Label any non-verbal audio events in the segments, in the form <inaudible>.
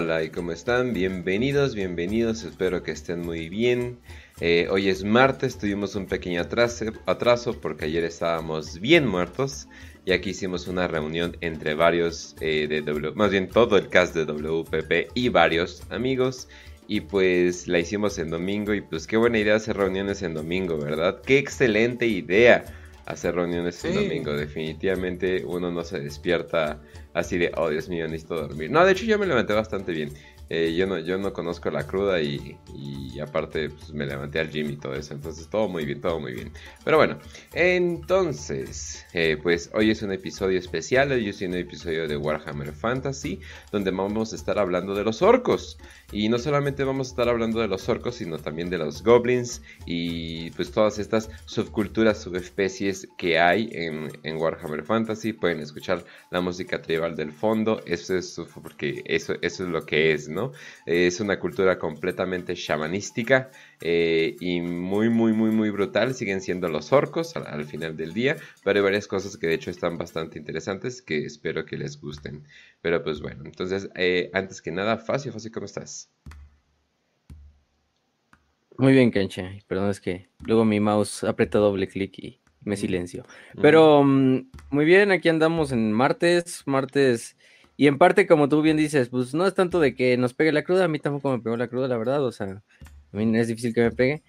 Hola, ¿y cómo están? Bienvenidos, bienvenidos, espero que estén muy bien. Eh, hoy es martes, tuvimos un pequeño atraso, atraso, porque ayer estábamos bien muertos y aquí hicimos una reunión entre varios eh, de W, más bien todo el cast de WPP y varios amigos y pues la hicimos en domingo y pues qué buena idea hacer reuniones en domingo, ¿verdad? Qué excelente idea hacer reuniones en domingo. Definitivamente uno no se despierta así de, oh Dios mío, necesito dormir. No, de hecho yo me levanté bastante bien. Eh, yo, no, yo no conozco la cruda y, aparte pues, me levanté al gym y todo eso. Entonces todo muy bien, todo muy bien. Pero bueno, entonces, eh, pues hoy es un episodio especial. Hoy es un episodio de Warhammer Fantasy donde vamos a estar hablando de los orcos. Y no solamente vamos a estar hablando de los orcos, sino también de los goblins y pues todas estas subculturas, subespecies que hay en, en Warhammer Fantasy. Pueden escuchar la música tribal del fondo. Eso es porque eso, eso es lo que es, ¿no? Es una cultura completamente shamanística eh, y muy, muy, muy, muy brutal. Siguen siendo los orcos al, final del día, pero hay varias cosas que de hecho están bastante interesantes que espero que les gusten. Pero pues bueno, entonces, eh, antes que nada, Facio, Facio, ¿cómo estás? Muy bien, Kenche. Perdón, es que luego mi mouse aprieta doble clic y me silencio. Pero mm, muy bien, aquí andamos en martes, martes y en parte, como tú bien dices, pues no es tanto de que nos pegue la cruda, a mí tampoco me pegó la cruda, la verdad, o sea, a mí es difícil que me pegue,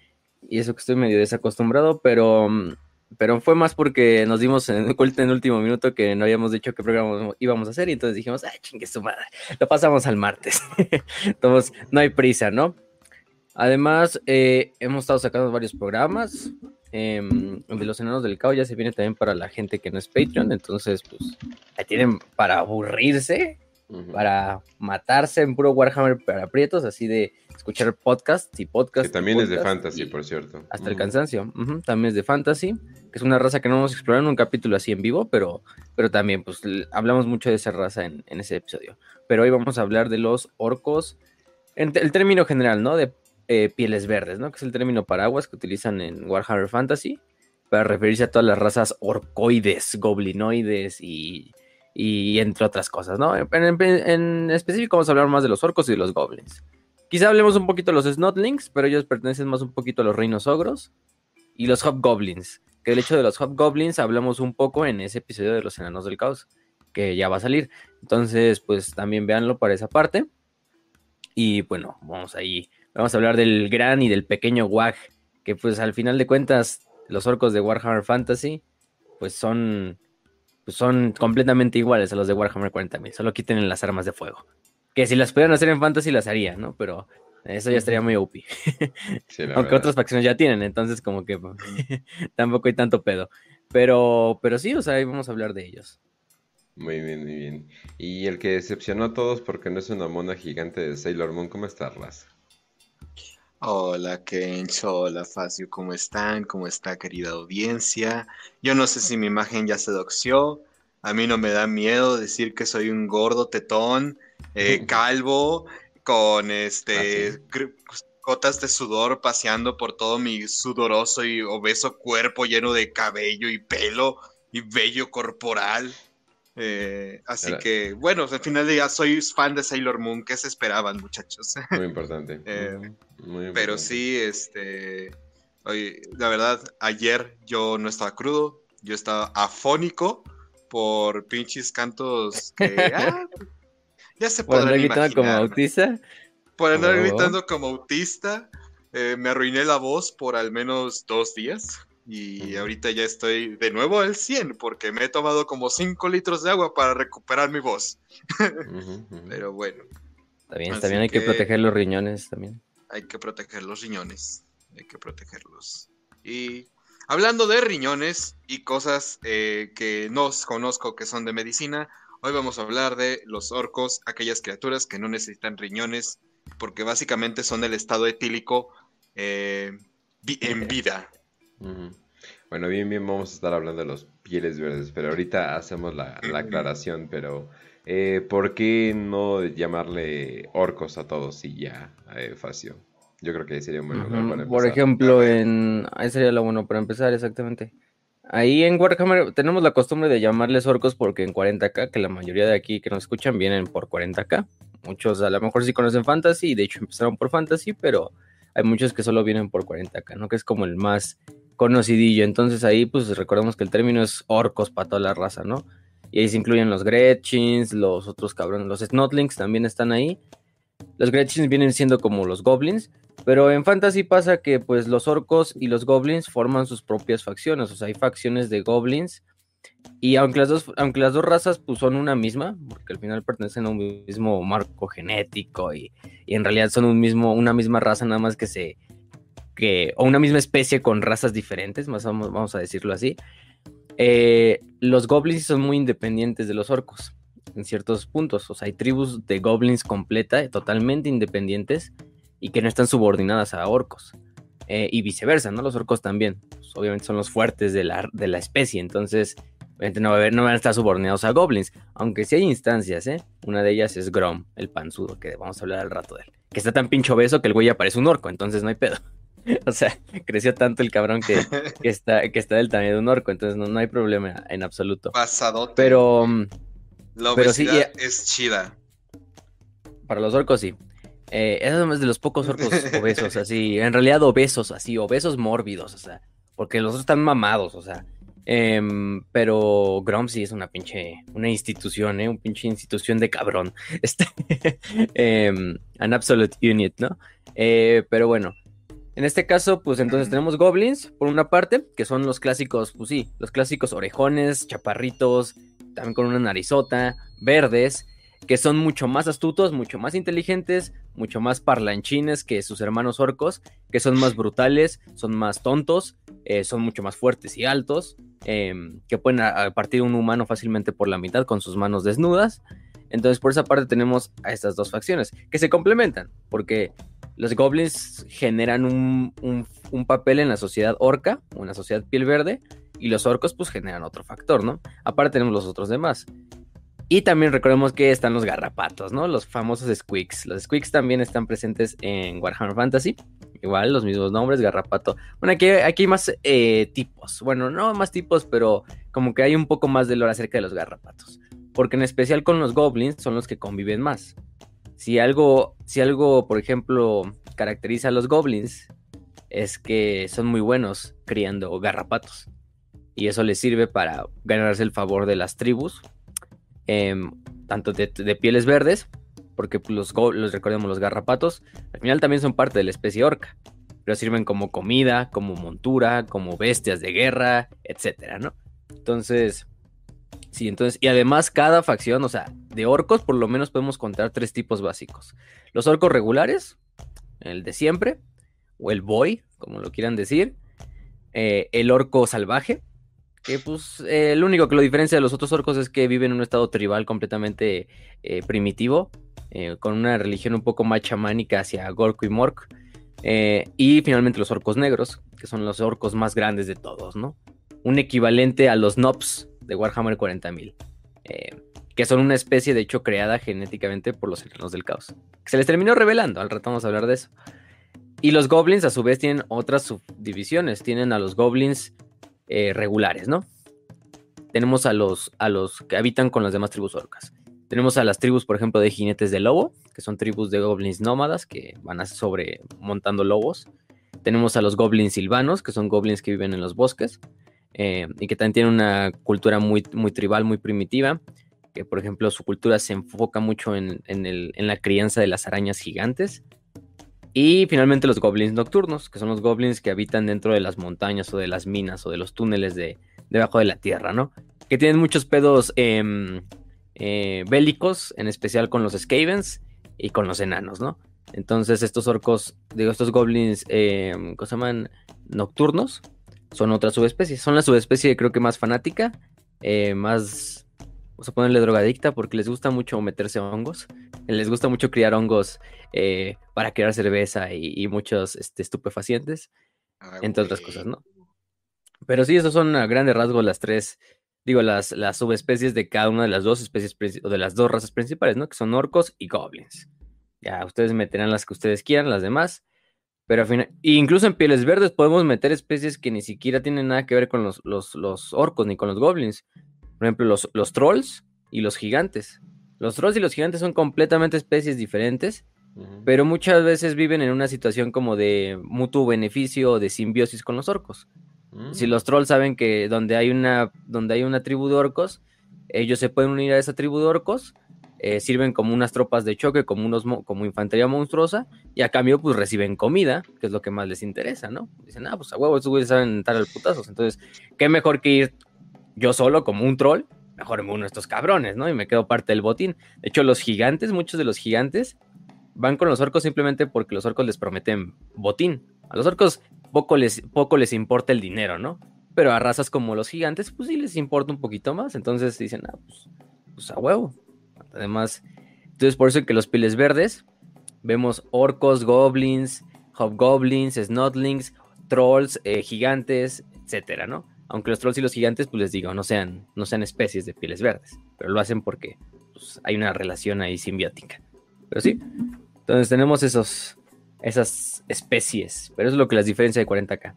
y eso que estoy medio desacostumbrado, pero, pero fue más porque nos dimos en, <laughs> en el último minuto que no habíamos dicho qué programa íbamos a hacer, y entonces dijimos, ay, chingue su madre, lo pasamos al martes. <laughs> entonces, no hay prisa, ¿no? Además, eh, hemos estado sacando varios programas, Em, de los enanos del caos ya se viene también para la gente que no es Patreon, entonces pues ahí tienen para aburrirse, para matarse en puro Warhammer para aprietos, así de escuchar podcasts y podcasts. Que también es de fantasy, por cierto. Hasta el cansancio, también es de fantasy, que es una raza que no hemos explorado en un capítulo así en vivo, pero, pero también pues hablamos mucho de esa raza en, en ese episodio. Pero hoy vamos a hablar de los orcos, en el término general, ¿no? De eh, pieles verdes, ¿no? Que es el término paraguas que utilizan en Warhammer Fantasy para referirse a todas las razas orcoides, goblinoides y, entre otras cosas, ¿no? En, específico vamos a hablar más de los orcos y de los goblins. Quizá hablemos un poquito de los snotlings, pero ellos pertenecen más un poquito a los reinos ogros y los hobgoblins. Que el hecho de los hobgoblins hablamos un poco en ese episodio de los enanos del caos, que ya va a salir. Entonces, pues también véanlo para esa parte. Y bueno, vamos ahí Vamos a hablar del gran y del pequeño Wag, que pues al final de cuentas los orcos de Warhammer Fantasy pues son pues son completamente iguales a los de Warhammer 40.000, solo quiten las armas de fuego. Que si las pudieran hacer en Fantasy las harían, ¿no? Pero eso ya estaría muy OP. <laughs> Aunque otras facciones ya tienen, entonces como que <laughs> tampoco hay tanto pedo. Pero, pero sí, o sea, vamos a hablar de ellos. Muy bien, muy bien. Y el que decepcionó a todos porque no es una mona gigante de Sailor Moon, ¿cómo está, Raz? Hola Kencho, hola Facio, ¿cómo están? ¿Cómo está querida audiencia? Yo no sé si mi imagen ya se doxió, a mí no me da miedo decir que soy un gordo tetón, eh, <laughs> calvo, con este gotas de sudor paseando por todo mi sudoroso y obeso cuerpo lleno de cabello y pelo y vello corporal. Eh, así que, bueno, al final de día soy fan de Sailor Moon. ¿Qué se esperaban, muchachos? <laughs> Muy importante. Eh, pero sí, este. la verdad, ayer yo no estaba crudo, yo estaba afónico por pinches cantos que. <laughs> Ah, ya se podrán ¿Por gritando como autista? Por andar oh. gritando como autista. Eh, me arruiné la voz por al menos dos días. Y ahorita ya estoy de nuevo al 100 porque me he tomado como 5 litros de agua para recuperar mi voz. Pero bueno. Está bien, también hay que... proteger los riñones también. Hay que proteger los riñones. Hay que protegerlos. Y hablando de riñones y cosas eh, que no conozco que son de medicina, hoy vamos a hablar de los orcos, aquellas criaturas que no necesitan riñones porque básicamente son el estado etílico eh, en <laughs> vida. Bueno, bien, bien, vamos a estar hablando de los pieles verdes, pero ahorita hacemos la, aclaración, pero eh, ¿por qué no llamarle orcos a todos y ya, eh, Facio? Yo creo que sería un buen lugar para empezar. Por ejemplo, en... Ahí sería lo bueno para empezar, exactamente. Ahí en Warhammer tenemos la costumbre de llamarles orcos porque en 40k, que la mayoría de aquí que nos escuchan vienen por 40k, Muchos a lo mejor sí conocen Fantasy, de hecho empezaron por Fantasy, pero hay muchos que solo vienen por 40k, ¿no? Que es como el más conocidillo. Entonces ahí, pues recordemos que el término es orcos para toda la raza, ¿no? Y ahí se incluyen los Gretchins, los otros cabrones, los Snotlings también están ahí. Los Gretchins vienen siendo como los Goblins, pero en Fantasy pasa que pues los orcos y los Goblins forman sus propias facciones, o sea, hay facciones de Goblins y aunque las dos, aunque las dos razas pues, son una misma, porque al final pertenecen a un mismo marco genético y, en realidad son un mismo, una misma raza, nada más que se. Que, o una misma especie con razas diferentes, más vamos, vamos a decirlo así. Eh, los goblins son muy independientes de los orcos en ciertos puntos. O sea, hay tribus de goblins completa, totalmente independientes y que no están subordinadas a orcos. Eh, y viceversa, ¿no? Los orcos también. Pues, obviamente son los fuertes de la, de la especie. Entonces, no, no van a estar subordinados a goblins, aunque sí hay instancias, ¿eh? Una de ellas es Grom, el panzudo, que vamos a hablar al rato de él. Que está tan pincho beso que el güey ya parece un orco, entonces no hay pedo. <laughs> o sea, creció tanto el cabrón que, <laughs> está, que está del tamaño de un orco, entonces no, hay problema en absoluto. Pasadote. Pero... La obesidad es chida. Para los orcos sí. Eh, es de los pocos orcos <laughs> obesos, así, en realidad obesos, así, obesos mórbidos, o sea, porque los otros están mamados, o sea, Em, pero Grom sí es una pinche, una institución, ¿eh? Un pinche institución de cabrón. Este, em, an absolute unit, ¿no? Eh, pero bueno, en este caso, pues entonces tenemos goblins, por una parte, que son los clásicos, pues sí, los clásicos orejones, chaparritos, también con una narizota, verdes, que son mucho más astutos, mucho más inteligentes, mucho más parlanchines que sus hermanos orcos, que son más brutales, son más tontos, eh, son mucho más fuertes y altos, em, que pueden partir un humano fácilmente por la mitad con sus manos desnudas. Entonces por esa parte tenemos a estas dos facciones que se complementan, porque los goblins generan un, un papel en la sociedad orca, la sociedad piel verde, y los orcos pues generan otro factor, ¿no? Aparte tenemos los otros demás. Y también recordemos que están los garrapatos, ¿no? Los famosos squeaks. Los squeaks también están presentes en Warhammer Fantasy. Igual, los mismos nombres, garrapato. Bueno, aquí, aquí hay más eh, tipos. Bueno, no más tipos, pero como que hay un poco más de lore acerca de los garrapatos. Porque en especial con los goblins son los que conviven más. Si algo, si algo, por ejemplo, caracteriza a los goblins, es que son muy buenos criando garrapatos. Y eso les sirve para ganarse el favor de las tribus Em, tanto de, pieles verdes, porque los, los recordemos, los garrapatos, al final también son parte de la especie orca, pero sirven como comida, como montura, como bestias de guerra, etcétera, ¿no? Entonces, sí, entonces, y además cada facción, o sea, de orcos por lo menos podemos contar tres tipos básicos. Los orcos regulares, el de siempre, o el boy, como lo quieran decir, eh, el orco salvaje, que pues eh, lo único que lo diferencia de los otros orcos es que viven en un estado tribal completamente eh, primitivo, eh, con una religión un poco más chamánica hacia Gork y Mork. y finalmente los orcos negros, que son los orcos más grandes de todos, ¿no? Un equivalente a los Nobs de Warhammer 40.000. que son una especie de hecho creada genéticamente por los enanos del caos. se les terminó revelando, al rato vamos a hablar de eso. Y los goblins a su vez tienen otras subdivisiones. Tienen a los goblins eh, regulares, ¿no? Tenemos a los, a los que habitan con las demás tribus orcas. Tenemos a las tribus, por ejemplo, de jinetes de lobo, que son tribus de goblins nómadas que van a sobre montando lobos. Tenemos a los goblins silvanos, que son goblins que viven en los bosques eh, y que también tienen una cultura muy, muy tribal, muy primitiva. Que, por ejemplo, su cultura se enfoca mucho en, en la crianza de las arañas gigantes y finalmente los goblins nocturnos, que son los goblins que habitan dentro de las montañas o de las minas o de los túneles de debajo de la tierra, ¿no? Que tienen muchos pedos em, eh, bélicos, en especial con los Skavens y con los enanos, ¿no? Entonces estos orcos, digo, estos goblins, eh, ¿cómo se llaman? Nocturnos, son otra subespecie. Son la subespecie creo que más fanática, eh, más vamos a ponerle drogadicta porque les gusta mucho meterse hongos, les gusta mucho criar hongos eh, para crear cerveza y, muchos este, estupefacientes, entre otras cosas, ¿no? Pero sí, esos son a grandes rasgos las tres, digo, las, las subespecies de cada una de las dos especies o de las dos razas principales, ¿no? Que son orcos y goblins. Ya, ustedes meterán las que ustedes quieran, las demás. Pero al final, incluso en pieles verdes podemos meter especies que ni siquiera tienen nada que ver con los, los orcos ni con los goblins. Por ejemplo, los, los trolls y los gigantes. Los trolls y los gigantes son completamente especies diferentes, pero muchas veces viven en una situación como de mutuo beneficio o de simbiosis con los orcos. Si mm. los trolls saben que donde hay una, donde hay una tribu de orcos, ellos se pueden unir a esa tribu de orcos, eh, sirven como unas tropas de choque, como, unos, como infantería monstruosa, y a cambio pues reciben comida, que es lo que más les interesa, ¿no? Dicen, ah, pues a huevo, estos güeyes saben estar al putazos, entonces, ¿qué mejor que ir yo solo como un troll? Mejor me uno a estos cabrones, ¿no? Y me quedo parte del botín. De hecho, los gigantes, muchos de los gigantes, van con los orcos simplemente porque los orcos les prometen botín. A los orcos poco les, poco les importa el dinero, ¿no? Pero a razas como los gigantes, pues sí les importa un poquito más. Entonces dicen, ah, pues, pues a huevo. Además, entonces por eso que los piles verdes vemos orcos, goblins, hobgoblins, snotlings, trolls, eh, gigantes, etcétera, ¿no? Aunque los trolls y los gigantes, pues les digo, no sean, no sean especies de pieles verdes, pero lo hacen porque pues, hay una relación ahí simbiótica. Pero sí, entonces tenemos esos, esas especies, pero eso es lo que las diferencia de 40k,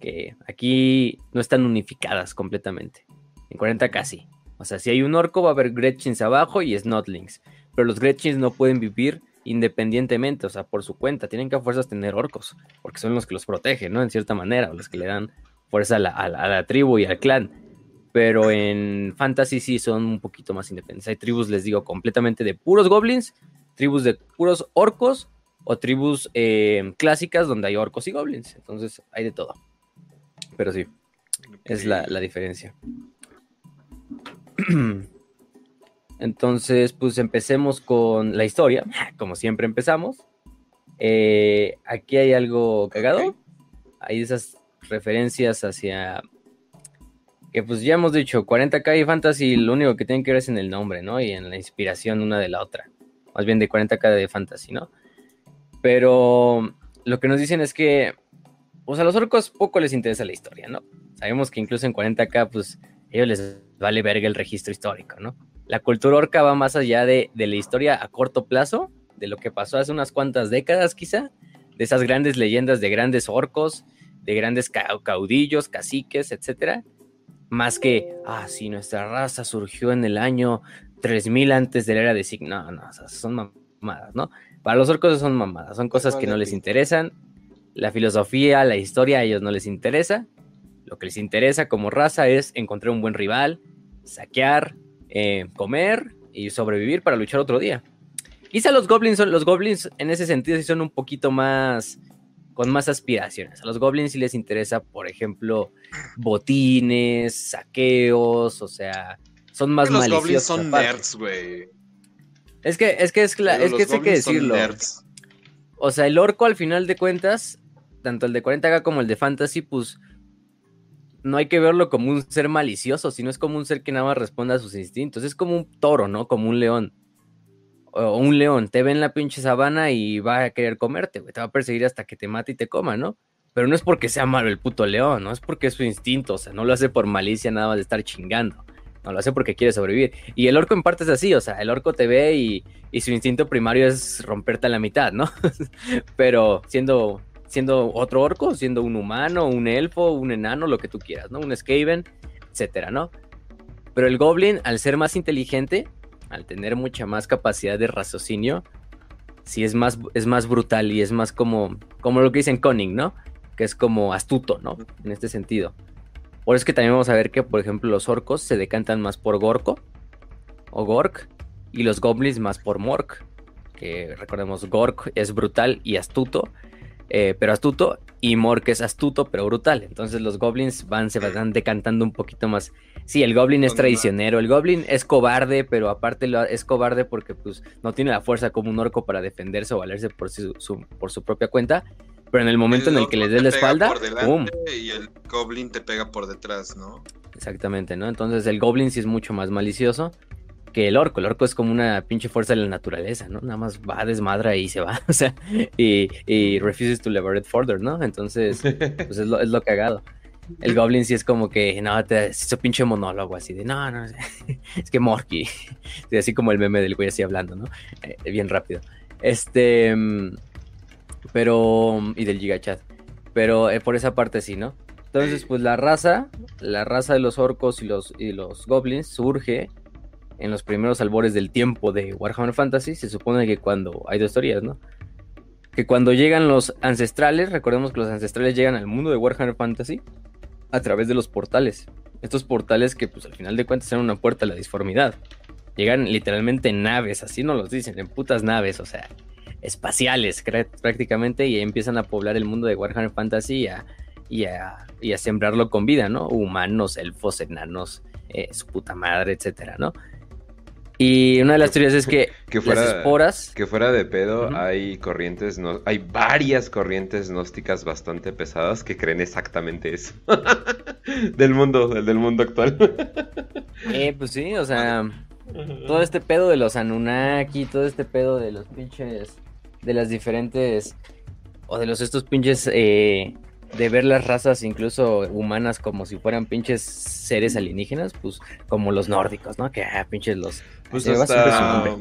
que aquí no están unificadas completamente. En 40k sí. O sea, si hay un orco va a haber Gretchins abajo y Snotlings, pero los Gretchins no pueden vivir independientemente, o sea, por su cuenta, tienen que a fuerzas tener orcos, porque son los que los protegen, ¿no? En cierta manera, los que le dan fuerza a la, a la tribu y al clan. Pero en Fantasy sí son un poquito más independientes. Hay tribus, les digo, completamente de puros goblins, tribus de puros orcos o tribus eh, clásicas donde hay orcos y goblins. Entonces hay de todo. Pero sí, es la, diferencia. <clears throat> Entonces, pues empecemos con la historia, <laughs> como siempre empezamos. Eh, aquí hay algo cagado. Hay esas referencias hacia... Que pues ya hemos dicho, 40k y fantasy, lo único que tienen que ver es en el nombre, ¿no? Y en la inspiración una de la otra. Más bien de 40k de fantasy, ¿no? Pero lo que nos dicen es que, pues a los orcos poco les interesa la historia, ¿no? Sabemos que incluso en 40k, pues ellos les vale verga el registro histórico, ¿no? La cultura orca va más allá de, la historia a corto plazo, de lo que pasó hace unas cuantas décadas quizá, de esas grandes leyendas de grandes orcos, de grandes caudillos, caciques, etcétera, más que, ah, sí, nuestra raza surgió en el año 3000 antes de la era de Sig. No, no, son mamadas, ¿no? Para los orcos son mamadas, son cosas que no les interesan. La filosofía, la historia a ellos no les interesa. Lo que les interesa como raza es encontrar un buen rival, saquear, eh, comer y sobrevivir para luchar otro día. Quizá los goblins son, los goblins en ese sentido sí son un poquito más con más aspiraciones. A los goblins sí les interesa, por ejemplo, botines, saqueos, o sea, son más Los goblins son nerds, güey. Es que, es que es, es que hay que decirlo. O sea, el orco al final de cuentas, tanto el de 40k como el de fantasy, pues no hay que verlo como un ser malicioso, sino es como un ser que nada más responde a sus instintos. Es como un toro, ¿no? Como un león. O un león, te ve en la pinche sabana y va a querer comerte, güey. Te va a perseguir hasta que te mate y te coma, ¿no? Pero no es porque sea malo el puto león, ¿no? Es porque es su instinto, o sea, no lo hace por malicia nada más de estar chingando. No lo hace porque quiere sobrevivir. Y el orco en parte es así, o sea, el orco te ve y, su instinto primario es romperte a la mitad, ¿no? <laughs> Pero siendo, siendo otro orco, siendo un humano, un elfo, un enano, lo que tú quieras, ¿no? Un Skaven, etcétera, ¿no? Pero el goblin, al ser más inteligente, al tener mucha más capacidad de raciocinio, sí es más, es más brutal y es más como, como lo que dicen cunning, ¿no? Que es como astuto, ¿no? En este sentido. Por eso es que también vamos a ver que, por ejemplo, los orcos se decantan más por Gorko o Gork y los goblins más por Mork. Que recordemos, Gork es brutal y astuto, eh, pero astuto, y Mork es astuto pero brutal. Entonces los goblins van, se van decantando un poquito más. Sí, el goblin es traicionero, el goblin es cobarde, pero aparte es cobarde porque pues, no tiene la fuerza como un orco para defenderse o valerse por por su propia cuenta. Pero en el momento en el que le des la espalda, ¡pum! Y el goblin te pega por detrás, ¿no? Exactamente, ¿no? Entonces el goblin sí es mucho más malicioso que el orco. El orco es como una pinche fuerza de la naturaleza, ¿no? Nada más va, desmadra y se va, <laughs> o sea, y, y refuses to liberate further, ¿no? Entonces, pues es lo, es lo cagado. El goblin sí es como que, no, te hizo pinche monólogo así de, no, no, <laughs> es que Morky. <laughs> Así como el meme del güey así hablando, ¿no? Eh, bien rápido. Este, mm, pero. Y del gigachat. Pero eh, por esa parte sí, ¿no? Entonces, pues la raza, la raza de los orcos y los, y los goblins surge en los primeros albores del tiempo de Warhammer Fantasy, se supone que cuando hay dos teorías, ¿no? Que cuando llegan los ancestrales, recordemos que los ancestrales llegan al mundo de Warhammer Fantasy a través de los portales. Estos portales que pues al final de cuentas eran una puerta a la disformidad. Llegan literalmente en naves, así nos los dicen, en putas naves, o sea, espaciales prácticamente y empiezan a poblar el mundo de Warhammer Fantasy y a, sembrarlo con vida, ¿no? Humanos, elfos, enanos, eh, su puta madre, etcétera, ¿no? Y una de las teorías es que, <laughs> fuera, las esporas. Que fuera de pedo, hay corrientes, no, hay varias corrientes gnósticas bastante pesadas que creen exactamente eso. <laughs> del mundo, del, del mundo actual. <laughs> eh, pues sí, o sea. Todo este pedo de los Anunnaki, todo este pedo de los pinches. De las diferentes. O de los estos pinches eh, de ver las razas incluso humanas como si fueran pinches seres alienígenas, pues como los nórdicos, ¿no? Que ah, pinches los... Pues hasta,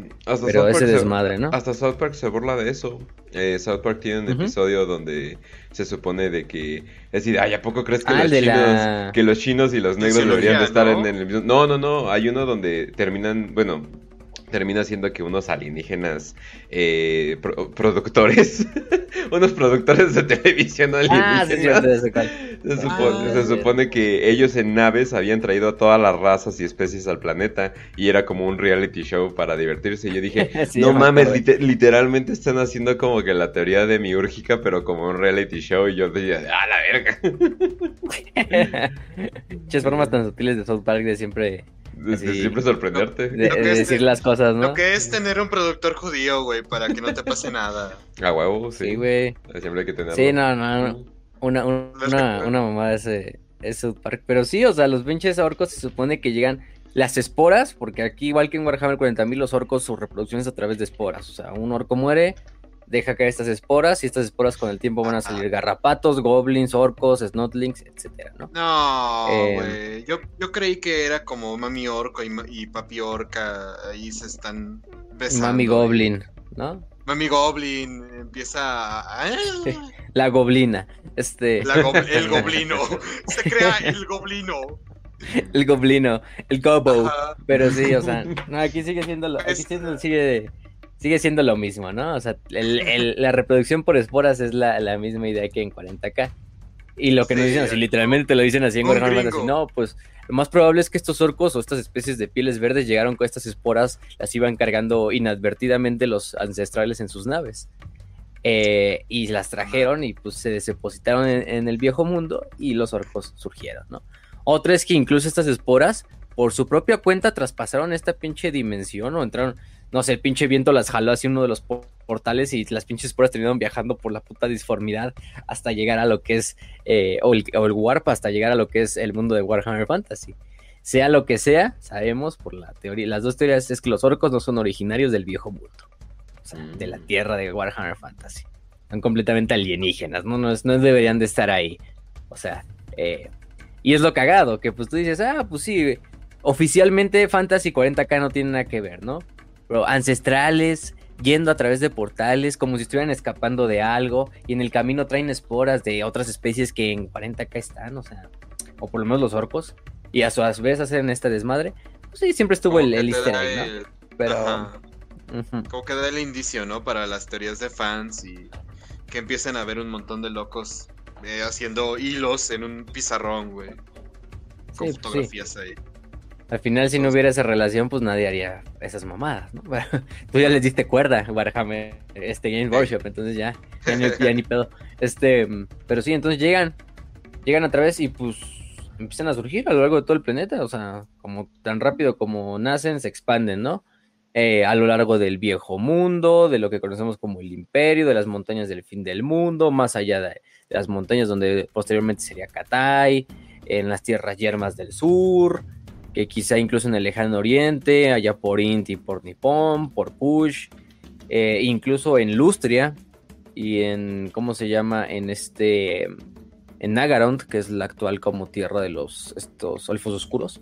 pero ese desmadre, ¿no? Hasta South Park se burla de eso. Eh, South Park tiene un episodio donde se supone de que... Es decir, ay, ¿a poco crees que, ah, los, chinos, que los chinos y los negros deberían de estar en, en el mismo... No, no, no. Hay uno donde terminan... Bueno, termina siendo que unos alienígenas eh, productores, <laughs> unos productores de televisión ah, alienígenas, se, supone, que ellos en naves habían traído a todas las razas y especies al planeta y era como un reality show para divertirse. Y yo dije, <laughs> no mames, literalmente están haciendo como que la teoría de miúrgica, pero como un reality show. Y yo decía, ¡ah, la verga! <laughs> Muchas formas tan sutiles de South Park de siempre siempre sorprenderte. De, decir las cosas, ¿no? Lo que es tener un productor judío, güey, para que no te pase nada. A huevo, sí. güey. Siempre hay que tenerlo. Sí, no, no. Una, una, una, mamá de ese, ese parque. Pero sí, o sea, los pinches orcos se supone que llegan las esporas, porque aquí, igual que en Warhammer 40.000, los orcos, su reproducción es a través de esporas. O sea, un orco muere, deja caer estas esporas y estas esporas con el tiempo van a salir garrapatos, goblins, orcos, snotlings, etcétera, ¿no? No, eh, güey. yo, yo, creí que era como mami orco y, papi orca, ahí se están besando. Mami goblin, ¿no? Mami goblin empieza a... <laughs> La goblina, este... el <laughs> goblino, se crea el goblino. El goblino, el gobo. Pero sí, o sea, no, aquí sigue siendo lo, aquí sigue sigue siendo lo mismo, ¿no? O sea, la reproducción por esporas es la, misma idea que en 40k. Y lo que nos dicen así, literalmente te lo dicen así en así, no, pues lo más probable es que estos orcos o estas especies de pieles verdes llegaron con estas esporas, las iban cargando inadvertidamente los ancestrales en sus naves. Eh, y las trajeron y pues se depositaron en, el viejo mundo y los orcos surgieron, ¿no? Otra es que incluso estas esporas, por su propia cuenta, traspasaron esta pinche dimensión o entraron, no sé, el pinche viento las jaló hacia uno de los portales y las pinches esporas terminaron viajando por la puta disformidad hasta llegar a lo que es, eh, o, el, Warp, hasta llegar a lo que es el mundo de Warhammer Fantasy. Sea lo que sea, sabemos por la teoría, las dos teorías es que los orcos no son originarios del viejo mundo, o sea, de la mm. tierra de Warhammer Fantasy. Son completamente alienígenas, no, no, no deberían de estar ahí. O sea, eh, y es lo cagado, que pues tú dices, ah, pues sí, oficialmente Fantasy 40k no tiene nada que ver, ¿no? Pero ancestrales, yendo a través de portales, como si estuvieran escapando de algo, y en el camino traen esporas de otras especies que en 40k están, o sea, o por lo menos los orcos, y a su vez hacen esta desmadre. Pues sí, siempre estuvo el, el easter egg, ¿no? Pero... Como que da el indicio, ¿no? Para las teorías de fans y que empiecen a ver un montón de locos eh, haciendo hilos en un pizarrón, güey. Con pues fotografías ahí. Al final, si no hubiera esa relación, pues nadie haría esas mamadas, ¿no? <laughs> Tú ya les diste cuerda, Warhammer, este Game Workshop, entonces ya, ya ni, pedo. Este, pero sí, entonces llegan, llegan otra vez y pues empiezan a surgir a lo largo de todo el planeta, o sea, como tan rápido como nacen, se expanden, ¿no? Eh, a lo largo del viejo mundo, de lo que conocemos como el imperio, de las montañas del fin del mundo, más allá de, de las montañas donde posteriormente sería Katai, en las tierras yermas del sur, que quizá incluso en el lejano oriente, allá por Inti, por Nippon, por Push, eh, incluso en Lustria y en, ¿cómo se llama? En este, en Nagarond, que es la actual como tierra de los, estos elfos oscuros,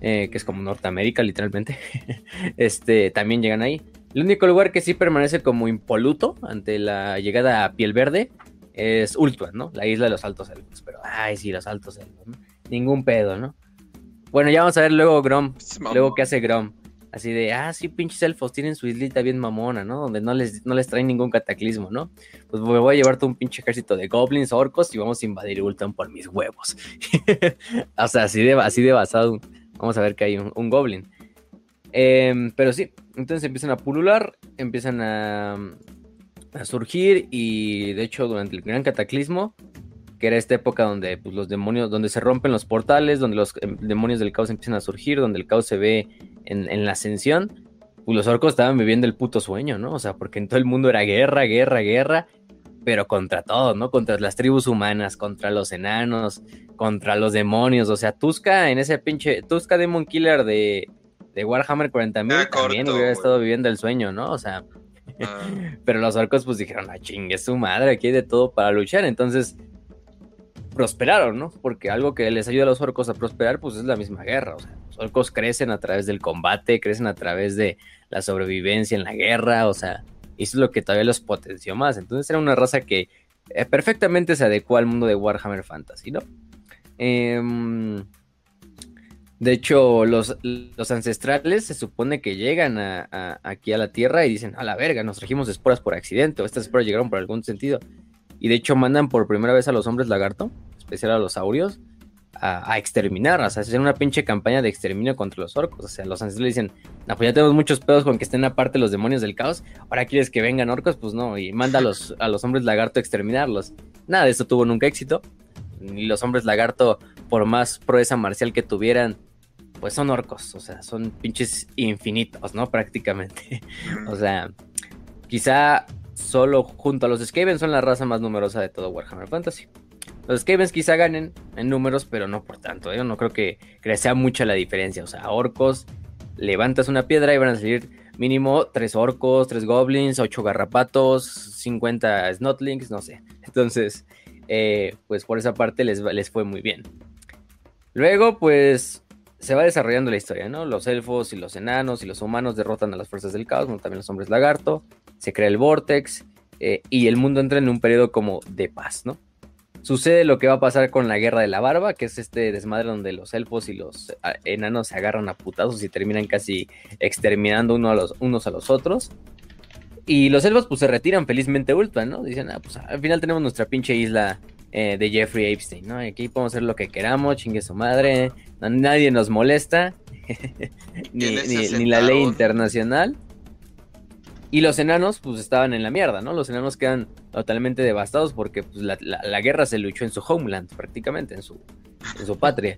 eh, que es como Norteamérica literalmente, <laughs> este, también llegan ahí. El único lugar que sí permanece como impoluto ante la llegada a Piel Verde es Ultuan, ¿no? La isla de los Altos Elfos, pero, ay, sí, los Altos Elfos. Ningún pedo, ¿no? Bueno, ya vamos a ver luego Grom. <laughs> Luego qué hace Grom. Así de, ah, sí, pinches elfos tienen su islita bien mamona, ¿no? Donde no les, no les traen ningún cataclismo, ¿no? Pues me voy a llevarte un pinche ejército de goblins, orcos y vamos a invadir Ultan por mis huevos. <laughs> o sea, así de, así de basado. Vamos a ver que hay un, goblin. Em, pero sí, entonces empiezan a pulular, empiezan a, a surgir y de hecho durante el gran cataclismo que era esta época donde pues, los demonios, donde se rompen los portales, donde los em, demonios del caos empiezan a surgir, donde el caos se ve en, la ascensión, pues los orcos estaban viviendo el puto sueño, ¿no? O sea, porque en todo el mundo era guerra, guerra, guerra, pero contra todo, ¿no? Contra las tribus humanas, contra los enanos, contra los demonios, o sea, Tuska en ese pinche, Tuska Demon Killer de, de Warhammer 40.000 también hubiera estado viviendo el sueño, ¿no? O sea, ah. <laughs> pero los orcos pues dijeron, ah, chingue su madre, aquí hay de todo para luchar, entonces prosperaron, ¿no? Porque algo que les ayuda a los orcos a prosperar, pues es la misma guerra. O sea, los orcos crecen a través del combate, crecen a través de la sobrevivencia en la guerra, o sea, eso es lo que todavía los potenció más. Entonces era una raza que eh, perfectamente se adecuó al mundo de Warhammer Fantasy, ¿no? Em, de hecho, los, los, ancestrales se supone que llegan aquí a la Tierra y dicen, a la verga, nos trajimos esporas por accidente, o estas esporas llegaron por algún sentido. Y de hecho mandan por primera vez a los hombres lagarto, especial a los saurios, a, exterminar, o sea, hacer una pinche campaña de exterminio contra los orcos. O sea, los ancestrales dicen, no, pues ya tenemos muchos pedos con que estén aparte los demonios del caos, ahora quieres que vengan orcos, pues no, y manda a los, a los hombres lagarto a exterminarlos. Nada de eso tuvo nunca éxito. Ni los hombres lagarto, por más proeza marcial que tuvieran, pues son orcos, o sea, son pinches infinitos, ¿no? <laughs> Prácticamente. o sea, quizá solo junto a los Skavens son la raza más numerosa de todo Warhammer Fantasy. Los Skavens quizá ganen en números, pero no por tanto. Yo ¿eh? no creo que, sea mucha la diferencia. O sea, orcos, levantas una piedra y van a salir mínimo tres orcos, tres goblins, ocho garrapatos, 50 snotlings, no sé. Entonces, eh, pues por esa parte les, les fue muy bien. Luego, pues se va desarrollando la historia, ¿no? Los elfos y los enanos y los humanos derrotan a las fuerzas del caos, también los hombres lagarto se crea el Vortex eh, y el mundo entra en un periodo como de paz, ¿no? Sucede lo que va a pasar con la Guerra de la Barba, que es este desmadre donde los elfos y los ah, enanos se agarran a putazos y terminan casi exterminando uno a los, unos a los otros. Y los elfos pues se retiran felizmente ultra, ¿no? Dicen, ah, pues al final tenemos nuestra pinche isla eh, de Jeffrey Epstein, ¿no? Aquí podemos hacer lo que queramos, chingue su madre, nadie nos molesta, <laughs> ni, ni la ley internacional. Y los enanos, pues estaban en la mierda, ¿no? Los enanos quedan totalmente devastados porque pues, la, guerra se luchó en su homeland, prácticamente, en su, patria.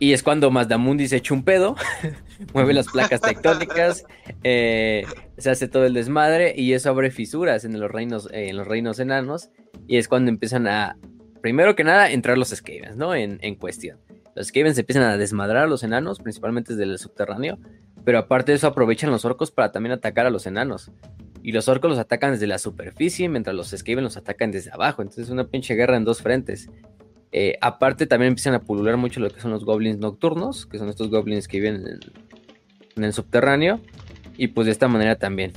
Y es cuando Mazdamundi se echa un pedo, <laughs> mueve las placas tectónicas, eh, se hace todo el desmadre y eso abre fisuras en los reinos, eh, en los reinos enanos. Y es cuando empiezan a, primero que nada, entrar los Skavens, ¿no? En, en cuestión. Los Skavens empiezan a desmadrar a los enanos, principalmente desde el subterráneo, pero aparte de eso aprovechan los orcos para también atacar a los enanos. Y los orcos los atacan desde la superficie, mientras los Skaven los atacan desde abajo. Entonces es una pinche guerra en dos frentes. Eh, aparte también empiezan a pulular mucho lo que son los goblins nocturnos, que son estos goblins que viven en, en el subterráneo. Y pues de esta manera también.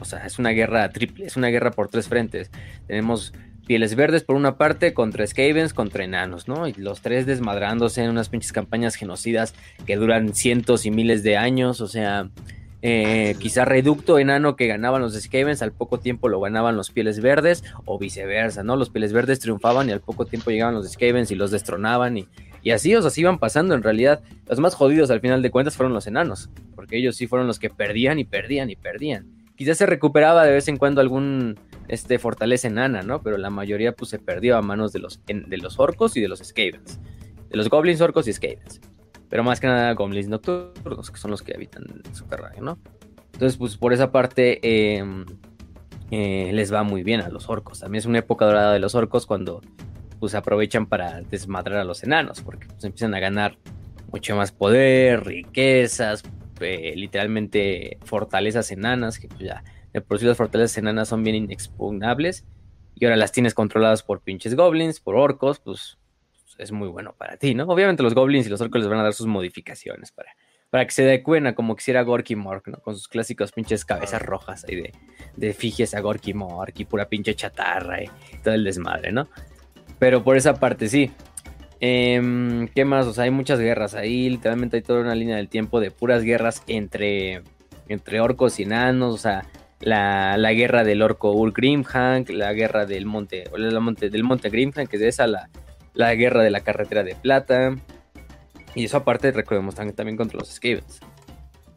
O sea, es una guerra triple, es una guerra por tres frentes. Tenemos Pieles Verdes por una parte, contra Skavens, contra enanos, ¿no? Y los tres desmadrándose en unas pinches campañas genocidas que duran cientos y miles de años, o sea, eh, quizá reducto enano que ganaban los Skavens, al poco tiempo lo ganaban los Pieles Verdes, o viceversa, ¿no? Los Pieles Verdes triunfaban y al poco tiempo llegaban los Skavens y los destronaban y, y así, o sea, así iban pasando en realidad. Los más jodidos al final de cuentas fueron los enanos, porque ellos sí fueron los que perdían y perdían y perdían. Quizás se recuperaba de vez en cuando algún este, fortaleza enana, ¿no? Pero la mayoría pues se perdió a manos de los, de los orcos y de los skavens. De los goblins, orcos y skavens. Pero más que nada goblins nocturnos, que son los que habitan en subterráneo, ¿no? Entonces, pues por esa parte em, eh, les va muy bien a los orcos. También es una época dorada de los orcos cuando pues aprovechan para desmadrar a los enanos, porque pues, empiezan a ganar mucho más poder, riquezas, eh, literalmente fortalezas enanas, que pues ya de por sí las fortalezas enanas son bien inexpugnables, y ahora las tienes controladas por pinches goblins, por orcos, pues es muy bueno para ti, ¿no? Obviamente los goblins y los orcos les van a dar sus modificaciones para, para que se adecuen a como quisiera Gorky Mork, ¿no? Con sus clásicos pinches cabezas rojas ahí de, de fijes a Gorky Mork y pura pinche chatarra y todo el desmadre, ¿no? Pero por esa parte sí. Em, ¿Qué más? O sea, hay muchas guerras ahí. Literalmente hay toda una línea del tiempo de puras guerras entre, entre orcos y enanos. O sea, la, guerra del orco Ur Grimhank, la guerra del monte, la monte del monte Grimhank, que es esa la, la guerra de la carretera de plata. Y eso aparte recordemos también contra los Skavens.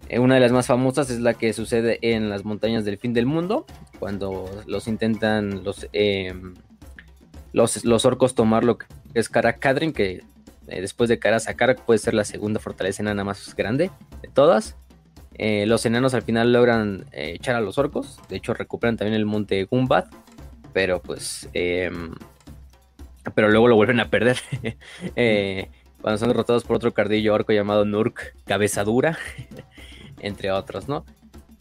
Eh, una de las más famosas es la que sucede en las montañas del fin del mundo, cuando los intentan los, em, los, los, orcos tomar lo que es Karakadrin, que eh, después de Karasakar puede ser la segunda fortaleza enana más grande de todas. Eh, los enanos al final logran echar a los orcos, de hecho recuperan también el monte Gumbad, pero pues... Em, pero luego lo vuelven a perder. <laughs> cuando son derrotados por otro cardillo orco llamado Nurk Cabezadura. <laughs> entre otros, ¿no?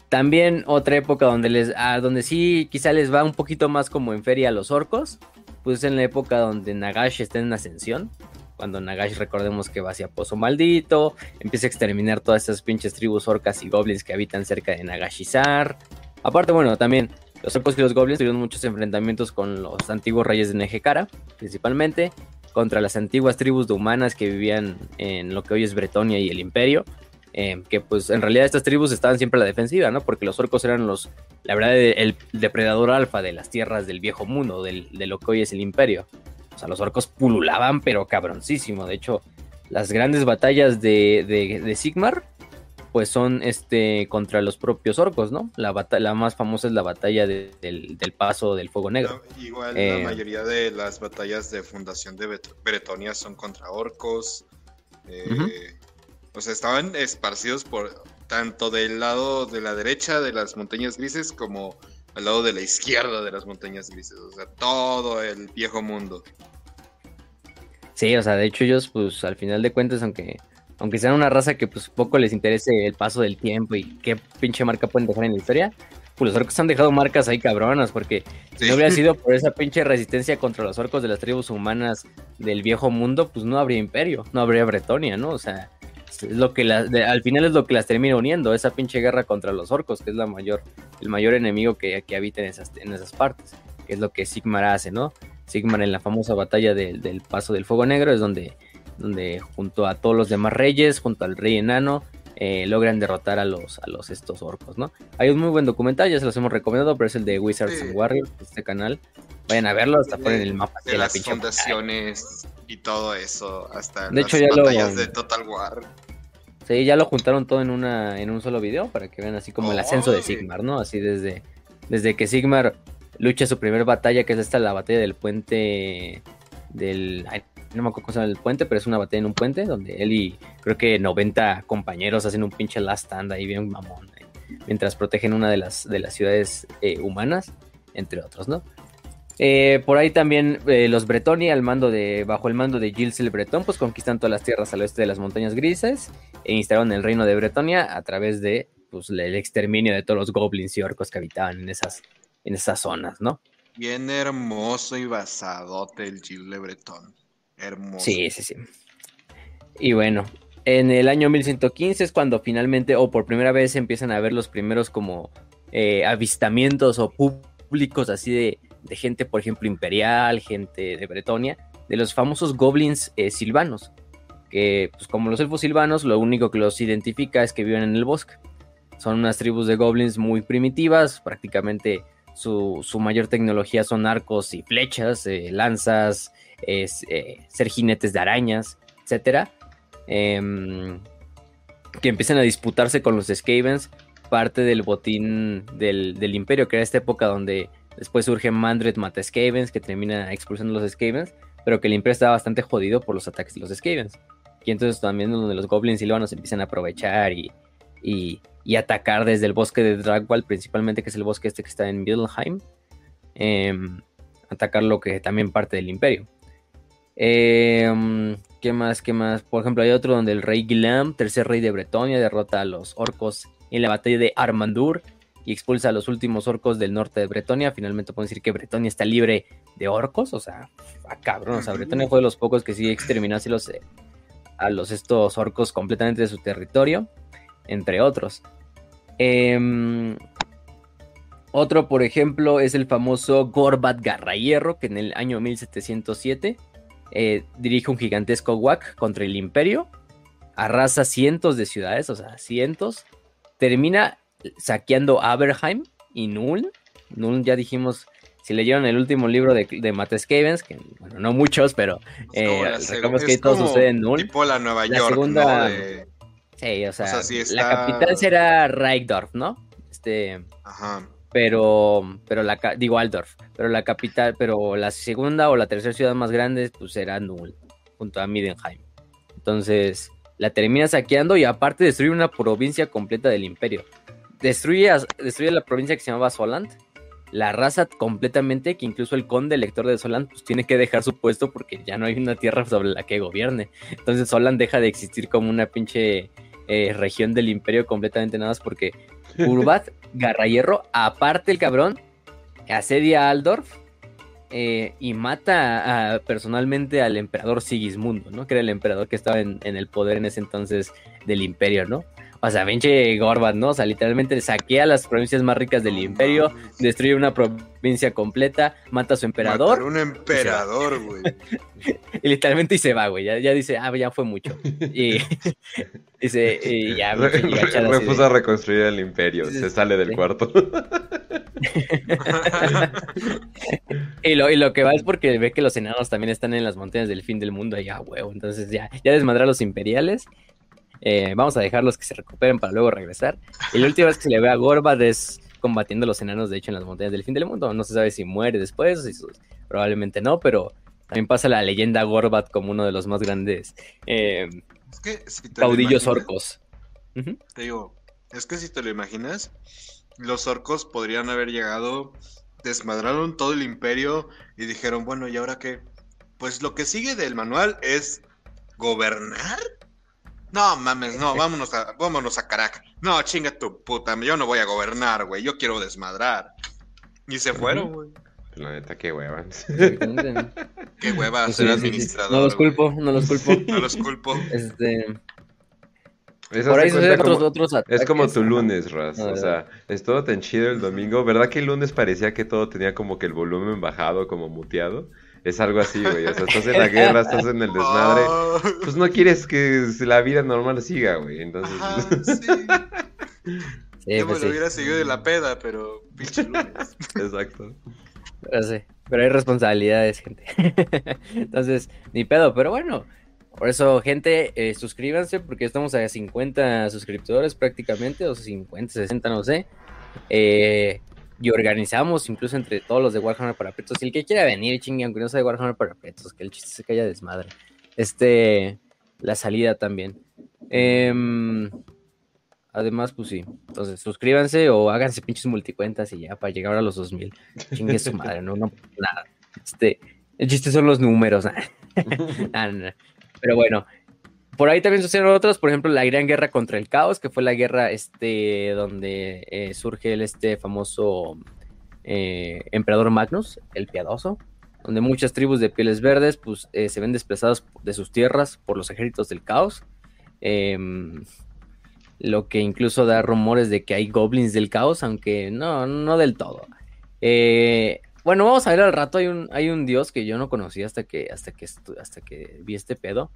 También otra época donde les, ah, donde sí quizá les va un poquito más como en feria a los orcos, pues en la época donde Nagash está en ascensión, cuando Nagash recordemos que va hacia Pozo Maldito, empieza a exterminar todas esas pinches tribus orcas y goblins que habitan cerca de Nagashizar. Aparte, bueno, también los orcos y los goblins tuvieron muchos enfrentamientos con los antiguos reyes de Nejekara, principalmente, contra las antiguas tribus de humanas que vivían en lo que hoy es Bretonia y el Imperio. Eh, que pues en realidad estas tribus estaban siempre a la defensiva, ¿no? Porque los orcos eran los, la verdad, el depredador alfa de las tierras del viejo mundo, del, de lo que hoy es el imperio. O sea, los orcos pululaban, pero cabroncísimo. De hecho, las grandes batallas de, de, Sigmar, pues son este contra los propios orcos, ¿no? La, la más famosa es la batalla del, paso del fuego negro. igual la eh, mayoría de las batallas de fundación de Bretonia son contra orcos. Eh, o sea, estaban esparcidos por tanto del lado de la derecha de las montañas grises como al lado de la izquierda de las montañas grises. O sea, todo el viejo mundo. Sí, o sea, de hecho ellos, pues al final de cuentas, aunque, aunque sean una raza que pues poco les interese el paso del tiempo y qué pinche marca pueden dejar en la historia, pues los orcos han dejado marcas ahí cabronas, porque si no hubiera sido <laughs> por esa pinche resistencia contra los orcos de las tribus humanas del viejo mundo, pues no habría imperio, no habría Bretonia, ¿no? O sea, es lo que al final es lo que las termina uniendo, esa pinche guerra contra los orcos, que es la mayor, el mayor enemigo que, que habita en esas, en esas partes, que es lo que Sigmar hace, ¿no? Sigmar en la famosa batalla del Paso del Fuego Negro es donde, donde junto a todos los demás reyes, junto al rey enano, eh, logran derrotar a los, a los estos orcos, ¿no? Hay un muy buen documental, ya se los hemos recomendado, pero es el de Wizards and Warriors, este canal. Vayan a verlo, hasta ponen el mapa de, las fundaciones y todo eso, hasta de las hecho, batallas de Total War. Sí, ya lo juntaron todo en una en un solo video para que vean así como el ascenso de Sigmar, ¿no? Así desde, desde que Sigmar lucha su primer batalla, que es esta la batalla del puente del no me acuerdo cómo se llama el puente, pero es una batalla en un puente donde él y creo que 90 compañeros hacen un pinche last stand ahí bien mamón, eh, mientras protegen una de las de las ciudades eh, humanas, entre otros, ¿no? Eh, por ahí también eh, los Bretoni, al mando de, bajo el mando de Gilles el Bretón, pues conquistan todas las tierras al oeste de las montañas grises e instalaron el reino de Bretonia a través de pues, el exterminio de todos los goblins y orcos que habitaban en esas, en esas zonas, ¿no? Bien hermoso y basadote el Gilles le. Hermoso. Sí, sí, sí. Y bueno, en el año 1115 es cuando finalmente, o por primera vez, empiezan a ver los primeros como eh, avistamientos o públicos así de de gente, por ejemplo, imperial, gente de Bretonia, de los famosos goblins eh, silvanos, que pues como los elfos silvanos, lo único que los identifica es que viven en el bosque. Son unas tribus de goblins muy primitivas, prácticamente su, mayor tecnología son arcos y flechas, eh, lanzas, eh, ser jinetes de arañas, etc. Em, que empiezan a disputarse con los Skavens, parte del botín del, del imperio, que era esta época donde Después surge Mandred mata Skavens, que termina expulsando los Skavens, pero que el Imperio está bastante jodido por los ataques de los Skavens. Y entonces también donde los Goblins silvanos empiezan a aprovechar y, atacar desde el bosque de Dragwall, principalmente que es el bosque este que está en Middelheim. Em, atacar lo que también parte del Imperio. Em, ¿Qué más? ¿Qué más? Por ejemplo, hay otro donde el rey Guilam, tercer rey de Bretonia, derrota a los orcos en la batalla de Armandur y expulsa a los últimos orcos del norte de Bretonia. Finalmente puedo decir que Bretonia está libre de orcos, o sea, a cabrón, o sea, Bretonia fue de los pocos que sí exterminó a los, eh, a los estos orcos completamente de su territorio, entre otros. Em, otro, por ejemplo, es el famoso Gorbat Garrahierro, que en el año 1707 eh, dirige un gigantesco WAC contra el imperio, arrasa cientos de ciudades, o sea, cientos, termina saqueando Aberheim y Null. Null ya dijimos, si leyeron el último libro de, de Matt Skavens, que bueno, no muchos, pero eh, que todo sucede en Null. Tipo la Nueva York, segunda, Sí, o sea, la capital será Reichdorf, ¿no? Este... Ajá pero, pero la, digo Aldorf, pero la capital, pero la segunda o la tercera ciudad más grande, pues será Null, junto a Midenheim. Entonces, la termina saqueando y aparte destruye una provincia completa del imperio. Destruye, destruye la provincia que se llamaba Soland, la raza completamente, que incluso el conde elector de Soland pues, tiene que dejar su puesto porque ya no hay una tierra sobre la que gobierne. Entonces Soland deja de existir como una pinche eh, región del imperio completamente nada más porque <laughs> Urbat Garrahierro, aparte el cabrón, asedia a Aldorf eh, y mata personalmente al emperador Sigismundo, ¿no? Que era el emperador que estaba en, el poder en ese entonces del imperio, ¿no? O sea, pinche Gorbat, ¿no? O sea, literalmente saquea las provincias más ricas del imperio, destruye una provincia completa, mata a su emperador. un emperador, güey. <laughs> y literalmente y se va, güey. Ya, ya, dice, ah, ya fue mucho. Y <laughs> dice, y ya, me puso a reconstruir el imperio, se sale del cuarto. <laughs> y, lo, y lo que va es porque ve que los enanos también están en las montañas del fin del mundo allá, huevo. Entonces ya, ya desmadra a los imperiales eh, vamos a dejarlos que se recuperen para luego regresar. Y la última vez que se le ve a Gorbad es combatiendo a los enanos, de hecho, en las montañas del fin del mundo. No se sabe si muere después, probablemente no, pero también pasa la leyenda Gorbat como uno de los más grandes eh, caudillos orcos. Te digo, es que si te lo imaginas, los orcos podrían haber llegado, desmadraron todo el imperio y dijeron, bueno, ¿y ahora qué? Pues lo que sigue del manual es gobernar no mames, no, vámonos a, vámonos a Caracas. No, chinga tu puta, yo no voy a gobernar, güey, yo quiero desmadrar. Y se fueron, güey. La neta, qué hueva. <laughs> qué hueva ser administrador. No los culpo, no los culpo. no los culpo. Este. Por ahí se otros, como, otros Es como tu lunes, Raz. o sea, es todo tan chido el domingo. ¿Verdad que el lunes parecía que todo tenía como que el volumen bajado, como muteado? Es algo así, güey. O sea, estás en la <laughs> guerra, estás en el desmadre. <laughs> Pues no quieres que la vida normal siga, güey. Entonces. <laughs> sí. Yo me pues lo hubiera seguido de la peda, pero pinche lunes. Exacto. Pero sí, pero hay responsabilidades, gente. Entonces, ni pedo, pero bueno. Por eso, gente, eh, suscríbanse porque estamos a 50 suscriptores prácticamente, o 50, 60, no sé. Eh, y organizamos incluso entre todos los de Warhammer para Pretos. Y el que quiera venir, chingue, aunque no sea de Warhammer para Pretos, que el chiste se caiga desmadre. Este, la salida también. Em, además, pues sí. Entonces, suscríbanse o háganse pinches multicuentas y ya para llegar a los 2000. Chingue su madre, no, no, nada. Este, el chiste son los números. <laughs> Pero bueno, por ahí también sucedieron otros, por ejemplo, la gran guerra contra el caos, que fue la guerra este, donde eh, surge el este famoso eh, emperador Magnus, el piadoso, donde muchas tribus de pieles verdes pues, eh, se ven desplazadas de sus tierras por los ejércitos del caos. Em, lo que incluso da rumores de que hay goblins del caos, aunque no, no del todo. bueno, vamos a ver al rato. Hay un, hay un dios que yo no conocía hasta que, hasta que, hasta que vi este pedo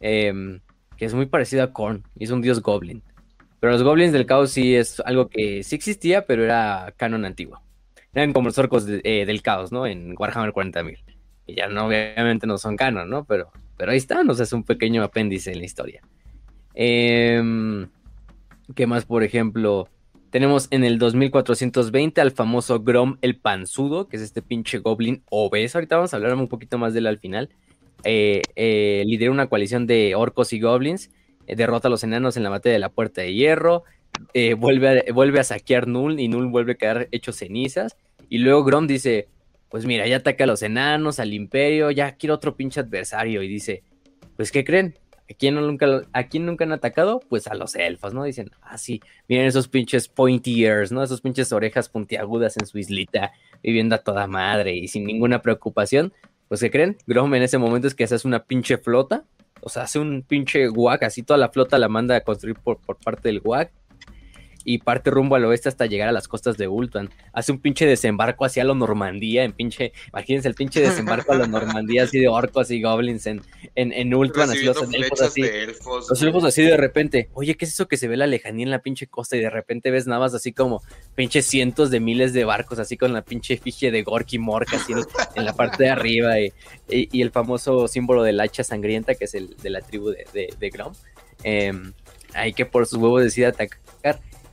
Em, que es muy parecido a Korn, y es un dios goblin. Pero los goblins del caos sí es algo que sí existía, pero era canon antiguo. Eran como los orcos eh, del caos, ¿no? En Warhammer 40.000. Y ya no, obviamente no son canon, ¿no? Pero, pero ahí están, o sea, es un pequeño apéndice en la historia. Em, ¿Qué más, por ejemplo? Tenemos en el 2420 al famoso Grom el Panzudo, que es este pinche goblin obeso. Ahorita vamos a hablar un poquito más de él al final eh, eh, lidera una coalición de orcos y goblins, eh, derrota a los enanos en la batalla de la Puerta de Hierro, eh, vuelve, a, vuelve a saquear Null y Null vuelve a quedar hecho cenizas. Y luego Grom dice, pues mira, ya ataca a los enanos, al imperio, ya quiero otro pinche adversario. Y dice, pues ¿qué creen? ¿A quién, nunca, ¿A quién nunca han atacado? Pues a los elfos, ¿no? Dicen, ah, sí, miren esos pinches pointy ears, ¿no? Esos pinches orejas puntiagudas en su islita, viviendo a toda madre y sin ninguna preocupación. Pues, ¿qué creen? Grom en ese momento es que se hace una pinche flota. O sea, hace un pinche guac, así toda la flota la manda a construir por, parte del guac. Y parte rumbo al oeste hasta llegar a las costas de Ultuan. Hace un pinche desembarco hacia la Normandía, en pinche, imagínense el pinche desembarco a la Normandía así de orcos y goblins en, en, en Ultuan, así los elfos así. los elfos así de repente, oye, ¿qué es eso que se ve la lejanía en la pinche costa? Y de repente ves nada más así como pinche cientos de miles de barcos, así con la pinche efigie de Gorky Mork así en, la parte de arriba y, y, el famoso símbolo del hacha sangrienta que es el de la tribu de, de, de Grom. Em, ahí que por sus huevos decide atacar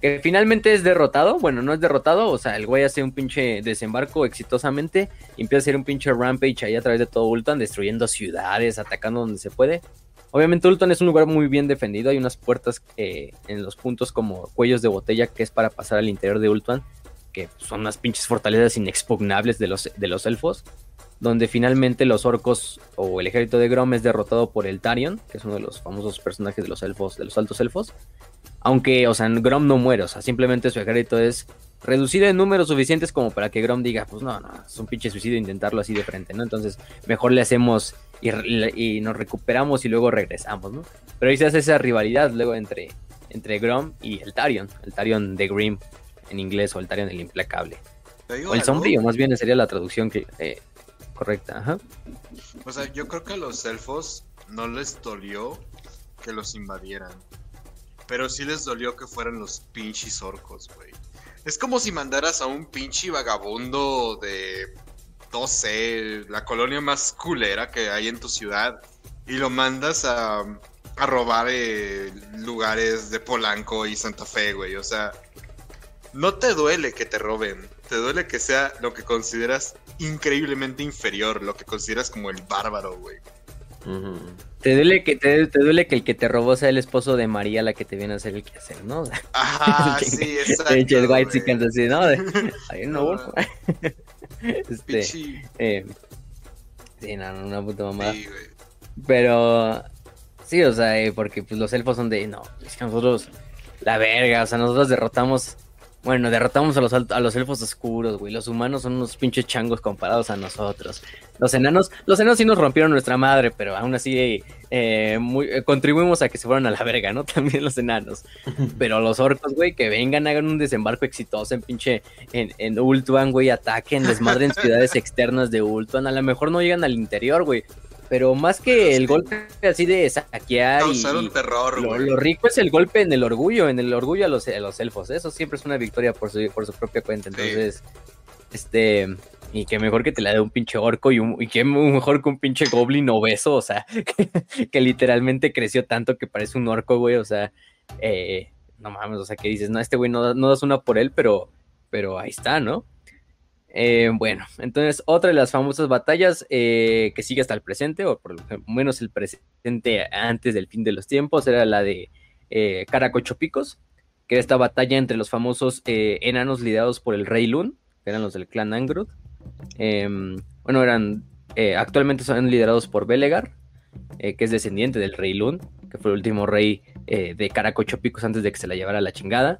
que finalmente es derrotado. Bueno, no es derrotado, o sea, el güey hace un pinche desembarco exitosamente y empieza a hacer un pinche rampage ahí a través de todo Ultan, destruyendo ciudades, atacando donde se puede. Obviamente Ultan es un lugar muy bien defendido, hay unas puertas eh, en los puntos como cuellos de botella que es para pasar al interior de Ultan, que son unas pinches fortalezas inexpugnables de los, de los elfos, donde finalmente los orcos o el ejército de Grom es derrotado por el Tarion, que es uno de los famosos personajes de los elfos, de los altos elfos, aunque, o sea, Grom no muere, o sea, simplemente su ejército es reducido en números suficientes como para que Grom diga, pues no, no, es un pinche suicidio intentarlo así de frente, ¿no? Entonces, mejor le hacemos y, nos recuperamos y luego regresamos, ¿no? Pero ahí se hace esa rivalidad luego entre, entre Grom y el Tarion, el Tarion de Grim en inglés o el Tarion el implacable. O el sombrío, más bien sería la traducción que, eh, correcta, ajá. O sea, yo creo que a los elfos no les dolió que los invadieran. Pero sí les dolió que fueran los pinches orcos, güey. Es como si mandaras a un pinche vagabundo de, no sé, la colonia más culera que hay en tu ciudad y lo mandas a, a robar eh, lugares de Polanco y Santa Fe, güey. O sea, no te duele que te roben, te duele que sea lo que consideras increíblemente inferior, lo que consideras como el bárbaro, güey. Te duele que te, duele que el que te robó sea el esposo de María la que te viene a hacer el quehacer, ¿no? Ajá, <laughs> sí, exacto. El White Chickens así, ¿no? Hay un no, <laughs> este, eh, sí, no, una puta mamada. Sí. Pero sí, o sea, eh, porque pues los elfos son de, no, es que nosotros la verga, o sea, nosotros derrotamos bueno, derrotamos a los, a los elfos oscuros, güey. Los humanos son unos pinches changos comparados a nosotros. Los enanos, los enanos sí nos rompieron nuestra madre, pero aún así eh, muy, eh, contribuimos a que se fueran a la verga, ¿no? <laughs> También los enanos. <laughs> Pero los orcos, güey, que vengan, hagan un desembarco exitoso en pinche, en, en Ultuan, güey, ataquen, desmadren <laughs> ciudades externas de Ultuan. A lo mejor no llegan al interior, güey, pero más que el golpe así de saquear y, un terror, lo, rico es el golpe en el orgullo, en el orgullo a los, los elfos. Eso siempre es una victoria por su, por su propia cuenta. Entonces, este, y que mejor que te la dé un pinche orco y, un, y que mejor que un pinche goblin obeso, o sea, <laughs> que, literalmente creció tanto que parece un orco, güey, o sea, eh, no mames, o sea, que dices, no, este güey no, no das una por él, pero, pero ahí está, ¿no? Eh, bueno, entonces otra de las famosas batallas eh, que sigue hasta el presente, o por lo menos el presente antes del fin de los tiempos, era la de eh, Caracochopicos, que era esta batalla entre los famosos eh, enanos liderados por el rey Lun, que eran los del clan Angrud. Em, bueno, eran actualmente son liderados por Belegar, que es descendiente del rey Lun, que fue el último rey de Caracochopicos antes de que se la llevara la chingada.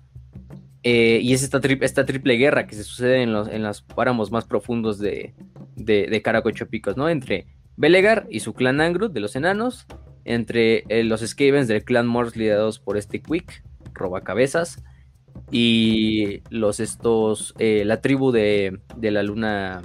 Eh, y es esta, esta, triple guerra que se sucede en los, en los páramos más profundos de, de, de Caracochopicos, ¿no? Entre Belegar y su clan Angrud de los enanos, entre eh, los Skavens del clan Morse liderados por este Quick, robacabezas, y los estos, eh, la tribu de, de, la luna,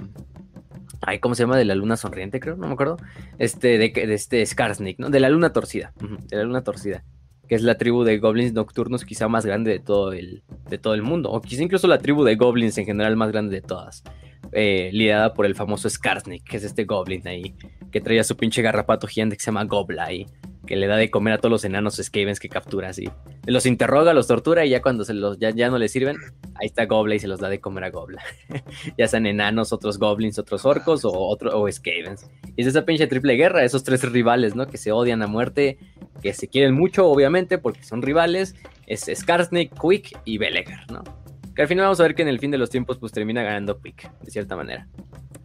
ay, ¿cómo se llama? De la luna sonriente, creo, no me acuerdo, este, de, de este Skarsnik, ¿no? De la luna torcida, de la luna torcida que es la tribu de goblins nocturnos quizá más grande de todo el, de todo el mundo, o quizá incluso la tribu de goblins en general más grande de todas, eh, liderada por el famoso Skarsnik, que es este goblin ahí, que traía su pinche garrapato gigante que se llama Gobla ahí, que le da de comer a todos los enanos Skavens que captura así. Los interroga, los tortura y ya cuando se los, ya, ya no le sirven, ahí está Gobla y se los da de comer a Gobla. <laughs> ya sean enanos, otros goblins, otros orcos o, otro, o Skavens. Y es esa pinche triple guerra, esos tres rivales, ¿no? Que se odian a muerte, que se quieren mucho, obviamente, porque son rivales. Es Skarsnik, Quick y Belegar, ¿no? Que al final vamos a ver que en el fin de los tiempos pues termina ganando Quick, de cierta manera.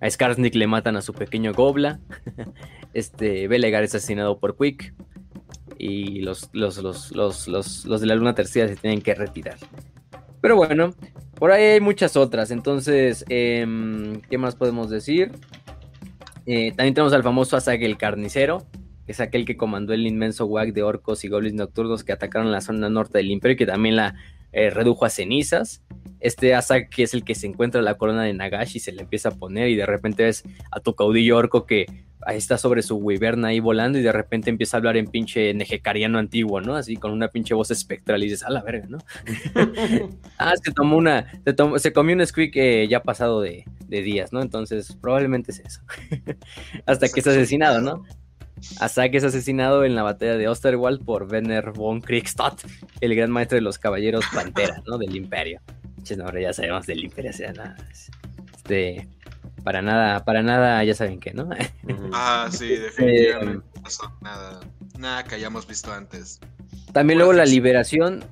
A Skarsnik le matan a su pequeño Gobla. <laughs> este Belegar es asesinado por Quick. Y los, los, los, los, de la luna tercera se tienen que retirar. Pero bueno, por ahí hay muchas otras. Entonces, em, ¿qué más podemos decir? Eh, también tenemos al famoso Asag el Carnicero, que es aquel que comandó el inmenso wag de orcos y goblins nocturnos que atacaron la zona norte del imperio y que también la, eh, redujo a cenizas. Este Asa que es el que se encuentra la corona de Nagashi se le empieza a poner y de repente ves a tu caudillo orco que ahí está sobre su wyverna ahí volando y de repente empieza a hablar en pinche nejecariano antiguo, ¿no? Así con una pinche voz espectral y dices, a la verga, ¿no? <laughs> ah, se tomó una, se, tomó, se comió un squeak eh, ya pasado de, de, días, ¿no? Entonces probablemente es eso. <laughs> Hasta que es asesinado, ¿no? Hasta que es asesinado en la batalla de Osterwald por Werner von Kriegstadt, el gran maestro de los caballeros Pantera, ¿no? Del Imperio. No, ahora ya sabemos del Imperio, o sea, nada. Este, para nada, para nada, ya saben que, ¿no? ah, sí, definitivamente. nada, nada que hayamos visto antes. También luego la liberación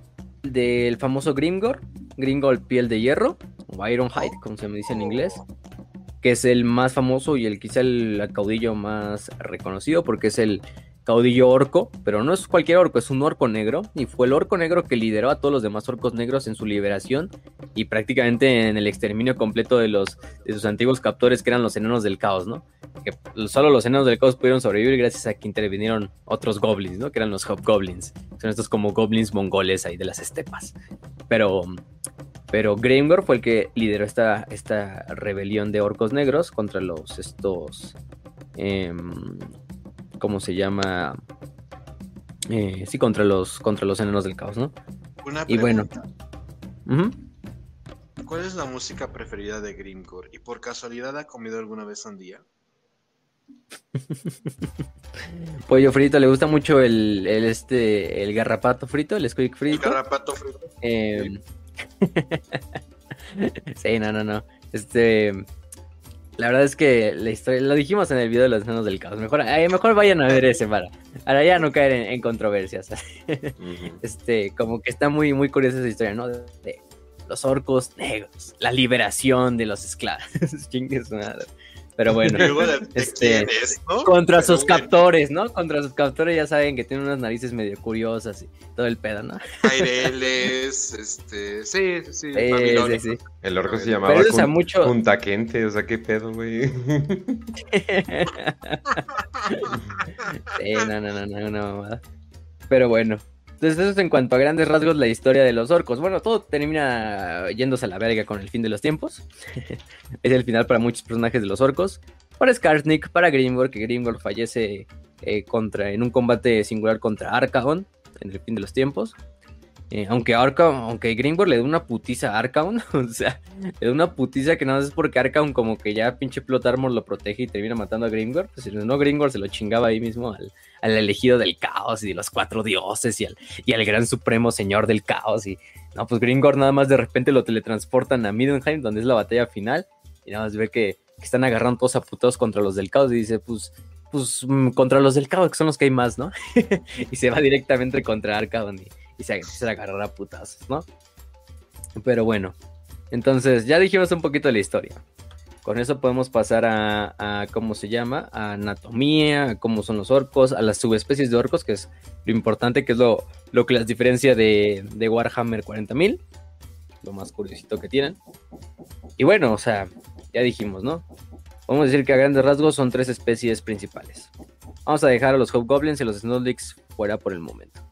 del famoso Grimgor, Grimgor piel de hierro, o Ironhide, como se me dice en inglés, que es el más famoso y el quizá el caudillo más reconocido porque es el caudillo orco, pero no es cualquier orco, es un orco negro, y fue el orco negro que lideró a todos los demás orcos negros en su liberación y prácticamente en el exterminio completo de los de sus antiguos captores que eran los enanos del caos, ¿no? Que solo los enanos del caos pudieron sobrevivir gracias a que intervinieron otros goblins, ¿no? Que eran los hobgoblins. Son estos como goblins mongoles ahí de las estepas. Pero pero Grimgor fue el que lideró esta, esta rebelión de orcos negros contra los estos eh, ¿cómo se llama? Eh, sí, contra los, contra los enanos del caos, ¿no? Una y bueno. ¿Cuál es la música preferida de Grimgor? ¿Y por casualidad ha comido alguna vez sandía? <laughs> Pollo frito, le gusta mucho el, el, este el garrapato frito, el squeak frito. El garrapato frito. Eh... sí, <laughs> no, no, no. Este la verdad es que la historia, lo dijimos en el video de los enanos del caos. Mejor, mejor vayan a ver ese para, para ya no caer en, controversias. Este, como que está muy, muy curiosa esa historia, ¿no? De, los orcos negros, la liberación de los esclavos. <laughs> Pero bueno, este, contra sus captores, ¿no? Contra sus captores ya saben que tienen unas narices medio curiosas y todo el pedo, ¿no? Aireles, este, sí, sí, sí. sí, El orco se llamaba Punta Quente, o sea, qué pedo, güey. <laughs> sí, no, no, no, no, una mamada. Pero bueno, entonces eso es en cuanto a grandes rasgos la historia de los orcos. Bueno, todo termina yéndose a la verga con el fin de los tiempos. <laughs> es el final para muchos personajes de los orcos. Para Skarsnik, para Grimgor, que Grimgor fallece eh, contra, en un combate singular contra Arcaon en el fin de los tiempos. Eh, aunque Arca, aunque Grimgor le da una putiza a Arcaon, <laughs> o sea, le da una putiza que no es porque Arcaon como que ya pinche Plot Armor lo protege y termina matando a Grimgor, pues si no Grimgor se lo chingaba ahí mismo al, elegido del caos y de los cuatro dioses y al, y al gran supremo señor del caos y no, pues Grimgor nada más de repente lo teletransportan a Middenheim donde es la batalla final y nada más ve que, están agarrando todos a putos contra los del caos y dice pues pues mm, contra los del caos que son los que hay más, ¿no? <laughs> y se va directamente contra Arcaon y y se empieza a putazos, ¿no? Pero bueno, entonces ya dijimos un poquito de la historia. Con eso podemos pasar a, cómo se llama, a anatomía, a cómo son los orcos, a las subespecies de orcos, que es lo importante, que es lo, lo que las diferencia de, de Warhammer 40.000, lo más curiosito que tienen. Y bueno, o sea, ya dijimos, ¿no? Vamos a decir que a grandes rasgos son tres especies principales. Vamos a dejar a los Hobgoblins y los Snowdicks fuera por el momento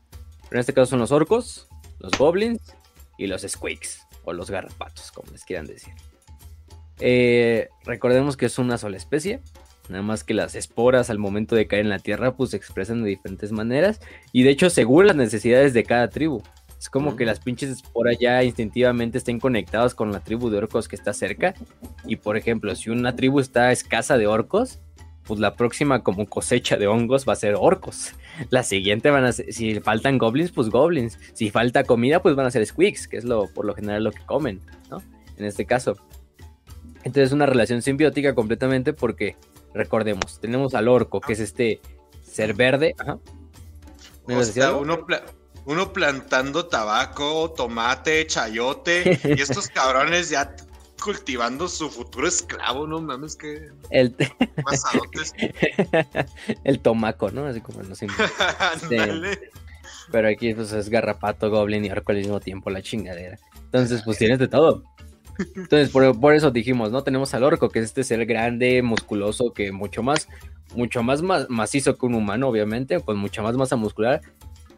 en este caso son los orcos, los goblins y los squakes, o los garrapatos, como les quieran decir. Eh, recordemos que es una sola especie, nada más que las esporas al momento de caer en la tierra pues se expresan de diferentes maneras y de hecho según las necesidades de cada tribu. Es como que las pinches esporas ya instintivamente estén conectadas con la tribu de orcos que está cerca y por ejemplo si una tribu está escasa de orcos, pues la próxima como cosecha de hongos va a ser orcos. <laughs> La siguiente van a ser, si faltan goblins, pues goblins. Si falta comida, pues van a ser squeaks, que es lo por lo general lo que comen, ¿no? En este caso. Entonces es una relación simbiótica completamente porque, recordemos, tenemos al orco, que es este ser verde. Ajá. uno, uno plantando tabaco, tomate, chayote, y estos <laughs> cabrones ya cultivando su futuro esclavo, no mames que el <laughs> el tomaco, ¿no? Así como no sé. <laughs> pero aquí pues es garrapato, goblin y arco al mismo tiempo la chingadera. Entonces, pues tienes de todo. Entonces, por, eso dijimos, ¿no? Tenemos al orco, que es este ser grande, musculoso, que mucho más, mucho más macizo que un humano, obviamente, con mucha más masa muscular,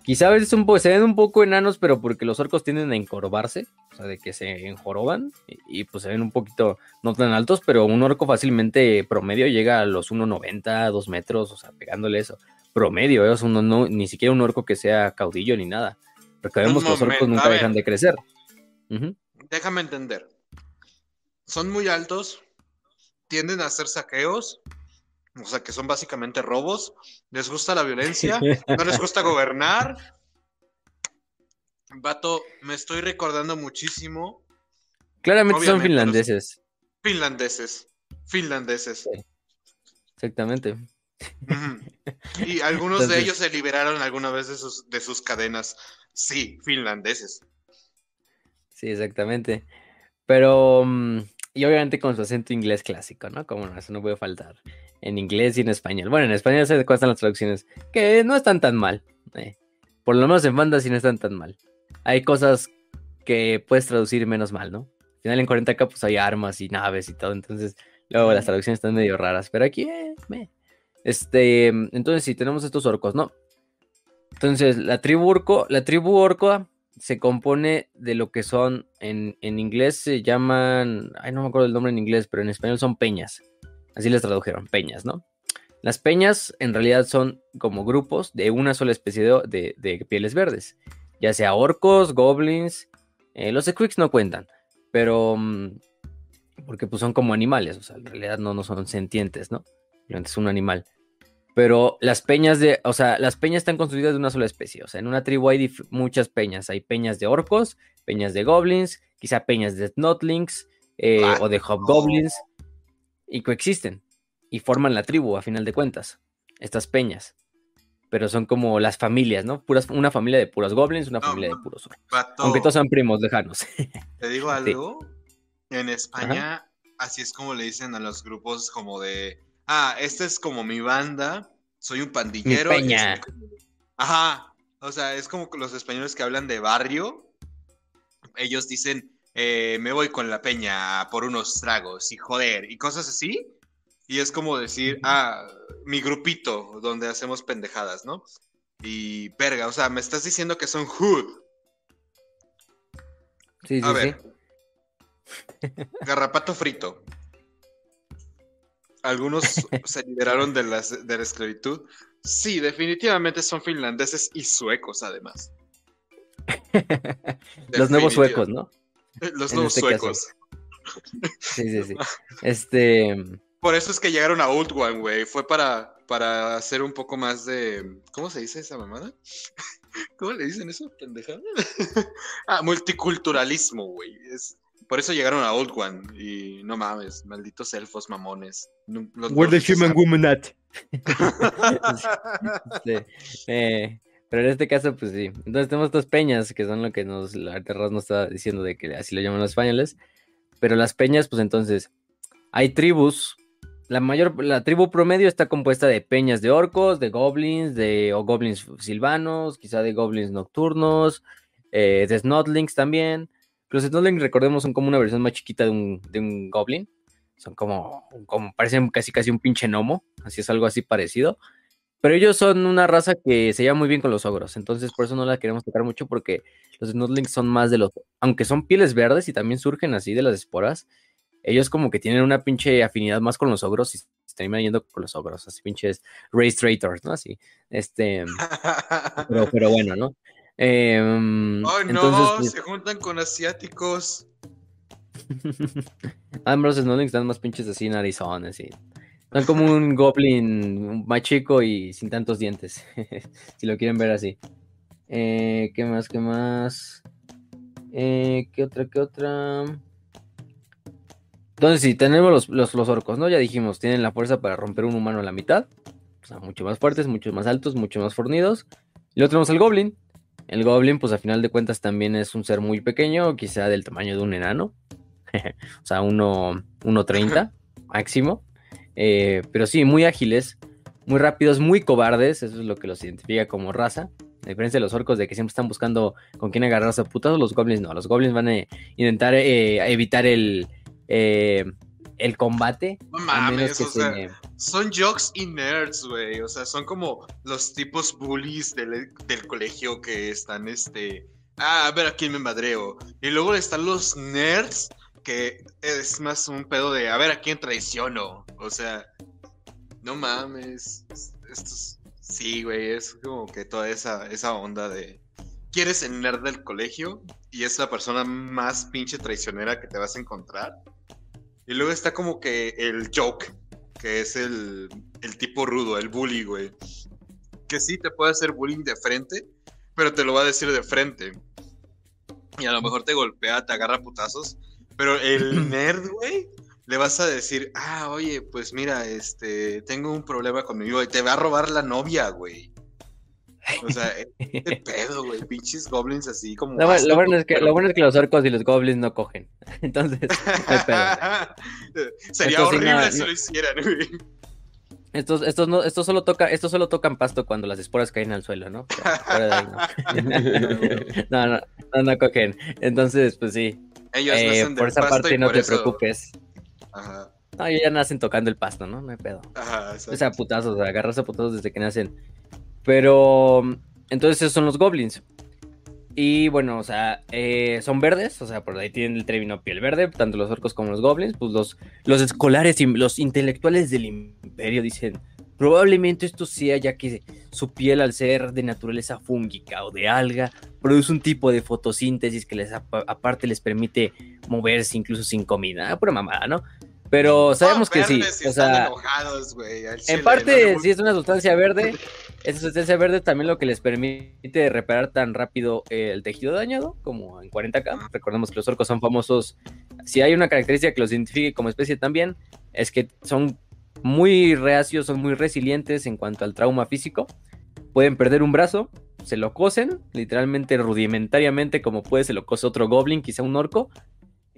Quizá a veces un poco, se ven un poco enanos, pero porque los orcos tienden a encorvarse, o sea, de que se enjoroban y, pues se ven un poquito no tan altos, pero un orco fácilmente promedio llega a los 1,90, 2 metros, o sea, pegándole eso. Promedio, ¿eh? o no, ni siquiera un orco que sea caudillo ni nada. Porque vemos que los orcos nunca dejan de crecer. Déjame entender. Son muy altos, tienden a hacer saqueos, o sea, que son básicamente robos, les gusta la violencia, <laughs> no les gusta gobernar. Vato, me estoy recordando muchísimo. Claramente son finlandeses. Finlandeses, finlandeses. Exactamente. Y <laughs> algunos de ellos se liberaron alguna vez de sus, de sus cadenas. Sí, finlandeses. Sí, exactamente. Pero, mm, y obviamente con su acento inglés clásico, ¿no? Como no, eso no puede faltar en inglés y en español. Bueno, en español se cuestan las traducciones, que no están tan mal. Eh. Por lo menos en fantasy no están tan mal. Hay cosas que puedes traducir menos mal, ¿no? Al final en 40k pues hay armas y naves y todo, entonces luego las traducciones están medio raras, pero aquí, eh, este, entonces sí, tenemos estos orcos, ¿no? Entonces, la tribu orco, la tribu orco se compone de lo que son, en, en inglés se llaman, ay, no me acuerdo el nombre en inglés, pero en español son peñas. Así les tradujeron, peñas, ¿no? Las peñas en realidad son como grupos de una sola especie de, pieles verdes, ya sea orcos, goblins, eh, los equics no cuentan, pero mm, porque pues son como animales, o sea, en realidad no, no son sentientes, ¿no? Es un animal. Pero las peñas de, o sea, las peñas están construidas de una sola especie, o sea, en una tribu hay muchas peñas, hay peñas de orcos, peñas de goblins, quizá peñas de snotlings eh, ah, o de hobgoblins y coexisten y forman la tribu a final de cuentas, estas peñas. Pero son como las familias, ¿no? Puras, una familia de puros goblins, una familia de puros orcos. Aunque todos son primos lejanos. <laughs> Te digo algo. En España, así es como le dicen a los grupos como de, ah, esta es como mi banda, soy un pandillero. peña. Ajá. O sea, es como los españoles que hablan de barrio. Ellos dicen, eh, me voy con la peña por unos tragos y joder, y cosas así. Y es como decir, ah, mi grupito donde hacemos pendejadas, ¿no? Y verga, o sea, me estás diciendo que son hood. Sí, sí, A ver. Garrapato frito. Algunos <laughs> se liberaron de, de la esclavitud. Sí, definitivamente son finlandeses y suecos, además. <laughs> Los nuevos suecos, ¿no? <laughs> Los nuevos este suecos. Sí, sí, sí. Este. Por eso es que llegaron a Old One, güey. Fue para, para hacer un poco más de. ¿Cómo se dice esa mamada? ¿Cómo le dicen eso, pendejada? ah, multiculturalismo, güey. Es... Por eso llegaron a Old One. Y no mames, malditos elfos mamones. Where the human woman at? <laughs> eh, pero en este caso, pues sí. Entonces tenemos estas peñas, que son lo que nos, la Terras nos está diciendo de que así lo llaman los españoles. Pero las peñas, pues entonces, hay tribus. La mayor, la tribu promedio está compuesta de peñas de orcos, de goblins, de o goblins silvanos, quizá de goblins nocturnos, eh, de snotlings también. Los snotlings, recordemos, son como una versión más chiquita de un, de un goblin. Son como, como, parecen casi casi un pinche gnomo, así es algo así parecido. Pero ellos son una raza que se lleva muy bien con los ogros, entonces por eso no la queremos tocar mucho porque los Snotlings son más de los, aunque son pieles verdes y también surgen así de las esporas, ellos como que tienen una pinche afinidad más con los ogros y se están yendo con los ogros, así pinches race traitors, ¿no? Así, este, <laughs> pero, bueno, ¿no? Eh, no, pues se juntan con asiáticos. <laughs> los Snotlings están más pinches así narizones y son como un <laughs> goblin más chico y sin tantos dientes. <laughs> si lo quieren ver así. Eh, ¿Qué más? ¿Qué más? Eh, ¿Qué otra? ¿Qué otra? Entonces, sí, tenemos los, los, orcos, ¿no? Ya dijimos, tienen la fuerza para romper un humano a la mitad. O sea, mucho más fuertes, mucho más altos, mucho más fornidos. Y luego tenemos al goblin. El goblin, pues a final de cuentas, también es un ser muy pequeño, quizá del tamaño de un enano. <laughs> o sea, 1.30 máximo. Eh, pero sí, muy ágiles, muy rápidos, muy cobardes, eso es lo que los identifica como raza. A diferencia de los orcos de que siempre están buscando con quién agarrarse a putados, los goblins no. Los goblins van a intentar eh, evitar el, eh, el combate. No mames, o sea, son jocks y nerds, güey. O sea, son como los tipos bullies del, del colegio que están, este. Ah, a ver a quién me madreo. Y luego están los nerds, que es más un pedo de a ver a quién traiciono. O sea, no mames. Estos, sí, güey, es como que toda esa, esa onda de. ¿Quieres el nerd del colegio? Y es la persona más pinche traicionera que te vas a encontrar. Y luego está como que el joke, que es el, el tipo rudo, el bully, güey. Que sí te puede hacer bullying de frente, pero te lo va a decir de frente. Y a lo mejor te golpea, te agarra putazos. Pero el <clears throat> nerd, güey, le vas a decir, ah, oye, pues mira, este, tengo un problema conmigo y te va a robar la novia, güey. O sea, <laughs> el pedo, güey, pinches goblins así como. Lo, bueno es que, lo bueno es que los orcos y los goblins no cogen. <laughs> Entonces, <laughs> Sería horrible si lo hicieran, güey. Estos, estos, no, estos, solo toca, estos solo tocan pasto cuando las esporas caen al suelo, ¿no? no. no, no, no, cogen. Entonces, pues sí. Ellos eh, por esa parte no te preocupes. Ajá. No, ellos ya nacen tocando el pasto, ¿no? No hay pedo. Ajá, o sea, putazos, o sea, agarras a putazos desde que nacen. Pero, entonces esos son los goblins. Y bueno, o sea, eh, son verdes, o sea, por ahí tienen el término piel verde, tanto los orcos como los goblins, pues los, los escolares y los intelectuales del imperio dicen, probablemente esto sea ya que su piel al ser de naturaleza fúngica o de alga, produce un tipo de fotosíntesis que les aparte les permite moverse incluso sin comida, ah, pura mamada, ¿no? Pero sabemos que sí. O sea, en parte, si es una sustancia verde, esa sustancia verde también lo que les permite reparar tan rápido el tejido dañado como en 40K. Recordemos que los orcos son famosos. Si hay una característica que los identifique como especie también, es que son muy reacios, son muy resilientes en cuanto al trauma físico. Pueden perder un brazo, se lo cosen, literalmente rudimentariamente, como puede se lo cose otro goblin, quizá un orco,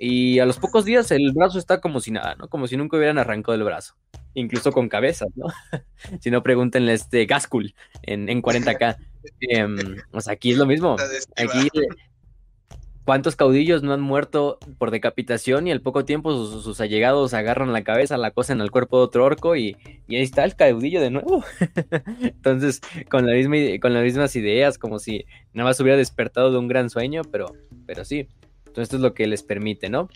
y a los pocos días el brazo está como si nada, ¿no? Como si nunca hubieran arrancado el brazo. Incluso con cabezas, ¿no? <laughs> si no, pregúntenle este Gaskul en, en 40K. Em, o sea, aquí es lo mismo. Aquí, ¿cuántos caudillos no han muerto por decapitación y al poco tiempo sus, allegados agarran la cabeza, la cosen al cuerpo de otro orco y, y ahí está el caudillo de nuevo? <laughs> Entonces, con, la misma, con las mismas ideas, como si nada más hubiera despertado de un gran sueño, pero, pero sí. Entonces esto es lo que les permite, ¿no?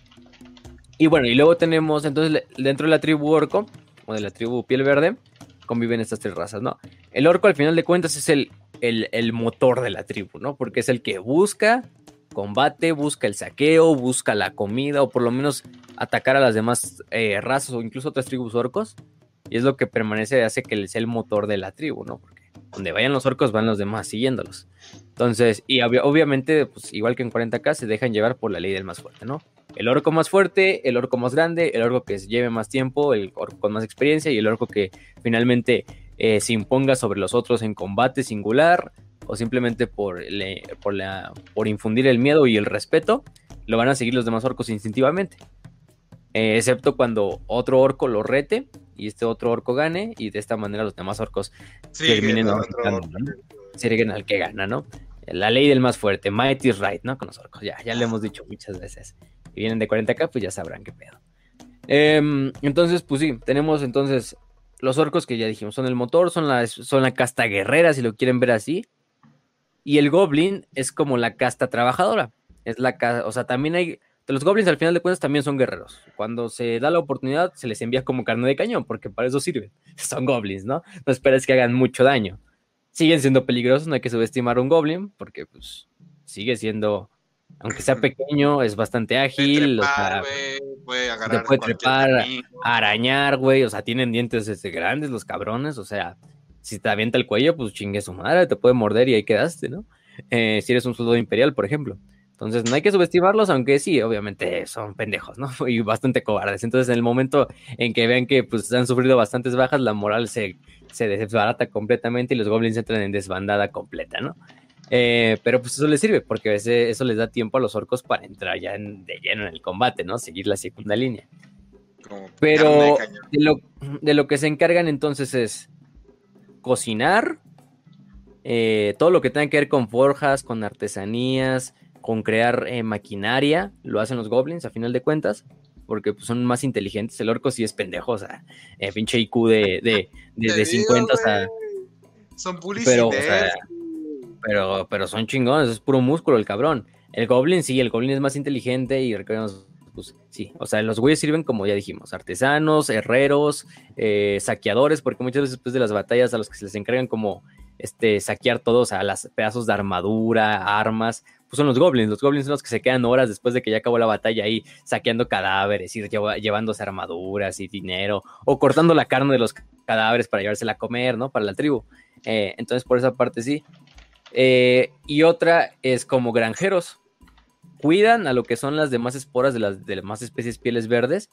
Y bueno, y luego tenemos, entonces dentro de la tribu orco, o de la tribu piel verde, conviven estas tres razas, ¿no? El orco al final de cuentas es el, el, motor de la tribu, ¿no? Porque es el que busca, combate, busca el saqueo, busca la comida, o por lo menos atacar a las demás eh, razas o incluso otras tribus orcos. Y es lo que permanece, hace que sea el motor de la tribu, ¿no? Porque donde vayan los orcos van los demás siguiéndolos. Entonces, y obviamente, pues igual que en 40k, se dejan llevar por la ley del más fuerte, ¿no? El orco más fuerte, el orco más grande, el orco que lleve más tiempo, el orco con más experiencia y el orco que finalmente eh, se imponga sobre los otros en combate singular o simplemente por, por, la, por infundir el miedo y el respeto, lo van a seguir los demás orcos instintivamente. Eh, excepto cuando otro orco lo rete y este otro orco gane y de esta manera los demás orcos terminen ganando, al que gana, ¿no? La ley del más fuerte, might is right, ¿no? Con los orcos, ya, ya lo hemos dicho muchas veces. Y vienen de 40k, pues ya sabrán qué pedo. Em, entonces, pues sí, tenemos entonces los orcos que ya dijimos, son el motor, son la, son la casta guerrera, si lo quieren ver así. Y el goblin es como la casta trabajadora. Es la o sea, también hay los goblins al final de cuentas también son guerreros. Cuando se da la oportunidad se les envía como carne de cañón, porque para eso sirven. <laughs> Son goblins, ¿no? No esperes que hagan mucho daño. Siguen siendo peligrosos, no hay que subestimar un goblin, porque pues sigue siendo, aunque sea pequeño, es bastante ágil. puede, agarrar puede trepar, arañar, güey. O sea, tienen dientes este, grandes los cabrones. O sea, si te avienta el cuello, pues chingue su madre, te puede morder y ahí quedaste, ¿no? Eh, si eres un soldado imperial, por ejemplo. Entonces no hay que subestimarlos, aunque sí, obviamente son pendejos, ¿no? <laughs> Y bastante cobardes. Entonces en el momento en que vean que pues han sufrido bastantes bajas, la moral se, se desbarata completamente y los goblins entran en desbandada completa, ¿no? Eh, pero pues eso les sirve, porque eso les da tiempo a los orcos para entrar ya de lleno en el combate, ¿no? Seguir la segunda línea. Pero de lo, de lo, que se encargan entonces es cocinar, eh, todo lo que tenga que ver con forjas, con artesanías, con crear eh, maquinaria, lo hacen los goblins a final de cuentas. porque pues, son más inteligentes. El orco sí es pendejo, o sea, eh, pinche IQ de, de, <laughs> de, Te 50 digo, hasta... Son Pero, o sea, pero, pero son chingones, es puro músculo el cabrón. El Goblin sí, el Goblin es más inteligente y recordemos, pues sí, o sea, los güeyes sirven como ya dijimos, artesanos, herreros, eh, saqueadores, porque muchas veces después de las batallas a los que se les encargan como este, saquear todos, a las pedazos de armadura, armas, pues son los Goblins. Los Goblins son los que se quedan horas después de que ya acabó la batalla ahí saqueando cadáveres, lleva- llevándose armaduras y dinero, o cortando la carne de los cadáveres para llevársela a comer, ¿no? Para la tribu. Eh, entonces, por esa parte sí. Eh, y otra es como granjeros. Cuidan a lo que son las demás esporas de las de demás especies pieles verdes.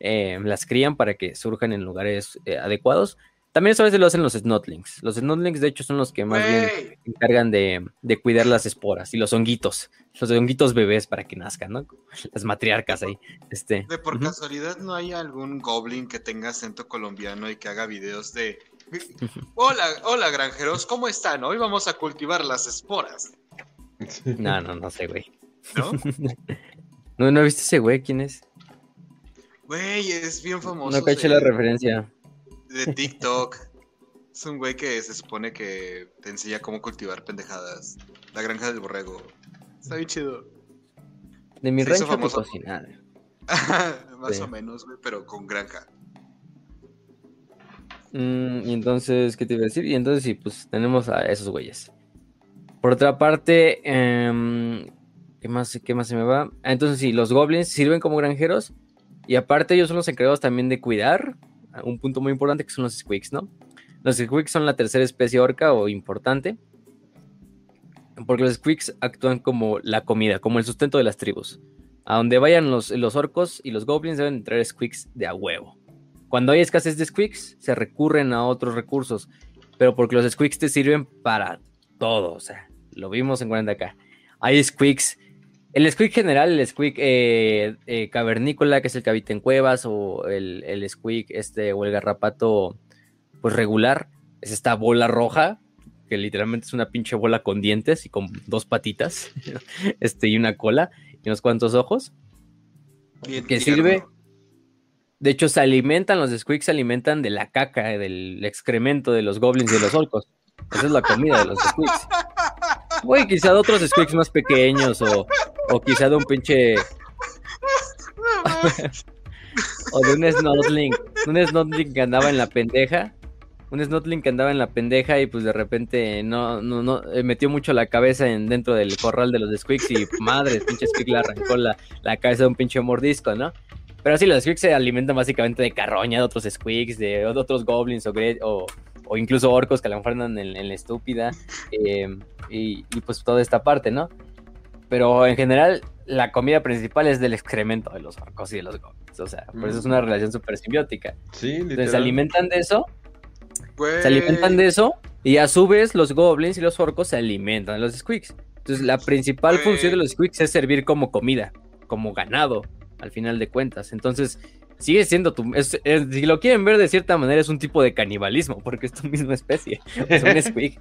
eh, las crían para que surjan en lugares adecuados. También eso a veces lo hacen los snotlings. Los snotlings, de hecho, son los que más bien se encargan de, de cuidar las esporas y los honguitos. Los honguitos bebés para que nazcan, ¿no? Las matriarcas ahí. Este. de por casualidad no hay algún goblin que tenga acento colombiano y que haga videos de <laughs> Hola, hola granjeros, ¿cómo están? Hoy vamos a cultivar las esporas, No, no, no sé, güey. ¿no? <laughs> No, no viste ese güey, ¿quién es? Güey, es bien famoso. No caché de- la referencia. De TikTok. Es un güey que se supone que te enseña cómo cultivar pendejadas. La granja del borrego. Está bien chido. De mi Se rancho famoso. cocinar. <laughs> Más Sí. o menos, güey, pero con granja. Mm, y entonces, ¿qué te iba a decir? Y entonces sí, pues tenemos a esos güeyes. Por otra parte, em, ¿qué más, qué más se me va? Ah, entonces sí, los goblins sirven como granjeros. Y aparte ellos son los encargados también de cuidar. Un punto muy importante que son los squigs, ¿no? Los squigs son la tercera especie orca o importante. Porque los squigs actúan como la comida, como el sustento de las tribus. A donde vayan los, los orcos y los goblins deben traer squigs de a huevo. Cuando hay escasez de squigs, se recurren a otros recursos. Pero porque los squigs te sirven para todo. O sea, lo vimos en 40k. Hay squigs. El squig general, el squig eh, eh, cavernícola, que es el que habita en cuevas, o el, el squig este, o el garrapato pues regular, es esta bola roja, que literalmente es una pinche bola con dientes y con dos patitas, <laughs> este, y una cola, y unos cuantos ojos. Bien Que tierno. sirve. De hecho, se alimentan, los squigs se alimentan de la caca, del excremento de los goblins y de los orcos. Esa es la comida de los squigs. <laughs> Güey, quizá de otros squigs más pequeños o, o quizá de un pinche... <laughs> o de un snotling. Un snotling que andaba en la pendeja. Un snotling que andaba en la pendeja y pues de repente no, no, no, eh, metió mucho la cabeza en, dentro del corral de los squigs y madre, pinche squig le arrancó la, la cabeza de un pinche mordisco, ¿no? Pero sí, los squigs se alimentan básicamente de carroña de otros squigs, de, otros goblins o, o, o incluso orcos que a lo mejor andan en, en la estúpida. <laughs> eh, y, y, pues toda esta parte, ¿no? Pero en general, la comida principal es del excremento de los orcos y de los goblins. O sea, por eso es una relación súper simbiótica. Sí, Entonces se literal. alimentan de eso, se alimentan de eso, y a su vez los goblins y los orcos se alimentan de los squigs. Entonces la principal función de los squigs es servir como comida, como ganado, al final de cuentas. Entonces sigue siendo tu... es- es- si lo quieren ver de cierta manera es un tipo de canibalismo, porque es tu misma especie, es un <laughs> squig.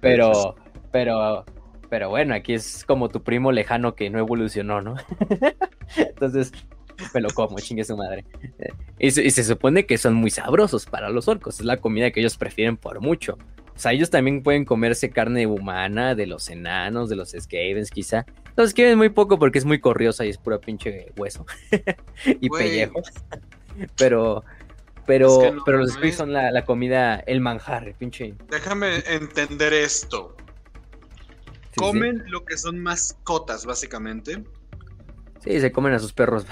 Pero, pero, pero bueno, aquí es como tu primo lejano que no evolucionó, ¿no? <laughs> Entonces, me lo como, chingue su madre. Y se, y se supone que son muy sabrosos para los orcos, es la comida que ellos prefieren por mucho. O sea, ellos también pueden comerse carne humana de los enanos, de los skavens, quizá. Los Skavens muy poco porque es muy corriosa y es pura pinche hueso <laughs> y Güey. pellejo. <laughs> Pero, pero, Es que no pero los. Squigs son la, la comida, el manjar, el pinche. Déjame entender esto. sí, sí. Comen lo que son mascotas, básicamente. Sí, se comen a sus perros.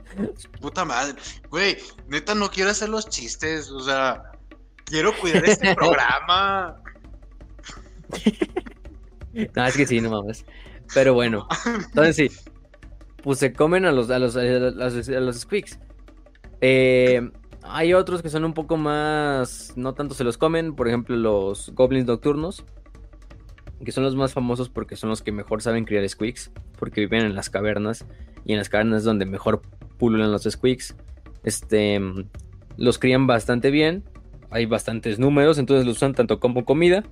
<laughs> Puta madre. Güey, neta no quiero hacer los chistes. O sea, quiero cuidar este programa. No, es que sí, no mames. Pero bueno, <laughs> entonces sí. Pues se comen a los, a los, a los, a los squigs. Eh, hay otros que son un poco más. No tanto se los comen. Por ejemplo, los goblins nocturnos. Que son los más famosos porque son los que mejor saben criar squigs. Porque viven en las cavernas. Y en las cavernas es donde mejor pululan los squigs. Este. Los crían bastante bien. Hay bastantes números. Entonces los usan tanto como comida.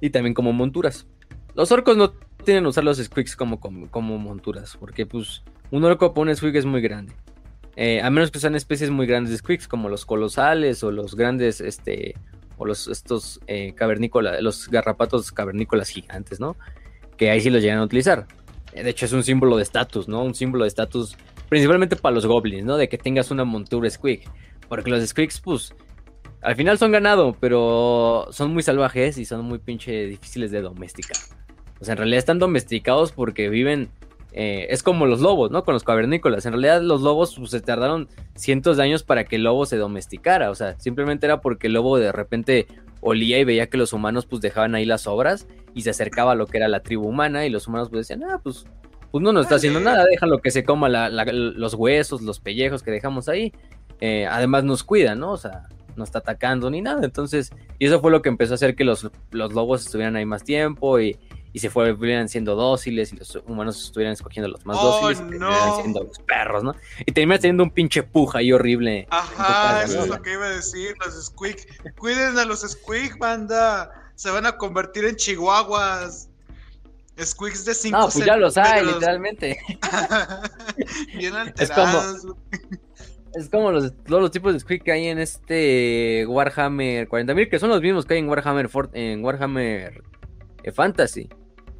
Y también como monturas. Los orcos no tienen que usar los squigs como, como, monturas, porque pues un orco para un squig es muy grande. Eh, a menos que sean especies muy grandes de squigs, como los colosales o los grandes, este, o los estos eh, cavernícolas, los garrapatos cavernícolas gigantes, ¿no? Que ahí sí los llegan a utilizar. Eh, de hecho, es un símbolo de estatus, ¿no? Un símbolo de estatus principalmente para los goblins, ¿no? De que tengas una montura squig. Porque los squigs, pues, al final son ganado, pero son muy salvajes y son muy pinche difíciles de domesticar. Sea, en realidad están domesticados porque viven eh, es como los lobos, ¿no? Con los cavernícolas. En realidad los lobos pues, se tardaron cientos de años para que el lobo se domesticara. O sea, simplemente era porque el lobo de repente olía y veía que los humanos pues dejaban ahí las obras y se acercaba a lo que era la tribu humana y los humanos pues decían, ah, pues, pues no nos está haciendo nada, déjalo que se coma los huesos, los pellejos que dejamos ahí. Eh, además nos cuida, ¿no? O sea, no está atacando ni nada. Entonces, y eso fue lo que empezó a hacer que los, los lobos estuvieran ahí más tiempo y y se fueran siendo dóciles y los humanos estuvieran escogiendo los más oh, dóciles no. siendo los perros, ¿no? Y terminas teniendo un pinche puja ahí horrible. Ajá, eso es lo que iba a decir, los squeak. Cuiden a los squeak, banda. Se van a convertir en chihuahuas. Squeaks de 5 No, pues ya los hay, literalmente. <laughs> Bien alterados. Es como, es como los, todos los tipos de squeak que hay en este Warhammer 40.000, que son los mismos que hay en Warhammer, en Warhammer eh, Fantasy.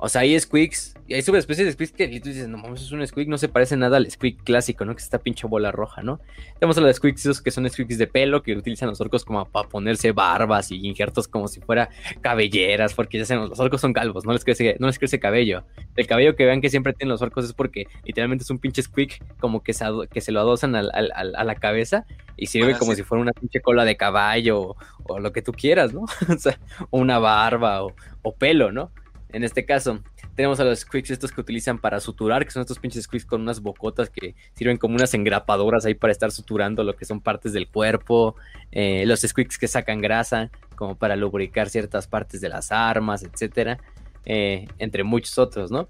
O sea, hay squeaks, y hay subespecies de squeaks que tú dices, no mames, es un squeak, no se parece nada al squeak clásico, ¿no? Que es esta pinche bola roja, ¿no? Tenemos a los squeaks que son squeaks de pelo, que utilizan los orcos como para ponerse barbas y injertos como si fuera cabelleras, porque ya saben, los orcos son calvos, no les crece, no les crece cabello. El cabello que vean que siempre tienen los orcos es porque literalmente es un pinche squeak como que se, que se lo adosan a la cabeza y sirve como si fuera una pinche cola de caballo o, lo que tú quieras, ¿no? <laughs> o sea, una barba o, o pelo, ¿no? En este caso, tenemos a los squeaks estos que utilizan para suturar, que son estos pinches squeaks con unas bocotas que sirven como unas engrapadoras ahí para estar suturando lo que son partes del cuerpo. Eh, los squeaks que sacan grasa, como para lubricar ciertas partes de las armas, etcétera. Eh, entre muchos otros, ¿no?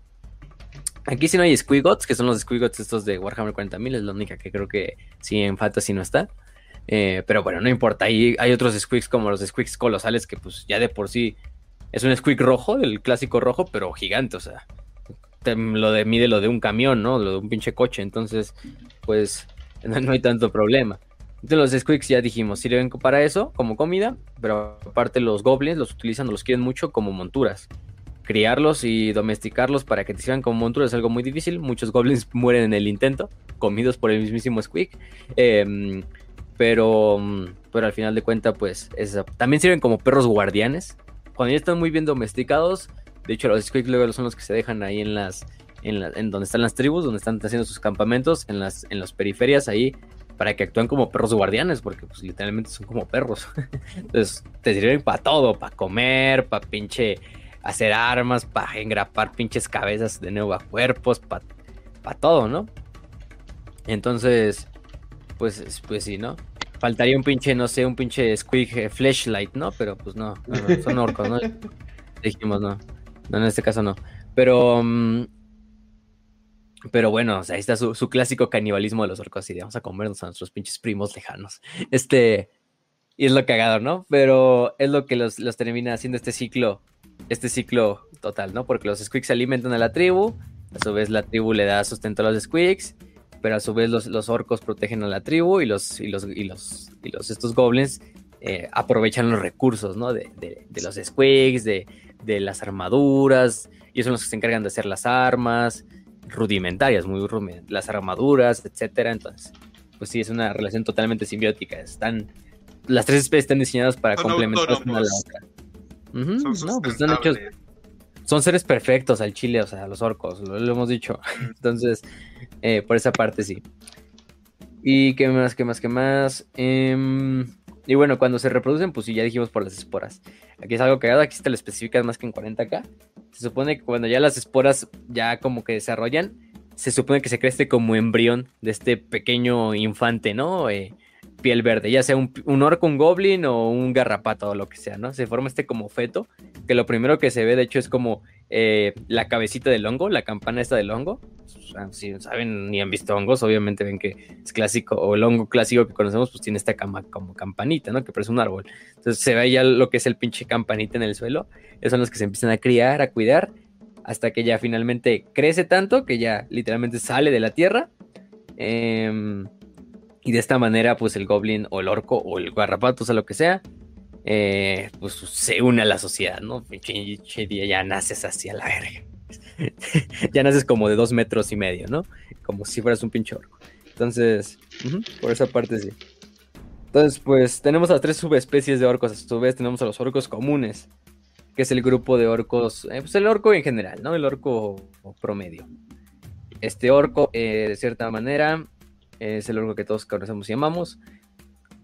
Aquí sí no hay squigots, que son los squigots estos de Warhammer 40.000, es la única que creo que sí en Fantasy no está. Eh, pero bueno, no importa, hay, hay otros squeaks como los squeaks colosales que pues ya de por sí es un squeak rojo, el clásico rojo, pero gigante, o sea, lo de mide lo de un camión, ¿no? Lo de un pinche coche, entonces, pues, <laughs> no, hay tanto problema. Entonces los squeaks ya dijimos, sirven para eso, como comida, pero aparte los goblins los utilizan, los quieren mucho como monturas. Criarlos y domesticarlos para que te sirvan como monturas es algo muy difícil. Muchos goblins <laughs> mueren en el intento, comidos por el mismísimo squeak. Em, pero, pero al final de cuentas, pues, también sirven como perros guardianes cuando ya están muy bien domesticados, de hecho los Squeak luego son los que se dejan ahí en las, en, donde están las tribus, donde están haciendo sus campamentos, en las, en las periferias ahí, para que actúen como perros guardianes, porque pues literalmente son como perros. <laughs> Entonces te sirven para todo, para comer, para pinche hacer armas, para engrapar pinches cabezas de nuevo a cuerpos, para todo, ¿no? Entonces, pues, pues sí, ¿no? Faltaría un pinche, no sé, un pinche squeak eh, flashlight, ¿no? Pero pues no, son orcos, ¿no? <laughs> Dijimos, no. No, en este caso no. Pero. Mm, pero bueno, o sea, ahí está su, clásico canibalismo de los orcos. Y vamos a comernos a nuestros pinches primos lejanos. <laughs> Este. Y es lo cagado, ¿no? Pero es lo que los, termina haciendo este ciclo. Este ciclo total, ¿no? Porque los se alimentan a la tribu. A su vez, la tribu le da sustento a los squeaks pero a su vez los, orcos protegen a la tribu y los, y los, y los, y los estos goblins eh, aprovechan los recursos, ¿no? De, los squigs, de, las armaduras, y son los que se encargan de hacer las armas rudimentarias, muy rudimentarias, las armaduras, etcétera. Entonces, pues sí, es una relación totalmente simbiótica. Están, las tres especies están diseñadas para complementar una a la otra. no, pues están hechos, son seres perfectos al chile, o sea, los orcos, lo hemos dicho. <laughs> Entonces, eh, por esa parte sí. ¿Y qué más, qué más, qué más? Em, y bueno, cuando se reproducen, pues sí, ya dijimos por las esporas. Aquí es algo cagado, aquí se te lo especificas más que en 40k. Se supone que cuando ya las esporas ya como que desarrollan, se supone que se crece como embrión de este pequeño infante, ¿no? Eh, piel verde, ya sea un, un, orco, un goblin o un garrapato o lo que sea, ¿no? Se forma este como feto, que lo primero que se ve de hecho es como eh, la cabecita del hongo, la campana esta del hongo. Si saben ni han visto hongos, obviamente ven que es clásico, o el hongo clásico que conocemos, pues tiene esta cama como campanita, ¿no? Que parece un árbol. Entonces se ve ya lo que es el pinche campanita en el suelo. Esos son los que se empiezan a criar, a cuidar, hasta que ya finalmente crece tanto que ya literalmente sale de la tierra. Eh, Y de esta manera, pues el goblin o el orco o el garrapato, o sea, lo que sea, eh, pues se une a la sociedad, ¿no? Día ya naces hacia la verga. <laughs> ya naces como de dos metros y medio, ¿no? Como si fueras un pinche orco. Entonces, por esa parte sí. Entonces, pues tenemos a las tres subespecies de orcos. A su vez tenemos a los orcos comunes, que es el grupo de orcos, eh, pues el orco en general, ¿no? El orco promedio. Este orco, eh, de cierta manera, es el orco que todos conocemos y amamos.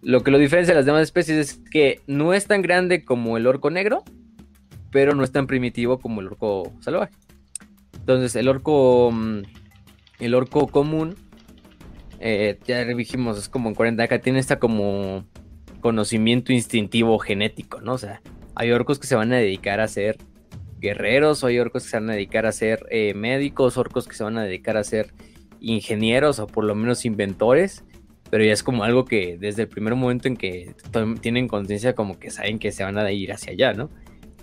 Lo que lo diferencia de las demás especies es que no es tan grande como el orco negro, pero no es tan primitivo como el orco salvaje. Entonces, el orco, mm, el orco común, eh, ya dijimos, es como en 40 acá, tiene esta como conocimiento instintivo genético, ¿no? O sea, hay orcos que se van a dedicar a ser guerreros, hay orcos que se van a dedicar a ser eh, médicos, orcos que se van a dedicar a ser ingenieros o por lo menos inventores pero ya es como algo que desde el primer momento en que tienen conciencia como que saben que se van a ir hacia allá, ¿no?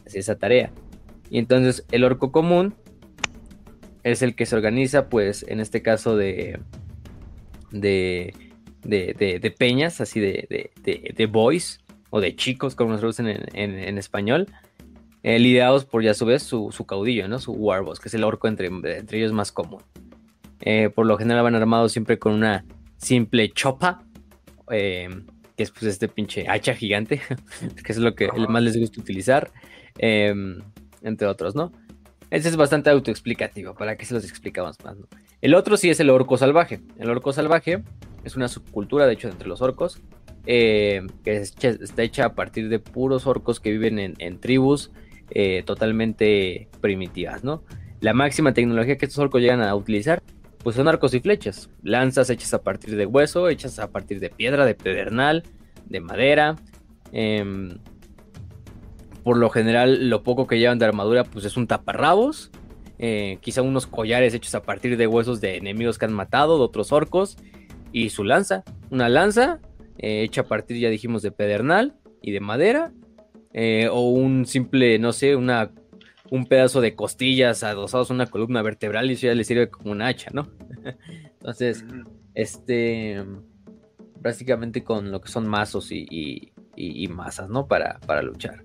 Hacia esa tarea. Y entonces el orco común es el que se organiza, pues en este caso de, de, de, peñas, así de, de, boys o de chicos, como nos traducen en, español, eh, lidiados por ya su vez su, caudillo, ¿no? Su warboss, que es el orco entre, entre ellos más común. Eh, por lo general van armados siempre con una simple chopa, eh, que es pues este pinche hacha gigante, <laughs> que es lo que más les gusta utilizar, em, entre otros, ¿no? Ese es bastante autoexplicativo, ¿para que se los explicamos más? El otro sí es el orco salvaje. El orco salvaje es una subcultura, de hecho, entre los orcos, eh, que está hecha a partir de puros orcos que viven en, tribus eh, totalmente primitivas, ¿no? La máxima tecnología que estos orcos llegan a utilizar pues son arcos y flechas, lanzas hechas a partir de hueso, hechas a partir de piedra, de pedernal, de madera. Em, por lo general, lo poco que llevan de armadura, pues es un taparrabos. Eh, quizá unos collares hechos a partir de huesos de enemigos que han matado, de otros orcos. Y su lanza, una lanza eh, hecha a partir, ya dijimos, de pedernal y de madera. Eh, o un simple, no sé, una un pedazo de costillas adosados a una columna vertebral y eso ya le sirve como un hacha, ¿no? <laughs> Entonces, este, básicamente con lo que son mazos y, masas, ¿no? Para, para luchar.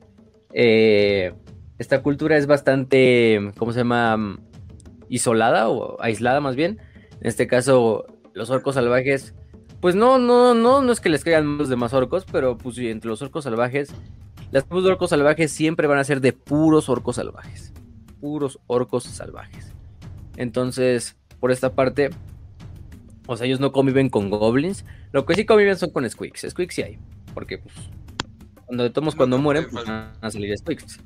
Eh, esta cultura es bastante, ¿cómo se llama? Isolada o aislada más bien. En este caso, los orcos salvajes, pues no, no, no, no es que les caigan los demás orcos, pero pues entre los orcos salvajes las tribus de orcos salvajes siempre van a ser de puros orcos salvajes. Puros orcos salvajes. Entonces, por esta parte, o sea, ellos no conviven con goblins. Lo que sí conviven son con squeaks. Squeaks sí hay. Porque, pues, cuando tomos cuando mueren, pues van a salir squeaks.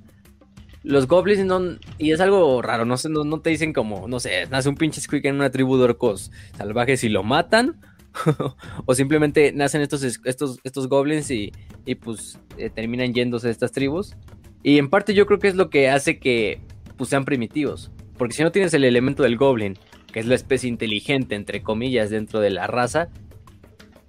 Los goblins no. Y es algo raro, no, no, no te dicen como, no sé, nace un pinche squeak en una tribu de orcos salvajes y lo matan <laughs> o simplemente nacen estos, estos, estos goblins y, pues eh, terminan yéndose de estas tribus. Y en parte yo creo que es lo que hace que pues, sean primitivos. Porque si no tienes el elemento del goblin, que es la especie inteligente, entre comillas, dentro de la raza,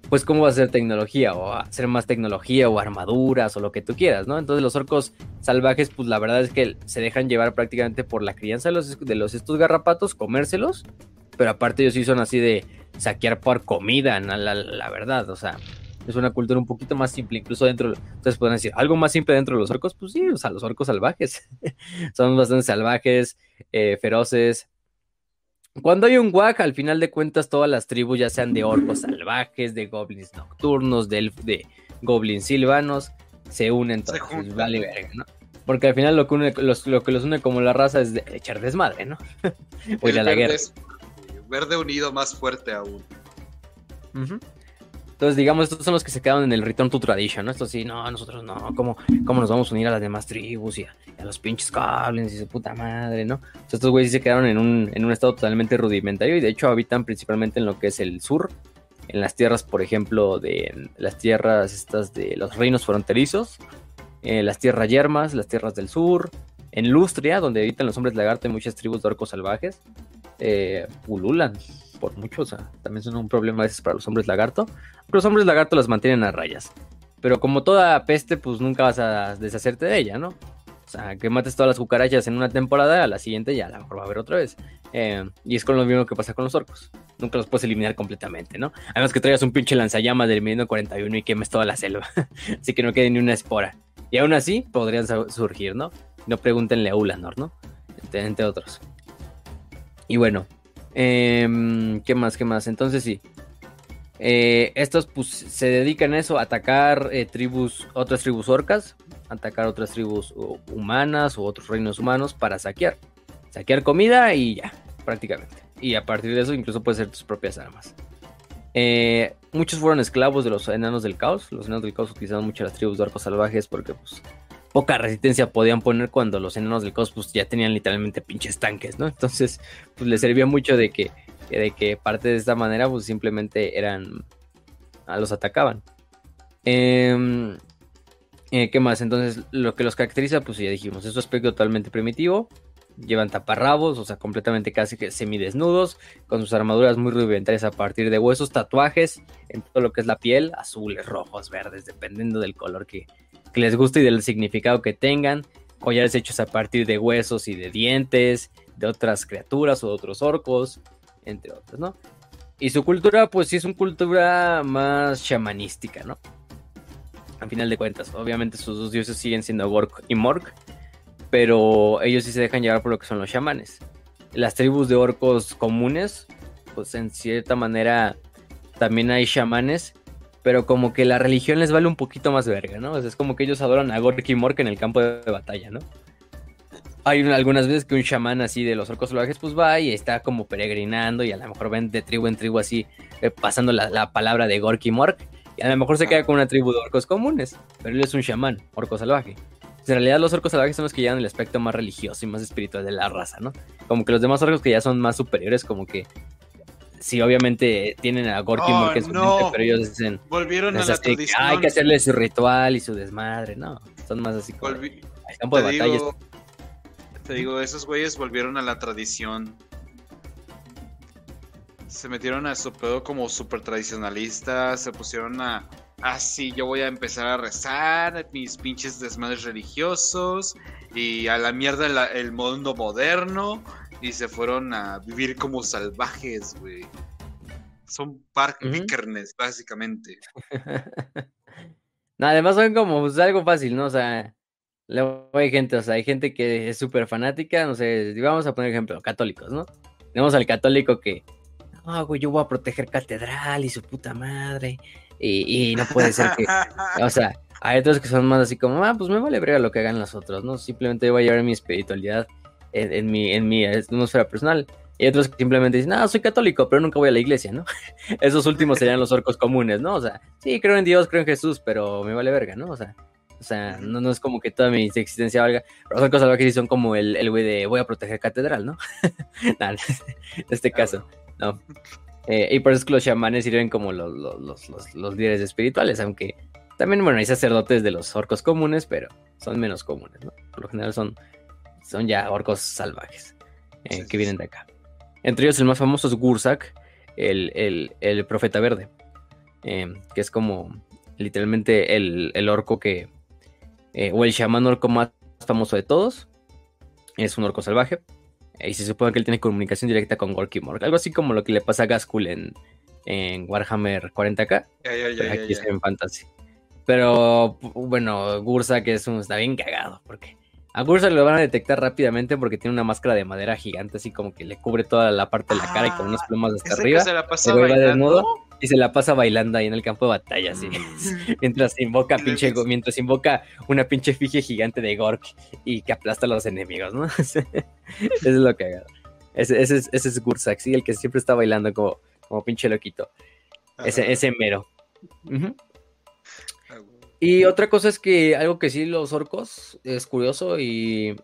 pues cómo va a ser tecnología, o hacer más tecnología, o armaduras, o lo que tú quieras, ¿no? Entonces los orcos salvajes, pues la verdad es que se dejan llevar prácticamente por la crianza de los, de los estos garrapatos, comérselos, pero aparte ellos sí son así de saquear por comida, la, verdad, o sea, es una cultura un poquito más simple, incluso dentro, ustedes pueden decir, algo más simple dentro de los orcos, pues sí, o sea, los orcos salvajes, <laughs> son bastante salvajes, eh, feroces. Cuando hay un guac, al final de cuentas, todas las tribus, ya sean de orcos salvajes, de goblins nocturnos, de, de goblins silvanos, se unen todos, vale verga, ¿no? Porque al final lo que, los, lo que los une como la raza es echar desmadre, ¿no? <laughs> o ir a la guerra verde unido más fuerte aún. Entonces, digamos, estos son los que se quedaron en el Return to Tradition, ¿no? Estos sí, no, nosotros no, ¿cómo, cómo nos vamos a unir a las demás tribus y a, los pinches goblins y su puta madre, ¿no? estos güeyes se quedaron en un, en un estado totalmente rudimentario y de hecho habitan principalmente en lo que es el sur, en las tierras, por ejemplo, de las tierras estas de los reinos fronterizos, eh, las tierras yermas, las tierras del sur, en Lustria, donde habitan los hombres lagarto y muchas tribus de orcos salvajes, eh, por mucho, o sea, también son un problema a veces para los hombres lagarto. Los hombres lagarto las mantienen a rayas. Pero como toda peste, pues nunca vas a deshacerte de ella, ¿no? O sea, que mates todas las cucarachas en una temporada, a la siguiente ya a lo mejor va a haber otra vez. Eh, y es con lo mismo que pasa con los orcos. Nunca los puedes eliminar completamente, ¿no? Además que traigas un pinche lanzallamas del minuto 41 y quemes toda la selva. <laughs> así que no quede ni una espora. Y aún así podrían surgir, ¿no? No pregúntenle a Ulanor, ¿no? Entre, otros. Y bueno, em, ¿qué más? ¿Qué más? Entonces sí. Eh, estos pues se dedican a eso, a atacar eh, tribus, otras tribus orcas, atacar otras tribus humanas o otros reinos humanos para saquear. Saquear comida y ya, prácticamente. Y a partir de eso incluso puede ser tus propias armas. Eh, muchos fueron esclavos de los enanos del caos. Los enanos del caos utilizaban mucho las tribus de orcos salvajes porque pues poca resistencia podían poner cuando los enanos del caos pues, ya tenían literalmente pinches tanques, ¿no? Entonces pues les servía mucho de que, de que parte de esta manera pues simplemente eran... Los atacaban. Eh, eh, ¿Qué más? Entonces, lo que los caracteriza, pues ya dijimos, es su aspecto totalmente primitivo. Llevan taparrabos, o sea, completamente casi que semidesnudos, con sus armaduras muy rudimentarias a partir de huesos, tatuajes en todo lo que es la piel, azules, rojos, verdes, dependiendo del color que, les guste y del significado que tengan. Collares hechos a partir de huesos y de dientes, de otras criaturas o de otros orcos, entre otros, ¿no? Y su cultura, pues sí es una cultura más chamanística, ¿no? a final de cuentas. Obviamente sus dos dioses siguen siendo Gork y Mork, pero ellos sí se dejan llevar por lo que son los chamanes. Las tribus de orcos comunes, pues en cierta manera también hay chamanes, pero como que la religión les vale un poquito más verga, ¿no? es como que ellos adoran a Gork y Mork en el campo de batalla, ¿no? Hay algunas veces que un chamán así de los orcos salvajes pues va y está como peregrinando y a lo mejor ven de tribu en tribu así eh, pasando la, la, palabra de Gork y Mork y a lo mejor se queda con una tribu de orcos comunes, pero él es un chamán, orco salvaje. En realidad los orcos salvajes son los que llevan el aspecto más religioso y más espiritual de la raza, ¿no? Como que los demás orcos que ya son más superiores, como que sí, obviamente tienen a Gorky oh, su mente, pero ellos dicen... Volvieron a la tradición. hay que hacerle su ritual y su desmadre, ¿no? Son más así como... Volvi... De digo, Te digo, esos güeyes volvieron a la tradición se metieron a su pedo como súper tradicionalistas, se pusieron a, ah, sí, yo voy a empezar a rezar mis pinches desmadres religiosos y a la mierda el mundo moderno y se fueron a vivir como salvajes, güey. Son park básicamente. <laughs> no, además son como pues, algo fácil, ¿no? O sea, luego hay gente, o sea, hay gente que es súper fanática, no sé, vamos a poner ejemplo, católicos, ¿no? Tenemos al católico que ah, güey, yo voy a proteger catedral y su puta madre. Y, no puede ser que, <laughs> o sea, hay otros que son más así como, ah, pues me vale brega lo que hagan los otros, ¿no? Simplemente voy a llevar mi espiritualidad en, mi, en mi atmósfera personal. Y otros que simplemente dicen, ah, soy católico, pero nunca voy a la iglesia, ¿no? <laughs> Esos últimos serían los orcos comunes, ¿no? O sea, sí, creo en Dios, creo en Jesús, pero me vale verga, ¿no? O sea, o sea, no, no es como que toda mi existencia valga. Los orcos que sí son como el güey de voy a proteger catedral, ¿no? <laughs> en este caso. ¿no? Eh, y por eso es que los chamanes sirven como los, líderes espirituales, aunque también, bueno, hay sacerdotes de los orcos comunes, pero son menos comunes, ¿no? Por lo general son, son ya orcos salvajes eh, que vienen de acá. Entre ellos el más famoso es Gursak, el, profeta verde, eh, que es como literalmente el, orco que, o el chamán orco más famoso de todos, es un orco salvaje. Y se supone que él tiene comunicación directa con Gorky Morg. Algo así como lo que le pasa a Gaskul en, en Warhammer 40k. aquí es en Fantasy. Pero bueno, Gursa que es un, está bien cagado. Porque a Gursa lo van a detectar rápidamente porque tiene una máscara de madera gigante, así como que le cubre toda la parte de la cara y con unas plumas hasta arriba. Se la pasa desnudo y se la pasa bailando ahí en el campo de batalla, así. Mm. <laughs> mientras invoca pinche, mientras invoca una pinche efigie gigante de Gork y que aplasta a los enemigos, ¿no? Eso <laughs> es lo que haga. Ese, ese, ese es Gursak, sí, el que siempre está bailando como, como pinche loquito. Ese, ese mero. Ah, y otra cosa es que algo que sí los orcos es curioso y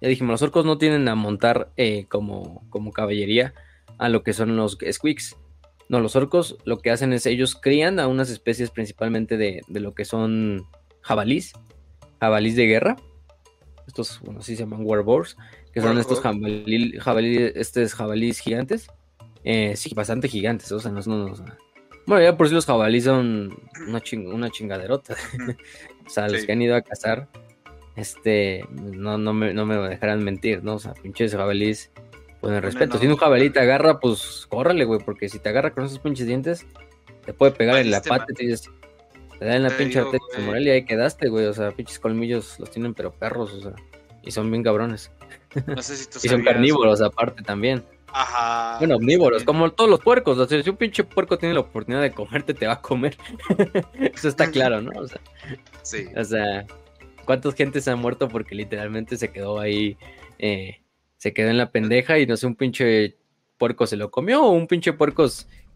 ya dijimos, los orcos no tienen a montar eh, como, como caballería a lo que son los squeaks. No, los orcos lo que hacen es ellos crían a unas especies principalmente de, lo que son jabalís, jabalís de guerra. Estos, bueno, sí se llaman warboars, que son estos jabalí, estos jabalís gigantes. Eh, sí, bastante gigantes, o sea, no, no, bueno, ya por si los jabalís son una, una chingaderota. <laughs> o sea, los que han ido a cazar, este, no, no, me, no me dejarán mentir, ¿no? O sea, pinches jabalís, pues en respeto. Si un jabalí te agarra, pues córrele, güey, porque si te agarra con esos pinches dientes, te puede pegar en la pata y te dices, te da en la pinche arteria moral y ahí quedaste, güey. O sea, pinches colmillos los tienen, pero perros, o sea, y son bien cabrones. No sé si tú <laughs> Y son carnívoros, aparte también. Ajá. Bueno, omnívoros, como todos los puercos. O sea, si un pinche puerco tiene la oportunidad de comerte, te va a comer. <laughs> Eso está claro, ¿no? O sea, sí. O sea, ¿cuántas gente se ha muerto porque literalmente se quedó ahí, eh, se quedó en la pendeja y no sé, un pinche puerco se lo comió o un pinche puerco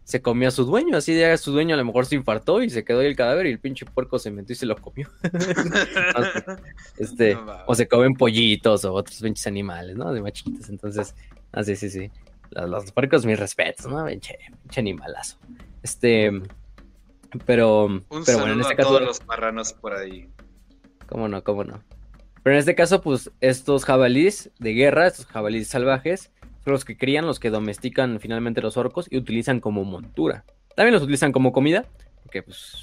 se comió a su dueño, así de su dueño a lo mejor se infartó y se quedó ahí el cadáver y el pinche puerco se metió y se lo comió. <laughs> este, o se comen pollitos o otros pinches animales, ¿no? De machitos. Entonces, así, sí, sí. Los, los, puercos, mis respetos, ¿no? Pinche, pinche animalazo. Este, pero, Un pero bueno, en este caso. Todos los marranos por ahí. ¿Cómo no? ¿Cómo no? Pero en este caso, pues, estos jabalíes de guerra, estos jabalíes salvajes, los que crían, los que domestican finalmente los orcos y utilizan como montura. También los utilizan como comida, porque pues,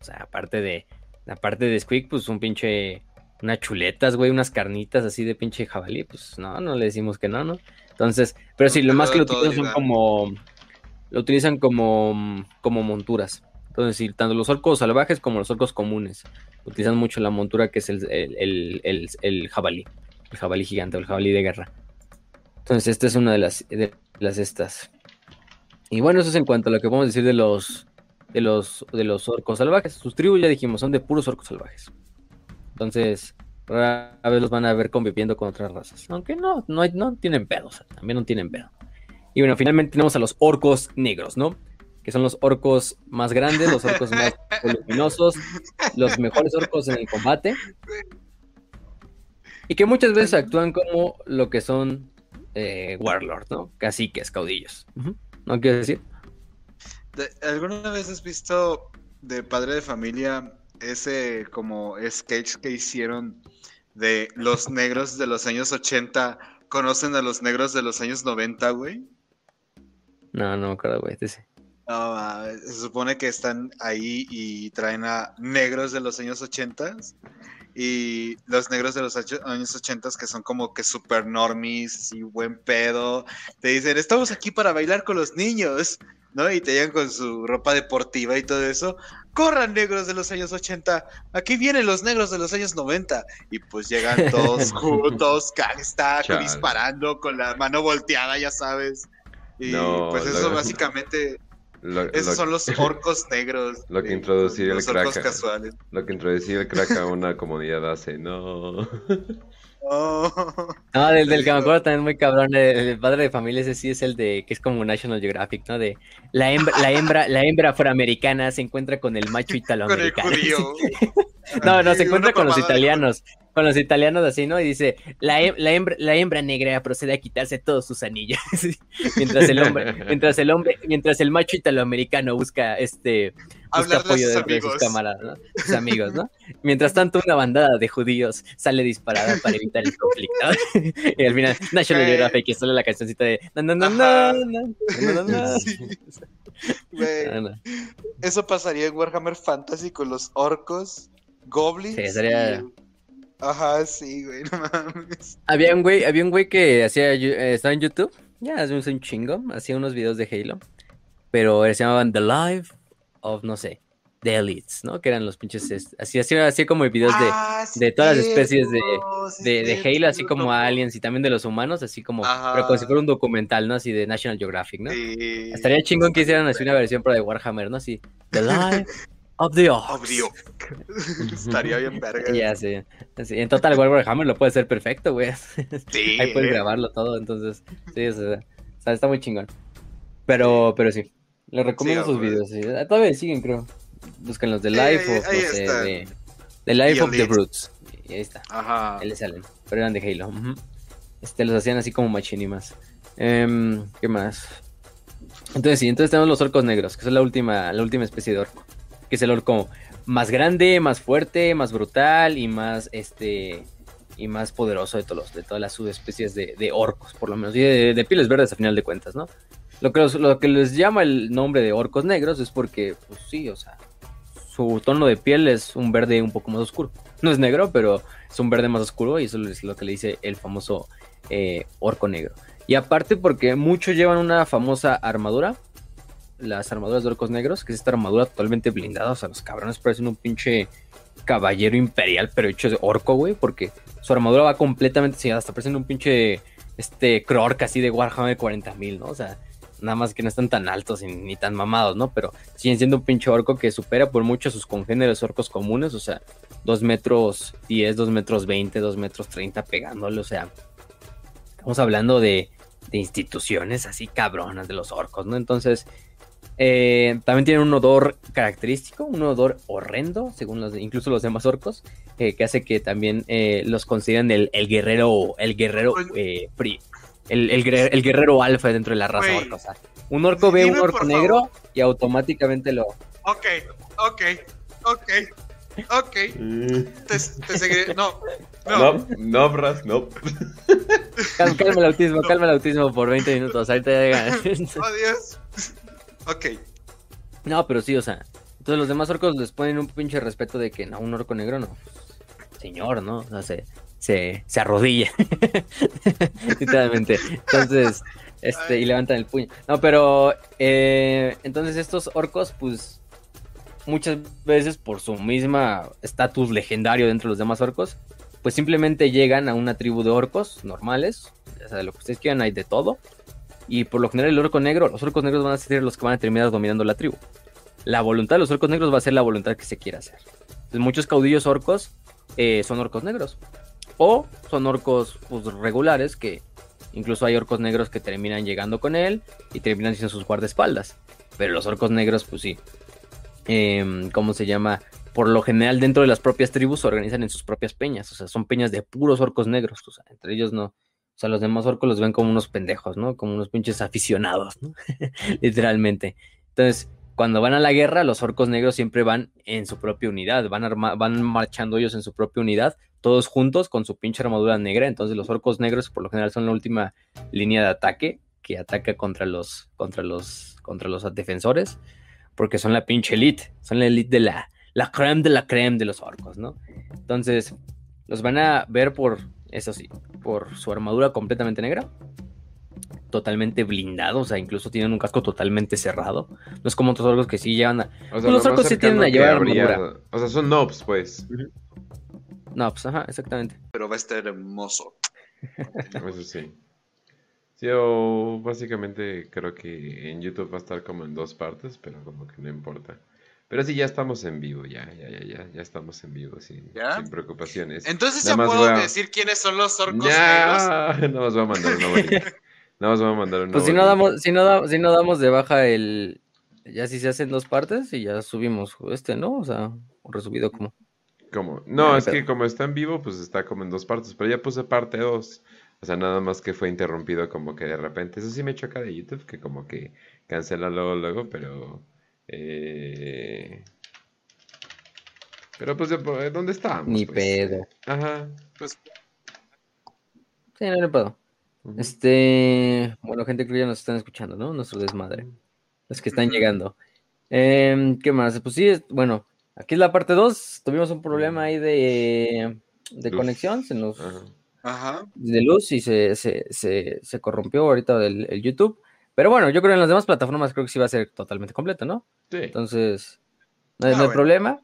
o sea, aparte de, aparte de Squeak, pues un pinche, unas chuletas, güey, unas carnitas así de pinche jabalí, pues no, no le decimos que no, ¿no? Entonces, pero sí, lo más que lo utilizan son como, lo utilizan como, como monturas. Entonces, sí, tanto los orcos salvajes como los orcos comunes utilizan mucho la montura que es el, el, el, el jabalí, el jabalí gigante o el jabalí de guerra. Entonces, esta es una de las, de las estas. Y bueno, eso es en cuanto a lo que podemos decir de los, de los, de los orcos salvajes. Sus tribus, ya dijimos, son de puros orcos salvajes. Entonces, rara vez los van a ver conviviendo con otras razas. Aunque no, no, no tienen pedos, también no tienen pedo. Y bueno, finalmente tenemos a los orcos negros, ¿no? Que son los orcos más grandes, los orcos más <laughs> voluminosos, los mejores orcos en el combate. Y que muchas veces actúan como lo que son eh, warlord, ¿no? Caciques, caudillos. ¿No quiero decir? ¿Alguna vez has visto de Padre de Familia ese como sketch que hicieron de los negros de los años 80 conocen a los negros de los años 90, güey? No, no acuerdo, güey, No, se supone que están ahí y traen a negros de los años 80 y los negros de los años 80 que son como que super normies y buen pedo, te dicen, estamos aquí para bailar con los niños, ¿no? Y te llegan con su ropa deportiva y todo eso. Corran negros de los años 80, aquí vienen los negros de los años 90. Y pues llegan todos <laughs> juntos, está disparando con la mano volteada, ya sabes. Y pues eso básicamente esos son los orcos negros. <laughs> Lo que introducir el crack. Lo que introducir el crack a una comunidad hace, no. No, del, del que me acuerdo también muy cabrón, el, padre de familia ese sí es el de, que es como National Geographic, ¿no? De la hembra, la hembra, la hembra afroamericana se encuentra con el macho <laughs> italoamericano. <laughs> no, no, se encuentra con los italianos, con los italianos así, ¿no? Y dice, la, la, hembra, la hembra negra procede a quitarse todos sus anillos. <laughs> mientras el hombre, <laughs> mientras el hombre, mientras el macho italoamericano busca este busca apoyo de, sus camaradas, ¿no? Sus amigos, ¿no? Mientras tanto, una bandada de judíos sale disparada para evitar el conflicto. <laughs> y al final, National Geographic, sale la cancioncita de no, no, no, no, no, no, Eso pasaría en Warhammer Fantasy con los orcos, goblins. Sí, sería. Ajá, sí, güey, no mames. Había un güey, había un güey que hacía, eh, estaba en YouTube, ya hace un chingo, hacía unos videos de Halo, pero se llamaban The Live of, no sé, The Elites, ¿no? Que eran los pinches, así, así, así como videos de, ah, de todas las especies de, de, de, Halo, así como aliens y también de los humanos, así como, pero como si fuera un documental, ¿no? Así de National Geographic, ¿no? Estaría chingón que hicieran así una versión para de Warhammer, ¿no? Así, The <laughs> Live Of the Ox. <laughs> Estaría bien verga. Ya, sí. En Total Warhammer lo puede hacer perfecto, güey. Sí. <laughs> Ahí puedes grabarlo todo, entonces. Sí, o sea, está muy chingón. Pero, pero sí. Les recomiendo sus videos. Sí. Todavía siguen, creo. Buscan los de Life of, de, de, Life of the Brutes. Y ahí está. Ajá. Ahí le salen. Pero eran de Halo. Este, los hacían así como machinimas. Eh, ¿Qué más? Entonces sí, entonces tenemos los orcos negros, que son la última, la última especie de orco que es el orco más grande, más fuerte, más brutal y más este y más poderoso de todos de todas las subespecies de, orcos, por lo menos, y de, pieles verdes a final de cuentas, ¿no? Lo que, lo que les llama el nombre de orcos negros es porque, pues sí, o sea, su tono de piel es un verde un poco más oscuro. No es negro, pero es un verde más oscuro y eso es lo que le dice el famoso eh, orco negro. Y aparte porque muchos llevan una famosa armadura, las armaduras de orcos negros, que es esta armadura totalmente blindada, o sea, los cabrones parecen un pinche caballero imperial, pero hecho de orco, güey, porque su armadura va completamente sellada, hasta parecen un pinche este Krork así de Warhammer 40.000, ¿no? O sea, nada más que no están tan altos ni, tan mamados, ¿no? Pero siguen siendo un pinche orco que supera por mucho a sus congéneres orcos comunes, o sea, 2 metros 10, 2 metros 20, 2 metros 30 pegándole, o sea, estamos hablando de, de instituciones así cabronas de los orcos, ¿no? Entonces, eh, también tienen un odor característico, un odor horrendo, según los, incluso los demás orcos, eh, que hace que también eh, los consideren el, guerrero, el guerrero free, el, el, guerrero alfa dentro de la raza orca. O sea, un orco ve un orco negro y automáticamente lo. Ok, ok, ok. Ok. Mm. Te, seguiré. No. No, no, Bras, no. Calma, el autismo, calma el autismo por 20 minutos. Ahorita ya. <laughs> Adiós. Ok. No, pero sí, o sea. Entonces los demás orcos les ponen un pinche respeto de que no, un orco negro no. Señor, ¿no? O sea, se, se, se arrodilla. <laughs> Literalmente. Entonces, este, y levantan el puño. No, pero eh, entonces estos orcos, pues, muchas veces por su misma estatus legendario dentro de los demás orcos, pues simplemente llegan a una tribu de orcos normales. O sea, de lo que ustedes quieran, hay de todo. Y por lo general el orco negro, los orcos negros van a ser los que van a terminar dominando la tribu. La voluntad de los orcos negros va a ser la voluntad que se quiera hacer. Entonces muchos caudillos orcos eh, son orcos negros. O son orcos pues, regulares que incluso hay orcos negros que terminan llegando con él y terminan siendo sus guardaespaldas. Pero los orcos negros, pues sí. Em, ¿Cómo se llama? Por lo general, dentro de las propias tribus se organizan en sus propias peñas. O sea, son peñas de puros orcos negros. O sea, entre ellos no. O sea, los demás orcos los ven como unos pendejos, ¿no? Como unos pinches aficionados, ¿no? <laughs> Literalmente. Entonces, cuando van a la guerra, los orcos negros siempre van en su propia unidad, van, van marchando ellos en su propia unidad, todos juntos con su pinche armadura negra. Entonces los orcos negros por lo general son la última línea de ataque que ataca contra los, contra los, contra los defensores, porque son la pinche elite, son la elite de la, la creme de la creme de los orcos, ¿no? Entonces los van a ver por, eso sí, por su armadura completamente negra totalmente blindados, o sea, incluso tienen un casco totalmente cerrado. No es como otros orcos que sí llevan a... O sea, los orcos sí tienen a llevar armadura. O sea, son nobs, pues. Nobs, ajá, exactamente. Pero va a estar hermoso. <laughs> Eso sí. Sí, o básicamente creo que en YouTube va a estar como en dos partes, pero como que no importa. Pero sí, ya estamos en vivo, ya, ya, ya, ya, ya estamos en vivo, sin, sin preocupaciones. Entonces ya puedo decir quiénes son los orcos ya, negros. <laughs> No, os voy a mandar una <laughs> Nada más vamos a mandar un Pues si no, damos, si, no si no damos de baja el. Ya si se hacen dos partes y ya subimos este, ¿no? O sea, resubido como. ¿Cómo? No, es que como está en vivo, pues está como en dos partes. Pero ya puse parte dos. O sea, nada más que fue interrumpido como que de repente. Eso sí me choca de YouTube, que como que cancela luego, luego, pero. Eh... Pero pues, ¿dónde estábamos? Ni pues? pedo. Ajá. Pues. Sí, no le puedo. Este, bueno, gente que ya nos están escuchando, ¿no? Nuestro desmadre. Los que están llegando. Em, ¿Qué más? Pues sí, bueno, aquí es la parte 2. Tuvimos un problema ahí de, de conexión, se nos... Ajá. De luz y se, se, se, se corrompió ahorita el, YouTube. Pero bueno, yo creo que en las demás plataformas creo que sí va a ser totalmente completo, ¿no? Sí. Entonces, no, hay problema.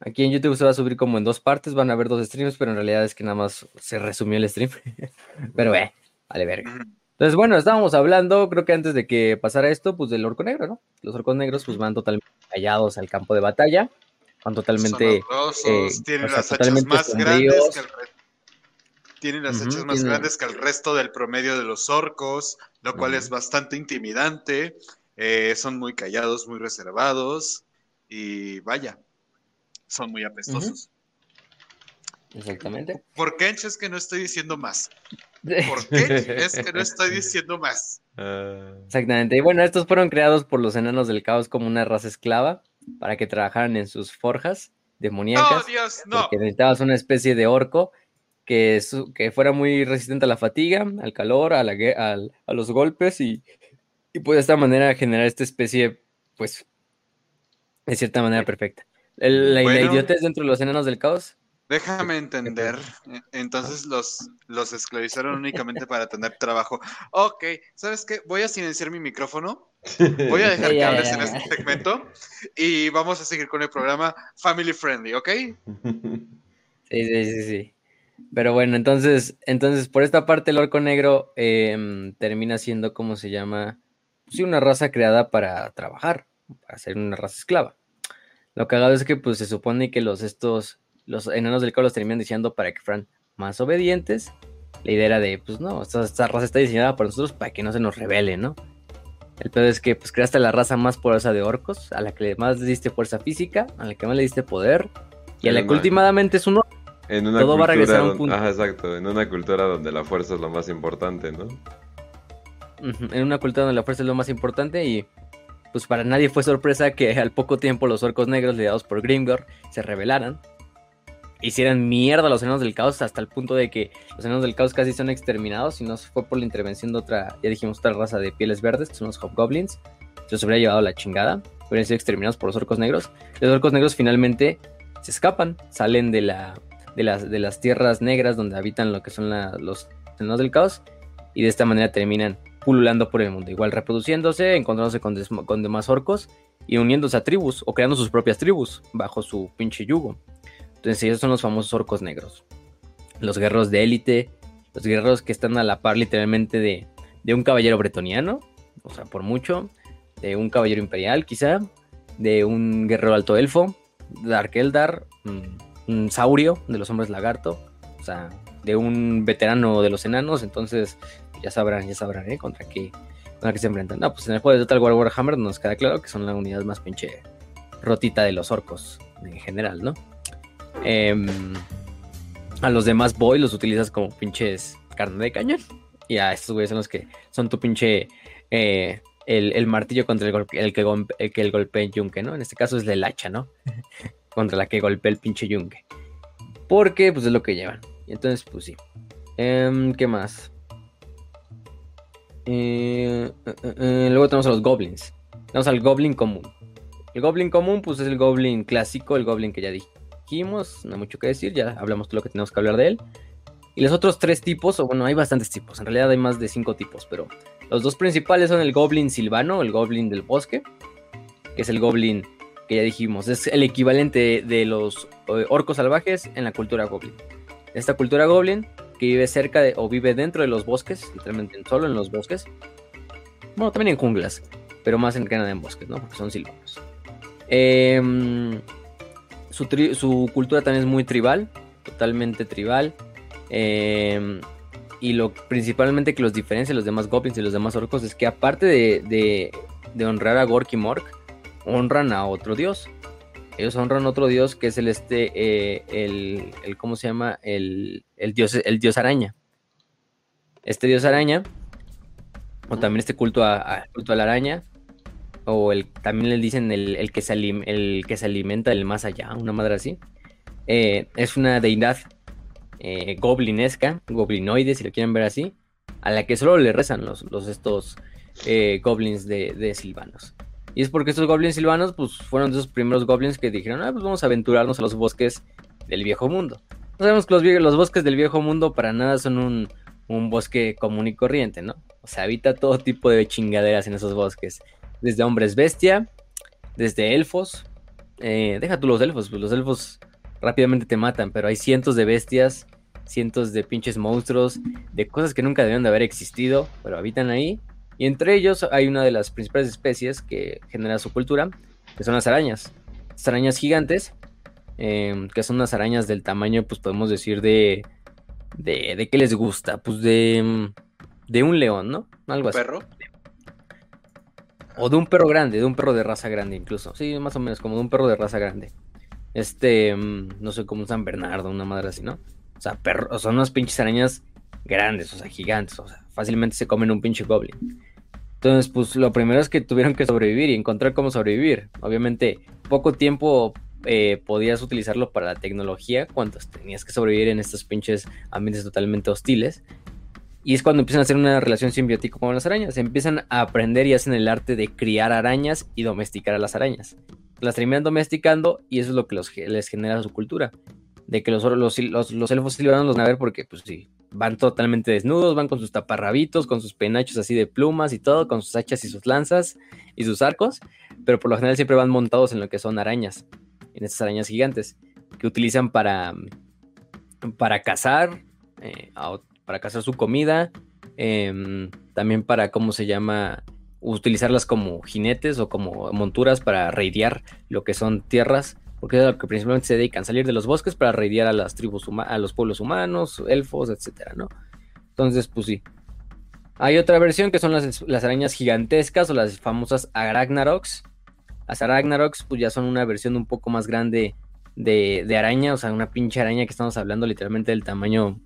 Aquí en YouTube se va a subir como en dos partes, van a haber dos streams, pero en realidad es que nada más se resumió el stream. <laughs> pero, eh, Vale, verga. Entonces, bueno, estábamos hablando, creo que antes de que pasara esto, pues del orco negro, ¿no? Los orcos negros pues van totalmente callados al campo de batalla, van totalmente... Eh, tienen las hachas más grandes que el Tienen las hachas más grandes que el resto del promedio de los orcos, lo cual es bastante intimidante. Eh, son muy callados, muy reservados y vaya, son muy apestosos. Exactamente. <laughs> ¿Por qué es que no estoy diciendo más? ¿Por qué es que no estoy diciendo más? Exactamente. Y bueno, estos fueron creados por los enanos del caos como una raza esclava para que trabajaran en sus forjas demoníacas. ¡No, Dios, no! Porque necesitabas una especie de orco que, que fuera muy resistente a la fatiga, al calor, a, la, a los golpes y, y pues de esta manera generar esta especie, pues, de cierta manera perfecta. El- la, la Bueno. idiotez dentro de los enanos del caos. Déjame entender. E- Entonces los, los esclavizaron únicamente para tener trabajo. Ok, ¿sabes qué? Voy a silenciar mi micrófono. Voy a dejar <laughs> que hables en este segmento. Y vamos a seguir con el programa Family Friendly, ¿ok? Sí, sí, sí, sí. Pero bueno, entonces, entonces por esta parte el orco negro em, termina siendo, ¿cómo se llama? Sí, una raza creada para trabajar, para ser una raza esclava. Lo cagado es que pues se supone que los estos, los enanos del caos los terminan diciendo para que fueran más obedientes. La idea era de, pues no, esta, esta raza está diseñada por nosotros para que no se nos revele, ¿no? El peor es que pues creaste la raza más poderosa de orcos, a la que más le diste fuerza física, a la que más le diste poder, y a la que últimamente es un orco. En una Todo va a regresar a un punto. Ajá, exacto. En una cultura donde la fuerza es lo más importante, ¿no? En una cultura donde la fuerza es lo más importante y pues para nadie fue sorpresa que <laughs> al poco tiempo los orcos negros liderados por Grimgor se rebelaran, hicieran mierda a los enanos del caos hasta el punto de que los enanos del caos casi son exterminados y no fue por la intervención de otra, ya dijimos, otra raza de pieles verdes, que son los hobgoblins, se los hubiera llevado la chingada, hubieran sido exterminados por los orcos negros. Los orcos negros finalmente se escapan, salen de, la, de, las, de las tierras negras donde habitan lo que son la- los enanos del caos y de esta manera terminan pululando por el mundo, igual reproduciéndose, encontrándose con, con demás orcos y uniéndose a tribus o creando sus propias tribus bajo su pinche yugo. Entonces ellos son los famosos orcos negros. Los guerreros de élite, los guerreros que están a la par literalmente de, de un caballero bretoniano, o sea, por mucho, de un caballero imperial quizá, de un guerrero alto elfo, Dark Eldar, un, un saurio de los hombres lagarto, o sea, de un veterano de los enanos, entonces ya sabrán, ya sabrán, ¿eh? Contra qué, contra qué se enfrentan. No, pues en el juego de Total War Warhammer nos queda claro que son la unidad más pinche rotita de los orcos en general, ¿no? Em, a los demás boy los utilizas como pinches carne de cañón. Y a estos güeyes son los que son tu pinche eh, el, el martillo contra el, gol- el que, el que el golpea el yunque, ¿no? En este caso es el hacha, ¿no? <laughs> contra la que golpea el pinche yunque. Porque pues es lo que llevan. Y entonces, pues sí. Em, ¿Qué más? Eh, eh, eh, luego tenemos a los goblins. Tenemos al goblin común. El goblin común, pues es el goblin clásico, el goblin que ya dijimos, no hay mucho que decir, ya hablamos todo lo que tenemos que hablar de él. Y los otros tres tipos, o bueno, hay bastantes tipos, en realidad hay más de cinco tipos, pero los dos principales son el goblin silvano, el goblin del bosque, que es el goblin que ya dijimos, es el equivalente de los eh, orcos salvajes en la cultura goblin. Esta cultura goblin que vive cerca de, o vive dentro de los bosques, literalmente solo en los bosques. Bueno, también en junglas, pero más en Canadá en bosques, ¿no? Porque son silvanos. Em, su, su cultura también es muy tribal, totalmente tribal. Em, y lo principalmente que los diferencia de los demás goblins y los demás orcos es que aparte de, de- de honrar a Gork y Mork, honran a otro dios. Ellos honran a otro dios que es el este, eh, el, el- ¿cómo se llama? El, el dios, el dios araña. Este dios araña, o también este culto a, a- culto a la araña, o el, también le dicen el, el que se alim- el que se alimenta del más allá, una madre así. Eh, es una deidad eh, goblinesca, goblinoide, si lo quieren ver así, a la que solo le rezan los, los estos eh, goblins de, de silvanos. Y es porque estos goblins silvanos, pues fueron de esos primeros goblins que dijeron, ah, pues vamos a aventurarnos a los bosques del viejo mundo. No sabemos que los, bosques del viejo mundo para nada son un, un bosque común y corriente, ¿no? O sea, habita todo tipo de chingaderas en esos bosques. Desde hombres bestia, desde elfos. eh, deja tú los elfos, pues los elfos rápidamente te matan, pero hay cientos de bestias, cientos de pinches monstruos, de cosas que nunca debieron de haber existido, pero habitan ahí. Y entre ellos hay una de las principales especies que genera su cultura, que son las arañas. Las arañas gigantes, eh, que son unas arañas del tamaño, pues podemos decir de... ¿De, de qué les gusta? Pues de... mm, De un león, ¿no? Algo así. ¿Perro? O de un perro grande, de un perro de raza grande incluso. Sí, más o menos, como de un perro de raza grande. Este, mm, no sé, como un San Bernardo, una madre así, ¿no? O sea, perro, son unas pinches arañas grandes, o sea, gigantes, o sea, fácilmente se comen un pinche goblin. Entonces, pues lo primero es que tuvieron que sobrevivir y encontrar cómo sobrevivir. Obviamente, poco tiempo eh, podías utilizarlo para la tecnología, cuando tenías que sobrevivir en estos pinches ambientes totalmente hostiles. Y es cuando empiezan a hacer una relación simbiótica con las arañas. Empiezan a aprender y hacen el arte de criar arañas y domesticar a las arañas. Las terminan domesticando y eso es lo que les genera su cultura. De que los, los, los, elfos silvanos los van a ver porque, pues sí, van totalmente desnudos, van con sus taparrabitos, con sus penachos así de plumas y todo, con sus hachas y sus lanzas y sus arcos. Pero por lo general siempre van montados en lo que son arañas, en estas arañas gigantes, que utilizan para, para cazar, eh, para cazar su comida, em, también para, ¿cómo se llama? Utilizarlas como jinetes o como monturas para raidear lo que son tierras, porque es lo que principalmente se dedican, salir de los bosques para raidear a las tribus, a los pueblos humanos, elfos, etcétera, ¿no? Entonces, pues sí. Hay otra versión que son las, las arañas gigantescas o las famosas Aragnarox. Las Aragnarox, pues ya son una versión un poco más grande de, de araña, o sea, una pinche araña que estamos hablando literalmente del tamaño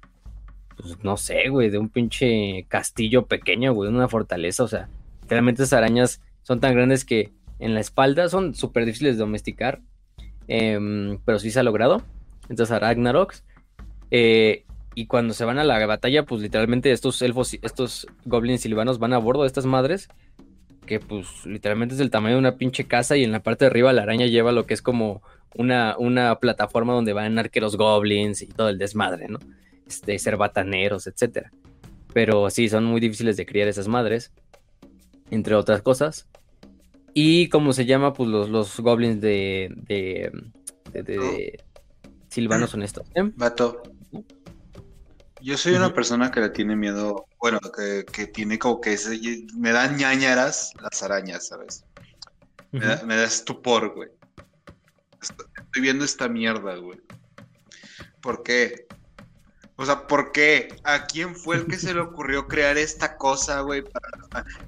pues no sé, güey, de un pinche castillo pequeño, güey, de una fortaleza, o sea, realmente esas arañas son tan grandes que en la espalda son súper difíciles de domesticar, em, pero sí se ha logrado. Entonces, Aragnarox. Eh, y cuando se van a la batalla, pues literalmente estos elfos, estos goblins silvanos van a bordo de estas madres, que pues literalmente es del tamaño de una pinche casa y en la parte de arriba la araña lleva lo que es como una, una plataforma donde van arqueros goblins y todo el desmadre, ¿no? de ser bataneros, etcétera. Pero sí, son muy difíciles de criar esas madres, entre otras cosas. Y como se llama, pues los, los goblins de, de, de, Silvanos <clears throat> son estos. ¿eh? Vato. Yo soy una persona que le tiene miedo, bueno, que, que tiene como que me dan ñañaras las arañas, ¿sabes? Me, da, me da estupor, güey. Estoy viendo esta mierda, güey. ¿Por qué? O sea, ¿por qué? ¿A quién fue el que se le <laughs> ocurrió crear esta cosa, güey?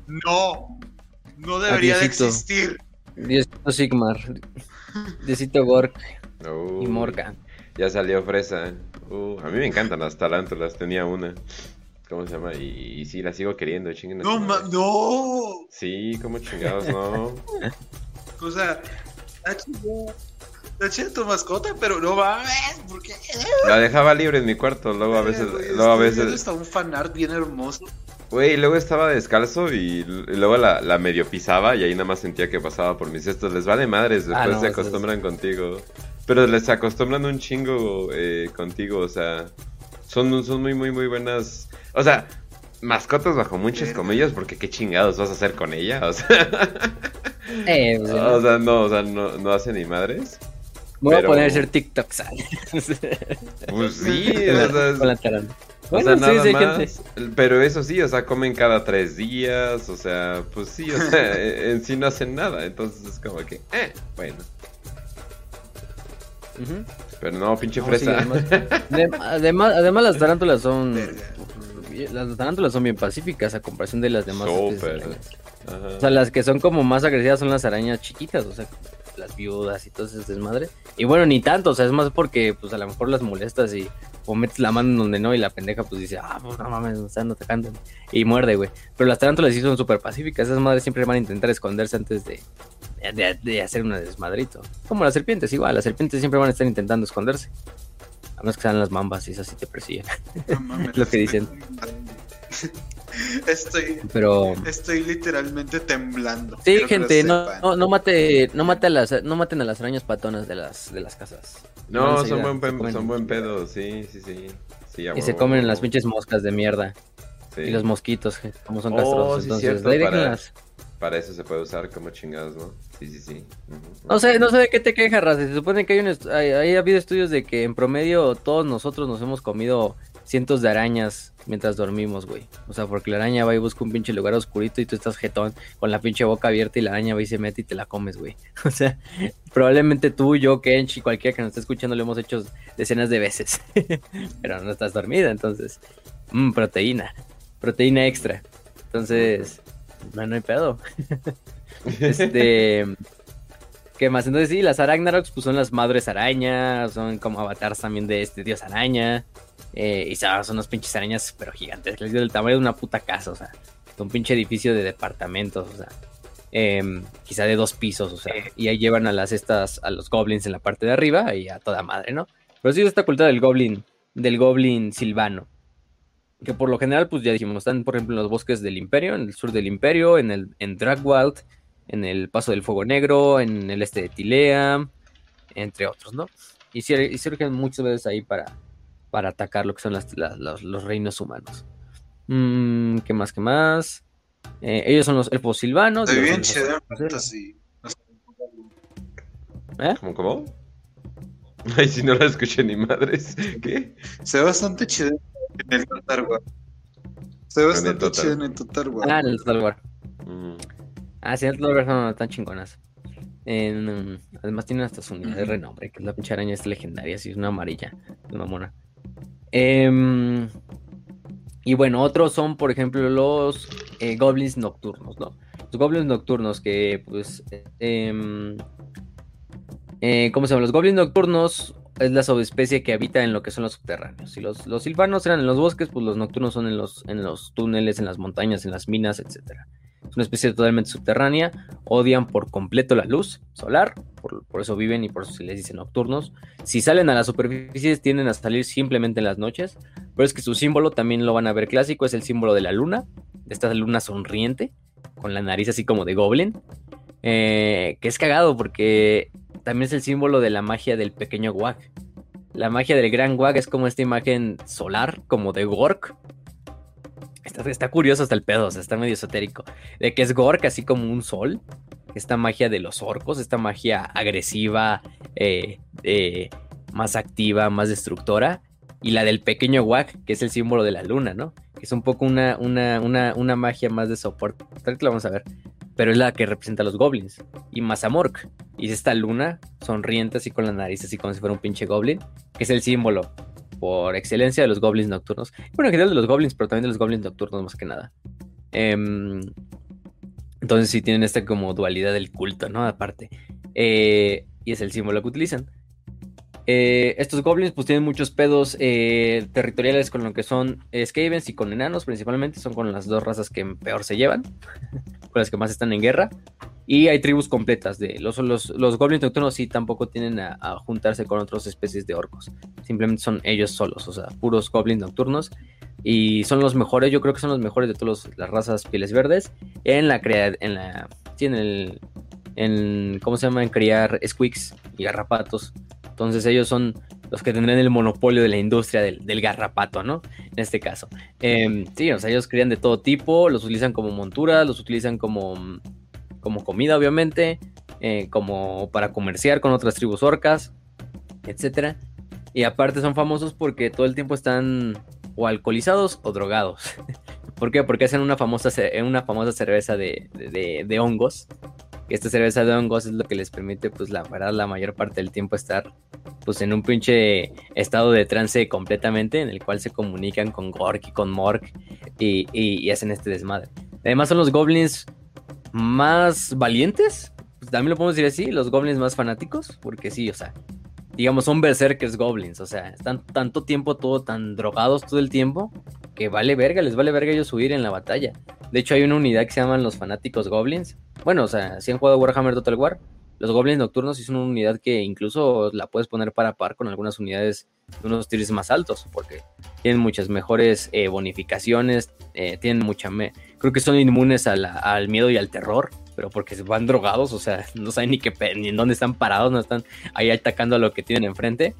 No, no debería de existir. Diosito Sigmar, Diosito Gork y Morgan. Ya salió fresa. Uh, a mí me encantan las tarántulas, tenía una. ¿Cómo se llama? Y, sí, la sigo queriendo, chinguen. No, no. Sí, como chingados, no. <laughs> o sea, Está tu mascota, pero no mames, ¿por qué? La dejaba libre en mi cuarto, luego a eh, veces... luego a veces... Está un fanart bien hermoso. Güey, luego estaba descalzo y, luego la, medio pisaba y ahí nada más sentía que pasaba por mis cestos. Les vale madres, ah, después se acostumbran contigo. Pero les acostumbran un chingo eh, contigo, o sea... Son, son muy, muy, muy buenas... O sea, mascotas bajo muchas comillas, porque qué chingados vas a hacer con ella, o sea... <laughs> Eh, pues, o sea, no, o sea, no, no hace ni madres. Voy a poner a hacer TikTok, <laughs> Pues sí, o sea, o sea, nada más, pero eso sí, o sea, comen cada tres días, o sea, pues sí, o sea, <laughs> en sí no hacen nada, entonces es como que, eh, bueno. Pero no, pinche fresa. además, <laughs> además, las tarántulas son, las tarántulas son bien pacíficas a comparación de las demás. O sea, las que son como más agresivas son las arañas chiquitas, o sea, las viudas y todo ese desmadre. Y bueno, ni tanto, o sea, es más porque pues a lo mejor las molestas y o metes la mano en donde no y la pendeja pues dice, ah, pues no mames, me están atacando. Y muerde, güey. Pero las tarántulas sí son súper pacíficas, esas madres siempre van a intentar esconderse antes de, de, hacer un desmadrito. Como las serpientes, igual, las serpientes siempre van a estar intentando esconderse. A menos que sean las mambas y esas sí te persiguen. <laughs> Lo que dicen. <laughs> Estoy, Pero... estoy literalmente temblando. Sí, gente, no, no, mate, no mate a las, no maten a las arañas patonas de las, de las casas. No, son buen, son buen pedo, sí, sí, sí. y se comen las pinches moscas de mierda. Y los mosquitos, como son oh, entonces, para, para, eso se puede usar como chingados, ¿no? Sí, sí, sí. No sé, no sé de qué te quejas, Raza. Se supone que hay, un hay, hay habido estudios de que en promedio todos nosotros nos hemos comido cientos de arañas mientras dormimos, güey. O sea, porque la araña va y busca un pinche lugar oscurito y tú estás jetón con la pinche boca abierta y la araña va y se mete y te la comes, güey. <laughs> O sea, probablemente tú, yo, Kenchi, cualquiera que nos esté escuchando lo hemos hecho decenas de veces. <laughs> Pero no estás dormida, entonces. Mmm, proteína. Proteína extra. Entonces, no, no hay pedo. <laughs> este. ¿Qué más? Entonces sí, las Aragnarox pues son las madres arañas, son como avatars también de este dios araña. Eh, y son unas pinches arañas, pero gigantes, del tamaño de una puta casa, o sea, un pinche edificio de departamentos, o sea, em, quizá de dos pisos, o sea, y ahí llevan a las estas, a los goblins en la parte de arriba y a toda madre, ¿no? Pero sí esta cultura del goblin, del goblin silvano. que por lo general, pues ya dijimos, están por ejemplo en los bosques del Imperio, en el sur del Imperio, en el en Dragwald, en el Paso del Fuego Negro, en el este de Tilea, entre otros, ¿no? Y, surgen muchas veces ahí para, para atacar lo que son los, reinos humanos. Mm, ¿Qué más? ¿Qué más? Eh, ellos son los elfos silvanos. bien ¿Eh? ¿Cómo, cómo? <laughs> Ay, si no la escuché ni madres. ¿Qué? Se ve bastante chido en el Total War. Se ve bastante chido en el Total War. Ah, en el Total War. Mm. Ah, sí, en el Total War son tan chingonas. En, además tienen hasta su unidad de renombre, que es la pinche araña es legendaria, así es una amarilla, una mona. Em, y bueno, otros son, por ejemplo, los eh, goblins nocturnos, ¿no? Los goblins nocturnos que, pues, eh, eh, ¿Cómo se llaman? Los goblins nocturnos es la subespecie que habita en lo que son los subterráneos. Si los, los silvanos eran en los bosques, pues los nocturnos son en los, en los túneles, en las montañas, en las minas, etc. Es una especie totalmente subterránea, odian por completo la luz solar, por, eso viven y por eso se les dice nocturnos. Si salen a las superficies tienden a salir simplemente en las noches, pero es que su símbolo también lo van a ver clásico, es el símbolo de la luna, de esta luna sonriente, con la nariz así como de goblin, eh, que es cagado porque también es el símbolo de la magia del pequeño Wag. La magia del gran Wag es como esta imagen solar, como de Gork. Está, curioso hasta el pedo, o sea, está medio esotérico. De que es Gork, así como un sol. Esta magia de los orcos, esta magia agresiva, eh, más activa, más destructora. Y la del pequeño Wag, que es el símbolo de la luna, ¿no? Que es un poco una, una, una, una magia más de soporte. Tal que lo vamos a ver pero es la que representa a los goblins. Y Mazamork. Y es esta luna sonriente así con la nariz, así como si fuera un pinche goblin, que es el símbolo por excelencia de los goblins nocturnos. Bueno, en general de los goblins, pero también de los goblins nocturnos más que nada. Em, entonces sí tienen esta como dualidad del culto, ¿no? Aparte. Eh, y es el símbolo que utilizan. Eh, estos goblins pues tienen muchos pedos eh, territoriales con lo que son Skavens y con enanos principalmente, son con las dos razas que peor se llevan, <laughs> con las que más están en guerra. Y hay tribus completas de los, los, los goblins nocturnos sí tampoco tienen a, juntarse con otras especies de orcos. Simplemente son ellos solos, o sea, puros goblins nocturnos. Y son los mejores, yo creo que son los mejores de todas las razas pieles verdes. En la crea en la. Sí, en el. En, ¿Cómo se llama? En criar squeaks y garrapatos. Entonces ellos son los que tendrán el monopolio de la industria del, garrapato, ¿no? En este caso. Em, sí, o sea, ellos crían de todo tipo, los utilizan como montura, los utilizan como, como comida, obviamente, eh, como para comerciar con otras tribus orcas, etc. Y aparte son famosos porque todo el tiempo están o alcoholizados o drogados. <laughs> ¿Por qué? Porque hacen una famosa, una famosa cerveza de, de hongos esta cerveza de hongos es lo que les permite, pues la verdad, la mayor parte del tiempo estar pues en un pinche estado de trance completamente en el cual se comunican con Gork y con Mork y, hacen este desmadre. Además son los goblins más valientes, pues también lo podemos decir así, los goblins más fanáticos, porque sí, o sea, digamos son berserkers goblins, o sea, están tanto tiempo todo tan drogados todo el tiempo que vale verga, les vale verga ellos huir en la batalla. De hecho hay una unidad que se llaman los fanáticos goblins, bueno, o sea, si han jugado Warhammer Total War, los Goblins Nocturnos es una unidad que incluso la puedes poner para par con algunas unidades de unos tiers más altos, porque tienen muchas mejores eh, bonificaciones, eh, tienen mucha... Creo que son inmunes al miedo y al terror, pero porque se van drogados, o sea, <laughs> no saben ni, qué, ni en dónde están parados, no están ahí atacando a lo que tienen enfrente.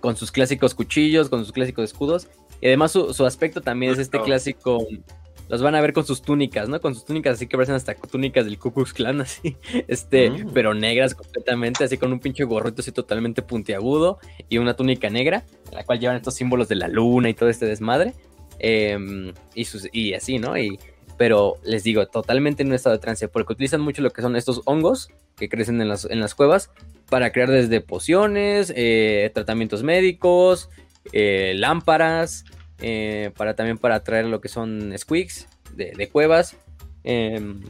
Con sus clásicos cuchillos, con sus clásicos escudos. Y además su, su aspecto también es este clásico los van a ver con sus túnicas, ¿no? Con sus túnicas así que parecen hasta túnicas del Ku Klux Klan, <laughs> así, este, mm. pero negras completamente, así con un pinche gorrito así totalmente puntiagudo y una túnica negra, en la cual llevan estos símbolos de la luna y todo este desmadre, em, y, sus, y así, ¿no? Y, pero les digo, totalmente en un estado de trance, porque utilizan mucho lo que son estos hongos que crecen en las, en las cuevas para crear desde pociones, eh, tratamientos médicos, eh, lámparas, eh, para también para traer lo que son squeaks de, cuevas, em,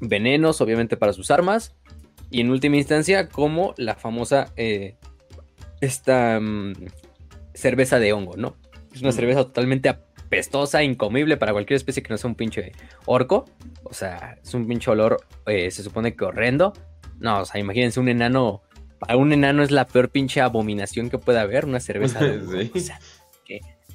venenos obviamente para sus armas y en última instancia como la famosa esta mm, cerveza de hongo, ¿no? Es una mm. cerveza totalmente apestosa, incomible para cualquier especie que no sea un pinche orco. O sea, es un pinche olor, eh, se supone que horrendo. No, o sea, imagínense un enano. Para un enano es la peor pinche abominación que pueda haber, una cerveza de <laughs> hongo.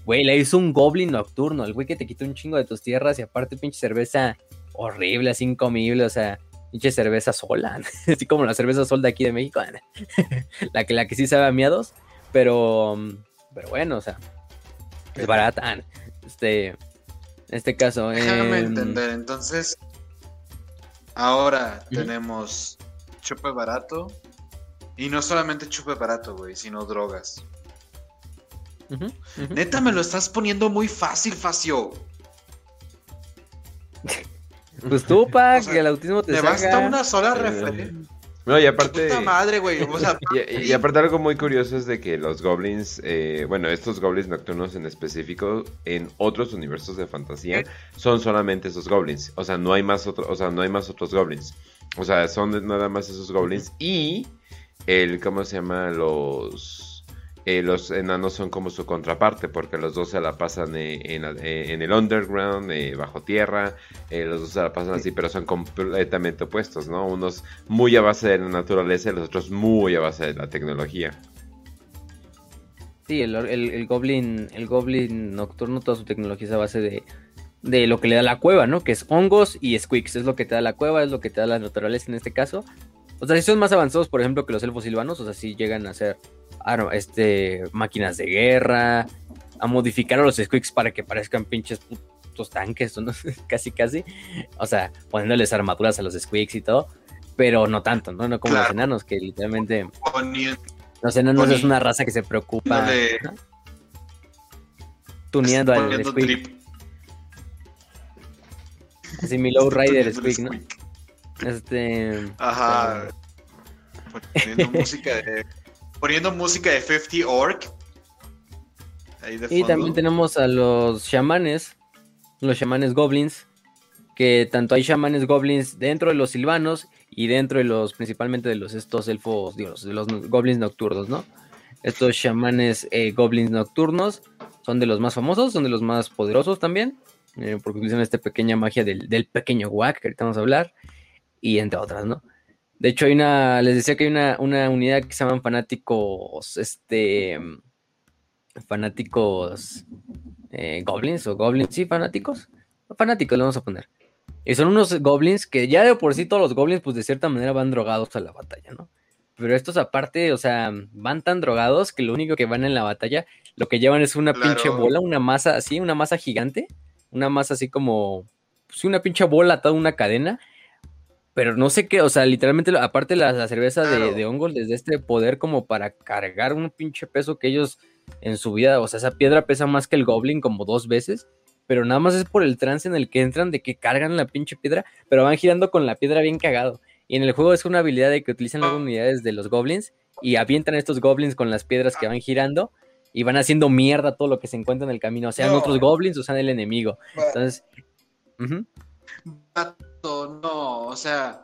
Güey, le hizo un goblin nocturno, el güey que te quitó un chingo de tus tierras y aparte pinche cerveza horrible, así incomible, o sea, pinche cerveza sola, <laughs> así como la cerveza sol de aquí de México, <laughs> la que, la que sí sabe a miados, pero, pero bueno, o sea, es barata, este, en este caso. <laughs> Déjame em, entender, entonces, ahora tenemos chupe barato, y no solamente chupe barato, güey, sino drogas. ujú. Neta, me lo estás poniendo muy fácil, Facio. Pues tú, pa, O sea, que el autismo te Me basta salga. una sola referencia. No, y aparte... Puta madre, güey. O sea, <laughs> Y, y aparte algo muy curioso es de que los goblins, eh, bueno, estos goblins nocturnos en específico, en otros universos de fantasía, son solamente esos goblins. O sea, no hay más otro, o sea, no hay más otros goblins. O sea, son nada más esos goblins. Y el, ¿cómo se llama? Los eh, los enanos son como su contraparte, porque los dos se la pasan eh, en, eh, en el underground, bajo tierra, los dos se la pasan así, pero son completamente opuestos, ¿no? Unos muy a base de la naturaleza y los otros muy a base de la tecnología. Sí, el, el- goblin, el goblin nocturno, toda su tecnología es a base de, de lo que le da la cueva, ¿no? Que es hongos y squicks, es lo que te da la cueva, es lo que te da la naturaleza en este caso. O sea, si son más avanzados, por ejemplo, que los elfos silvanos, o sea, si llegan a ser este, máquinas de guerra, a modificar a los squicks para que parezcan pinches putos tanques, ¿no? <laughs> casi, casi. O sea, poniéndoles armaduras a los squicks y todo, pero no tanto, ¿no? No como los enanos, que literalmente los enanos es una raza que se preocupa Dándole- tuneando al trip. Así mi low rider squeak, ¿no? squeak. Este. Ajá. Poniendo música de. Poniendo música de 50 Orc. Ahí de Y también tenemos a los chamanes, los chamanes goblins, que tanto hay chamanes goblins dentro de los silvanos y dentro de los, principalmente de los estos elfos, digo, de los goblins nocturnos, ¿no? Estos chamanes eh, goblins nocturnos son de los más famosos, son de los más poderosos también, eh, porque utilizan esta pequeña magia del, del pequeño Wack, que ahorita vamos a hablar, y entre otras, ¿no? De hecho, hay una, les decía que hay una, una unidad que se llaman fanáticos, este, fanáticos eh, goblins o goblins, sí, fanáticos, fanáticos le vamos a poner. Y son unos goblins que ya de por sí todos los goblins, pues de cierta manera van drogados a la batalla, ¿no? Pero estos aparte, o sea, van tan drogados que lo único que van en la batalla, lo que llevan es una Claro. pinche bola, una masa así, una masa gigante, una masa así como, sí, una pinche bola atada a una cadena. Pero no sé qué, o sea, literalmente, aparte la, la cerveza de, Claro. de hongos les da este poder como para cargar un pinche peso que ellos en su vida, o sea, esa piedra pesa más que el goblin como dos veces, pero nada más es por el trance en el que entran de que cargan la pinche piedra, pero van girando con la piedra bien cagado. Y en el juego es una habilidad de que utilizan las unidades de los goblins y avientan a estos goblins con las piedras que van girando y van haciendo mierda todo lo que se encuentra en el camino, sean No. otros goblins o sean el enemigo. Entonces, no, o sea,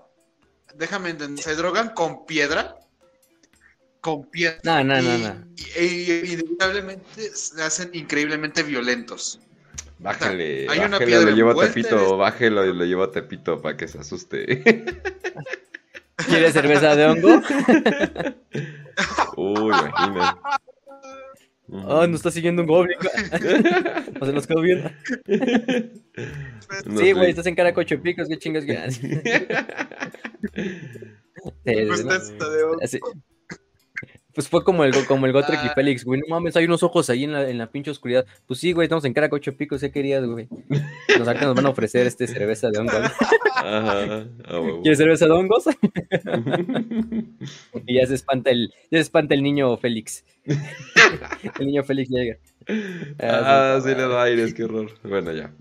déjame entender, ¿se drogan con piedra? Con piedra. No, no, y, no, no. y- y inevitablemente se hacen increíblemente violentos. Bájale, Hay una bájale, piedra lo llevo a Tepito, este- bájelo y lo llevo a Tepito para que se asuste. ¿quieres cerveza de hongo? <laughs> Uy, imagina. Ujú. Oh, nos está siguiendo un goblin. <laughs> o se nos quedó viendo. <laughs> No sí, sé. güey, estás en cara cocho picos, qué chingas que haces. <laughs> Pues. Pues fue como el, como el Gotrek y Ah. Félix, güey. No mames, hay unos ojos ahí en la, en la pinche oscuridad. Pues sí, güey, estamos en cara cocho picos, ¿qué querías, güey? Nos, nos van a ofrecer este cerveza de hongos. Ajá. ¿Quieres cerveza de hongos? <laughs> y ya se espanta el, ya se espanta el niño Félix. <laughs> el niño Félix llega. Ah, sí le da aires, qué horror. Bueno, ya.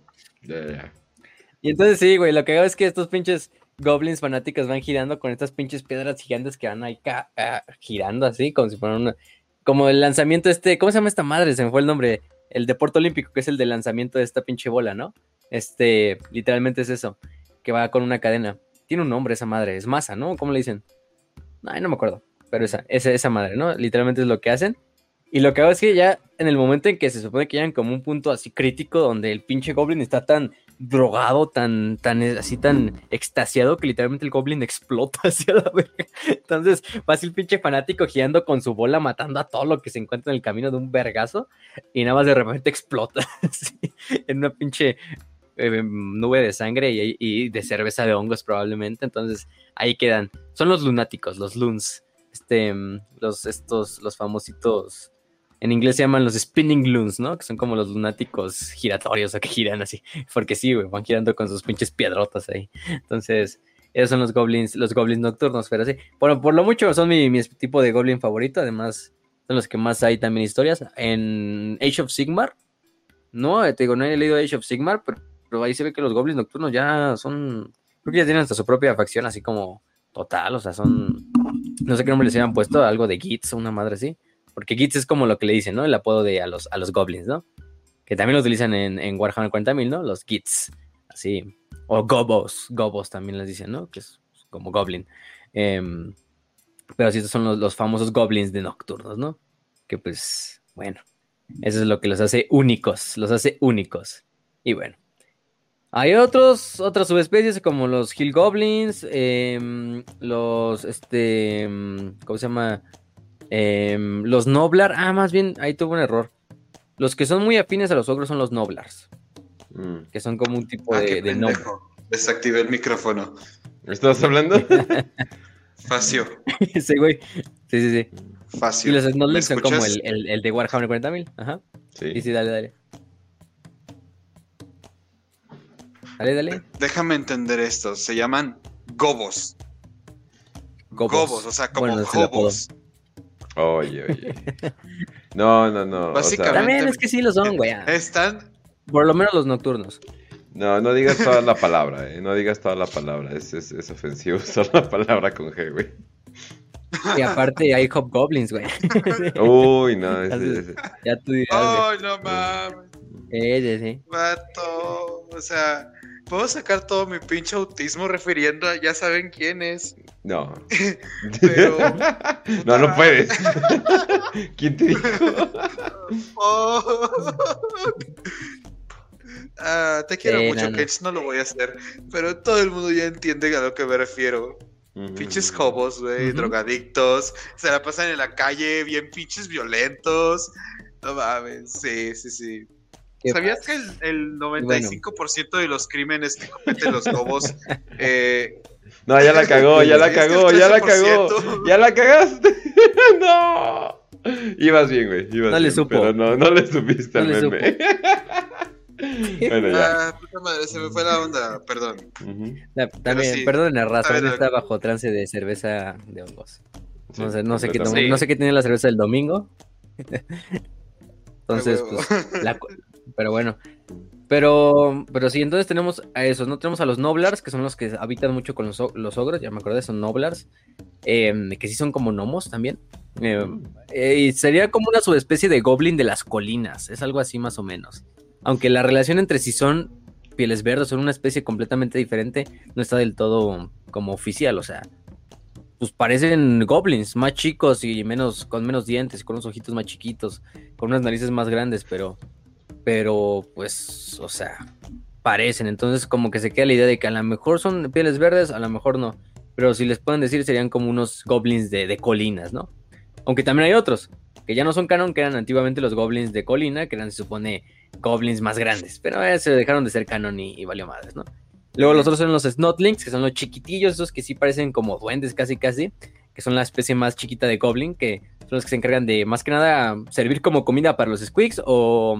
Y entonces sí, güey, lo que hago es que estos pinches goblins fanáticos van girando con estas pinches piedras gigantes que van ahí ah, girando así, como si fueran una... Como el lanzamiento este, ¿cómo se llama esta madre? Se me fue el nombre. El deporte olímpico, que es el de lanzamiento de esta pinche bola, ¿no? Este, literalmente es eso, que va con una cadena. Tiene un nombre esa madre, es masa, ¿no? ¿Cómo le dicen? Ay, no me acuerdo. Pero esa, esa, esa madre, ¿no? Literalmente es lo que hacen. Y lo que hago es que ya en el momento en que se supone que llegan como un punto así crítico donde el pinche goblin está tan drogado, tan, tan, así tan extasiado que literalmente el goblin <laughs> explota hacia la verga. Entonces, va así el pinche fanático girando con su bola, matando a todo lo que se encuentra en el camino de un vergazo, y nada más de repente explota <laughs> en una pinche eh, nube de sangre y, y, de cerveza de hongos probablemente. Entonces, ahí quedan. Son los lunáticos, los loons. Este, los, estos, los famositos en inglés se llaman los spinning loons, ¿no? Que son como los lunáticos giratorios o que giran así. <laughs> Porque sí, güey, van girando con sus pinches piedrotas ahí. Entonces, esos son los goblins, los goblins nocturnos, pero sí. Bueno, por lo mucho son mi, tipo de goblin favorito. Además, son los que más hay también historias. En Age of Sigmar, no, te digo, no he leído Age of Sigmar, pero, pero ahí se ve que los goblins nocturnos ya son. Creo que ya tienen hasta su propia facción, así como total. O sea, son. No sé qué nombre les habían puesto, algo de Gits o una madre así. Porque Gits es como lo que le dicen, ¿no? El apodo de a los, a los goblins, ¿no? Que también lo utilizan en, en Warhammer 40.000, ¿no? Los Gits, así. O Gobos, Gobos también les dicen, ¿no? Que es como goblin. Em, pero sí, estos son los, los, famosos goblins de nocturnos, ¿no? Que pues, bueno, eso es lo que los hace únicos, los hace únicos. Y bueno. Hay otros, otras subespecies como los Hill Goblins, eh, los, este, ¿cómo se llama? Em, los Noblar, ah, más bien, ahí tuvo un error. Los que son muy afines a los ogros son los Noblars. Mm. Que son como un tipo ah, de, de Desactivé el micrófono. ¿Me estabas hablando? <laughs> Facio. <laughs> sí, güey. Sí, sí, sí. Facio. Y los Snotlings son como el, el, el, de Warhammer 40.000. Ajá. Sí. sí, sí, dale, dale. Dale, dale. Déjame entender esto. Se llaman gobos. Gobos, gobos o sea, como bueno, gobos. Oye, oye. No, no, no. Básicamente. También es que sí lo son, güey. Están. Por lo menos los nocturnos. No, no digas toda la palabra, eh. No digas toda la palabra. Es, es, es ofensivo <laughs> usar la palabra con G, güey. Y aparte hay hobgoblins, güey. <laughs> Uy, no, ese, ese. Ya tú dirás. Ay, no mames. Sí, sí, Vato, o sea, puedo sacar todo mi pinche autismo refiriendo a ya saben quién es. No. <laughs> Pero. no, no puedes. ¿Quién te dijo? Oh. Ah, te quiero mucho, no, no. lo voy a hacer. Pero todo el mundo ya entiende a lo que me refiero. Pinches hobos, güey, drogadictos. Se la pasan en la calle, bien pinches violentos. No mames, sí, sí, sí. ¿Sabías que el, el 95% bueno. de los crímenes que cometen los lobos... <laughs> Eh, no, ya la cagó, ya la cagó, ya la cagó. Ya la cagaste. <laughs> no. Ibas bien, güey. Ibas no bien, le supo. Pero no, no le supiste no al meme. <laughs> bueno, ya. Ah, puta madre, se me fue la onda, perdón. Uh -huh. la, también, sí. perdón, la razón está bajo trance de cerveza de hongos. No, sé, no, sé qué, sí. no sé qué tiene la cerveza del domingo. Entonces, pues, la, pero bueno. Pero, pero sí, entonces tenemos a esos, ¿no? Tenemos a los Noblars, que son los que habitan mucho con los, los ogros, ya me acordé, son Noblars, eh, que sí son como gnomos también. Eh, eh, y sería como una subespecie de goblin de las colinas, es algo así más o menos. Aunque la relación entre si son pieles verdes, son una especie completamente diferente, no está del todo como oficial, o sea, pues parecen goblins más chicos y menos, con menos dientes, con unos ojitos más chiquitos, con unas narices más grandes, pero pero pues, o sea, parecen. Entonces como que se queda la idea de que a lo mejor son pieles verdes, a lo mejor no. Pero si les pueden decir serían como unos goblins de, colinas, ¿no? Aunque también hay otros, que ya no son canon, que eran antiguamente los goblins de colina, que eran, se supone, goblins más grandes. Pero eh, se dejaron de ser canon y, y, valió madres, ¿no? Luego los otros son los snotlings, que son los chiquitillos, esos que sí parecen como duendes casi casi, que son la especie más chiquita de goblin, que son los que se encargan de más que nada servir como comida para los squigs o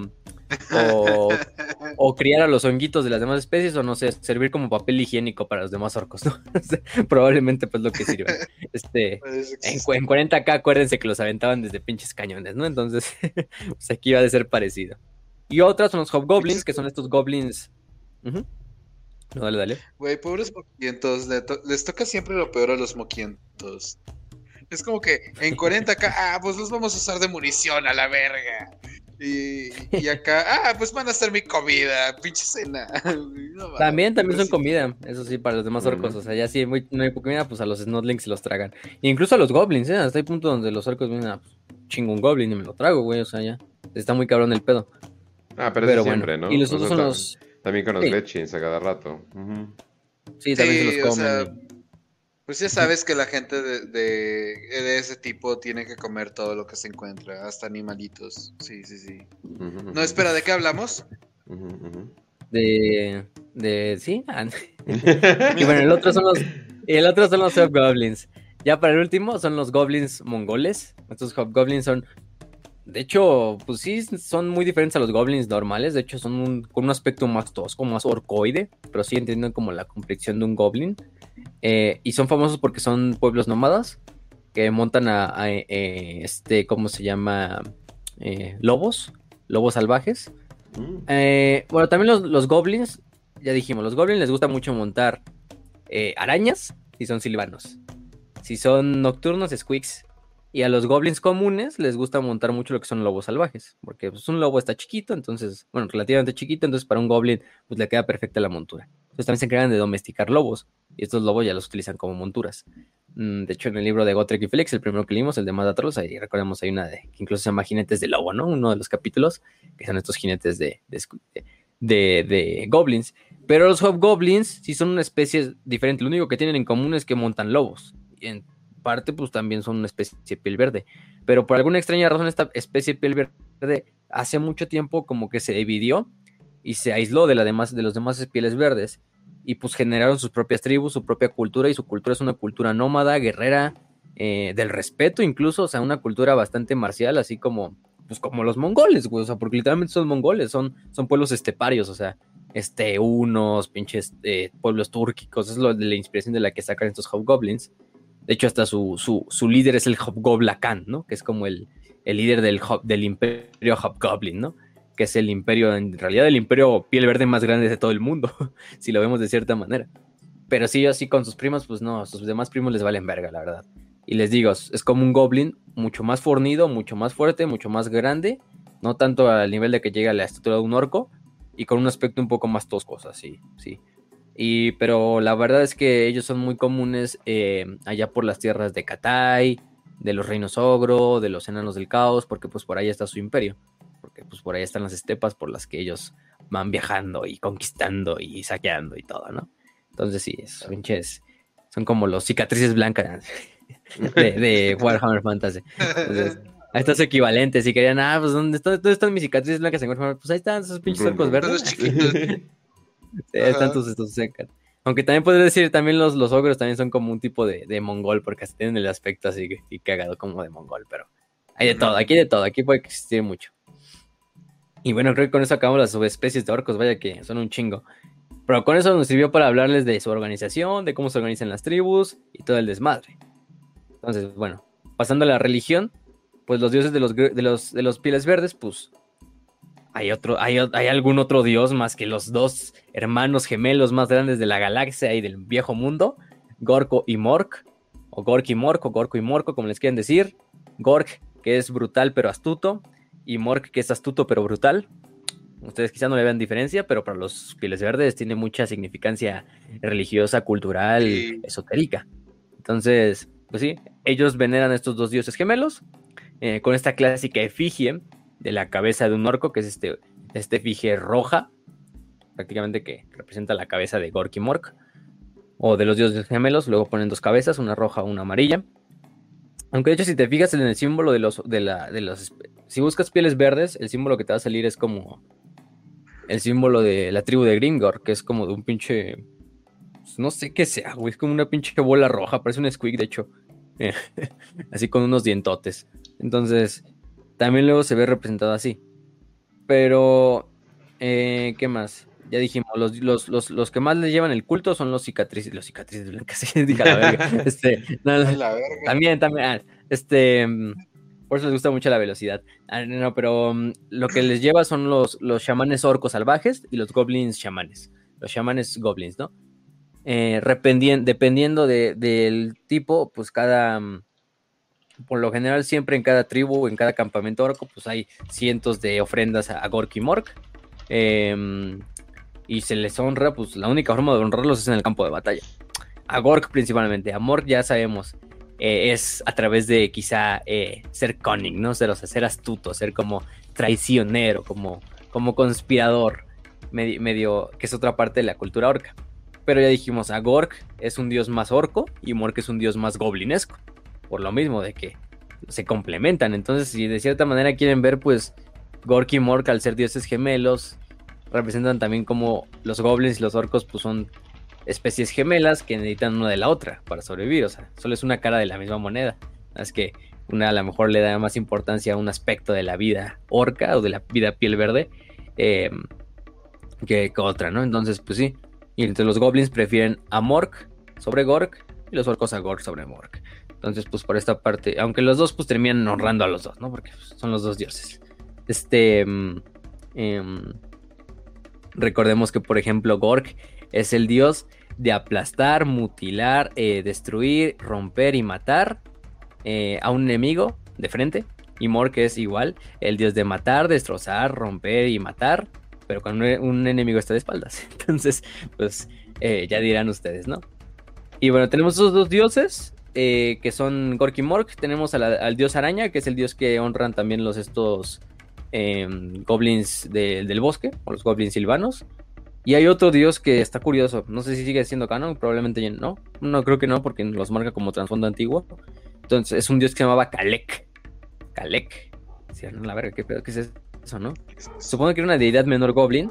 o, <laughs> o, criar a los honguitos de las demás especies, o no sé, servir como papel higiénico para los demás orcos, ¿no? <laughs> Probablemente pues lo que sirve. Este, <laughs> en, en, 40k acuérdense que los aventaban desde pinches cañones, ¿no? Entonces, pues aquí va a ser parecido. Y otras son los hobgoblins, que son estos goblins. Uh -huh. No, dale, dale. Güey, pobres moquientos, les, to les toca siempre lo peor a los moquientos. Es como que en 40k, ah, pues los vamos a usar de munición a la verga. Y, y, acá, ah, pues van a hacer mi comida, pinche cena. <laughs> No, también, también son comida, eso sí, para los demás orcos. O sea, ya si sí, no hay comida, pues a los snotlings se los tragan. E incluso a los goblins, ¿eh? Hasta el punto donde los orcos vienen a pues, chingo un goblin y me lo trago, güey. O sea, ya está muy cabrón el pedo. Ah, pero, pero bueno. siempre, ¿no? Y los otros son los. También con los Sí. Gretchins a cada rato. Sí, también Sí, se los comen. sea, pues ya sabes que la gente de, de, de ese tipo tiene que comer todo lo que se encuentra, hasta animalitos. Sí, sí, sí. No, espera, ¿de qué hablamos? De, de, sí. <laughs> ah, Y bueno, el otro son los, el otro son los hobgoblins. Ya para el último son los goblins mongoles. Estos hobgoblins son, de hecho, pues sí, son muy diferentes a los goblins normales. De hecho, son un- con un aspecto más tosco, más orcoide, pero sí entienden como la complexión de un goblin. Eh, y son famosos porque son pueblos nómadas que montan a, a, eh, este, ¿cómo se llama? Eh, lobos, lobos salvajes. Mm. Eh, bueno, también los, los goblins, ya dijimos, los goblins les gusta mucho montar arañas si son silvanos. Si son nocturnos, squeaks. Y a los goblins comunes les gusta montar mucho lo que son lobos salvajes. Porque pues, un lobo está chiquito, entonces, bueno, relativamente chiquito, entonces para un goblin pues le queda perfecta la montura. Entonces también se encargan de domesticar lobos. Y estos lobos ya los utilizan como monturas. Mm, De hecho, en el libro de Gotrek y Felix, el primero que leímos, el de Madatros, ahí recordamos, hay una de, que incluso se llama Jinetes de Lobo, ¿no? Uno de los capítulos, que son estos jinetes de, de, de- de goblins. Pero los hobgoblins sí son una especie diferente. Lo único que tienen en común es que montan lobos. Y parte, pues también son una especie de piel verde. Pero por alguna extraña razón, esta especie de piel verde hace mucho tiempo como que se dividió y se aisló de, la demás, de los demás pieles verdes. Y pues generaron sus propias tribus, su propia cultura. Y su cultura es una cultura nómada, guerrera, eh, del respeto incluso. O sea, una cultura bastante marcial, así como, pues como los mongoles, güey. O sea, porque literalmente son mongoles, son, son pueblos esteparios, o sea, este, unos pinches eh, pueblos túrquicos. Es lo de la inspiración de la que sacan estos hobgoblins. De hecho, hasta su, su, su líder es el Hobgoblacan, ¿no? Que es como el, el líder del, del imperio Hobgoblin, ¿no? Que es el imperio, en realidad, el imperio piel verde más grande de todo el mundo, <laughs> si lo vemos de cierta manera. Pero sí, así con sus primos, pues no, sus demás primos les valen verga, la verdad. Y les digo, es como un goblin mucho más fornido, mucho más fuerte, mucho más grande, no tanto al nivel de que llega a la estatura de un orco, y con un aspecto un poco más tosco, o sea, sí, sí. Y, pero la verdad es que ellos son muy comunes eh, allá por las tierras de Katai, de los reinos ogro, de los enanos del caos, porque pues por ahí está su imperio. Porque pues por ahí están las estepas por las que ellos van viajando y conquistando y saqueando y todo, ¿no? Entonces sí, esos pinches son como los cicatrices blancas <laughs> de, de Warhammer Fantasy. Entonces, a estos equivalentes, si querían, ah, pues ¿dónde, están- dónde están mis cicatrices blancas en Warhammer? Pues ahí están esos pinches orcos verdes. Están tus, estos secas. Aunque también puedes decir, también los, los ogros también son como un tipo de, de mongol, porque hasta tienen el aspecto así que- y cagado como de mongol, pero hay de todo, aquí hay de todo, aquí puede existir mucho. Y bueno, creo que con eso acabamos las subespecies de orcos, vaya que son un chingo. Pero con eso nos sirvió para hablarles de su organización, de cómo se organizan las tribus y todo el desmadre. Entonces, bueno, pasando a la religión, pues los dioses de los, de los, de los pieles verdes, pues hay otro, hay, hay algún otro dios más que los dos hermanos gemelos más grandes de la galaxia y del viejo mundo, Gorko y Mork, o Gork y Mork, o Gorko y Morko, como les quieran decir. Gork, que es brutal pero astuto, y Mork, que es astuto pero brutal. Ustedes quizá no le vean diferencia, pero para los pieles verdes tiene mucha significancia religiosa, cultural, Sí. esotérica. Entonces, pues sí, ellos veneran a estos dos dioses gemelos eh, con esta clásica efigie de la cabeza de un orco, que es este, este efigie roja, prácticamente que representa la cabeza de Gork y Mork, o de los dioses gemelos, luego ponen dos cabezas, una roja, una amarilla. Aunque de hecho, si te fijas en el símbolo de los, de la, de los, si buscas pieles verdes, el símbolo que te va a salir es como el símbolo de la tribu de Grimgor, que es como de un pinche, pues, no sé qué sea, güey, es como una pinche bola roja, parece un squeak, de hecho, <laughs> así con unos dientotes. Entonces, también luego se ve representado así. Pero, eh, ¿qué más? Ya dijimos, los, los, los, los que más le llevan el culto son los cicatrices, los cicatrices blancas, <laughs> la verga. <laughs> Este, no, no, Ay, la verga. también, también, ah, este, mm, por eso les gusta mucho la velocidad. Ah, no, pero mm, lo que les lleva son los, los chamanes orcos salvajes y los goblins chamanes. Los chamanes goblins, ¿no? Eh, dependiendo de- del tipo, pues cada, mm, por lo general siempre en cada tribu, en cada campamento orco, pues hay cientos de ofrendas a, a Gork y Mork. Em, y se les honra, pues la única forma de honrarlos es en el campo de batalla. A Gork principalmente, a Mork ya sabemos, eh, es a través de quizá eh, ser cunning, ¿no? Ser, astuto, ser como traicionero, como, como conspirador. medio, que es otra parte de la cultura orca. Pero ya dijimos, a Gork es un dios más orco y Mork es un dios más goblinesco. Por lo mismo de que se complementan. Entonces, si de cierta manera quieren ver, pues Gork y Mork al ser dioses gemelos, representan también como los goblins y los orcos pues son especies gemelas que necesitan una de la otra para sobrevivir. O sea, solo es una cara de la misma moneda. Es que una a lo mejor le da más importancia a un aspecto de la vida orca o de la vida piel verde em, que, otra, ¿no? Entonces, pues sí. Y entre los goblins prefieren a Mork sobre Gork y los orcos a Gork sobre Mork. Entonces, pues por esta parte, aunque los dos pues terminan honrando a los dos, ¿no? Porque pues, son los dos dioses. Este... Em, em, recordemos que, por ejemplo, Gork es el dios de aplastar, mutilar, eh, destruir, romper y matar eh, a un enemigo de frente. Y Mork es igual, el dios de matar, destrozar, romper y matar, pero cuando un enemigo está de espaldas. <laughs> Entonces, pues eh, ya dirán ustedes, ¿no? Y bueno, tenemos esos dos dioses, que son Gork y Mork. Tenemos al dios araña, que es el dios que honran también los estos em, goblins del bosque, o los goblins silvanos. Y hay otro dios que está curioso. No sé si sigue siendo canon, probablemente no. No creo que no, porque los marca como trasfondo antiguo. Entonces, es un dios que se llamaba Kalek. Kalek. La verga, ¿qué pedo? ¿Qué es eso, no? Supongo que era una deidad menor goblin.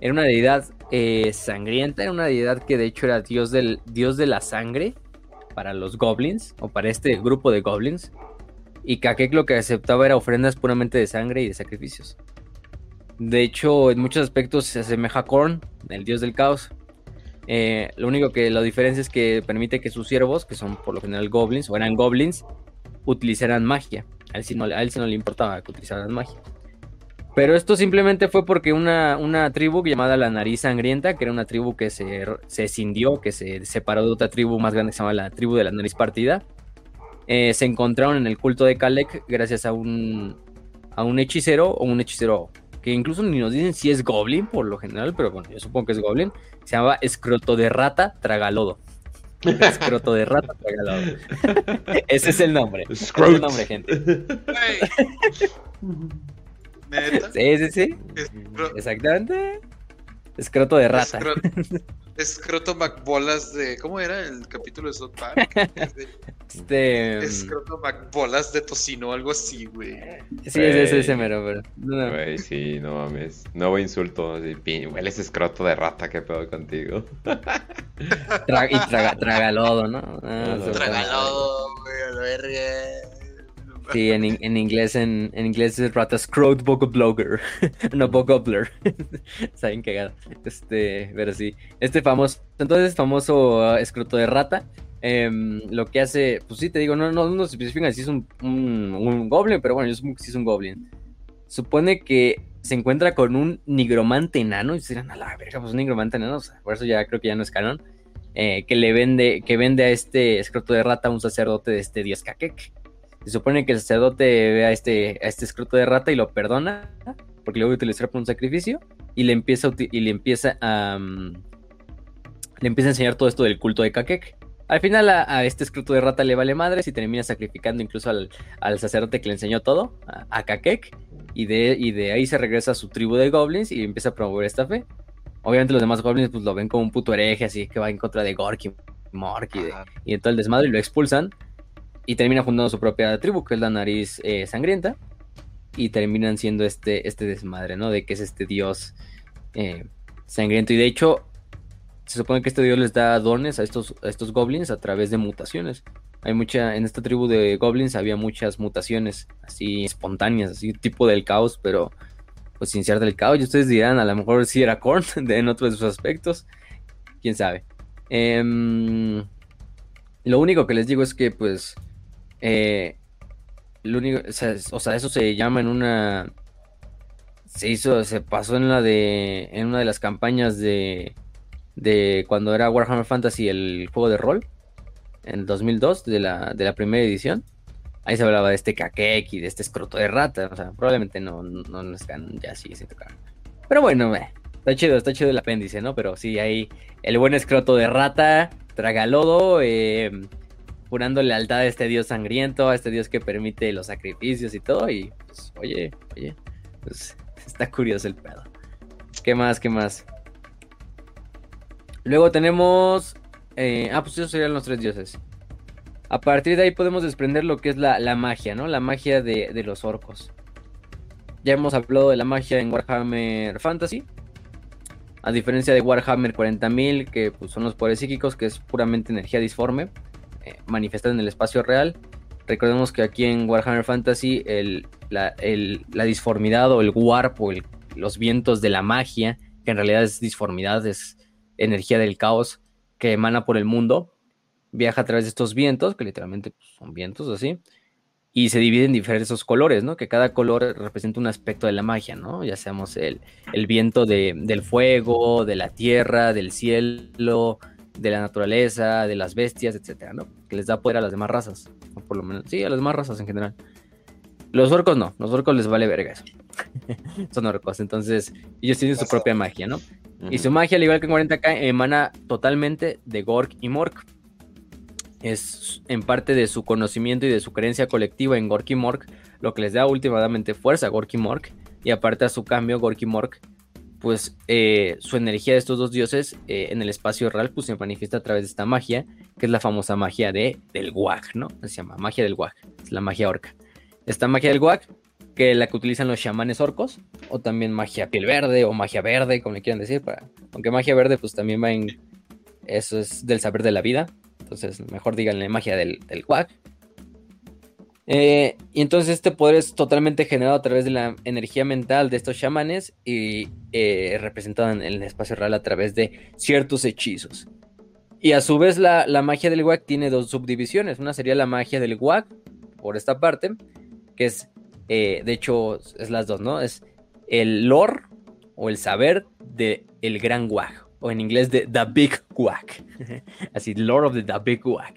Era una deidad eh, sangrienta. Era una deidad que de hecho era dios, del, dios de la sangre para los goblins, o para este grupo de goblins. Y Kakek lo que aceptaba era ofrendas puramente de sangre y de sacrificios. De hecho, en muchos aspectos se asemeja a Korn, el dios del caos. Eh, lo único que la diferencia es que permite que sus siervos, que son por lo general goblins, o eran goblins, utilizaran magia. A él sí no, le importaba que utilizaran magia. Pero esto simplemente fue porque una, una, tribu llamada la Nariz Sangrienta, que era una tribu que se, se escindió, que se separó de otra tribu más grande que se llama la tribu de la Nariz Partida, eh, se encontraron en el culto de Kalek gracias a un, a un hechicero o un hechicero que incluso ni nos dicen si es Goblin por lo general, pero bueno, yo supongo que es Goblin, se llama Escroto de Rata Tragalodo. <laughs> Escroto de Rata Tragalodo. <laughs> Ese es el nombre. Ese es el nombre, gente. <laughs> Sí, sí, sí. Exactamente. Escroto de rata. <laughs> Escroto McBolas de. ¿Cómo era el capítulo de South Park? <laughs> este. Escroto McBolas de tocino, algo así, güey. Sí, es ese, ese mero, pero. Güey, sí, no mames. Nuevo insulto. Hueles escroto de rata, qué pedo contigo. y traga, tragalodo, ¿no? Ah, tragalodo, güey, a la verga. Sí, en, en inglés en, en, inglés es rata scrot blogger, <laughs> no bogobler. <laughs> Está bien cagado. Este, pero sí. Este famoso, entonces famoso uh, escroto de rata. Em, lo que hace, pues sí, te digo, no, no, no se especifica si es un, un, goblin, pero bueno, yo supongo que sí es un goblin. Supone que se encuentra con un nigromante enano y se dirán, a la verga, pues un nigromante enano, por eso ya creo que ya no es canon. Eh, que le vende, que vende a este escroto de rata a un sacerdote de este dios Kakek. Se supone que el sacerdote ve a este, a este escroto de rata y lo perdona, porque lo voy a utilizar para un sacrificio, y le empieza a, y le empieza a, mm, le empieza a enseñar todo esto del culto de Kakek. Al final a, este escroto de rata le vale madres y termina sacrificando incluso al, sacerdote que le enseñó todo, a, a Kakek, y de, y de ahí se regresa a su tribu de goblins y empieza a promover esta fe. Obviamente los demás goblins pues lo ven como un puto hereje, así que va en contra de Gork y Mork y, y de todo el desmadre y lo expulsan y termina fundando su propia tribu, que es la nariz eh, sangrienta. Y terminan siendo este, este desmadre, ¿no? De que es este dios eh, sangriento. Y de hecho, se supone que este dios les da dones a estos, estos goblins a través de mutaciones. Hay mucha, en esta tribu de goblins había muchas mutaciones así espontáneas, así tipo del caos, pero pues sin ser del caos. Y ustedes dirán, a lo mejor sí era Korn <laughs> en otros de sus aspectos. Quién sabe. Em, lo único que les digo es que pues eh, lo único, o sea, eso se llama en una. Se hizo, se pasó en la de. En una de las campañas de. De cuando era Warhammer Fantasy el juego de rol. En 2002, de la, de la primera edición. Ahí se hablaba de este Kakek y de este escroto de rata. O sea, probablemente no, no, no están ya así se tocar. Pero bueno, está chido, está chido el apéndice, ¿no? Pero sí, ahí el buen escroto de rata, tragalodo, eh, jurando lealtad a este dios sangriento, a este dios que permite los sacrificios y todo. Y pues, oye, oye, pues <laughs> está curioso el pedo. ¿Qué más? ¿Qué más? Luego tenemos. eh, ah, pues esos serían los tres dioses. A partir de ahí podemos desprender lo que es la, la magia, ¿no? La magia de, de los orcos. Ya hemos hablado de la magia en Warhammer Fantasy. A diferencia de Warhammer 40.000, que pues, son los poderes psíquicos, que es puramente energía disforme, manifestada en el espacio real. Recordemos que aquí en Warhammer Fantasy el- la, el- la disformidad o el warp o los vientos de la magia, que en realidad es disformidad, es energía del caos que emana por el mundo, viaja a través de estos vientos, que literalmente pues, son vientos así, y se divide en diversos colores, ¿no? Que cada color representa un aspecto de la magia, ¿no? Ya seamos el, el viento de- del fuego, de la tierra, del cielo, de la naturaleza, de las bestias, etcétera, ¿no? Que les da poder a las demás razas, o por lo menos, sí, a las demás razas en general. Los orcos no, los orcos les vale verga eso. <laughs> Son orcos, entonces ellos tienen su propia magia, ¿no? Y su magia, al igual que en 40k, emana totalmente de Gork y Mork. Es en parte de su conocimiento y de su creencia colectiva en Gork y Mork lo que les da últimamente fuerza a Gork y Mork. Y aparte a su cambio, Gork y Mork, pues eh, su energía de estos dos dioses eh, en el espacio real pues se manifiesta a través de esta magia, que es la famosa magia de, del Wag, ¿no? Se llama magia del Wag, es la magia orca. Esta magia del Wag, que la que utilizan los chamanes orcos, o también magia piel verde o magia verde, como le quieran decir, para... aunque magia verde pues también va en... Eso es del saber de la vida, entonces mejor díganle magia del, del Wag. Eh, y entonces este poder es totalmente generado a través de la energía mental de estos chamanes y eh, representado en el espacio real a través de ciertos hechizos. Y a su vez la, la magia del Wag tiene dos subdivisiones. Una sería la magia del Wag, por esta parte, que es, eh, de hecho, es las dos, ¿no? Es el lore o el saber de el gran Wag, o en inglés de The Big Wag. <laughs> Así, lore of the, the Big Wag.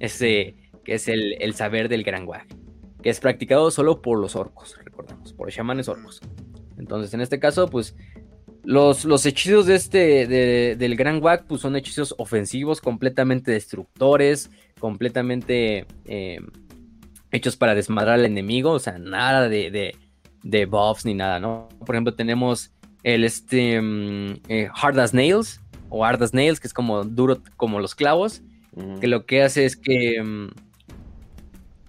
Ese que es el, el saber del gran Wag, que es practicado solo por los orcos, recordemos, por chamanes orcos. Entonces, en este caso, pues los, los hechizos de este, de- del Gran Wag, pues son hechizos ofensivos, completamente destructores, completamente eh, hechos para desmadrar al enemigo, o sea, nada de, de, de buffs ni nada, ¿no? Por ejemplo, tenemos el este mm, eh, Hard as Nails, o Hard as Nails, que es como duro como los clavos, que lo que hace es que mm,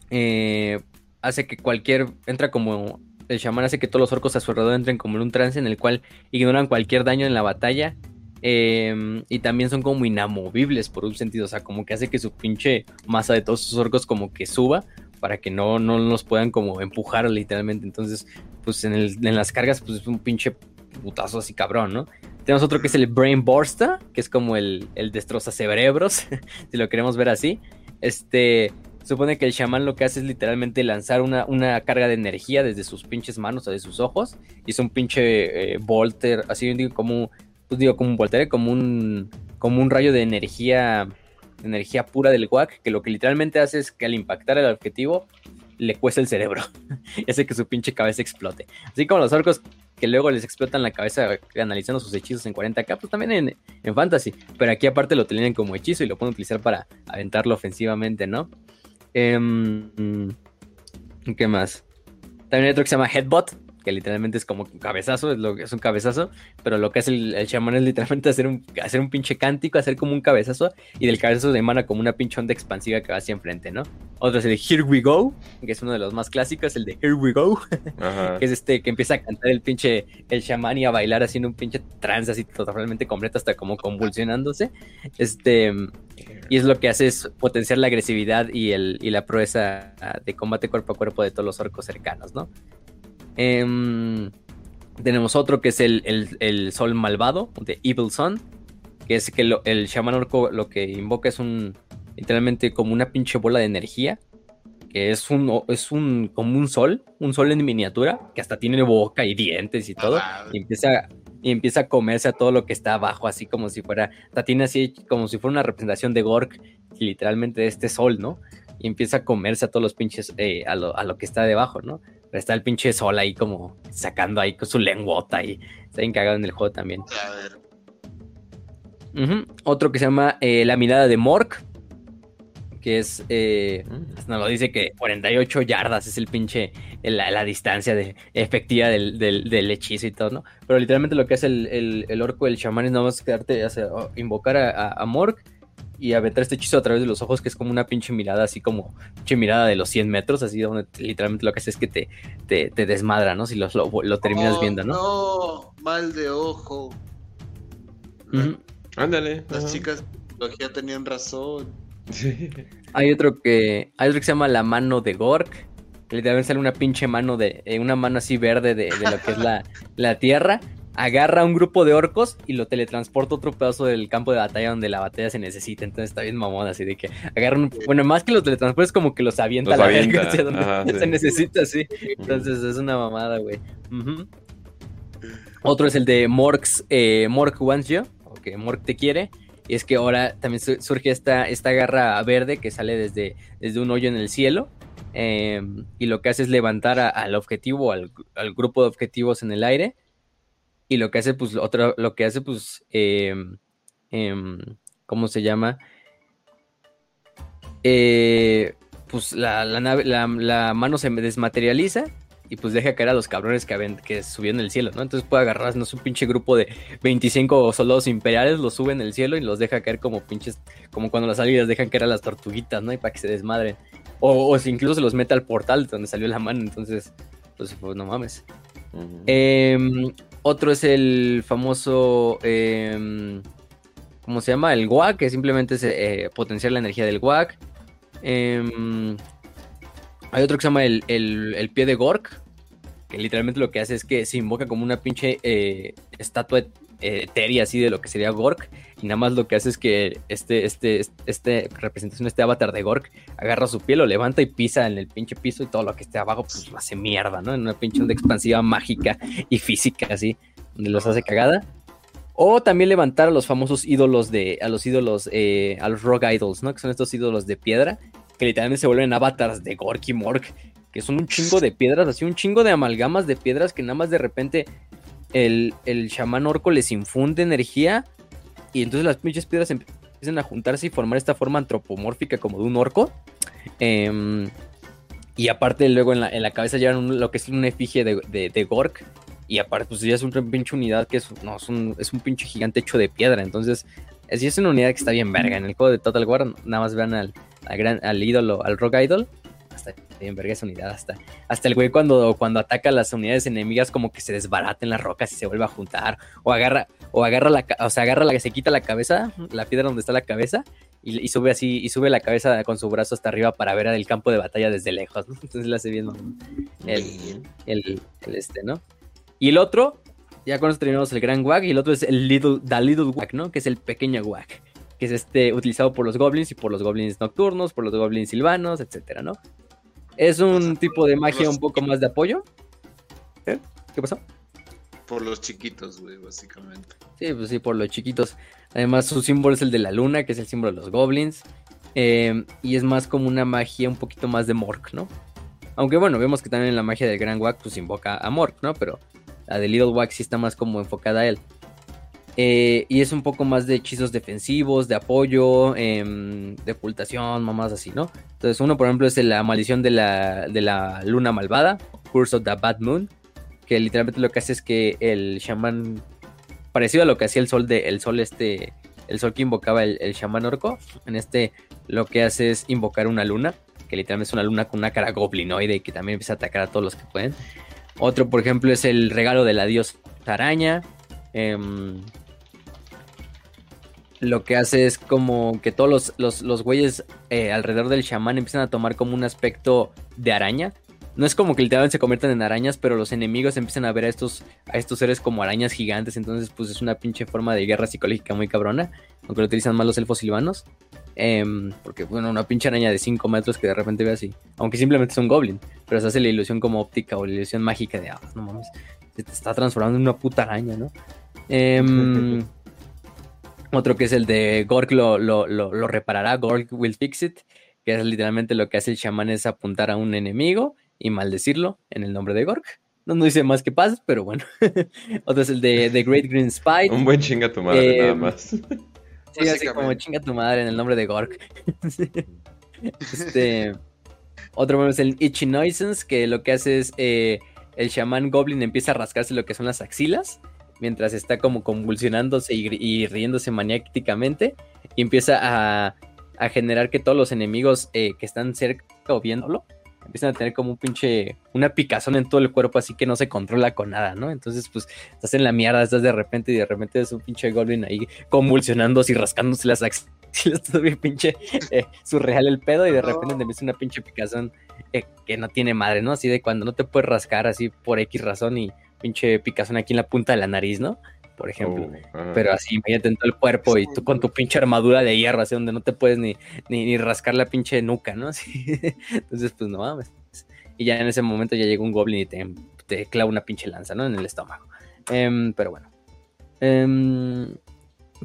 eh, hace que cualquier entra como el chamán hace que todos los orcos a su alrededor entren como en un trance en el cual ignoran cualquier daño en la batalla eh, y también son como inamovibles por un sentido, o sea, como que hace que su pinche masa de todos sus orcos como que suba para que no, no los puedan como empujar literalmente. Entonces, pues en, el- en las cargas, pues es un pinche putazo así cabrón, ¿no? Tenemos otro que es el Brain Burster, que es como el, el destroza cerebros, <laughs> si lo queremos ver así. Este, supone que el chamán lo que hace es literalmente lanzar una, una carga de energía desde sus pinches manos o de sus ojos. Y es un pinche eh, volter, así digo, como, pues digo, como un volter, como un, como un rayo de energía, energía pura del guac, que lo que literalmente hace es que al impactar el objetivo, le cuesta el cerebro. <laughs> y hace que su pinche cabeza explote. Así como los orcos que luego les explotan la cabeza analizando sus hechizos en 40k, pues también en, en Fantasy. Pero aquí aparte lo tienen como hechizo y lo pueden utilizar para aventarlo ofensivamente, ¿no? Em, ¿Qué más? También hay otro que se llama Headbutt, que literalmente es como un cabezazo, es, lo, es un cabezazo, pero lo que hace el, el chamán es literalmente <laughs> hacer un, hacer un pinche cántico, hacer como un cabezazo, y del cabezazo se emana como una pinche onda expansiva que va hacia enfrente, ¿no? Otro es el Here We Go, que es uno de los más clásicos, el de Here We Go, <laughs> que es este que empieza a cantar el pinche el chamán y a bailar haciendo un pinche trance así totalmente completo hasta como convulsionándose. Este y es lo que hace es potenciar la agresividad y el y la proeza de combate cuerpo a cuerpo de todos los orcos cercanos no Em, tenemos otro que es el, el- el sol malvado de Evil Sun que es que lo- el chamán orco lo que invoca es un literalmente como una pinche bola de energía que es un, es un, como un sol, un sol en miniatura, que hasta tiene boca y dientes y todo, y empieza, y empieza a comerse a todo lo que está abajo, así como si fuera, hasta tiene así como si fuera una representación de Gork, literalmente de este sol, ¿no? Y empieza a comerse a todos los pinches, eh, a, lo, a lo que está debajo, ¿no? Pero está el pinche sol ahí como sacando ahí con su lenguota y está bien cagado en el juego también. a ver. Otro que se llama eh, La mirada de Mork, que es, eh, Mm. nos lo dice que 48 yardas es el pinche, la, la distancia de, efectiva del, del- del hechizo y todo, ¿no? Pero literalmente lo que hace el, el, el orco, el chamán, es nada más quedarte, invocar a, a, a Morg y aventar este hechizo a través de los ojos, que es como una pinche mirada, así como, pinche mirada de los 100 metros, así donde te- literalmente lo que hace es que te, te, te desmadra, ¿no? Si lo, lo, lo terminas Oh, viendo, ¿no? No, mal de ojo. Ándale. Las chicas de psicología tenían razón. Sí. Hay otro que. Hay otro que se llama la mano de Gork. Que literalmente sale una pinche mano de. eh, una mano así verde de, de lo que es la, <laughs> la tierra. Agarra a un grupo de orcos y lo teletransporta a otro pedazo del campo de batalla donde la batalla se necesita. Entonces está bien mamón, así de que agarran. un- Bueno, más que los teletransportes, como que los avienta Los a la verga <laughs> donde ajá, se sí. necesita, sí. Entonces es una mamada, güey. Otro es el de Mork's, eh, Mork Wants You, o que Mork te quiere. Y es que ahora también su- surge esta, esta garra verde que sale desde, desde un hoyo en el cielo. eh, y lo que hace es levantar a- al objetivo, al, al grupo de objetivos en el aire. Y lo que hace, pues, otro, lo que hace, pues, em, em, ¿cómo se llama? Eh, pues la, la nave, la, la mano se desmaterializa y pues deja caer a los cabrones que, aven- que subieron el cielo, ¿no? Entonces puede agarrar, no sé, un pinche grupo de 25 soldados imperiales, los sube en el cielo y los deja caer como pinches, como cuando las águilas dejan caer a las tortuguitas, ¿no? Y para que se desmadren. O, o si incluso se los mete al portal donde salió la mano, entonces, pues, pues no mames. Em, otro es el famoso, em, ¿cómo se llama? El guac, que simplemente es eh, potenciar la energía del guac. Em, hay otro que se llama el, el- el pie de Gork, que literalmente lo que hace es que se invoca como una pinche eh, estatua eh, etérea así de lo que sería Gork, y nada más lo que hace es que este, este, este representación, este avatar de Gork, agarra su piel, lo levanta y pisa en el pinche piso y todo lo que esté abajo pues lo hace mierda, ¿no? En una pinche onda expansiva mágica y física así, donde los hace cagada. O también levantar a los famosos ídolos de, a los ídolos, eh, a los rock idols, ¿no? Que son estos ídolos de piedra, que literalmente se vuelven avatars de Gork y Mork, que son un chingo de piedras, así un chingo de amalgamas de piedras que nada más de repente el, el chamán orco les infunde energía y entonces las pinches piedras empiezan a juntarse y formar esta forma antropomórfica como de un orco. Em, y aparte luego en la, en la cabeza llevan lo que es una efigie de, de, Gork. Y aparte pues ya es una pinche unidad que es, no, es, un, es un pinche gigante hecho de piedra. Entonces es, es una unidad que está bien verga. En el juego de Total War nada más vean al, al, gran, al ídolo, al rock idol. Está bien verga esa unidad. Hasta, hasta el güey cuando, cuando ataca a las unidades enemigas como que se desbarata en las rocas y se vuelve a juntar. O agarra, o agarra la, o sea, agarra la que se quita la cabeza, la piedra donde está la cabeza, y, y sube así, y sube la cabeza con su brazo hasta arriba para ver el campo de batalla desde lejos, ¿no? <laughs> Entonces le hace bien el, el, el este, ¿no? Y el otro, ya con esto terminamos el gran wag, y el otro es el little, the little wag, ¿no? Que es el pequeño wag, que es este utilizado por los goblins y por los goblins nocturnos, por los goblins silvanos, etcétera, ¿no? Es un tipo de magia un poco más de apoyo. ¿Eh? ¿Qué pasó? Por los chiquitos, güey, básicamente. Sí, pues sí, por los chiquitos. Además, su símbolo es el de la luna, que es el símbolo de los goblins. Eh, y es más como una magia un poquito más de Mork, ¿no? Aunque bueno, vemos que también en la magia del Gran Wag pues invoca a Mork, ¿no? Pero la de Little Wag sí está más como enfocada a él. Eh, y es un poco más de hechizos defensivos, de apoyo, em, de ocultación, mamás así, ¿no? Entonces uno, por ejemplo, es la maldición de la, de la luna malvada, Curse of the Bad Moon, que literalmente lo que hace es que el shaman, parecido a lo que hacía el sol de, el sol este, el sol que invocaba el, el orco, en este lo que hace es invocar una luna, que literalmente es una luna con una cara goblinoide que también empieza a atacar a todos los que pueden. Otro, por ejemplo, es el regalo de la diosa araña. em, lo que hace es como que todos los, los, los güeyes eh, alrededor del chamán empiezan a tomar como un aspecto de araña. No es como que literalmente se conviertan en arañas, pero los enemigos empiezan a ver a estos, a estos seres como arañas gigantes. Entonces, pues es una pinche forma de guerra psicológica muy cabrona. Aunque lo utilizan más los elfos silvanos. Em, porque, bueno, una pinche araña de 5 metros que de repente ve así. Aunque simplemente es un goblin. Pero se hace la ilusión como óptica o la ilusión mágica de, ah, no mames, se está transformando en una puta araña, ¿no? Em, <laughs> otro que es el de Gork lo, lo, lo, lo reparará, Gork will fix it. Que es literalmente lo que hace el chamán es apuntar a un enemigo y maldecirlo en el nombre de Gork. No, no dice más que paz, pero bueno. <laughs> Otro es el de The Great Green Spite. Un buen chinga tu madre, Eh, nada más. Sí, así como chinga tu madre en el nombre de Gork. <laughs> Este, <laughs> otro es el Itchy Noisance, que lo que hace es eh, el chamán goblin empieza a rascarse lo que son las axilas, mientras está como convulsionándose y, riéndose maniáticamente, y empieza a, generar que todos los enemigos eh, que están cerca o viéndolo empiezan a tener como un pinche, una picazón en todo el cuerpo, así que no se controla con nada, ¿no? Entonces, pues, estás en la mierda, estás de repente y de repente es un pinche Goblin ahí convulsionándose y rascándose las axilas, <laughs> todo bien pinche eh, surreal el pedo y de repente te empieza una pinche picazón eh, que no tiene madre, ¿no? Así de cuando no te puedes rascar así por X razón y pinche picazón aquí en la punta de la nariz, ¿no? por ejemplo. Pero así, imagínate en todo el cuerpo y tú con tu pinche armadura de hierro, así donde no te puedes ni, ni, rascar la pinche nuca, ¿no? <laughs> Entonces, pues no mames. Y ya en ese momento ya llega un goblin y te, te clava una pinche lanza, ¿no? En el estómago. Em, pero bueno. Em,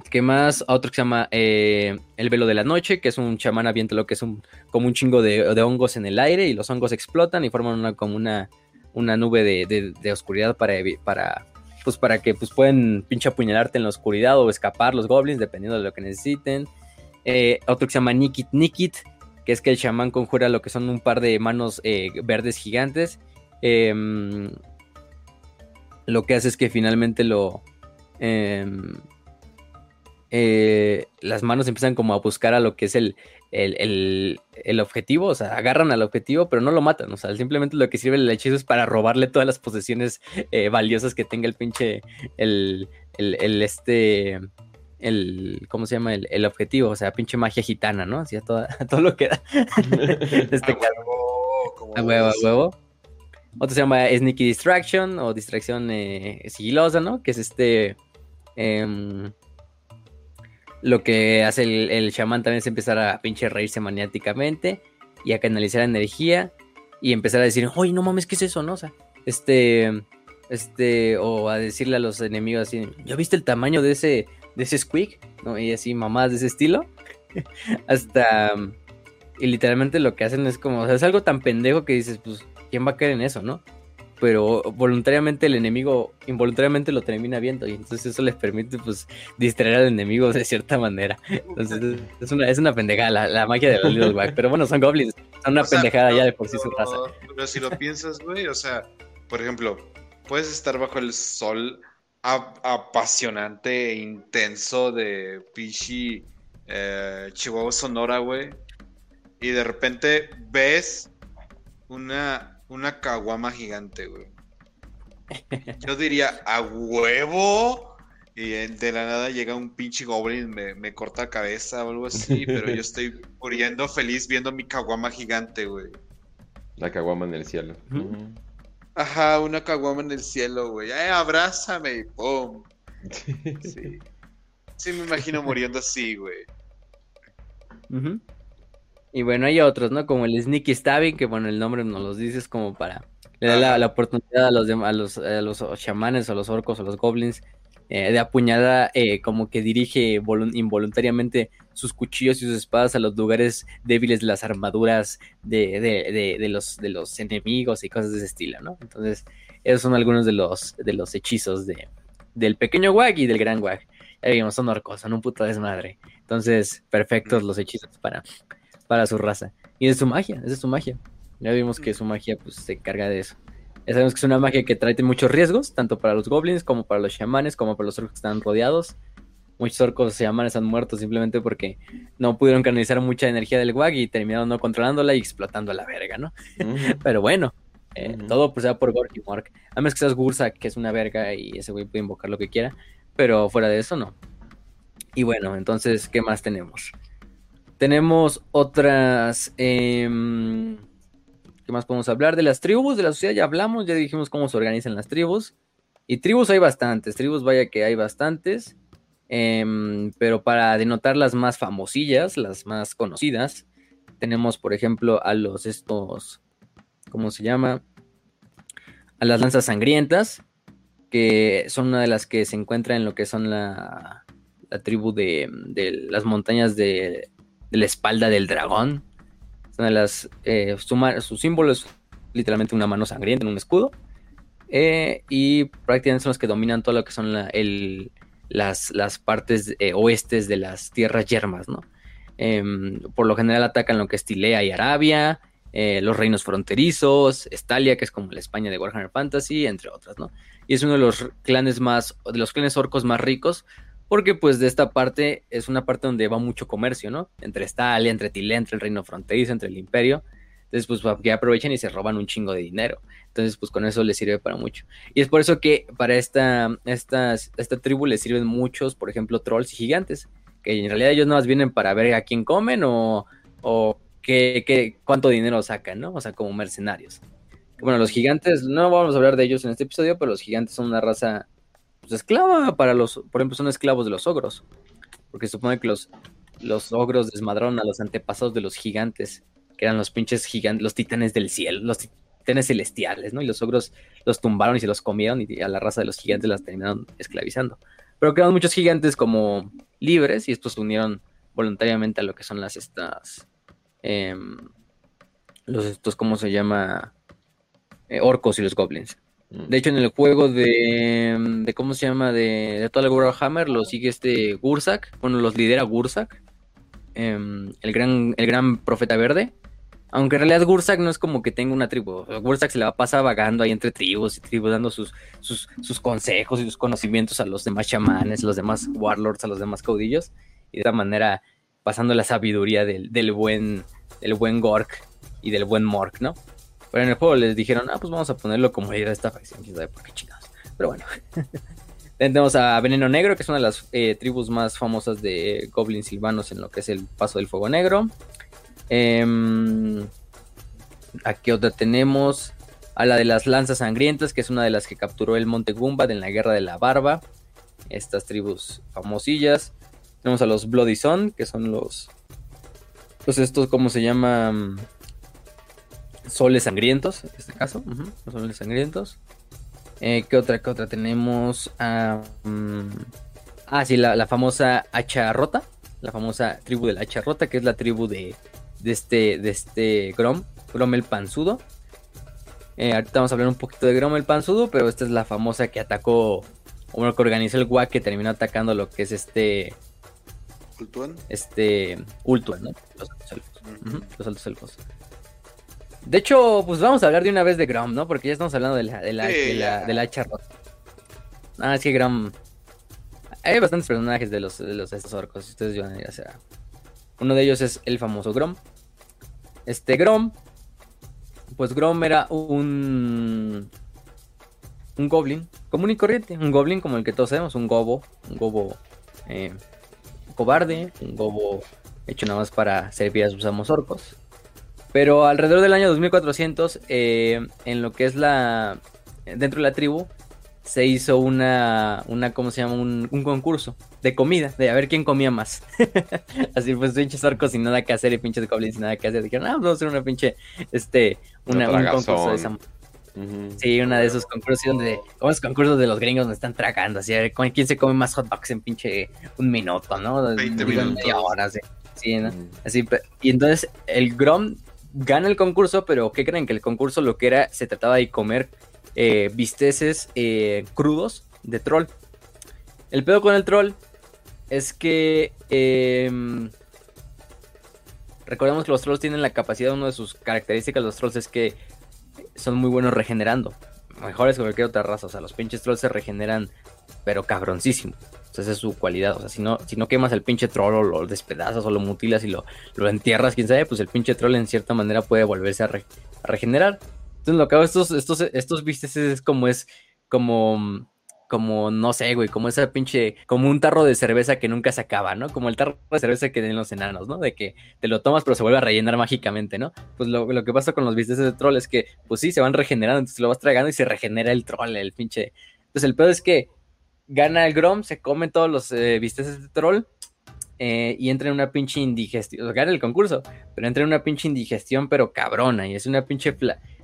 ¿Qué más? Otro que se llama eh, El Velo de la Noche, que es un chamán avienta lo que es un, como un chingo de, hongos en el aire y los hongos explotan y forman una, como una, una nube de, de oscuridad para, para pues para que pues pueden pinche apuñalarte en la oscuridad o escapar los goblins, dependiendo de lo que necesiten. Eh, otro que se llama Nikit Nikit, que es que el chamán conjura lo que son un par de manos eh, verdes gigantes. Em, lo que hace es que finalmente lo... Em, eh, las manos empiezan como a buscar a lo que es el, el, objetivo, o sea, agarran al objetivo, pero no lo matan, o sea, simplemente lo que sirve el hechizo es para robarle todas las posesiones eh, valiosas que tenga el pinche, el, el, este, el, ¿cómo se llama? El, objetivo, o sea, pinche magia gitana, ¿no? Así a, todo lo que da. <laughs> este a huevo, a huevo. Otro se llama Sneaky Distraction o distracción eh, sigilosa, ¿no? Que es este... Em, lo que hace el, el chamán también es empezar a pinche reírse maniáticamente y a canalizar energía y empezar a decir, oye, no mames, ¿qué es eso? ¿No? O sea, este, este, o a decirle a los enemigos así, ¿ya viste el tamaño de ese, de ese squeak? ¿No? Y así, mamás de ese estilo. <laughs> Hasta, y literalmente lo que hacen es como, o sea, es algo tan pendejo que dices, pues, ¿quién va a caer en eso, no? Pero voluntariamente el enemigo involuntariamente lo termina viendo y entonces eso les permite pues distraer al enemigo de cierta manera. Entonces es una, es una pendejada la, magia de los Little Wack, pero bueno, son goblins, son una pendejada ya de por sí su raza. Pero si lo piensas, güey, o sea, por ejemplo, puedes estar bajo el sol apasionante e intenso de Pichi eh, Chihuahua Sonora, güey, y de repente ves una una caguama gigante, güey. Yo diría, a huevo. Y de la nada llega un pinche goblin, me, me corta la cabeza o algo así, pero yo estoy muriendo feliz viendo mi caguama gigante, güey. La caguama en el cielo. Ajá, una caguama en el cielo, güey. ¡Ay, abrázame! Y ¡Pum! <laughs> Sí. Sí me imagino muriendo así, güey. Y bueno, hay otros, ¿no? Como el Sneaky Stabbing, que bueno, el nombre nos los dices como para... Le da la, oportunidad a los, a los, a los chamanes o los orcos o los goblins eh, de apuñalada, eh, como que dirige involuntariamente sus cuchillos y sus espadas a los lugares débiles de las armaduras de, de, de, los, de los enemigos y cosas de ese estilo, ¿no? Entonces, esos son algunos de los, de los hechizos de, del pequeño Wag y del gran Wag. Ya vimos, son orcos, son un puto desmadre. Entonces, perfectos los hechizos para para su raza. Y es su magia, esa es su magia. Ya vimos que su magia pues se encarga de eso. Ya sabemos que es una magia que trae muchos riesgos, tanto para los goblins como para los chamanes, como para los orcos que están rodeados. Muchos orcos y chamanes han muerto simplemente porque no pudieron canalizar mucha energía del WAG y terminaron no controlándola y explotando a la verga, ¿no? <laughs> Pero bueno, eh, todo pues sea por Gorky Mark. A menos que seas Gursa, que es una verga y ese güey puede invocar lo que quiera. Pero fuera de eso, no. Y bueno, entonces, ¿qué más tenemos? Tenemos otras... Em, ¿Qué más podemos hablar? De las tribus, de la sociedad ya hablamos, ya dijimos cómo se organizan las tribus. Y tribus hay bastantes, tribus vaya que hay bastantes. Em, pero para denotar las más famosillas, las más conocidas, tenemos por ejemplo a los estos, ¿cómo se llama? A las lanzas sangrientas, que son una de las que se encuentra en lo que son la, la tribu de, de las montañas de de la espalda del dragón. De las, eh, su, símbolo es literalmente una mano sangrienta en un escudo. Eh, y prácticamente son los que dominan todo lo que son las, las, partes eh, oestes de las tierras yermas, ¿no? Em, por lo general atacan lo que es Tilea y Arabia, los reinos fronterizos, Estalia, que es como la España de Warhammer Fantasy, entre otras, ¿no? Y es uno de los clanes más, de los clanes orcos más ricos, porque pues de esta parte es una parte donde va mucho comercio, ¿no? Entre Estalia, entre Tilea, entre el reino fronterizo, entre el imperio. Entonces, pues que aprovechan y se roban un chingo de dinero. Entonces, pues con eso les sirve para mucho. Y es por eso que para esta, esta, esta tribu les sirven muchos, por ejemplo, trolls y gigantes. Que en realidad ellos no más vienen para ver a quién comen o, o qué, qué, cuánto dinero sacan, ¿no? O sea, como mercenarios. Bueno, los gigantes, no vamos a hablar de ellos en este episodio, pero los gigantes son una raza pues, esclava para los, por ejemplo, son esclavos de los ogros. Porque supone que los, los ogros desmadraron a los antepasados de los gigantes que eran los pinches gigantes, los titanes del cielo, los titanes celestiales, ¿no? Y los ogros los tumbaron y se los comieron y a la raza de los gigantes las terminaron esclavizando. Pero quedaron muchos gigantes como libres y estos se unieron voluntariamente a lo que son las estas... Em, los estos, ¿cómo se llama? Eh, orcos y los goblins. De hecho, en el juego de, de ¿cómo se llama? De, de Total Warhammer lo sigue este Gursak. Bueno, los lidera Gursak. Em, el, gran, el gran profeta verde. Aunque en realidad Gursak no es como que tenga una tribu. Gursak se le va a pasar vagando ahí entre tribus y tribus, dando sus, sus, consejos y sus conocimientos a los demás chamanes, a los demás warlords, a los demás caudillos. Y de esta manera pasando la sabiduría del, buen, del buen Gork y del buen Mork, ¿no? Pero en el juego les dijeron, ah, pues vamos a ponerlo como de esta facción. Quién sabe por qué chingados. Pero bueno. <laughs> Tenemos a Veneno Negro, que es una de las eh, tribus más famosas de goblins silvanos en lo que es el Paso del Fuego Negro. Eh, aquí otra tenemos a la de las lanzas sangrientas, que es una de las que capturó el Monte Gumbad en la Guerra de la Barba. Estas tribus famosillas. Tenemos a los Bloody Sun, que son los. Pues estos, ¿cómo se llaman? Soles sangrientos, en este caso. los soles sangrientos. Eh, ¿Qué otra? ¿Qué otra tenemos? ah, sí, la, la, famosa hacha rota. La famosa tribu de la hacha rota, que es la tribu de de este, de este Grom, Grom el Panzudo. Eh, ahorita vamos a hablar un poquito de Grom el Panzudo, pero esta es la famosa que atacó, o que organizó el WAC que terminó atacando lo que es este... ¿Ultuan? Este... Ultuan, ¿no? Los altos elfos. los altos elfos. De hecho, pues vamos a hablar de una vez de Grom, ¿no? Porque ya estamos hablando de la, de la, de la, de la charrota. Ah, es que Grom... Hay bastantes personajes de los, de los estos orcos, ustedes van a ir uno de ellos es el famoso Grom. Este Grom, pues Grom era un un goblin común y corriente, un goblin como el que todos sabemos, un gobo, un gobo eh, cobarde, un gobo hecho nada más para servir a sus amos orcos. Pero alrededor del año 2400, eh, en lo que es la dentro de la tribu, se hizo una, una ¿cómo se llama? Un, concurso de comida, de a ver quién comía más. <laughs> Así pues, pinches orcos sin nada que hacer y pinches goblins sin nada que hacer. Dijeron, ah, vamos a hacer una pinche, este, una, un concurso de esa. Sí, una de esos concursos donde, como los concursos de los gringos donde están tragando, así, a ver quién se come más hot dogs en pinche un minuto, ¿no? 20 minutos. Media hora, sí. sí ¿no? Así, y entonces el Grom gana el concurso, pero ¿qué creen? Que el concurso lo que era, se trataba de comer eh, bisteces eh, crudos de troll. El pedo con el troll es que em, recordemos que los trolls tienen la capacidad, una de sus características los trolls es que son muy buenos regenerando. Mejores que cualquier otra raza. O sea, los pinches trolls se regeneran, pero cabroncísimo. Esa es su cualidad. O sea, si no, si no quemas el pinche troll o lo despedazas o lo mutilas y lo, lo entierras, quién sabe, pues el pinche troll en cierta manera puede volverse a regenerar. Entonces lo que hago estos, estos, estos vistes es como es, como, como, no sé, güey, como esa pinche, como un tarro de cerveza que nunca se acaba, ¿no? Como el tarro de cerveza que tienen los enanos, ¿no? De que te lo tomas pero se vuelve a rellenar mágicamente, ¿no? Pues lo, que pasa con los vistes de troll es que, pues sí, se van regenerando, entonces lo vas tragando y se regenera el troll, el pinche. Entonces el pedo es que gana el Grom, se comen todos los eh, de troll eh, y entra en una pinche indigestión, o sea, gana el concurso, pero entra en una pinche indigestión, pero cabrona, y es una pinche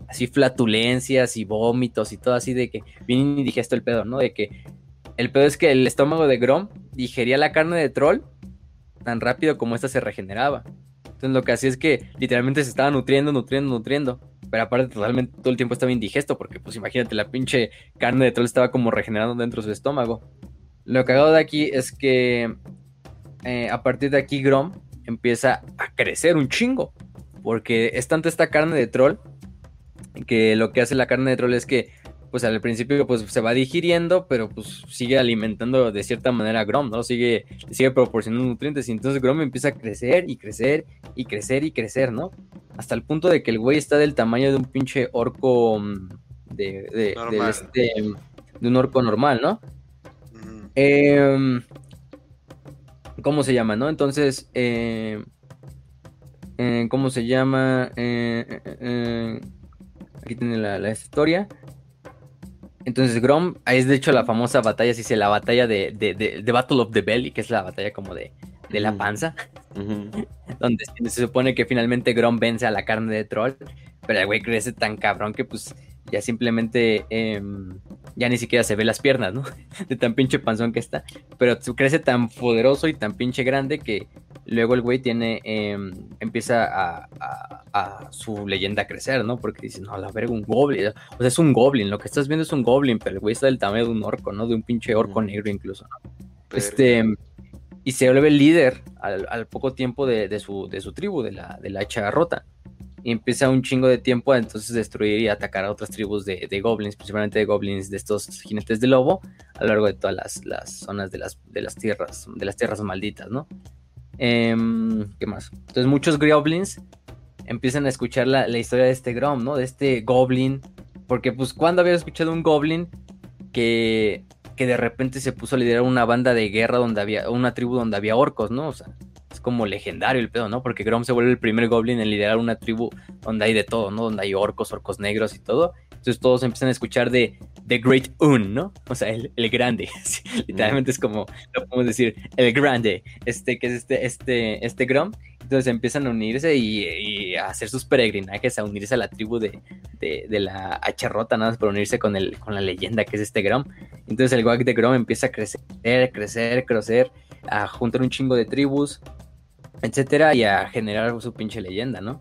así flatulencias y vómitos y todo así de que bien indigesto el pedo, ¿no? De que el pedo es que el estómago de Grom digería la carne de troll tan rápido como esta se regeneraba. Entonces lo que hacía es que literalmente se estaba nutriendo, nutriendo, nutriendo. Pero aparte totalmente todo el tiempo estaba indigesto porque pues imagínate la pinche carne de troll estaba como regenerando dentro de su estómago. Lo cagado de aquí es que eh, a partir de aquí Grom empieza a crecer un chingo. Porque es tanto esta carne de troll que lo que hace la carne de troll es que pues al principio pues se va digiriendo, pero pues sigue alimentando de cierta manera a Grom, ¿no? Sigue, sigue proporcionando nutrientes y entonces Grom empieza a crecer y crecer y crecer y crecer, ¿no? Hasta el punto de que el güey está del tamaño de un pinche orco mm, de, de, de, este, de un orco normal, ¿no? Eh, ¿Cómo se llama, no? Entonces, eh, eh, ¿cómo se llama? Eh, aquí tiene la, historia. Entonces, Grom, es de hecho la famosa batalla, se dice la batalla de, de, Battle of the Belly, que es la batalla como de, la panza. Donde se supone que finalmente Grom vence a la carne de troll. Pero el güey crece tan cabrón que pues ya simplemente em, ya ni siquiera se ve las piernas, ¿no? <laughs> De tan pinche panzón que está. Pero crece tan poderoso y tan pinche grande que luego el güey tiene, em, empieza a, su leyenda a crecer, ¿no? Porque dice, no, la verga, un goblin. O sea, es un goblin, lo que estás viendo es un goblin, pero el güey está del tamaño de un orco, ¿no? De un pinche orco negro incluso, ¿no? Este... Y se vuelve el líder al, poco tiempo de, su, de su tribu, de la, de la hacha rota y empieza un chingo de tiempo a entonces destruir y atacar a otras tribus de, goblins, principalmente de goblins de estos jinetes de lobo, a lo largo de todas las, zonas de las, de las tierras, de las tierras malditas, ¿no? Em, ¿Qué más? Entonces muchos goblins empiezan a escuchar la, historia de este Grom, ¿no? De este goblin, porque pues cuando había escuchado un goblin que, que de repente se puso a liderar una banda de guerra donde había, una tribu donde había orcos, ¿no? O sea, como legendario el pedo, ¿no? Porque Grom se vuelve el primer goblin en liderar una tribu donde hay de todo, ¿no? Donde hay orcos, orcos negros y todo. Entonces todos empiezan a escuchar de The Great Un, ¿no? O sea, el, grande. <laughs> literalmente es como, lo podemos decir, el grande, este, que es este, este, este Grom. Entonces empiezan a unirse y, a hacer sus peregrinajes, a unirse a la tribu de, de, la H rota, nada más por unirse con, el, con la leyenda que es este Grom. Entonces el Wag de Grom empieza a crecer, crecer, crecer, a juntar un chingo de tribus, etcétera, y a generar su pinche leyenda, ¿no?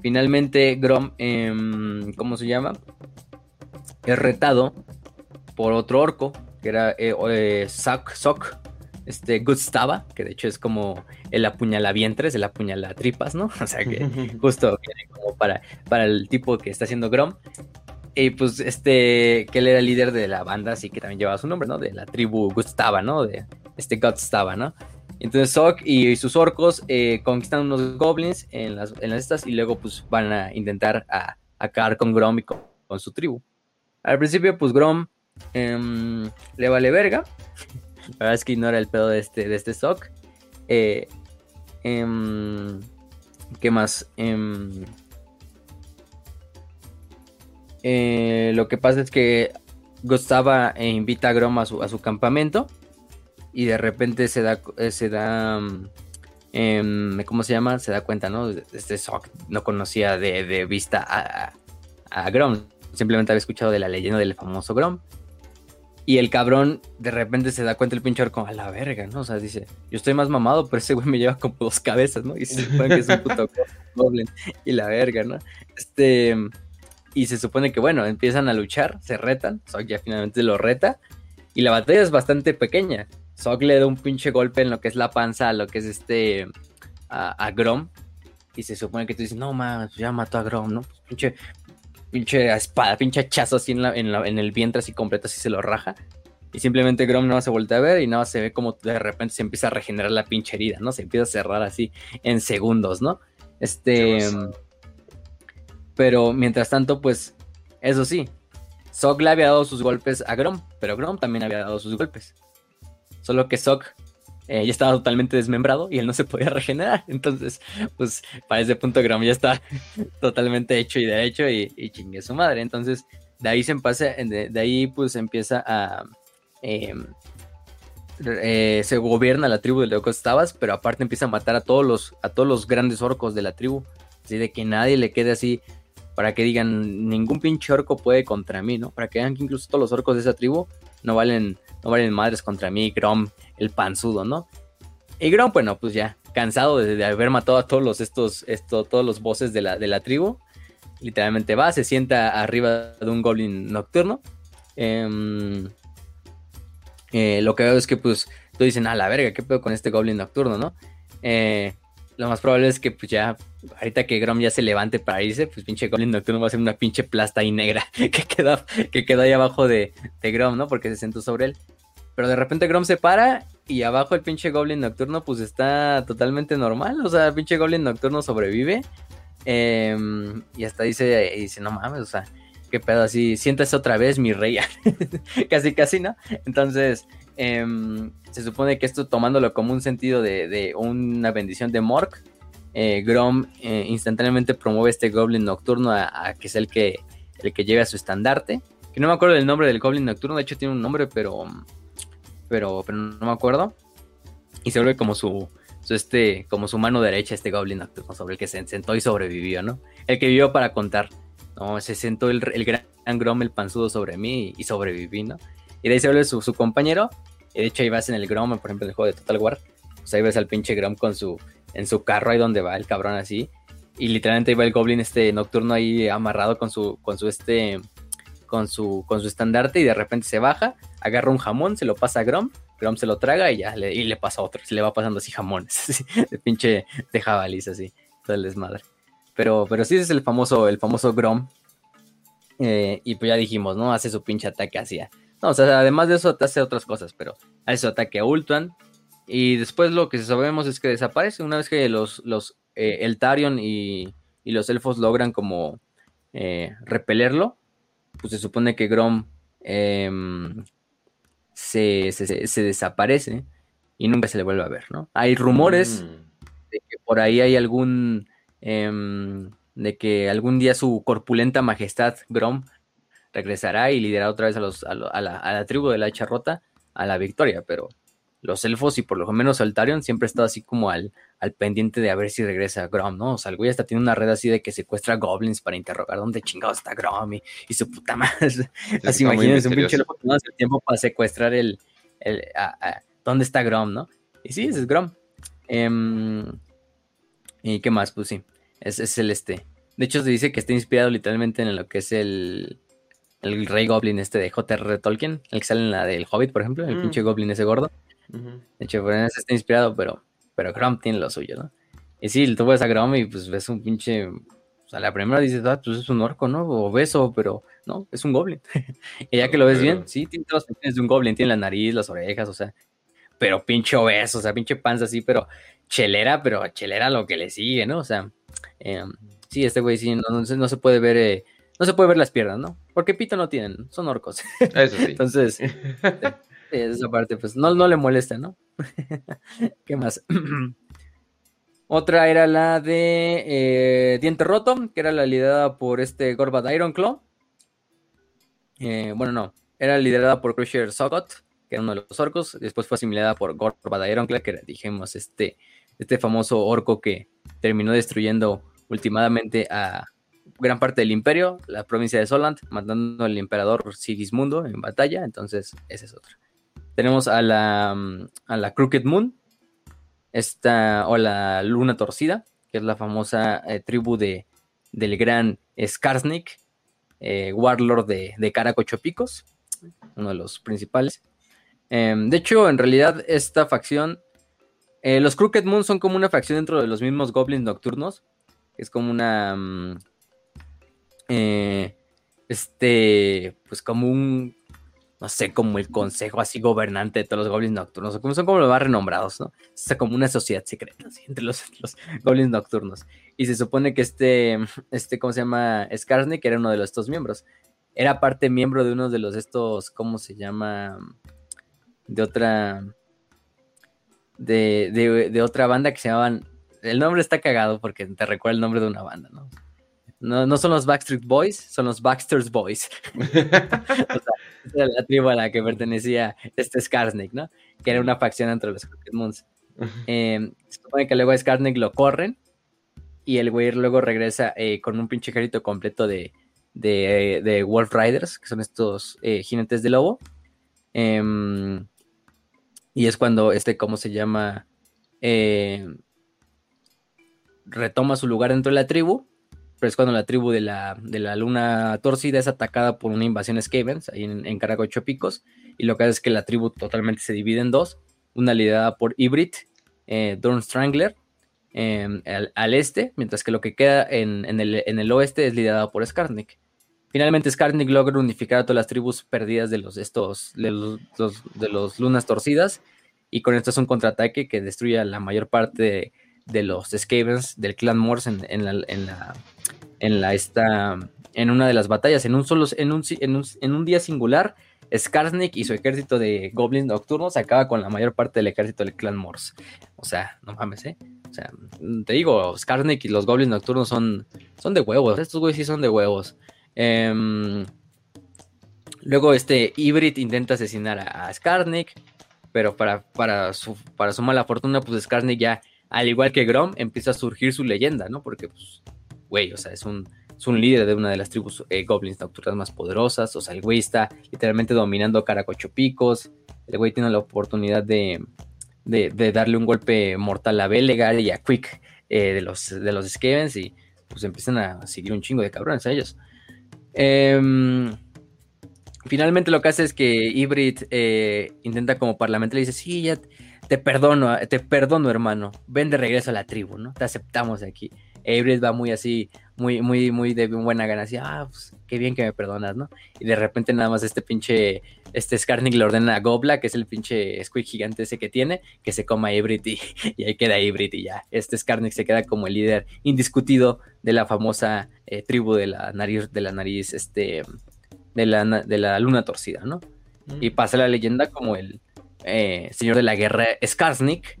Finalmente, Grom, em, ¿cómo se llama? Es retado por otro orco, que era eh, eh Sok, este Gustava, que de hecho es como el apuñalavientres, el apuñalatripas, ¿no? <laughs> O sea que <laughs> justo como para, para el tipo que está haciendo Grom. Y pues este, que él era el líder de la banda, así que también llevaba su nombre, ¿no? De la tribu Gustava, ¿no? De este Gustava, ¿no? Entonces Sok y sus orcos eh, conquistan unos goblins en las, en estas y luego pues van a intentar a, acabar con Grom y con, su tribu. Al principio pues Grom em, le vale verga. La verdad es que ignora el pedo de este, de este Sok. Eh, em, ¿Qué más? Em, eh, lo que pasa es que Gustava invita a Grom a su, a su campamento y de repente se da, eh, se da, em, ¿cómo se llama? Se da cuenta, ¿no? Este Sock no conocía de, vista a, a, Grom, simplemente había escuchado de la leyenda del famoso Grom. Y el cabrón de repente se da cuenta el pinche como a la verga, ¿no? O sea, dice, yo estoy más mamado, pero ese güey me lleva como dos cabezas, ¿no? Y se supone que es un puto goblin <laughs> y la verga, ¿no? Este, y se supone que, bueno, empiezan a luchar, se retan, Sock ya finalmente lo reta, y la batalla es bastante pequeña. Zog le da un pinche golpe en lo que es la panza lo que es este. a, Grom. Y se supone que tú dices, no mames, ya mató a Grom, ¿no? Pues pinche. Pinche espada, pinche hachazo así en, en, el vientre, así completo, así se lo raja. Y simplemente Grom no se voltea a ver y nada se ve como de repente se empieza a regenerar la pinche herida, ¿no? Se empieza a cerrar así en segundos, ¿no? Este. Pero mientras tanto, pues. Eso sí. Zog le había dado sus golpes a Grom, pero Grom también había dado sus golpes. Solo que Sok eh, ya estaba totalmente desmembrado y él no se podía <laughs> regenerar. Entonces, pues para ese punto Grom ya está <laughs> totalmente hecho y derecho y, y chingue su madre. Entonces, de ahí se pasa, de, ahí pues empieza a... Em, eh, se gobierna la tribu de Locos Tabas, pero aparte empieza a matar a todos los, a todos los grandes orcos de la tribu. Así de que nadie le quede así para que digan ningún pinche orco puede contra mí, ¿no? Para que vean que incluso todos los orcos de esa tribu no valen no valen madres contra mí, Grom, el panzudo, ¿no? Y Grom, bueno, pues ya, cansado de, haber matado a todos los, estos, esto, todos los bosses de la, de la tribu, literalmente va, se sienta arriba de un goblin nocturno. Em, eh, lo que veo es que, pues, todos dicen, a la verga, ¿qué pedo con este goblin nocturno, no? Eh, lo más probable es que pues ya, ahorita que Grom ya se levante para irse, pues pinche Goblin Nocturno va a ser una pinche plasta ahí negra <laughs> que queda, que queda ahí abajo de, de Grom, ¿no? Porque se sentó sobre él. Pero de repente Grom se para y abajo el pinche Goblin Nocturno pues está totalmente normal. O sea, el pinche Goblin Nocturno sobrevive. Em, y hasta dice, dice, no mames, o sea, qué pedo así, siéntese otra vez mi rey. <laughs> casi, casi, ¿no? Entonces, em, se supone que esto tomándolo como un sentido de, una bendición de Mork, eh, Grom eh, instantáneamente promueve este Goblin Nocturno a, que es el que, el que lleve a su estandarte. Que no me acuerdo del nombre del Goblin Nocturno, de hecho tiene un nombre, pero pero, pero no me acuerdo. Y se vuelve como su, su, este, como su mano derecha, este Goblin Nocturno, sobre el que se sentó y sobrevivió, ¿no? El que vivió para contar. No, se sentó el, el gran Grom, el panzudo, sobre mí y, sobreviví, ¿no? Y de ahí se vuelve su, su, compañero. Y de hecho ahí vas en el Grom, por ejemplo, en el juego de Total War. Pues ahí ves al pinche Grom con su, en su carro ahí donde va el cabrón así. Y literalmente ahí va el Goblin este nocturno ahí amarrado con su, con su este, con su, con su estandarte y de repente se baja, agarra un jamón, se lo pasa a Grom, Grom se lo traga y ya le, y le pasa otro, se le va pasando así jamones, <laughs> de pinche de jabalís así, todo el desmadre. Pero, pero sí es el famoso, el famoso Grom. Eh, y pues ya dijimos, ¿no? Hace su pinche ataque hacia. No, o sea, además de eso hace otras cosas, pero hace su ataque a Ultuan. Y después lo que sabemos es que desaparece una vez que los, los eh, el Tarion y, y, los elfos logran como eh, repelerlo pues se supone que Grom em, se, desaparece y nunca se le vuelve a ver, ¿no? Hay rumores mm. de que por ahí hay algún, em, de que algún día su corpulenta majestad Grom regresará y liderará otra vez a, los, a, la, a la tribu de la charrota a la victoria, pero los elfos y por lo menos Altarion siempre ha estado así como al, al pendiente de a ver si regresa Grom, ¿no? O sea, el güey hasta tiene una red así de que secuestra goblins para interrogar dónde chingados está Grom y, su puta madre. <laughs> así imagínense un pinche elfo que no hace tiempo para secuestrar el, el dónde está Grom, ¿no? Y sí, ese es Grom. Em, ¿Y qué más? Pues sí, es, es el este. De hecho, se dice que está inspirado literalmente en lo que es el, el rey goblin este de J.R. Tolkien, el que sale en la del Hobbit, por ejemplo, el mm. pinche goblin ese gordo. De hecho, por eso está inspirado, pero, pero Grom tiene lo suyo, ¿no? Y sí, tú ves a Grom y pues ves un pinche. O sea, la primera dices, ah, pues es un orco, ¿no? O beso, pero no, es un goblin. <laughs> y ya que lo ves bien, sí, tiene todas las funciones de un goblin, tiene la nariz, las orejas, o sea, pero pinche obeso, o sea, pinche panza así, pero chelera, pero chelera lo que le sigue, ¿no? O sea, em, sí, este güey sí, no, no, se puede ver. Eh, no se puede ver las piernas, ¿no? Porque pito no tienen, son orcos. Eso sí. <laughs> Entonces, <laughs> esa parte, pues no, no le molesta, ¿no? <laughs> ¿Qué más? <clears throat> Otra era la de eh, Diente Roto, que era la liderada por este Gorbat Ironclaw. Eh, bueno, no, era liderada por Crusher Sogot, que era uno de los orcos. Después fue asimilada por Gorbat Ironclaw, que era, dijimos, este, este famoso orco que terminó destruyendo últimamente a gran parte del imperio, la provincia de Soland, matando al emperador Sigismundo en batalla. Entonces, esa es otra. Tenemos a la, mm, a la Crooked Moon, esta, o la Luna Torcida, que es la famosa eh, tribu de, del gran Skarsnik, eh, Warlord de, de Caracochopicos, uno de los principales. Em, de hecho, en realidad, esta facción, eh, los Crooked Moon son como una facción dentro de los mismos Goblins Nocturnos. Es como una. Mm, este. Pues como un no sé, como el consejo así gobernante de todos los goblins nocturnos, como son como los más renombrados, ¿no? O como una sociedad secreta así, entre <laughs> los, goblins nocturnos. Y se supone que este, <laughs> este, ¿cómo se llama? Skarsnik era uno de los, estos miembros. Era parte miembro de uno de los estos, ¿cómo se llama? De otra. De, de otra banda que se llamaban. El nombre está cagado porque te recuerda el nombre de una banda, ¿no? No, no son los Backstreet Boys, son los Baxter's Boys. <laughs> o sea, la tribu a la que pertenecía este Skarsnik, ¿no? Que era una facción entre los Crooked Moons. Eh, se supone que luego a Skarsnik lo corren y el güey luego regresa eh, con un pinche ejército completo de, de, de, Wolf Riders, que son estos eh, jinetes de lobo. Em, y es cuando este, ¿cómo se llama? retoma su lugar dentro de la tribu pero es cuando la tribu de la, de la luna torcida es atacada por una invasión Skavens ahí en, en Caracocho Picos, y lo que hace es que la tribu totalmente se divide en dos, una liderada por Ibrit, eh, Strangler, em, al, al este, mientras que lo que queda en, en el, en el oeste es liderado por Skarnik. Finalmente, Skarnik logra unificar a todas las tribus perdidas de los, estos, de los- de los lunas torcidas, y con esto es un contraataque que destruye a la mayor parte de, de los Skavens del clan Morse en, en la, en la, en la esta, en una de las batallas, en un solo, en un, en un, día singular, Skarsnik y su ejército de goblins nocturnos acaba con la mayor parte del ejército del clan Morse. O sea, no mames, ¿eh? O sea, te digo, Skarsnik y los goblins nocturnos son, son de huevos. Estos güeyes sí son de huevos. Em, luego este Ibrit intenta asesinar a, a Skarsnik, pero para, para, su, para su mala fortuna, pues Skarsnik ya, al igual que Grom, empieza a surgir su leyenda, ¿no? Porque, pues, güey, o sea, es un, es un líder de una de las tribus eh, goblins nocturnas más poderosas. O sea, el güey está literalmente dominando Caracochopicos. El güey tiene la oportunidad de, de, darle un golpe mortal a Belegar y a Quick eh, de los, de los Skavens y pues empiezan a seguir un chingo de cabrones a ellos. Em, finalmente lo que hace es que Ibrit eh, intenta como parlamentario y dice, sí, ya te perdono, te perdono hermano, ven de regreso a la tribu, ¿no? Te aceptamos aquí. E Ibrit va muy así, muy, muy, muy de buena gana, así, ah, pues qué bien que me perdonas, ¿no? Y de repente nada más este pinche, este Skarnik le ordena a Gobla, que es el pinche squeak gigante ese que tiene, que se coma a Ibrit y, <laughs> y ahí queda Ibrit y ya. Este Skarnik se queda como el líder indiscutido de la famosa eh, tribu de la nariz, de la nariz, este, de la, de la luna torcida, ¿no? Y pasa la leyenda como el eh, señor de la guerra Skarsnik,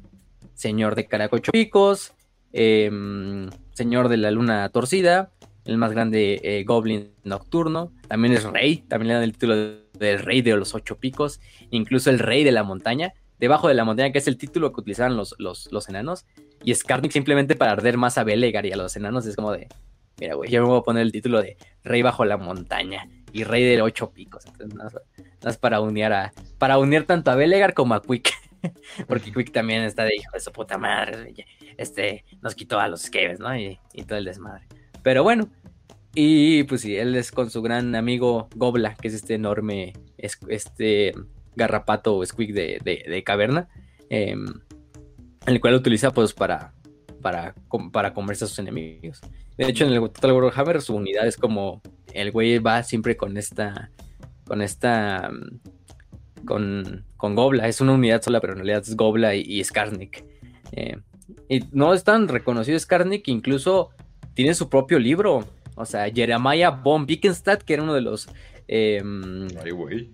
señor de Caracocho Picos, em, señor de la luna torcida, el más grande eh, goblin nocturno, también es rey, también le dan el título de, de rey de los ocho picos, incluso el rey de la montaña, debajo de la montaña, que es el título que utilizaban los, los, los enanos, y Skarnik simplemente para arder más a Belegar y a los enanos es como de, mira, güey, yo me voy a poner el título de rey bajo la montaña y rey de ocho picos, entonces nada más, nada más para unir a, para unir tanto a Belegar como a Quick. <laughs> Porque Quick también está de hijo de su puta madre. Este nos quitó a los Skavens, ¿no? Y, y todo el desmadre. Pero bueno. Y pues sí, él es con su gran amigo Gobla, que es este enorme, es- este garrapato o squeak de, de- de caverna. em, el cual utiliza pues para, para, para comerse a sus enemigos. De hecho, en el Total Warhammer su unidad es como el güey va siempre con esta, con esta, con, con Gobla. Es una unidad sola, pero en realidad es Gobla y, y Skarnik. Eh, y no es tan reconocido Skarnik, incluso tiene su propio libro. O sea, Jeremiah von Wickenstadt, que era uno de los, eh, Ay, güey.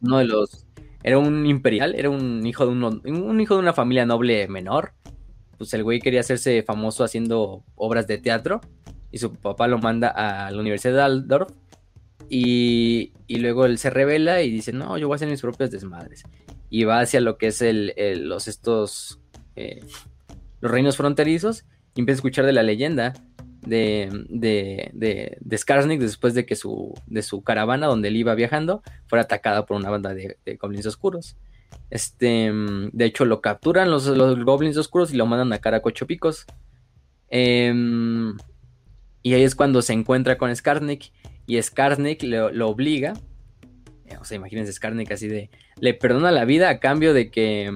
Uno de los, era un imperial, era un hijo de uno- un hijo de una familia noble menor. Pues el güey quería hacerse famoso haciendo obras de teatro y su papá lo manda a la Universidad de Aldorf y, luego él se revela y dice, no, yo voy a hacer mis propias desmadres. Y va hacia lo que es el, los estos, eh, los reinos fronterizos y empieza a escuchar de la leyenda de, de, de, de después de que su, de su caravana donde él iba viajando fuera atacada por una banda de, de goblins oscuros. Este, mm, de hecho, lo capturan los, los goblins oscuros y lo mandan a Caracocho Picos. Em, y ahí es cuando se encuentra con Skarnik y Skarnik lo, lo obliga. eh, O sea, imagínense Skarnik así de. Le perdona la vida a cambio de que.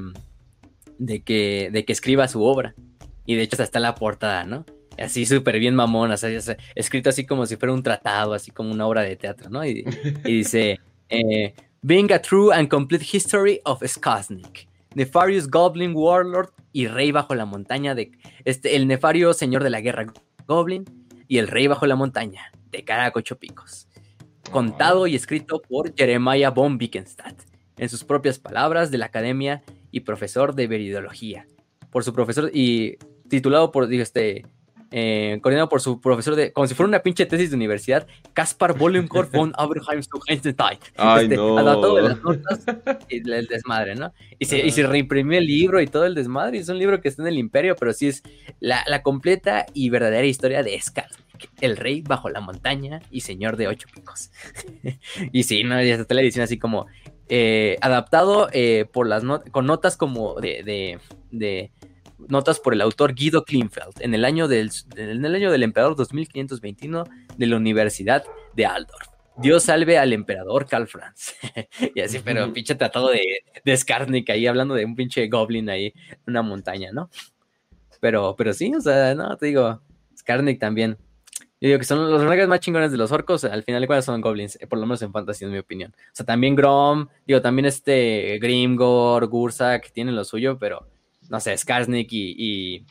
De que, de que escriba su obra. Y de hecho, hasta está la portada, ¿no? Así súper bien mamón, o sea, escrito así como si fuera un tratado, así como una obra de teatro, ¿no? Y, y dice: <laughs> eh, Being a true and complete history of Skaznik, Nefarious Goblin Warlord y Rey bajo la montaña de este, el nefario señor de la guerra Goblin y el Rey bajo la montaña de Caracocho Picos. Contado y escrito por Jeremiah von Wickenstadt, en sus propias palabras de la academia y profesor de veridología. Por su profesor y titulado por, digo, este, eh, coordinado por su profesor de, como si fuera una pinche tesis de universidad, Caspar Bollenkor <laughs> von Abraham zu Heinstein. Ay, Este, no. adaptado de las notas y el desmadre, ¿no? Y se, y se reimprimió el libro y todo el desmadre. y Es un libro que está en el imperio, pero sí es la, la completa y verdadera historia de Skarnik, el rey bajo la montaña y señor de ocho picos. <laughs> y sí, ¿no? Y te la edición así como eh, adaptado eh, por las not- con notas como de, de, de notas por el autor Guido Klinfeld en el año del, en el año del emperador 2521 de la Universidad de Aldorf. Dios salve al emperador Karl Franz. <laughs> y así, pero pinche tratado de, de Skarnik ahí hablando de un pinche goblin ahí en una montaña, ¿no? Pero, pero sí, o sea, no, te digo, Skarnik también. Yo digo que son los personajes más chingones de los orcos, al final de cuentas son goblins, eh, por lo menos en fantasy, en mi opinión. O sea, también Grom, digo, también este Grimgor, Gursak, tienen lo suyo, pero no sé, Skarsnik y, y,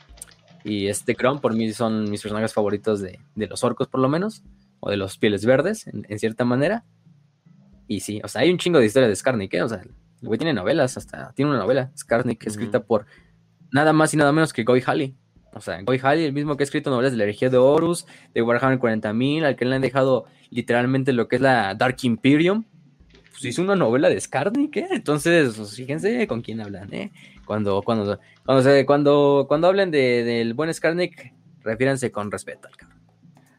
y este Grom por mí son mis personajes favoritos de, de los orcos, por lo menos, o de los pieles verdes, en, en cierta manera. Y sí, o sea, hay un chingo de historia de Skarnik, ¿eh? O sea, el güey tiene novelas, hasta tiene una novela, Skarnik, escrita por nada más y nada menos que Goy Halley. O sea, Goy Halley, el mismo que ha escrito novelas de la herejía de Horus, de Warhammer 40.000, al que le han dejado literalmente lo que es la Dark Imperium. Pues hizo una novela de Skarnik, ¿eh? Entonces, pues, fíjense con quién hablan, ¿eh? Cuando, cuando, cuando, se- cuando, cuando hablen de- del buen Skarnik, refiéranse con respeto al cabrón.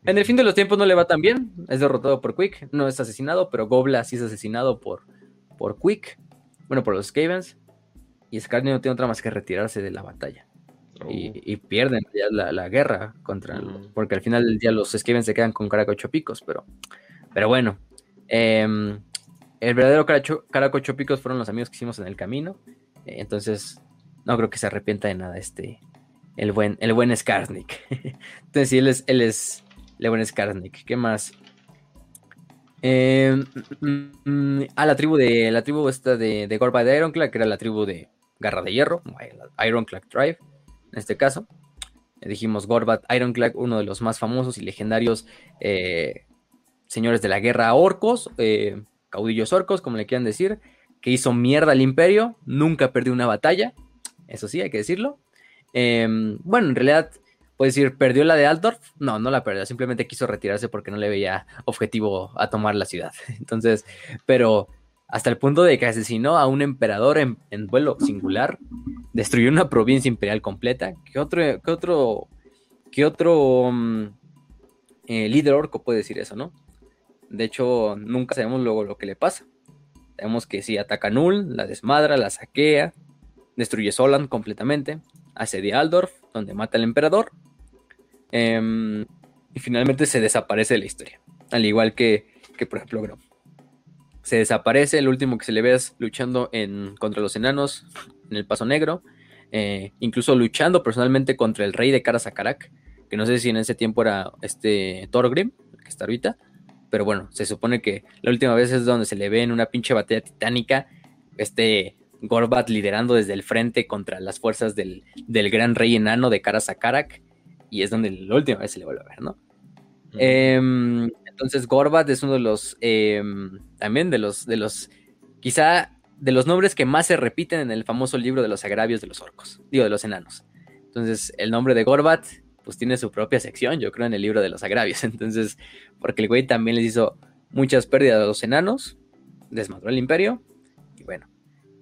En el fin de los tiempos no le va tan bien, es derrotado por Quick, no es asesinado, pero Gobla sí es asesinado por, por Quick, bueno, por los Skavens, y Skarnik no tiene otra más que retirarse de la batalla Oh. y, y pierden ya la, la guerra contra el- porque al final del día los Skaven se quedan con Caracocho Picos, pero, pero bueno. em, el verdadero Caracocho Picos fueron los amigos que hicimos en el camino. eh, entonces, no creo que se arrepienta de nada este. El buen, el buen Skarsnik. <laughs> entonces, sí, él es, él es el buen Skarsnik. ¿Qué más? Em, mm, mm, ah, la tribu de. La tribu esta de, de Gorba de Ironclad, que era la tribu de Garra de Hierro, la Ironclad Tribe en este caso. Eh, Dijimos Gorbat Ironclad, uno de los más famosos y legendarios eh, señores de la guerra orcos, eh, caudillos orcos, como le quieran decir, que hizo mierda al imperio, nunca perdió una batalla, eso sí, hay que decirlo. Em, bueno, en realidad, puedes decir, ¿perdió la de Altdorf? No, no la perdió, simplemente quiso retirarse porque no le veía objetivo a tomar la ciudad. <laughs> Entonces, pero hasta el punto de que asesinó a un emperador en, vuelo singular, destruyó una provincia imperial completa. ¿Qué otro, qué otro, qué otro mm, eh, líder orco puede decir eso, no? De hecho, nunca sabemos luego lo que le pasa. Sabemos que si ataca a Null, la desmadra, la saquea, destruye Solan completamente, asedia Aldorf, donde mata al emperador, em, y finalmente se desaparece de la historia. Al igual que, que por ejemplo, Grom. Se desaparece, el último que se le ve es luchando en, contra los enanos en el Paso Negro, eh, incluso luchando personalmente contra el rey de Karasakarak, que no sé si en ese tiempo era este Thorgrim, que está ahorita, pero bueno, se supone que la última vez es donde se le ve en una pinche batalla titánica, este Gorbat liderando desde el frente contra las fuerzas del, del gran rey enano de Karasakarak, y es donde la última vez se le vuelve a ver, ¿no? Em, entonces Gorbat es uno de los em, también de los de los quizá de los nombres que más se repiten en el famoso libro de los agravios de los orcos, digo de los enanos. Entonces el nombre de Gorbat pues tiene su propia sección, yo creo en el libro de los agravios. <laughs> Entonces porque el güey también les hizo muchas pérdidas a los enanos, desmadró el imperio y bueno,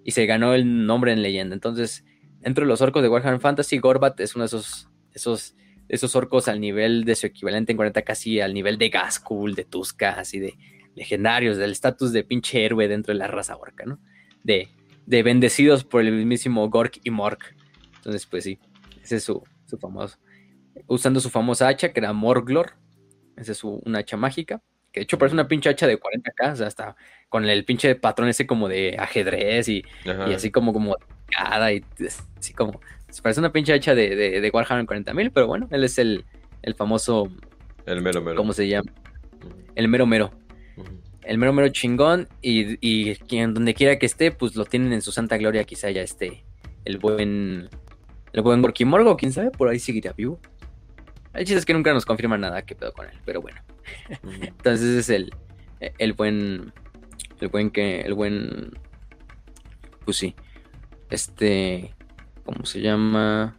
y se ganó el nombre en leyenda. Entonces dentro de los orcos de Warhammer Fantasy Gorbat es uno de esos esos esos orcos al nivel de su equivalente en 40, casi al nivel de Gaskul, de Tuska, así de legendarios, del estatus de pinche héroe dentro de la raza orca, ¿no? De, de bendecidos por el mismísimo Gork y Mork. Entonces, pues sí, ese es su, su famoso. Usando su famosa hacha, que era Morglor. Esa es su, una hacha mágica. Que de hecho parece una pinche hacha de 40k, o sea, hasta con el pinche patrón ese como de ajedrez y, y así como como cada y así como se parece una pinche hacha de, de, de Warhammer 40.000, pero bueno, él es el, el famoso, El mero mero. ¿cómo se llama? El mero mero. El mero mero chingón y, y quien donde quiera que esté, pues lo tienen en su santa gloria, quizá ya esté el buen el buen Gorky Morgo, quién sabe, por ahí seguirá vivo. El chiste es que nunca nos confirma nada qué pedo con él, pero bueno. <laughs> Entonces es el, el buen. El buen que. El buen. Pues sí. Este. ¿Cómo se llama?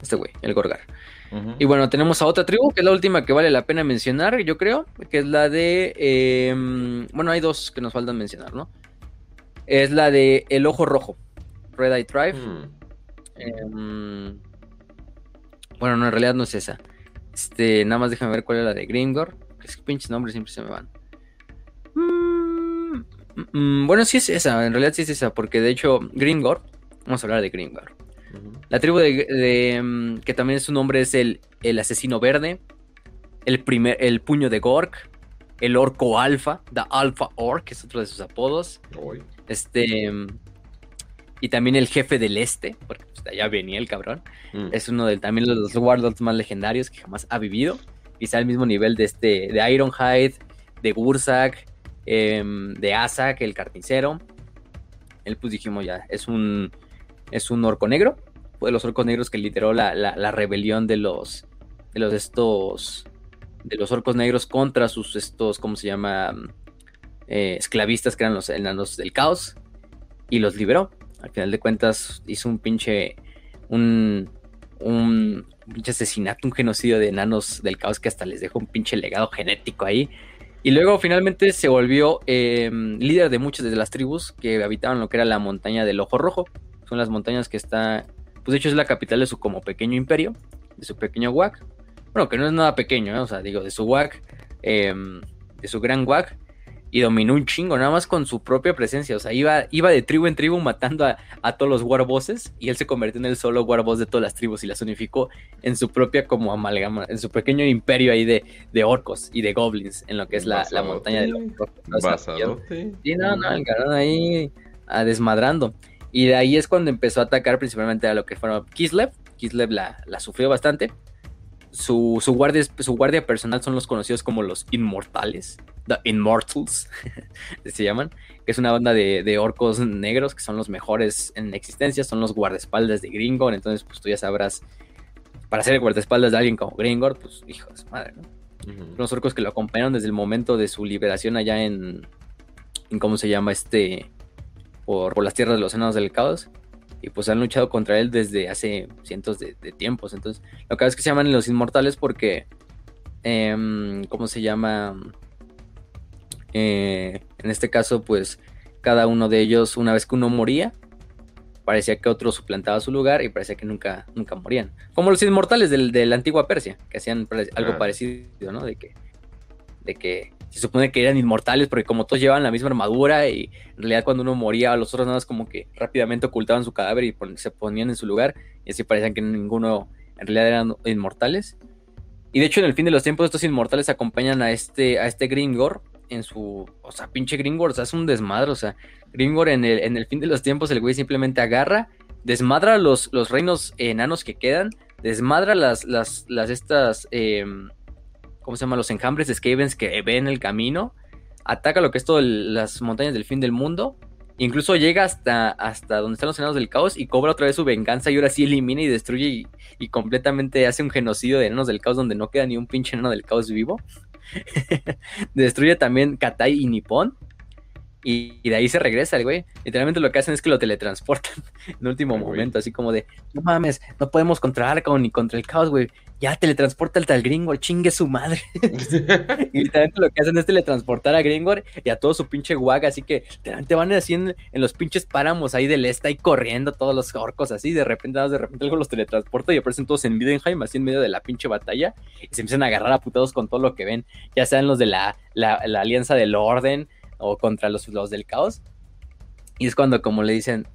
Este güey, el Gorgar. Y bueno, tenemos a otra tribu, que es la última que vale la pena mencionar, yo creo. Que es la de. eh, bueno, hay dos que nos faltan mencionar, ¿no? Es la de El Ojo Rojo. Red Eye Tribe. Mm. Em, bueno, no, en realidad no es esa. Este, nada más déjame ver cuál es la de Grimgor. Es que pinches nombres siempre se me van. Mm, mm, bueno, sí es esa, en realidad sí es esa, porque de hecho, Grimgor, vamos a hablar de Grimgor. La tribu de, de, mm, que también su nombre es el, el asesino verde, el primer, el puño de Gork, el orco alfa, The Alpha Orc, que es otro de sus apodos. Uy. Este. y también el jefe del este, porque pues, de allá venía el cabrón. Mm. Es uno de también de los Warlords más legendarios que jamás ha vivido. Quizá al mismo nivel de este, de Ironhide, de Gursak, em, de Asak, el carnicero. Él pues dijimos ya, es un, es un orco negro. Fue de los orcos negros que lideró la, la- la rebelión de los, de los estos, de los orcos negros contra sus estos, ¿cómo se llama? Eh, esclavistas que eran los enanos del caos. Y los liberó. Al final de cuentas hizo un pinche, un, un pinche asesinato, un genocidio de enanos del caos que hasta les dejó un pinche legado genético ahí. Y luego finalmente se volvió eh, líder de muchas de las tribus que habitaban lo que era la montaña del Ojo Rojo. Son las montañas que está, pues de hecho es la capital de su como pequeño imperio, de su pequeño WAC. Bueno, que no es nada pequeño, ¿eh? o sea, digo, de su WAC, eh, de su gran WAC. Y dominó un chingo, nada más con su propia presencia. O sea, iba, iba de tribu en tribu matando a, a todos los warbosses. Y él se convirtió en el solo warboss de todas las tribus y las unificó en su propia como amalgama, en su pequeño imperio ahí de, de orcos y de goblins, en lo que es la, la montaña de los orcos. O sea, Basadote. Sí, no, no, el ahí a desmadrando. Y de ahí es cuando empezó a atacar principalmente a lo que fueron Kislev. Kislev la, la sufrió bastante. Su, su, guardia, su guardia personal son los conocidos como los Inmortales. The Immortals, <laughs> se llaman. Que es una banda de, de orcos negros que son los mejores en existencia. Son los guardaespaldas de Gringor. Entonces, pues tú ya sabrás. Para ser el guardaespaldas de alguien como Gringor, pues hijo de su madre, ¿no? Los orcos que lo acompañaron desde el momento de su liberación allá en, en ¿cómo se llama? Este, por, por las tierras de los enanos del caos. Y pues han luchado contra él desde hace cientos de, de tiempos. Entonces, lo que es que se llaman los inmortales porque, em, ¿cómo se llama? Eh, en este caso, pues cada uno de ellos, una vez que uno moría, parecía que otro suplantaba su lugar y parecía que nunca, nunca morían. Como los inmortales de la antigua Persia, que hacían algo parecido, ¿no? De que, de que se supone que eran inmortales porque como todos llevaban la misma armadura y en realidad cuando uno moría, los otros nada más como que rápidamente ocultaban su cadáver y se ponían en su lugar y así parecían que ninguno en realidad eran inmortales. Y de hecho en el fin de los tiempos estos inmortales acompañan a este, a este Gringor en su... O sea, pinche Gringor, o sea, es un desmadre, o sea, Gringor en el, en el fin de los tiempos el güey simplemente agarra, desmadra los, los reinos enanos que quedan, desmadra las, las, las estas... em, ¿Cómo se llama? Los enjambres de Skavens que ve en el camino, ataca lo que es todo el- las montañas del fin del mundo, incluso llega hasta, hasta donde están los enanos del caos y cobra otra vez su venganza y ahora sí elimina y destruye y, y completamente hace un genocidio de enanos del caos donde no queda ni un pinche enano del caos vivo. <laughs> Destruye también Katai y Nippon. Y, y de ahí se regresa el güey. Literalmente lo que hacen es que lo teletransportan <laughs> en último momento, así como de, no mames, no podemos contra Arcaon ni contra el caos, güey. Ya teletransporta al Gringor, chingue su madre. <laughs> y literalmente lo que hacen es teletransportar a Gringor y a todo su pinche guag, así que literalmente van así en, en los pinches páramos ahí del este, ahí corriendo todos los orcos así, de repente, de repente algo los teletransporta y aparecen todos en Widenheim, así en medio de la pinche batalla, y se empiezan a agarrar a putados con todo lo que ven, ya sean los de la, la, la alianza del orden o contra los, los del caos. Y es cuando como le dicen,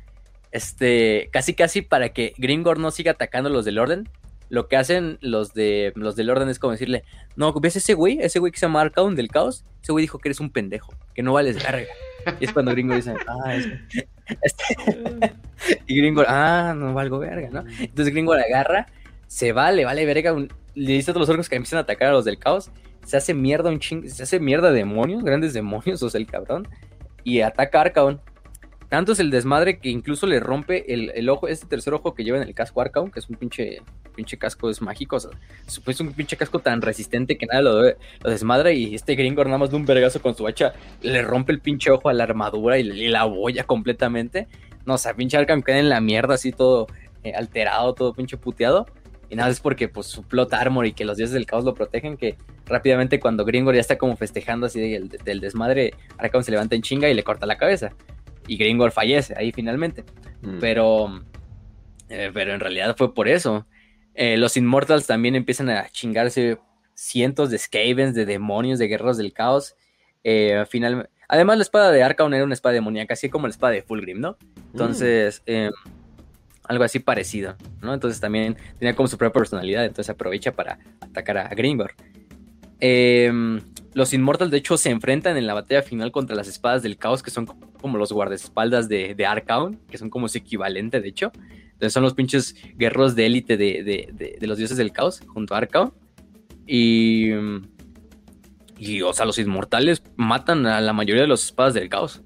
este, casi casi para que Gringor no siga atacando a los del orden, lo que hacen los de los del orden es como decirle, no, ¿ves ese güey? Ese güey que se llama Arcaon del caos, ese güey dijo que eres un pendejo, que no vales verga. Y es cuando Gringor dice, ah, es... <laughs> y Gringor, ah, no valgo verga, ¿no? Entonces Gringor agarra, se va, le vale verga, le dice a todos los orcos que empiezan a atacar a los del caos, se hace mierda un ching, se hace mierda demonios, grandes demonios, o sea, el cabrón, y ataca a Arcaon. Tanto es el desmadre que incluso le rompe el, el ojo, este tercer ojo que lleva en el casco Arcaon, que es un pinche, pinche casco, es mágico, o sea, es un pinche casco tan resistente que nada lo, lo desmadra y este Gringor nada más de un vergazo con su hacha le rompe el pinche ojo a la armadura y, la boya completamente. No, o sea, pinche Arkham queda en la mierda así todo eh, alterado, todo pinche puteado. Y nada, es porque pues su plot armor y que los dioses del caos lo protegen, que rápidamente cuando Gringor ya está como festejando así del, del desmadre, Arkham se levanta en chinga y le corta la cabeza. Y Gringor fallece ahí finalmente. Mm. Pero, eh, pero en realidad fue por eso. Eh, los Immortals también empiezan a chingarse cientos de Skavens, de demonios, de guerreros del caos. Eh, final- Además, la espada de Arcaon era una espada demoníaca, así como la espada de Fulgrim, ¿no? Entonces, eh, algo así parecido, ¿no? Entonces también tenía como su propia personalidad, entonces aprovecha para atacar a Gringor. em, los Inmortals, de hecho, se enfrentan en la batalla final contra las espadas del caos, que son como los guardaespaldas de, de Arcaon, que son como su equivalente, de hecho. Entonces son los pinches guerreros de élite de, de- de- de los dioses del caos, junto a Arcaon. Y, y, o sea, los inmortales matan a la mayoría de las espadas del caos.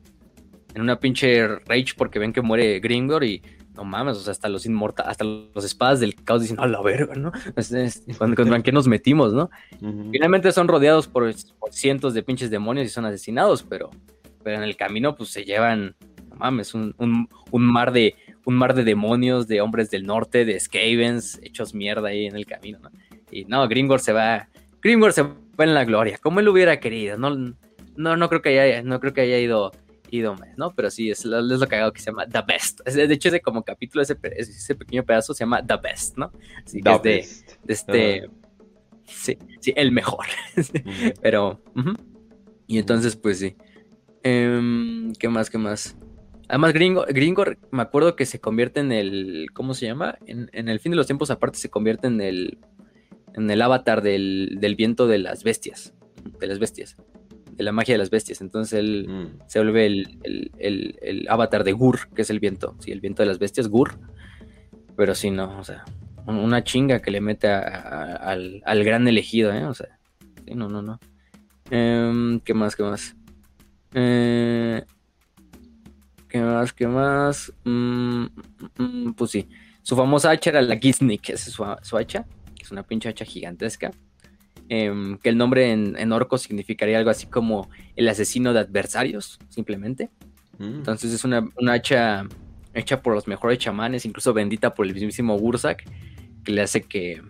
En una pinche rage porque ven que muere Gringor y no mames, o sea, hasta los inmortales, hasta los espadas del caos dicen, a la verga, ¿no? <laughs> Es- es- ¿con- ¿Contra qué nos metimos, no? Finalmente son rodeados por, por cientos de pinches demonios y son asesinados, pero, pero en el camino pues se llevan, no mames, un, un- un mar de un mar de demonios, de hombres del norte, de Skavens, hechos mierda ahí en el camino, ¿no? Y no, Gringor se va, Gringor se va en la gloria, como él hubiera querido, no, no, no creo que haya, no creo que haya ido, ido más, ¿no? Pero sí, es lo, es lo cagado que se llama The Best. Es- De hecho, ese como capítulo, ese, ese pequeño pedazo se llama The Best, ¿no? Así que The es de, best. de este, sí, sí, el mejor. <laughs> Pero, y entonces, pues sí. Em, ¿Qué más? ¿Qué más? Además, Gringo, Gringo, me acuerdo que se convierte en el. ¿Cómo se llama? En, en el fin de los tiempos, aparte, se convierte en el. En el avatar del, del viento de las bestias. De las bestias. De la magia de las bestias. Entonces él Mm. se vuelve el, el- el- el avatar de Gur, que es el viento. Sí, el viento de las bestias, Gur. Pero sí, no, o sea, un- una chinga que le mete a- a- al, al gran elegido, ¿eh? O sea, sí, no, no, no. Em, ¿Qué más, qué más? Eh, ¿Qué más, qué más? Mm, mm, mm, pues sí, su famosa hacha era la Giznik, esa es su, su hacha, que es una pinche hacha gigantesca. Em, que el nombre en, en orco significaría algo así como el asesino de adversarios, simplemente. Mm. Entonces es una, una hacha hecha por los mejores chamanes, incluso bendita por el mismísimo Gursak, que le hace que,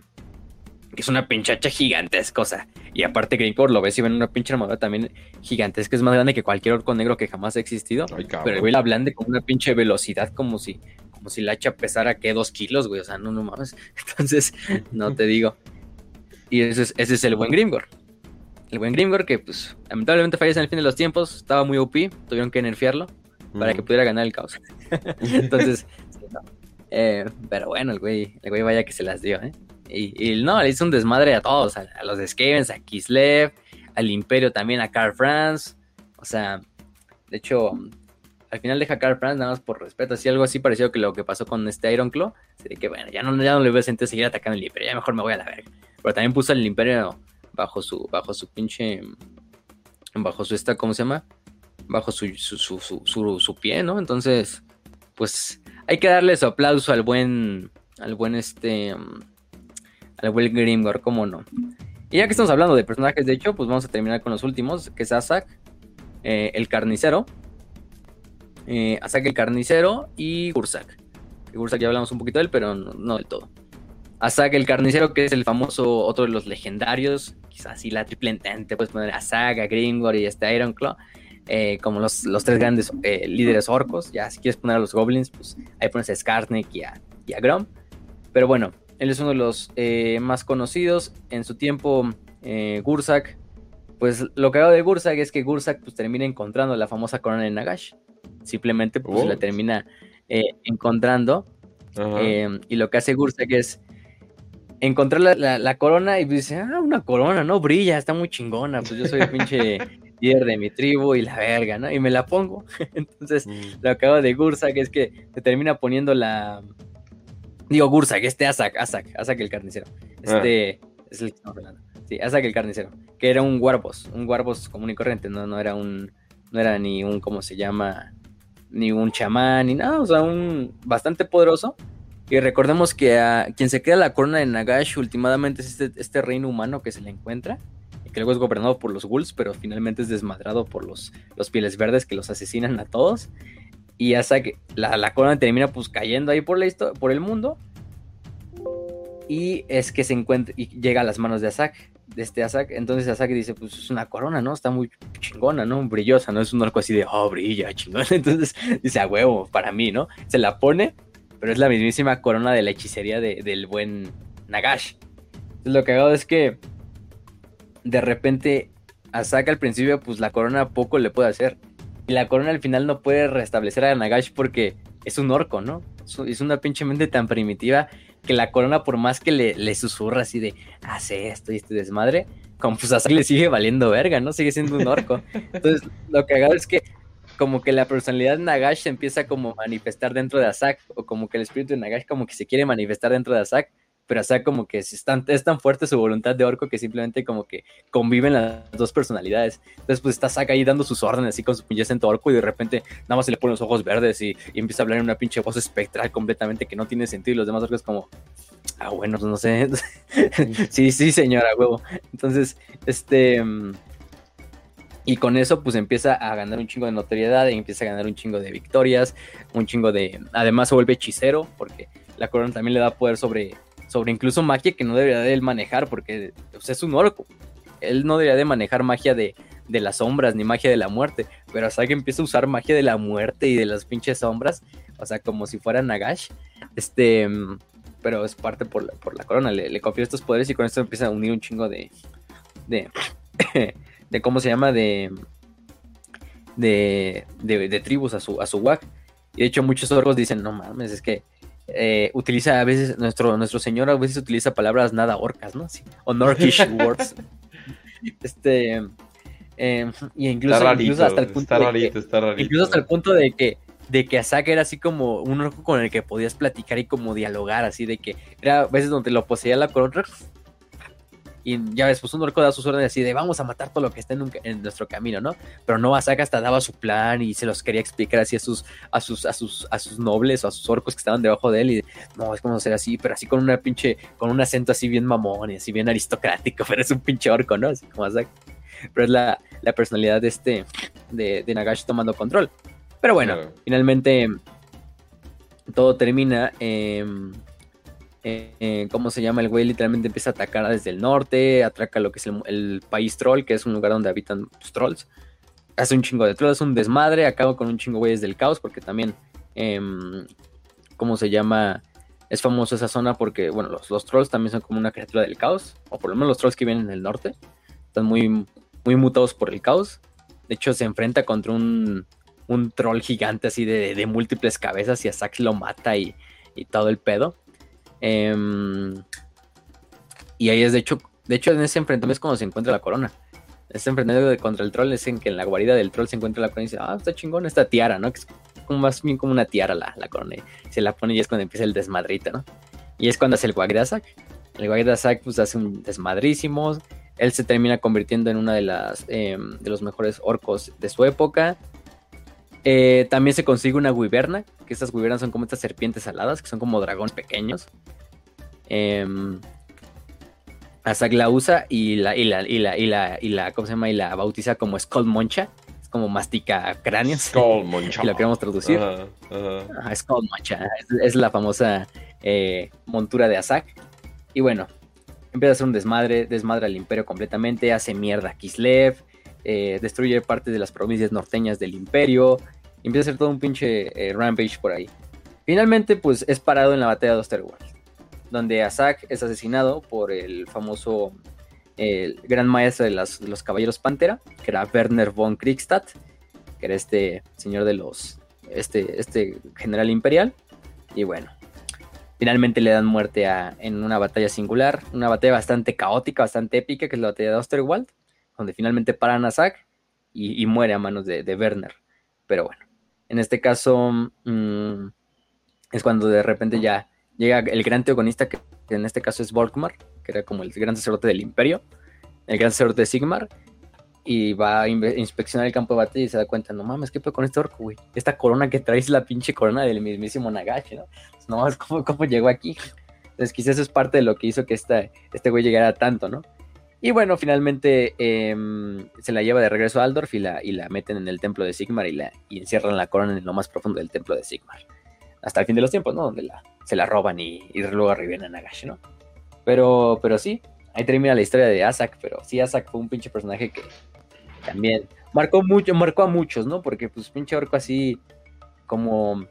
que es una pinche hacha gigantesca. O sea, y aparte Gringor lo ves y ven una pinche armadura también gigantesca, es más grande que cualquier orco negro que jamás ha existido. Ay. Pero el güey la blande con una pinche velocidad como si, como si la hacha pesara que dos kilos, güey. O sea, no, no mames. <laughs> Entonces, no te digo. Y ese es, ese es el buen Grimgor. El buen Grimgor que, pues, lamentablemente fallece en el fin de los tiempos. Estaba muy OP. Tuvieron que nerfearlo para que pudiera ganar el caos. <laughs> Entonces, sí, no. Eh, pero bueno, el güey, el güey vaya que se las dio, ¿eh? Y, y no, le hizo un desmadre a todos, a, a los Skavens, a Kislev, al Imperio también, a Carl Franz. O sea, de hecho, al final deja a Carl Franz nada más por respeto, así algo así parecido que lo que pasó con este Iron Claw. Así que bueno, ya no, ya no le veo sentido seguir atacando el Imperio, ya mejor me voy a la verga. Pero también puso al Imperio bajo su, bajo su pinche, bajo su esta, ¿cómo se llama? Bajo su, su, su, su, pie, ¿no? Entonces, pues hay que darle su aplauso al buen, al buen este, al buen Grimgor, ¿cómo no? Y ya que estamos hablando de personajes, de hecho, pues vamos a terminar con los últimos, que es Asak, eh, el carnicero, eh, el carnicero y Gursak. Gursak ya hablamos un poquito de él, pero no, del todo. Asak el carnicero, que es el famoso, otro de los legendarios, quizás así la triple entente, puedes poner a Asak, a Gringor y este Ironclaw, eh, como los, los tres grandes eh, líderes orcos. Ya si quieres poner a los goblins, pues ahí pones a Skarnek y a, y a Grom. Pero bueno, él es uno de los eh, más conocidos. En su tiempo, eh, Gursak, pues lo que hago de Gursak es que Gursak pues, termina encontrando la famosa corona de Nagash. Simplemente pues Oh. la termina eh, encontrando. Eh, y lo que hace Gursak es encontrar la, la- la corona y dice, ah, una corona, ¿no? Brilla, está muy chingona. Pues yo soy el pinche <laughs> líder de mi tribu y la verga, ¿no? Y me la pongo. <laughs> Entonces, Mm. lo que hago de Gursak es que se termina poniendo la. Digo, Gursak, este Asak, Asak, Asak el carnicero. Este es el que estamos hablando. Sí, Asak el carnicero. Que era un Warboss, un Warboss común y corriente, no, no era un. No era ni un, ¿cómo se llama? Ni un chamán, ni nada, o sea, un bastante poderoso. Y recordemos que a quien se queda la corona de Nagash últimamente es este, este reino humano que se le encuentra. Y que luego es gobernado por los ghouls, pero finalmente es desmadrado por los, los pieles verdes que los asesinan a todos. Y hasta que la, la corona termina pues cayendo ahí por, la por el mundo. Y es que se encuentra y llega a las manos de Asak, de este Asak. Entonces Asak dice, pues es una corona, ¿no? Está muy chingona, ¿no? Brillosa, ¿no? Es un orco así de, oh, brilla, chingón. <laughs> Entonces dice, a huevo, para mí, ¿no? Se la pone, pero es la mismísima corona de la hechicería de- del buen Nagash. Entonces lo que hago es que de repente Asak al principio, pues la corona poco le puede hacer. Y la corona al final no puede restablecer a Nagash porque es un orco, ¿no? Es- una pinche mente tan primitiva que la corona, por más que le, susurra así de hace esto y este desmadre, como pues a Zack le sigue valiendo verga, ¿no? Sigue siendo un orco. Entonces, lo que hago es que como que la personalidad de Nagash se empieza como a manifestar dentro de Asak, o como que el espíritu de Nagash como que se quiere manifestar dentro de Asak, pero Asak como que es tan, es tan fuerte su voluntad de orco que simplemente como que conviven las dos personalidades. Entonces pues está Asak ahí dando sus órdenes así con su pinche acento orco y de repente nada más se le ponen los ojos verdes y, y empieza a hablar en una pinche voz espectral completamente que no tiene sentido y los demás orcos como, ah bueno, pues no sé, <laughs> sí, sí señora, huevo. Entonces, este... mm, y con eso, pues empieza a ganar un chingo de notoriedad, y empieza a ganar un chingo de victorias, un chingo de. Además, se vuelve hechicero, porque la corona también le da poder sobre, sobre incluso magia que no debería de él manejar, porque es un orco. Él no debería de manejar magia de, de las sombras ni magia de la muerte, pero hasta que empieza a usar magia de la muerte y de las pinches sombras, o sea, como si fuera Nagash. Este. Pero es parte por la, por la corona, le, le confía estos poderes y con esto empieza a unir un chingo de. de. <coughs> de cómo se llama, de, de, de, de tribus a su, a su WAC. Y de hecho muchos orcos dicen, no mames, es que eh, utiliza a veces, nuestro, nuestro señor a veces utiliza palabras nada orcas, ¿no? Sí, o Norkish <laughs> words. Este, eh, y incluso, está rarito, incluso hasta el punto está de que, está rarito. incluso hasta el punto de que de que Asaka era así como un orco con el que podías platicar y como dialogar, así de que era a veces donde lo poseía la corona y ya ves, pues un orco da sus órdenes así de vamos a matar todo lo que está en, un ca- en nuestro camino, ¿no? Pero no, Asaka hasta daba su plan y se los quería explicar así a sus, a sus, a sus, a sus nobles o a sus orcos que estaban debajo de él y de, no, es como hacer así, pero así con una pinche, con un acento así bien mamón y así bien aristocrático, <laughs> pero es un pinche orco, ¿no? Así como Asaka. Pero es la, la personalidad de este, de, de Nagash tomando control. Pero bueno, Claro. finalmente todo termina. em, eh, eh, ¿Cómo se llama? El güey literalmente empieza a atacar desde el norte, ataca lo que es el, país troll, que es un lugar donde habitan pues, trolls. Hace un chingo de trolls, un desmadre, acaba con un chingo güeyes del caos, porque también, em, ¿cómo se llama? Es famoso esa zona porque, bueno, los, los trolls también son como una criatura del caos, o por lo menos los trolls que vienen en el norte, están muy, mutados por el caos. De hecho, se enfrenta contra un, troll gigante así de, múltiples cabezas y a Zack lo mata y todo el pedo. Em, y ahí es de hecho, de hecho en ese enfrentamiento es cuando se encuentra la corona. Ese enfrentamiento de- contra el troll es en que en la guarida del troll se encuentra la corona y dice, ah, está chingón esta tiara, ¿no? Que es como más bien como una tiara la, la corona. Y se la pone y es cuando empieza el desmadrito, ¿no? Y es cuando hace el Guagdasak. El Guagdasak pues hace un desmadrísimo. Él se termina convirtiendo en una de las em, de los mejores orcos de su época. Eh, también se consigue una wiberna, que estas wibernas son como estas serpientes aladas, que son como dragones pequeños. Azak la usa y la, y la, y la, y la, y la, ¿cómo se llama? Y la bautiza como Skull Moncha. Es como mastica cráneos. Skull <laughs> Moncha. Lo queremos traducir. Ajá, Skull Moncha. Es, es la famosa eh, montura de Azak. Y bueno, empieza a hacer un desmadre, desmadra al imperio completamente, hace mierda a Kislev, eh, destruye parte de las provincias norteñas del imperio, y empieza a hacer todo un pinche eh, rampage por ahí. Finalmente, pues es parado en la batalla de Osterwald, donde Azak es asesinado por el famoso el gran maestro de, de los caballeros Pantera, que era Werner von Kriegstadt, que era este señor de los, este, este general imperial, y bueno, finalmente le dan muerte a, en una batalla singular, una batalla bastante caótica, bastante épica, que es la batalla de Osterwald, donde finalmente paran a y, muere a manos de, Werner. Pero bueno, en este caso mm, es cuando de repente ya llega el gran teogonista, que, en este caso es Volkmar, que era como el gran sacerdote del imperio, el gran sacerdote de Sigmar, y va a inspeccionar el campo de batalla y se da cuenta, no mames, ¿qué pedo con este orco, güey? Esta corona que traes es la pinche corona del mismísimo Nagashi, ¿no? No mames, ¿cómo, cómo llegó aquí? Entonces quizás eso es parte de lo que hizo que esta, este güey llegara tanto, ¿no? Y bueno, finalmente em, se la lleva de regreso a Aldorf y la, y la meten en el templo de Sigmar y, la, y encierran la corona en lo más profundo del templo de Sigmar. Hasta el fin de los tiempos, ¿no? Donde la, se la roban y, y luego reviven a Nagashi, ¿no? Pero, pero sí, ahí termina la historia de Asak, pero sí, Asak fue un pinche personaje que también marcó mucho, marcó a muchos, ¿no? Porque pues pinche orco así como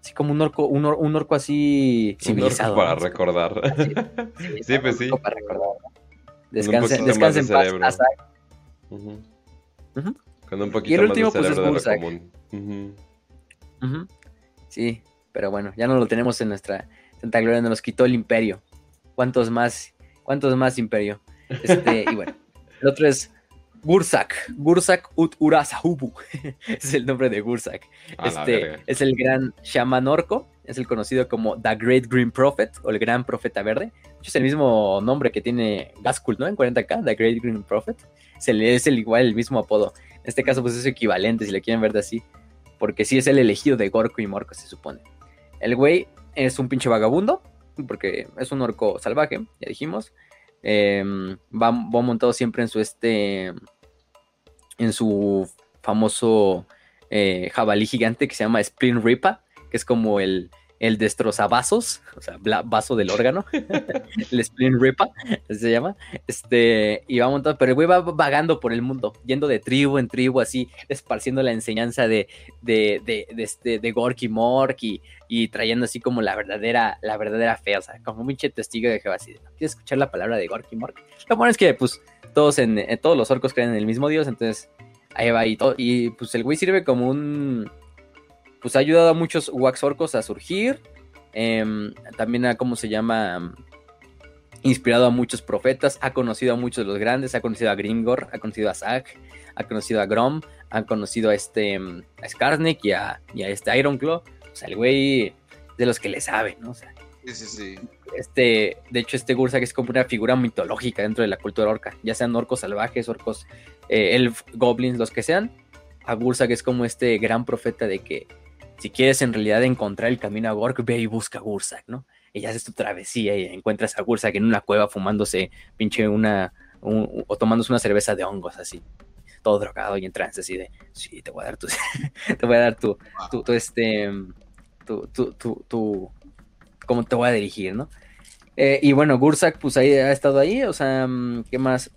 así como un orco, un, or- un orco así Un civilizado. orco para ¿no? recordar. Sí, Sí, <laughs> pues un sí. Para recordar, ¿no? Descansen, descansen más en de paz. Con un poquito Y el más último, de pues, es de común. Ujú. Sí, pero bueno, ya no lo tenemos en nuestra Santa Gloria, nos quitó el imperio. ¿Cuántos más? ¿Cuántos más imperio? Este, y bueno, El otro es Gursak, Gursak Ut Urasahubu. <laughs> es el nombre de Gursak. Este es el gran shaman orco, es el conocido como The Great Green Prophet o el Gran Profeta Verde. Es el mismo nombre que tiene Gaskul, ¿no? En 40k, The Great Green Prophet. Se le es el igual el mismo apodo. En este caso, pues es equivalente, si le quieren ver de así. Porque sí es el elegido de Gorko y Morko, se supone. El güey es un pinche vagabundo, porque es un orco salvaje, ya dijimos. Em, va, montado siempre en su este. En su famoso eh, jabalí gigante que se llama Spring Ripa, que es como el, el destrozabazos, o sea, vaso del órgano, <laughs> el Spleen Ripa, se llama, este, y va montado, pero el güey va vagando por el mundo, yendo de tribu en tribu, así, esparciendo la enseñanza de, de, de, de este, de Gorky Mork y, trayendo así como la verdadera, la verdadera fe, o sea, como un pinche testigo de Jehová, así, ¿no quieres escuchar la palabra de Gorky Mork? Lo bueno es que, pues, todos, en, todos los orcos creen en el mismo dios, entonces, ahí va y todo, y pues el güey sirve como un pues ha ayudado a muchos wax orcos a surgir. Em, también ha, ¿cómo se llama? Inspirado a muchos profetas, ha conocido a muchos de los grandes, ha conocido a Grimgor, ha conocido a Zack, ha conocido a Grom, ha conocido a este em, a Skarsnik y a, este Ironclaw. O sea, el güey de los que le sabe, ¿no? sí, sí, sí. Este, de hecho, este Gursak es como una figura mitológica dentro de la cultura orca, ya sean orcos salvajes, orcos, eh, elf, goblins, los que sean. A Gursak es como este gran profeta de que si quieres en realidad encontrar el camino a Gork, ve y busca a Gursak, ¿no? Y haces tu travesía y encuentras a Gursak en una cueva fumándose pinche una, o tomándose una cerveza de hongos así, todo drogado y en trance así de, sí, te voy a dar tu, <laughs> te voy a dar tu, tu, este, tu, tu, tu, tu, cómo te voy a dirigir, ¿no? Eh, y bueno, Gursak, pues ahí ha estado ahí, o sea, mm, ¿qué más?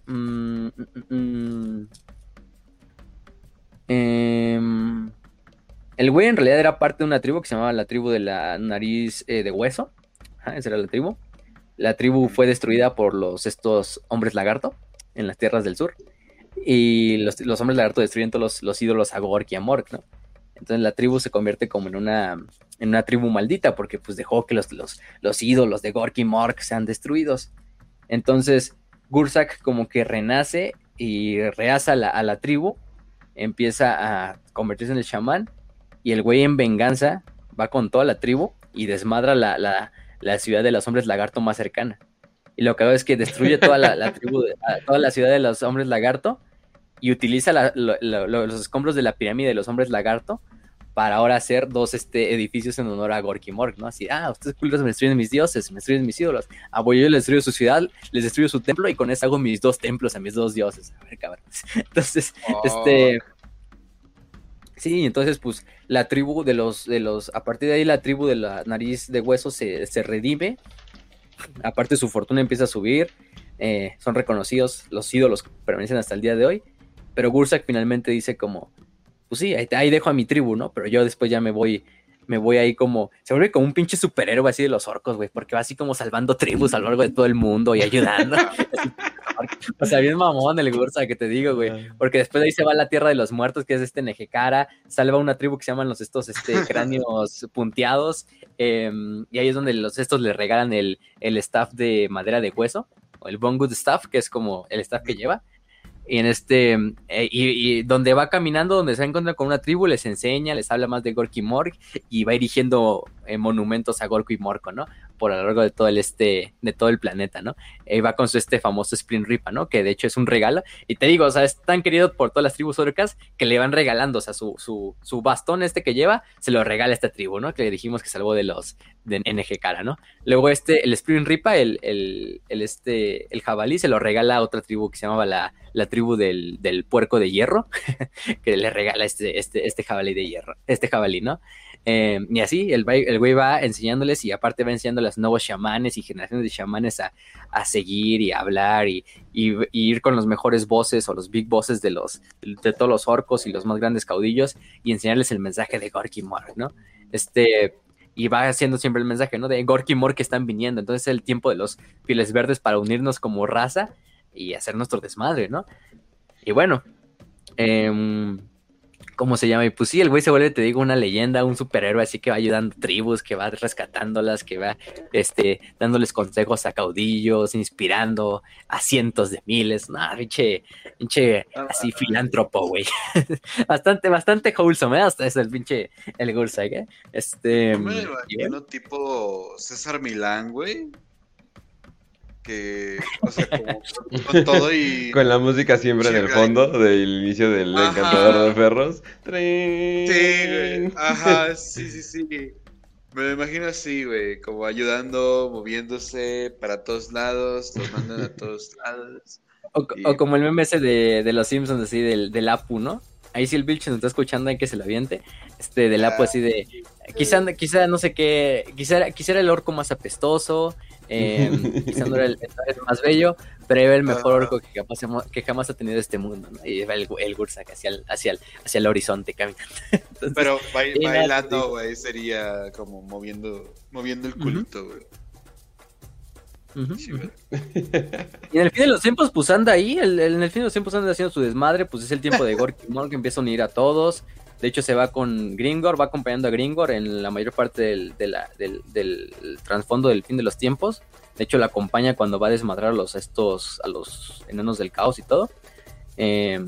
Eh, el güey en realidad era parte de una tribu que se llamaba la tribu de la nariz eh, de hueso. esa era la tribu. La tribu fue destruida por los, estos hombres lagarto en las tierras del sur. Y los, hombres lagarto destruyen todos los, ídolos a Gork y a Mork, ¿no? Entonces la tribu se convierte como en una, en una tribu maldita porque pues dejó que los, los, los ídolos de Gork y Mork sean destruidos. Entonces Gursak como que renace y rehaza a la tribu, empieza a convertirse en el chamán y el güey en venganza va con toda la tribu y desmadra la, ciudad de los hombres lagarto más cercana. Y lo que hago es que destruye toda la, tribu, toda la ciudad de los hombres lagarto y utiliza los escombros de la pirámide de los hombres lagarto para ahora hacer dos este, edificios en honor a Gorky Mork, ¿no? Así, ah, ustedes culos me destruyen mis dioses, me destruyen mis ídolos. Ah, voy yo les destruyo su ciudad, les destruyo su templo y con eso hago mis dos templos a mis dos dioses. A ver, cabrón. <laughs> Entonces, este. Sí, entonces pues la tribu de los, de los, a partir de ahí la tribu de la nariz de hueso se, redime, aparte su fortuna empieza a subir, eh, son reconocidos, los ídolos permanecen hasta el día de hoy, pero Gursak finalmente dice como, pues sí, ahí dejo a mi tribu, ¿no? Pero yo después ya me voy me voy ahí como, se vuelve como un pinche superhéroe así de los orcos, güey, porque va así como salvando tribus a lo largo de todo el mundo y ayudando. <laughs> o sea, bien mamón el Gursa que te digo, güey, porque después de ahí se va a la tierra de los muertos, que es este Nejecara, salva una tribu que se llaman los estos este, <laughs> cráneos punteados, em, y ahí es donde los estos le regalan el, el staff de madera de hueso, o el Bone Good Staff, que es como el staff que lleva, y en este, eh, y, donde va caminando, donde se encuentra con una tribu, les enseña, les habla más de Gorky Morg y va erigiendo eh, monumentos a Gorky Morco, ¿no? Por a lo largo de todo el este, de todo el planeta, ¿no? Y va con su este famoso Spring Ripa, ¿no? Que de hecho es un regalo. Y te digo, o sea, es tan querido por todas las tribus orcas que le van regalando, o sea, su, su, su bastón este que lleva, se lo regala a esta tribu, ¿no? Que le dijimos que salvó de los de NG Cara, ¿no? Luego este, el Spring Ripa, el, el, el, este, el jabalí se lo regala a otra tribu que se llamaba la, la tribu del, del puerco de hierro, <laughs> que le regala este, este, este jabalí de hierro, este jabalí, ¿no? Eh, y así, el, el güey va enseñándoles y aparte va enseñando a los nuevos chamanes y generaciones de chamanes a, seguir y a hablar y, ir con los mejores voces o los big bosses de, los, de todos los orcos y los más grandes caudillos y enseñarles el mensaje de Gorky Mork, ¿no? Este, y va haciendo siempre el mensaje, ¿no? De Gorky Mork que están viniendo. Entonces es el tiempo de los files verdes para unirnos como raza y hacer nuestro desmadre, ¿no? Y bueno, eh, ¿Cómo se llama? Y pues sí, el güey se vuelve, te digo, una leyenda, un superhéroe así que va ayudando tribus, que va rescatándolas, que va este, dándoles consejos a caudillos, inspirando a cientos de miles. No, pinche, pinche así filántropo, güey. <laughs> bastante, bastante wholesome, ¿eh? Hasta es el pinche, el Gursak, ¿eh? Este. Yo me imagino tipo César Milán, güey. Que, o sea, como <laughs> con todo y... Con la música siempre en el fondo del inicio del Ajá. encantador de perros. Sí, güey. Ajá, sí, sí, sí. Me lo imagino así, güey, como ayudando, moviéndose para todos lados, los mandan a todos lados. O, Y- o como el meme ese de, de los Simpsons, así, del, del Apu, ¿no? Ahí sí el Vilch nos está escuchando, hay que se lo aviente. Este, del Apu, así de. Quizá, quizá no sé qué. Quizá, quizá era el orco más apestoso. eh, <laughs> quizá no era el, el más bello. Pero era el mejor Ajá. orco que, capaz hemos- que jamás ha tenido este mundo, ¿no? Y va el, el Gursak hacia el, hacia, el, hacia el horizonte caminando. <laughs> Entonces, Pero bailando, güey, sería como moviendo, moviendo el culito, güey. Sí. Y en el fin de los tiempos, pues anda ahí. el- el- en el fin de los tiempos anda haciendo su desmadre. Pues es el tiempo de Gorky Moore que empieza a unir a todos. De hecho, se va con Gringor, va acompañando a Gringor en la mayor parte del, de la- del, del trasfondo del fin de los tiempos. De hecho, la acompaña cuando va a desmadrar a los, estos, a los enanos del caos y todo. Eh,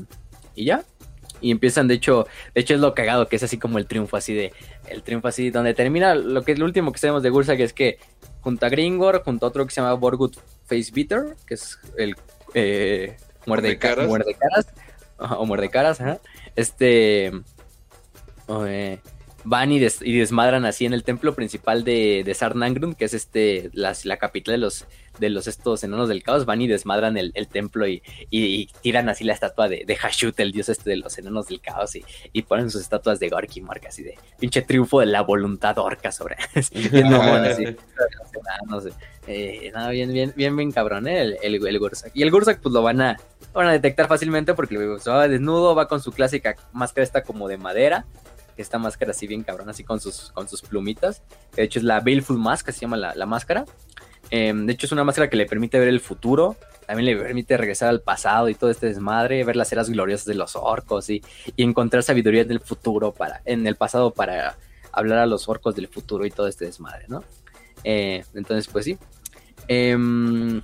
y ya. Y empiezan, de hecho, de hecho es lo cagado, que es así como el triunfo así de. El triunfo así, donde termina lo que es lo último que sabemos de Gursa, que es que junto a Gringor, junto a otro que se llama Borgut Face Beater, que es el eh, muerde, ca- Muerdecaras. muerde caras, ajá, o muerde caras, ajá. Este eh, van y, des- y desmadran así en el templo principal de, de Sarnangrun, que es este la, la capital de los de los estos enanos del caos, van y desmadran el, el templo y, y- y tiran así la estatua de, de Hashut, el dios este de los enanos del caos, y, ponen sus estatuas de Gorky Mork, así de pinche triunfo de la voluntad orca sobre <laughs> así, sobre los enanos, eh, no, bien, bien, bien, bien cabrón, ¿eh? el, el, el Gursak. Y el Gursak, pues lo van a, lo van a detectar fácilmente porque pues, va desnudo, va con su clásica máscara esta como de madera, esta máscara así bien cabrón, así con sus, con sus plumitas. De hecho, es la Baleful Mask, se llama la, la máscara. Eh, de hecho, es una máscara que le permite ver el futuro. También le permite regresar al pasado y todo este desmadre, ver las eras gloriosas de los orcos y, y encontrar sabiduría en el futuro para, en el pasado para hablar a los orcos del futuro y todo este desmadre, ¿no? Eh, entonces, pues sí. Em,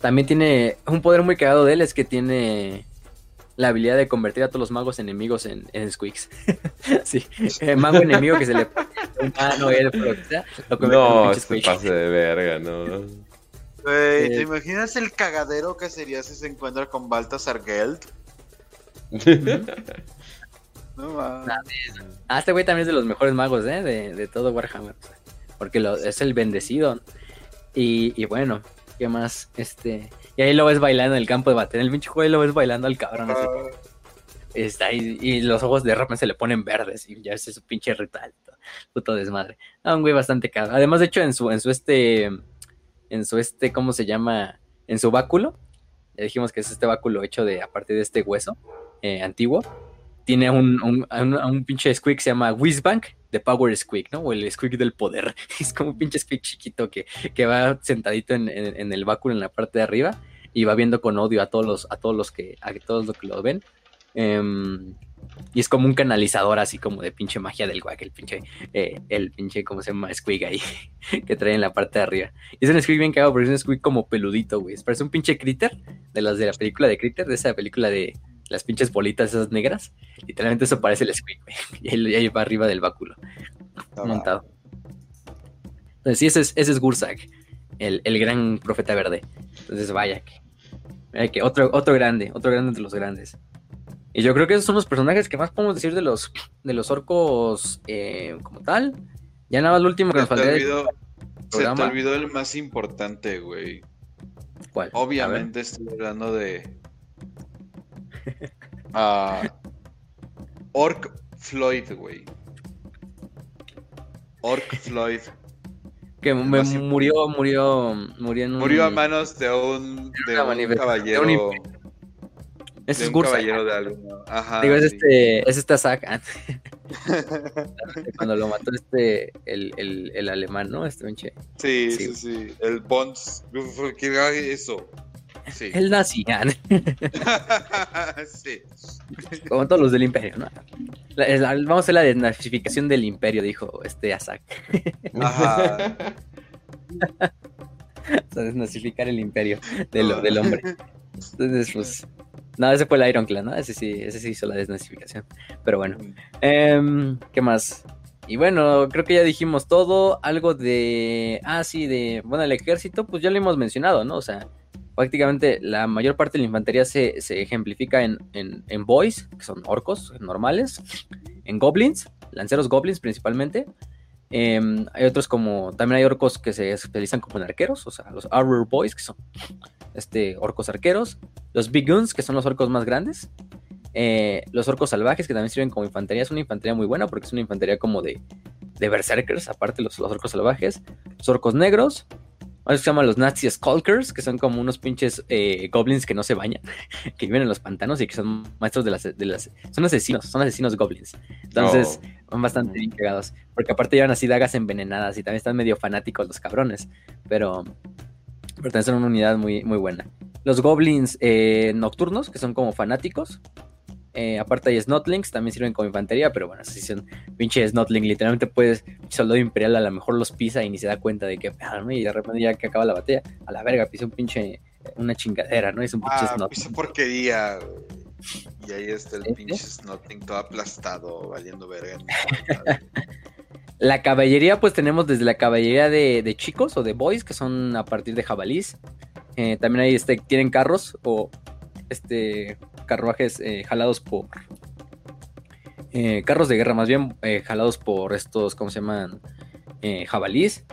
también tiene un poder muy cagado de él, es que tiene la habilidad de convertir a todos los magos enemigos en, en squeaks. <laughs> sí, el mago enemigo que se le <laughs> elfo, lo que sea, lo convierte en un No, este squeak. pase de verga, no. Güey, Eh, ¿te imaginas el cagadero que sería si se encuentra con Baltasar Geld? <laughs> No mames. Ah, este güey también es de los mejores magos, ¿eh? De, de todo Warhammer. porque lo- es el bendecido. Y, y bueno, ¿qué más? Este. Y ahí lo ves bailando en el campo de batalla. En el pinche juego ahí lo ves bailando al cabrón así. Ah, Está ahí, y los ojos de repente se le ponen verdes y ya es su pinche ritual. Puto desmadre. Ah, un güey bastante caro. Además, de hecho, en su, en su este. En su este, ¿cómo se llama? En su báculo. Ya dijimos que es este báculo hecho de a partir de este hueso eh, antiguo. Tiene un, un, un, pinche squeak que se llama Whizbank de Power Squeak, ¿no? O el squeak del poder. <laughs> Es como un pinche squeak chiquito que, que va sentadito en, en- el báculo en la parte de arriba y va viendo con odio a todos los, a todos los que, a todos los que lo ven. Em, y es como un canalizador así como de pinche magia del guac, el pinche, eh, el pinche, ¿cómo se llama? Squeak ahí, <laughs> que trae en la parte de arriba. Y es un squeak bien cagado, pero es un squeak como peludito, güey. Parece un pinche critter de las de la película de critter, de esa película de las pinches bolitas esas negras. Literalmente eso parece el squeak, güey. <laughs> Y ahí, ahí va arriba del báculo, montado. Entonces sí, ese es, ese es Gursak, el, el gran profeta verde. Entonces vaya que, vaya que otro, otro grande, otro grande entre los grandes. Y yo creo que esos son los personajes que más podemos decir de los, de los orcos eh, como tal. Ya nada más lo último que nos faltaría. olvidó, se te olvidó el más importante, güey. ¿Cuál? Obviamente estoy hablando de. <laughs> ah, Orc Floyd, güey. Orc Floyd. Que me murió, murió, murió en un... Murió a manos de un, de un caballero. de un de es un Gursak. caballero de alguno. Ajá. Digo, es sí. este, es esta saga. <laughs> <laughs> Cuando lo mató este, el, el, el alemán, ¿no? Este pinche. Sí, Sí. sí, sí. El Bonds. ¿Qué haga eso? Sí. <laughs> El nazi. <laughs> sí. Como todos los del imperio, ¿no? La- es la- vamos a hacer la desnazificación del imperio, dijo este Asak. Ajá. <laughs> O sea, desnazificar el imperio del, del hombre. Entonces, pues. No, ese fue el Ironclad, ¿no? Ese sí, ese sí hizo la desnazificación. Pero bueno. Em, ¿Qué más? Y bueno, creo que ya dijimos todo. Algo de. Ah, sí, de. Bueno, el ejército, pues ya lo hemos mencionado, ¿no? O sea, prácticamente la mayor parte de la infantería se, se ejemplifica en, en, en boys, que son orcos normales, en goblins, lanceros goblins principalmente. Em, hay otros como. También hay orcos que se especializan como en arqueros, o sea, los Armor Boys, que son este, orcos arqueros. Los Big Guns, que son los orcos más grandes. Eh, los orcos salvajes, que también sirven como infantería. Es una infantería muy buena porque es una infantería como de, de berserkers, aparte los, los orcos salvajes. Los orcos negros. Otros que se llaman los Nazi Skulkers, que son como unos pinches eh, goblins que no se bañan, <laughs> que viven en los pantanos y que son maestros de las, de las... Son asesinos, son asesinos goblins. Entonces, Oh. son bastante bien cagados. Porque aparte llevan así dagas envenenadas y también están medio fanáticos los cabrones. Pero, pero también son una unidad muy, muy buena. Los goblins eh, nocturnos, que son como fanáticos. Eh, aparte hay snotlings, también sirven como infantería, pero bueno, si son pinche snotling, literalmente puedes, soldado imperial a lo mejor los pisa y ni se da cuenta de que, ah, y de repente ya que acaba la batalla, a la verga, pisa un pinche, una chingadera, ¿no? Es un pinche Ah, snotling. esa porquería. Y ahí está el ¿Este? pinche Snotling todo aplastado, valiendo verga. <laughs> La caballería, pues tenemos desde la caballería de, de chicos o de boys, que son a partir de jabalís. Eh, también hay este, tienen carros o este carruajes eh, jalados por eh, carros de guerra, más bien eh, jalados por estos, ¿cómo se llaman? Jabalís.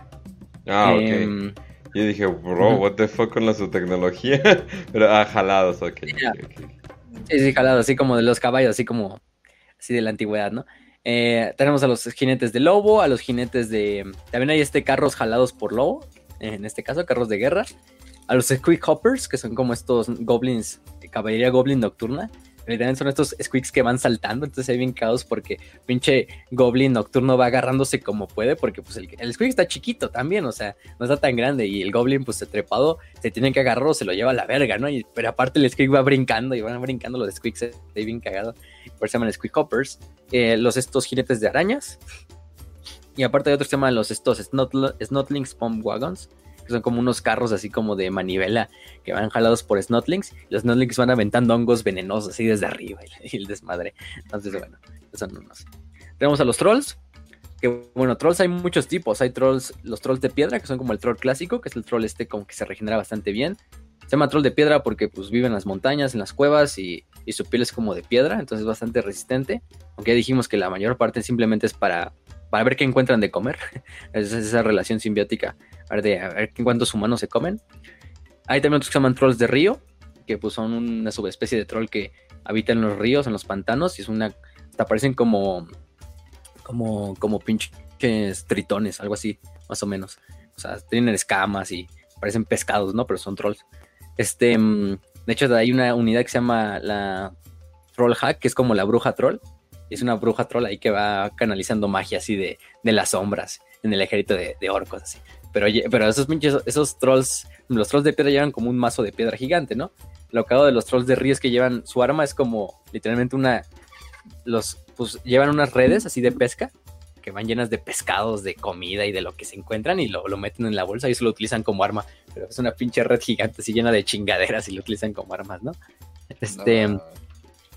Ah, ok. Em, Yo dije, bro, what the fuck con la su tecnología. <laughs> Pero, ah, jalados, ok. Sí, sí, jalados, así como de los caballos, así como así de la antigüedad, ¿no? Eh, tenemos a los jinetes de lobo, a los jinetes de. También hay este carros jalados por lobo, en este caso, carros de guerra. A los Squeak Hoppers, que son como estos goblins, caballería goblin nocturna. Literalmente son estos squeaks que van saltando, entonces hay bien caos porque pinche goblin nocturno va agarrándose como puede, porque pues el, el squeak está chiquito también, o sea, no está tan grande y el goblin pues se trepado, se tiene que agarrar o se lo lleva a la verga, ¿no? Pero aparte el squeak va brincando y van brincando los squeaks, está bien cagado, por eso se llaman squeak hoppers. Eh, los estos jinetes de arañas, y aparte hay otros que se llaman los estos snotl- snotlings pump wagons, que son como unos carros así como de manivela que van jalados por snotlings. Los snotlings van aventando hongos venenosos así desde arriba y, <laughs> el desmadre. Entonces, bueno, son unos. Tenemos a los trolls. Que bueno, trolls hay muchos tipos. Hay trolls, los trolls de piedra, que son como el troll clásico, que es el troll este como que se regenera bastante bien. Se llama troll de piedra porque pues vive en las montañas, en las cuevas y, y su piel es como de piedra, entonces es bastante resistente. Aunque ya dijimos que la mayor parte simplemente es para, para ver qué encuentran de comer. <laughs> es esa relación simbiótica, a ver, de, a cuántos humanos se comen. Hay también otros que se llaman trolls de río, que pues son una subespecie de troll que habita en los ríos, en los pantanos, y es una. Hasta parecen como. como. como pinches tritones, algo así, más o menos. O sea, tienen escamas y parecen pescados, ¿no? Pero son trolls. Este. mm, De hecho, hay una unidad que se llama la Troll Hack, que es como la bruja troll. Es una bruja troll ahí que va canalizando magia así de, de las sombras en el ejército de, de orcos, así. Pero, oye, pero esos pinches, esos trolls, los trolls de piedra llevan como un mazo de piedra gigante, ¿no? Lo cagado de los trolls de río es que llevan, su arma es como literalmente una, los, pues llevan unas redes así de pesca que van llenas de pescados, de comida y de lo que se encuentran y lo, lo meten en la bolsa y eso lo utilizan como arma. Pero es una pinche red gigante así llena de chingaderas y lo utilizan como armas, ¿no? Este, No,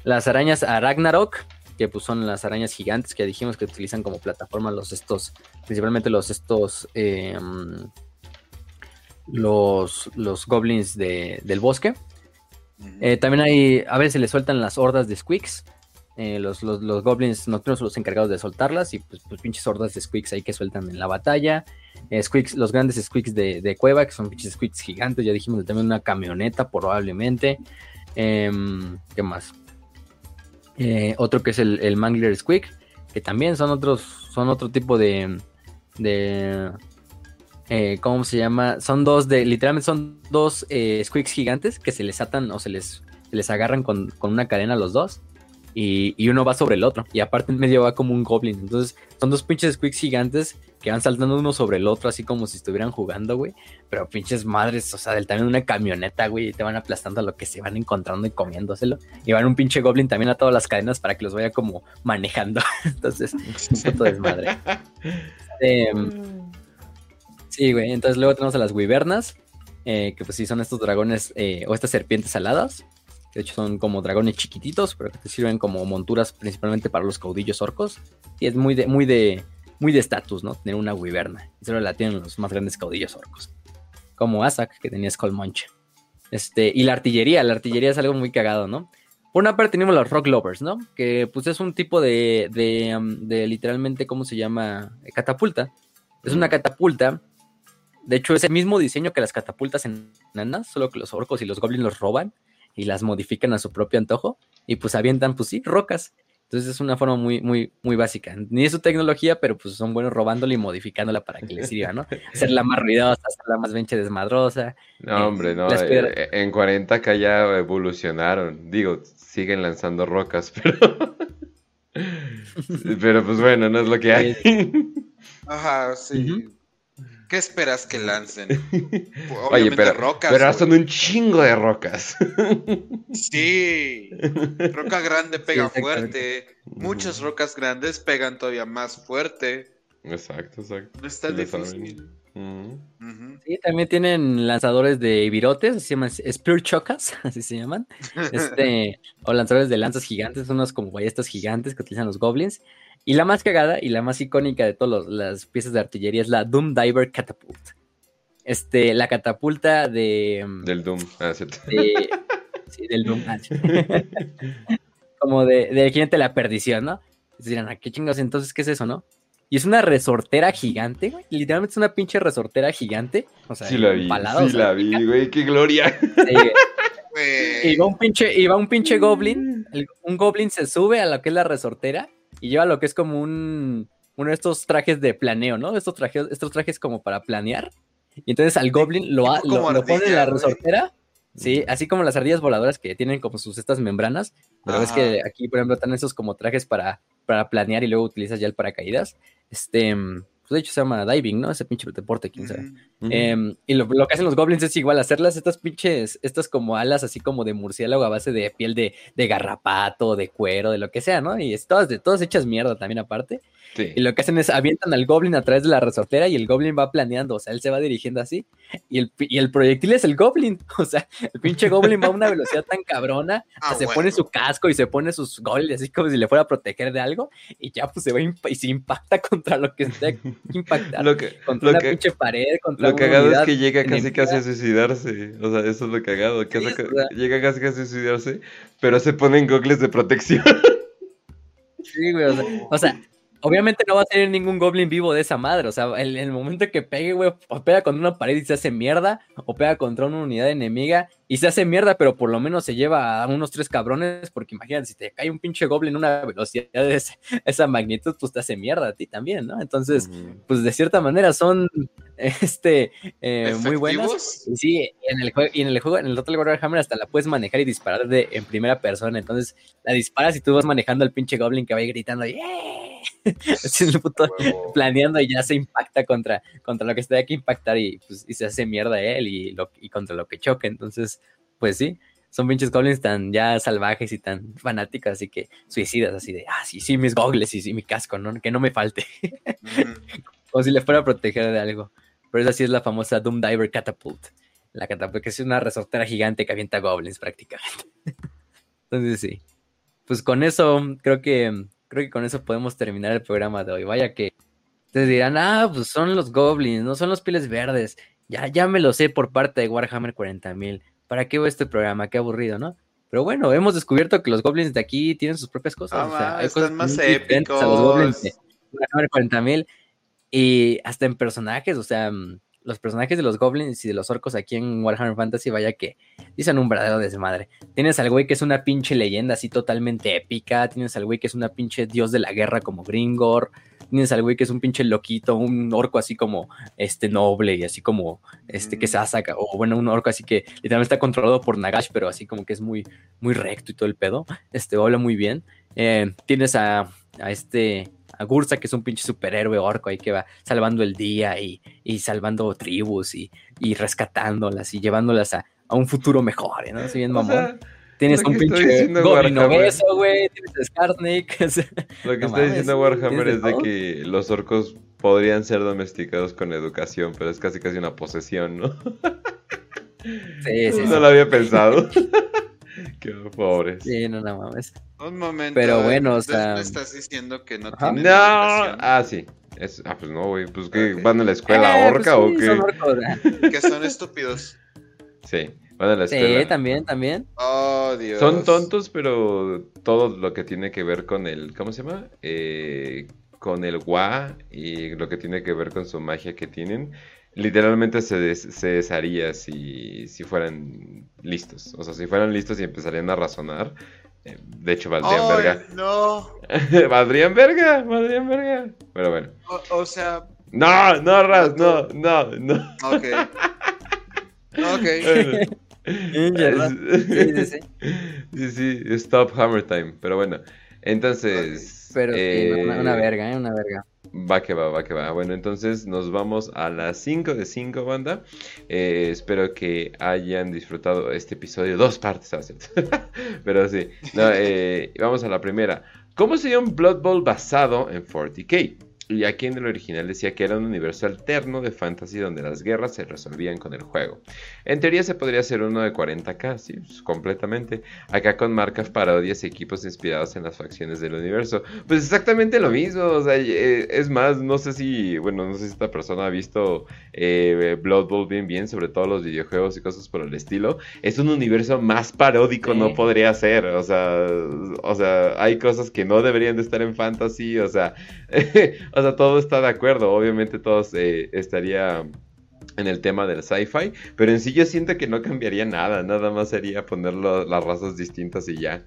las arañas Ragnarok, que pues son las arañas gigantes que dijimos que utilizan como plataforma los estos, principalmente los estos, eh, los, los goblins de- del bosque. Eh, también hay, a veces se le sueltan las hordas de squeaks. Eh, los, los, los goblins nocturnos son los encargados de soltarlas y pues, pues pinches hordas de squeaks ahí que sueltan en la batalla. Eh, squeaks, los grandes squeaks de, de cueva, que son pinches squeaks gigantes, ya dijimos también una camioneta probablemente. Em, ¿Qué más? Eh, otro que es el, el Mangler Squeak, que también son otros, son otro tipo de, de eh, ¿cómo se llama? Son dos de, literalmente son dos eh, squeaks gigantes que se les atan o se les, les agarran con, con una cadena los dos. Y, uno va sobre el otro. Y aparte en medio va como un goblin. Entonces son dos pinches squigs gigantes que van saltando uno sobre el otro, así como si estuvieran jugando, güey. Pero pinches madres, o sea, del tamaño de una camioneta, güey, y te van aplastando a lo que se van encontrando y comiéndoselo. Y van un pinche goblin también a todas las cadenas para que los vaya como manejando. <laughs> Entonces, un puto desmadre. Este, sí, güey. Entonces luego tenemos a las wyvernas, eh, que pues sí son estos dragones eh, o estas serpientes aladas. De hecho, son como dragones chiquititos, pero que te sirven como monturas principalmente para los caudillos orcos. Y es muy de, muy de, muy de estatus, ¿no? Tener una wyverna. Y solo la tienen los más grandes caudillos orcos. Como Asak, que tenía Skull Munch. Este, y la artillería, la artillería es algo muy cagado, ¿no? Por una parte tenemos los Rock Lovers, ¿no? Que pues es un tipo de, de, um, de literalmente, ¿cómo se llama? Eh, Catapulta. Es una catapulta. De hecho, es el mismo diseño que las catapultas enanas, solo que los orcos y los goblins los roban y las modifican a su propio antojo. Y pues avientan, pues sí, rocas. Entonces es una forma muy, muy, muy básica. Ni es su tecnología, pero pues son buenos robándola y modificándola para que les sirva, ¿no? <laughs> Hacerla más ruidosa, hacerla más venche desmadrosa. No, hombre, no. Eh, piedras- eh, en 40k ya evolucionaron. Digo, siguen lanzando rocas, <laughs> pero. pero pues bueno, no es lo que hay. <laughs> Ajá, sí. Ujú. ¿Qué esperas que lancen? <laughs> Oye, Obviamente pero, rocas. pero son un chingo de rocas. Sí. Roca grande pega Sí, fuerte. Muchas rocas grandes pegan todavía más fuerte. Exacto, exacto. No es tan Lo saben. difícil. Sí, también tienen lanzadores de virotes, se llaman Spear Chocas, <laughs> así se llaman. <laughs> Este, o lanzadores de lanzas gigantes, son unos como ballestas gigantes que utilizan los goblins. Y la más cagada y la más icónica de todas las piezas de artillería es la Doom Diver Catapult. Este, la catapulta de. mm, Del Doom. Ah, cierto. de- sí, del Doom. ah, <laughs> como de, del jinete de la perdición, ¿no? Y dirán, ¿a qué chingados entonces qué es eso, no? Y es una resortera gigante, güey. Literalmente es una pinche resortera gigante. O sea, Sí la vi, empalada, o sí sea, la vi, güey, qué gloria. Sí, güey. <laughs> Va un pinche, y va un pinche goblin. el- un goblin se sube a lo que es la resortera y lleva lo que es como un uno de estos trajes de planeo, ¿no? Estos trajes, estos trajes como para planear. Y entonces al goblin lo, como lo, lo pone en la resortera. Sí, así como las ardillas voladoras que tienen como sus estas membranas. Pero ves Ajá. que aquí, por ejemplo, están esos como trajes para, para planear y luego utilizas ya el paracaídas. Este, mm, pues de hecho se llama diving, ¿no? Ese pinche deporte, quién sabe. Em, y lo, lo que hacen los goblins es igual, hacerlas estas pinches, estas como alas así como de murciélago a base de piel de, de garrapato, de cuero, de lo que sea, ¿no? Y es todas, de, todas hechas mierda también aparte. Sí. Y lo que hacen es avientan al goblin a través de la resortera y el goblin va planeando, o sea, él se va dirigiendo así. Y el, y el proyectil es el goblin, <laughs> o sea, el pinche goblin va a una velocidad tan cabrona, <laughs> Ah, se bueno. pone su casco y se pone sus goles así como si le fuera a proteger de algo y ya pues se va y se impacta <laughs> contra lo que esté impactar Lo que, contra lo una que, pinche pared, contra lo cagado es que llega casi enemiga. casi a suicidarse. O sea, eso es lo cagado. que Sí, hace- o sea. llega casi casi a suicidarse, pero se ponen gogles de protección. Sí, güey, o sea, o sea, obviamente no va a salir ningún goblin vivo de esa madre. O sea, en en el momento que pegue, güey, o pega contra una pared y se hace mierda, o pega contra una unidad enemiga y se hace mierda, pero por lo menos se lleva a unos tres cabrones, porque imagínate, si te cae un pinche goblin a una velocidad de esa magnitud, pues te hace mierda a ti también, ¿no? Entonces, pues de cierta manera son <laughs> este eh, muy buenas. Sí, en el juego, y en el juego, en el Total Warhammer hasta la puedes manejar y disparar de en primera persona. Entonces la disparas y tú vas manejando al pinche goblin que va ahí gritando, ¡Yeah! <laughs> Así en el puto- Huevo. <laughs> planeando y ya se impacta contra, contra lo que tenga que impactar y, pues, y se hace mierda él y, lo, y contra lo que choque. Entonces, pues sí, son pinches goblins tan ya salvajes y tan fanáticos, así que suicidas, así de, ah, sí, sí, mis gogles y sí, mi casco, ¿no? que no me falte. Como si le fuera a proteger de algo. Pero esa sí es la famosa Doom Diver Catapult. La catapult, que es una resortera gigante que avienta goblins prácticamente. <laughs> Entonces sí. Pues con eso, creo que creo que con eso podemos terminar el programa de hoy. Vaya que ustedes dirán, ah, pues son los goblins, no son los pieles verdes. Ya, ya me lo sé por parte de Warhammer 40.000. ¿Para qué veo este programa? Qué aburrido, ¿no? Pero bueno, hemos descubierto que los goblins de aquí tienen sus propias cosas. Ah, o sea, va, hay están cosas más a los goblins de épicos. Warhammer 40.000 y hasta en personajes, o sea, mm, los personajes de los goblins y de los orcos aquí en Warhammer Fantasy, vaya que dicen un verdadero desmadre. Tienes al güey que es una pinche leyenda así totalmente épica, tienes al güey que es una pinche dios de la guerra como Gringor, tienes al güey que es un pinche loquito, un orco así como este noble y así como este que se saca, o bueno, un orco así que literalmente está controlado por Nagash, pero así como que es muy, muy recto y todo el pedo. Este habla muy bien. Eh, tienes a, a este a Gursa, que es un pinche superhéroe orco ahí que va salvando el día y, y salvando tribus y, y rescatándolas y llevándolas a, a un futuro mejor, ¿no? Si bien mamón. sea, Tienes un pinche Goblin obeso, güey. Tienes a Skarsnik. <laughs> o sea, Lo que no está mames, diciendo Warhammer es de todo. que los orcos podrían ser domesticados con educación, pero es casi casi una posesión, ¿no? Sí, sí, no sí. lo había pensado. <laughs> <laughs> Qué pobres. Sí, no, no mames. Un momento. Pero bueno, o sea- me estás diciendo que no Ajá. tienen No, educación, ah, sí. Es- ah, pues no, güey. Pues que van a la escuela Eh, orca pues o qué. son orcos, ¿eh? <laughs> que son estúpidos. Sí, van a la escuela. Sí, también, también. Oh, Dios. Son tontos, pero todo lo que tiene que ver con el. ¿Cómo se llama? Eh, con el Wa y lo que tiene que ver con su magia que tienen. Literalmente se, des- se desharía si, si fueran listos. O sea, si fueran listos y empezarían a razonar. eh, de hecho, valdrían Ay, verga. no. <laughs> valdrían verga, valdrían verga. Pero bueno. O, o sea, No, no, Raz, no, no, no. ok. Ok. <laughs> Sí, sí, sí. <laughs> Sí, sí, stop hammer time. Pero bueno, entonces. Pero sí, eh, una, una verga, ¿eh? Una verga. Va que va, va que va. Bueno, entonces nos vamos a las 5 de 5, banda. Eh, espero que hayan disfrutado este episodio. <laughs> Dos partes. <laughs> Pero sí. Eh, vamos a la primera. ¿Cómo sería un Blood Bowl basado en 40k? Y aquí en el original decía que era un universo alterno de fantasy donde las guerras se resolvían con el juego. En teoría se podría hacer uno de 40k, sí, pues, completamente. Acá con marcas, parodias y equipos inspirados en las facciones del universo. Pues exactamente lo mismo, o sea, eh, es más, no sé si, bueno, no sé si esta persona ha visto eh, Blood Bowl bien bien, sobre todo los videojuegos y cosas por el estilo. Es un universo más paródico, Sí. no podría ser, o sea, o sea, hay cosas que no deberían de estar en fantasy, o sea, <laughs> o sea, todo está de acuerdo, obviamente todos eh, estaría en el tema del sci-fi, pero en sí yo siento que no cambiaría nada, nada más sería poner las razas distintas y ya.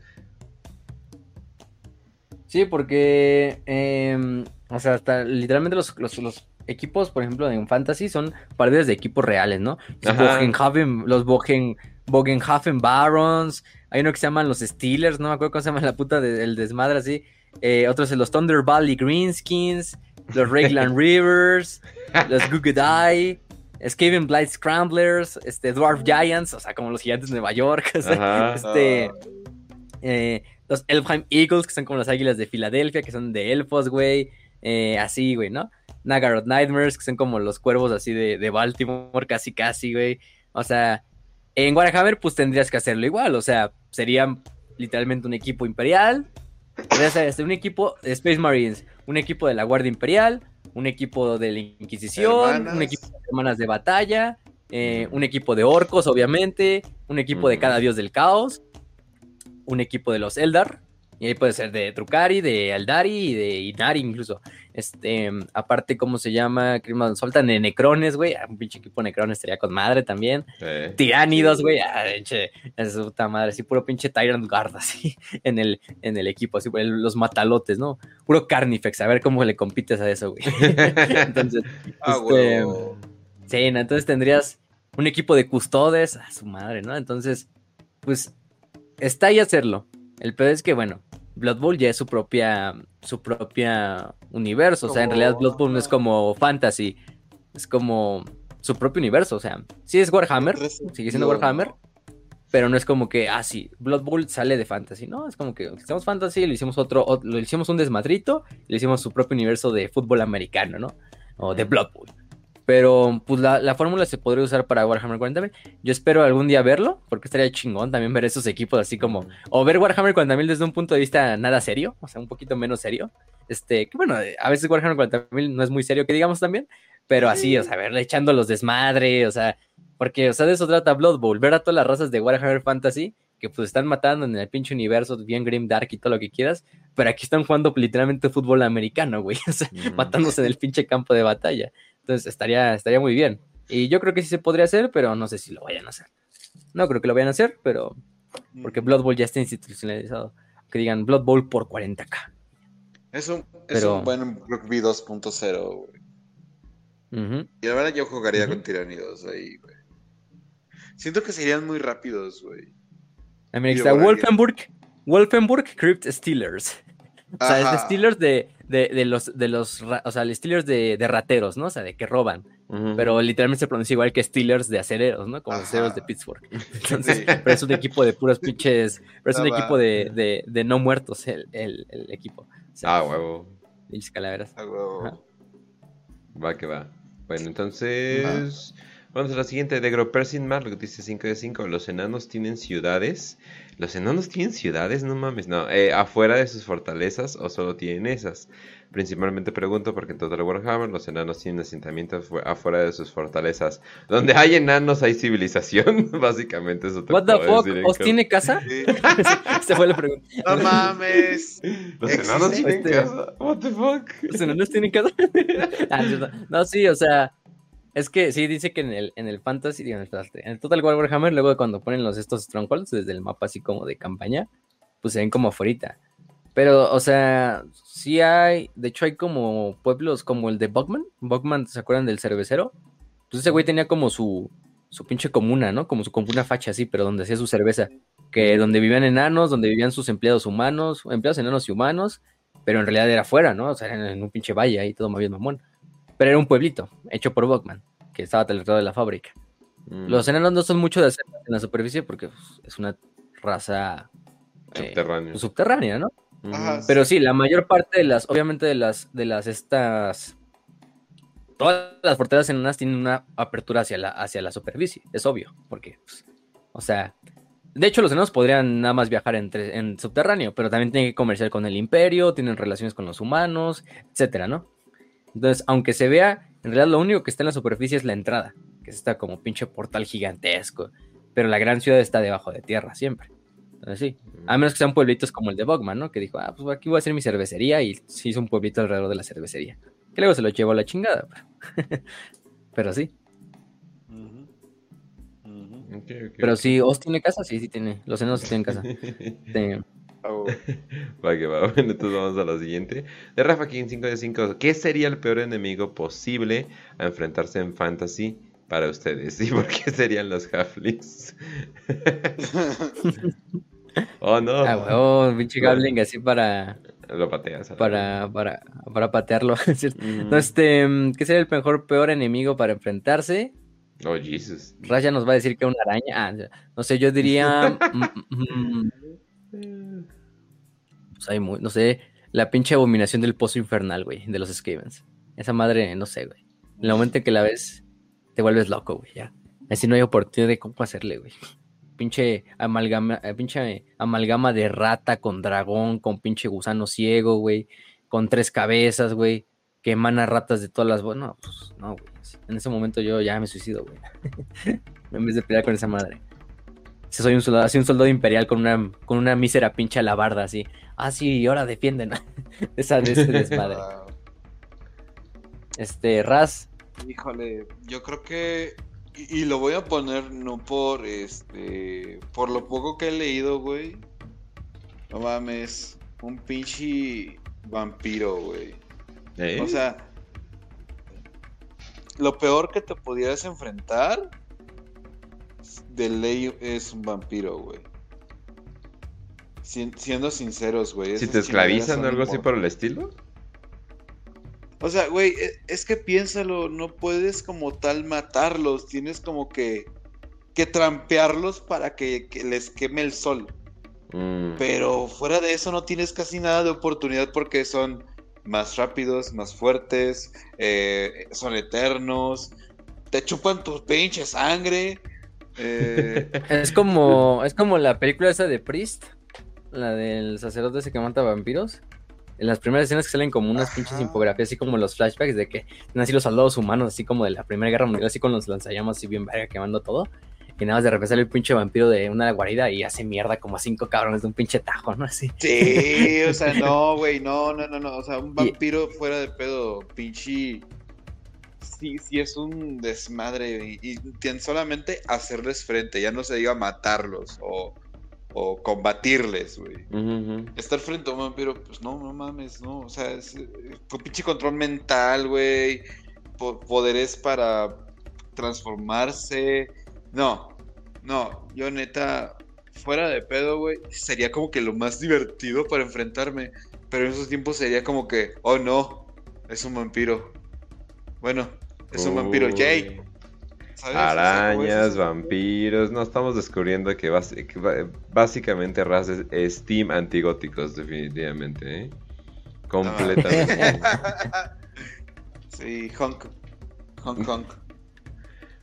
Sí, porque, em, o sea, hasta literalmente los, los, los equipos, por ejemplo, en Fantasy son parodias de equipos reales, ¿no? Los Bogen, Bogenhafen Barons, hay uno que se llaman los Steelers, no me acuerdo cómo se llama la puta del desmadre así. Eh, otros los Thunder Valley Greenskins, los Regland <laughs> Rivers, los Gugadai, Skaven Blight Scramblers, este, Dwarf Giants, o sea, como los gigantes de Nueva York, <laughs> o sea, Ajá. este, eh, los Elfheim Eagles, que son como las águilas de Filadelfia, que son de elfos, güey, eh, así, güey, ¿no? Nagaroth Nightmares, que son como los cuervos así de, de Baltimore, casi, casi, güey. O sea, en Warhammer, pues tendrías que hacerlo igual, o sea, sería literalmente un equipo imperial, podría ser este, un equipo de Space Marines, un equipo de la Guardia Imperial, un equipo de la Inquisición, Hermanas. un equipo de hermanas de batalla, eh, un equipo de orcos, obviamente, un equipo de cada dios del caos, un equipo de los Eldar, y ahí puede ser de Drukari, de Aldari y de Inari incluso. Este, aparte, ¿cómo se llama? Más Soltan de Necrones, güey. Ah, Un pinche equipo de Necrones estaría con madre también. Eh, Tiránidos, güey. Ah, pinche, es puta madre. Así, puro pinche Tyrant Guard, <laughs> así, en el, en el equipo. Así, el- los matalotes, ¿no? Puro Carnifex. A ver cómo le compites a eso, güey. <laughs> Entonces, Ah, este, huevo. Sí, ¿no? entonces tendrías un equipo de custodes, a su madre, ¿no? Entonces, pues, está ahí hacerlo. El peor es que, bueno, Blood Bowl ya es su propia, su propia universo. O sea, en realidad Blood Bowl no es como fantasy, es como su propio universo. O sea, sí es Warhammer, sigue siendo Warhammer, pero no es como que, ah, sí, Blood Bowl sale de fantasy, ¿no? Es como que hicimos fantasy, lo hicimos otro, ot- lo hicimos un desmadrito, le hicimos su propio universo de fútbol americano, ¿no? O de Blood Bowl. Pero pues la, la fórmula se podría usar para Warhammer 40.000. Yo espero algún día verlo, porque estaría chingón también ver esos equipos así como... O ver Warhammer 40.000 desde un punto de vista nada serio, o sea, un poquito menos serio. Este, que bueno, a veces Warhammer 40.000 no es muy serio, que digamos también, pero así, o sea, verle echando los desmadre, o sea, porque, o sea, de eso trata Blood Bowl, ver a todas las razas de Warhammer Fantasy que pues están matando en el pinche universo, bien grim, dark y todo lo que quieras, pero aquí están jugando literalmente fútbol americano, güey, <laughs> o sea, Ujú. matándose en el pinche campo de batalla. Entonces estaría, estaría muy bien. Y yo creo que sí se podría hacer, pero no sé si lo vayan a hacer. No creo que lo vayan a hacer, pero porque Blood Bowl ya está institucionalizado. Que digan Blood Bowl por 40k. Es un, es Pero- un buen rugby 2.0, güey. Y la verdad yo jugaría con tiranidos ahí, güey. Siento que serían muy rápidos, güey. Aquí Yo está. Wolfenburg, Wolfenburg Crypt Steelers. <laughs> O sea, es de. Steelers de, de, de los, de los, o sea, el Steelers de, de rateros, ¿no? O sea, de que roban. Pero literalmente se pronuncia igual que Steelers de acereros, ¿no? Como los Ajá. acereros de Pittsburgh. Entonces, Sí. pero es un equipo de puros pinches, pero es un va. equipo de, de, de no muertos el, el, el equipo. O sea, Ah, huevo. pinches calaveras. Ah, huevo. Ajá. Va que va. Bueno, entonces. Vamos a la siguiente. De Gropersin Marlock dice 5 de 5. Los enanos tienen ciudades. ¿Los enanos tienen ciudades? No mames. No. Eh, ¿Afuera de sus fortalezas o solo tienen esas? Principalmente pregunto porque en Total Warhammer los enanos tienen asentamientos fu- afuera de sus fortalezas. Donde hay enanos hay civilización. <laughs> Básicamente eso te What the puedo fuck? ¿Os tiene casa? Sí. <laughs> Esa fue la pregunta. No mames. ¿Los enanos tienen Este- casa? What the fuck? ¿Los enanos tienen casa? <laughs> Ah, no, sí, o sea, es que sí, dice que en el, en el Fantasy, en el, en el Total War Warhammer, luego cuando ponen los estos Strongholds desde el mapa así como de campaña, pues se ven como afuera. Pero, o sea, sí hay, de hecho hay como pueblos como el de Bogman. Bogman, ¿se acuerdan del cervecero? Pues ese güey tenía como su, su pinche comuna, ¿no? Como su facha así, pero donde hacía su cerveza. Que donde vivían enanos, donde vivían sus empleados humanos, empleados enanos y humanos, pero en realidad era afuera, ¿no? O sea, era en un pinche valle ahí, todo más bien mamón. Pero era un pueblito, hecho por Bogman, que estaba alrededor de la fábrica. Mm, Los enanos no son mucho de hacer en la superficie porque pues, es una raza eh, subterráneos. pues, subterránea, ¿no? Ajá, Pero sí, la mayor parte de las, obviamente de las, de las estas, todas las fortalezas enanas tienen una apertura hacia la, hacia la superficie, es obvio, porque, pues, o sea, de hecho los enanos podrían nada más viajar entre, en subterráneo, pero también tienen que comerciar con el imperio, tienen relaciones con los humanos, etcétera, ¿no? Entonces, aunque se vea, en realidad lo único que está en la superficie es la entrada, que es esta como pinche portal gigantesco, pero la gran ciudad está debajo de tierra siempre. Entonces sí, a menos que sean pueblitos como el de Bogman, ¿no? Que dijo, ah, pues aquí voy a hacer mi cervecería y se hizo un pueblito alrededor de la cervecería. Que luego se lo llevó a la chingada. Pero, <laughs> pero sí. Pero sí, Oz tiene casa, sí, sí tiene. Los enanos sí tienen casa. <laughs> Tienen- Huevo. <laughs> Va que va, <laughs> bueno, entonces vamos a la siguiente. De Rafa King 5 de 5. ¿Qué sería el peor enemigo posible a enfrentarse en Fantasy para ustedes? <laughs> ¿Y por qué serían los Halflings? oh no. Ah, huevo, pinche Gabling así para, Lo pateas. para, para, para patearlo. verga. No, este, mm, ¿qué sería el mejor, peor enemigo para enfrentarse? Oh, Jesus. Raya nos va a decir que una araña. Ah, no sé, yo diría. mm, mm, pues hay muy, no sé, la pinche abominación del pozo infernal, güey, de los Skavens. Esa madre, no sé, güey. En el momento en que la ves, te vuelves loco, güey, ya. Así no hay oportunidad de cómo hacerle, güey. Pinche amalgama, eh, pinche amalgama de rata con dragón, con pinche gusano ciego, güey, con tres cabezas, güey, que emana ratas de todas las... No, pues no, güey. En ese momento yo ya me suicido, güey. <laughs> en vez de pelear con esa madre. Si soy un soldado, así un soldado imperial con una, con una mísera pinche alabarda, así. Ah, sí, ahora defienden. <laughs> Esa de ese desmadre. <laughs> Este, Raz, Híjole, yo creo que. Y, y lo voy a poner no por este. Por lo poco que he leído, güey. No mames. Un pinche vampiro, güey. ¿Eh? O sea. Lo peor que te pudieras enfrentar. De ley es un vampiro, güey. Sien- siendo sinceros, güey. si te esclavizan o algo así por el estilo. O sea, güey, e- es que piénsalo, no puedes como tal matarlos, tienes como que, que trampearlos para que, que les queme el sol. Mm. Pero fuera de eso no tienes casi nada de oportunidad porque son más rápidos, más fuertes, eh, son eternos, te chupan tu pinche sangre. Eh, <laughs> es como, es como la película esa de Priest, la del sacerdote ese que mata vampiros. En las primeras escenas que salen como unas pinches infografías, así como los flashbacks de que están así los soldados humanos, así como de la Primera Guerra Mundial, así con los lanzallamas así bien verga quemando todo. Y nada más de repente sale el pinche vampiro de una guarida y hace mierda como a cinco cabrones de un pinche tajo, ¿no? Así. sí, o sea, no, güey, no, no, no, no. O sea, un <laughs> Y- vampiro fuera de pedo, pinche. Sí, sí es un desmadre y, solamente hacerles frente, ya no se diga matarlos o, o combatirles, güey. Estar frente a un vampiro, pues no, no mames, no. O sea, es eh, con pinche control mental, güey. po- Poderes para transformarse. No, no. Yo neta, fuera de pedo, güey, sería como que lo más divertido para enfrentarme. Pero en esos tiempos sería como que, oh no, es un vampiro. Bueno, es un vampiro, como Arañas, vampiros. No, estamos descubriendo que, básicamente Raz es, es team antigóticos, definitivamente. ¿eh? Completamente. <laughs> sí, honk. Honk, honk.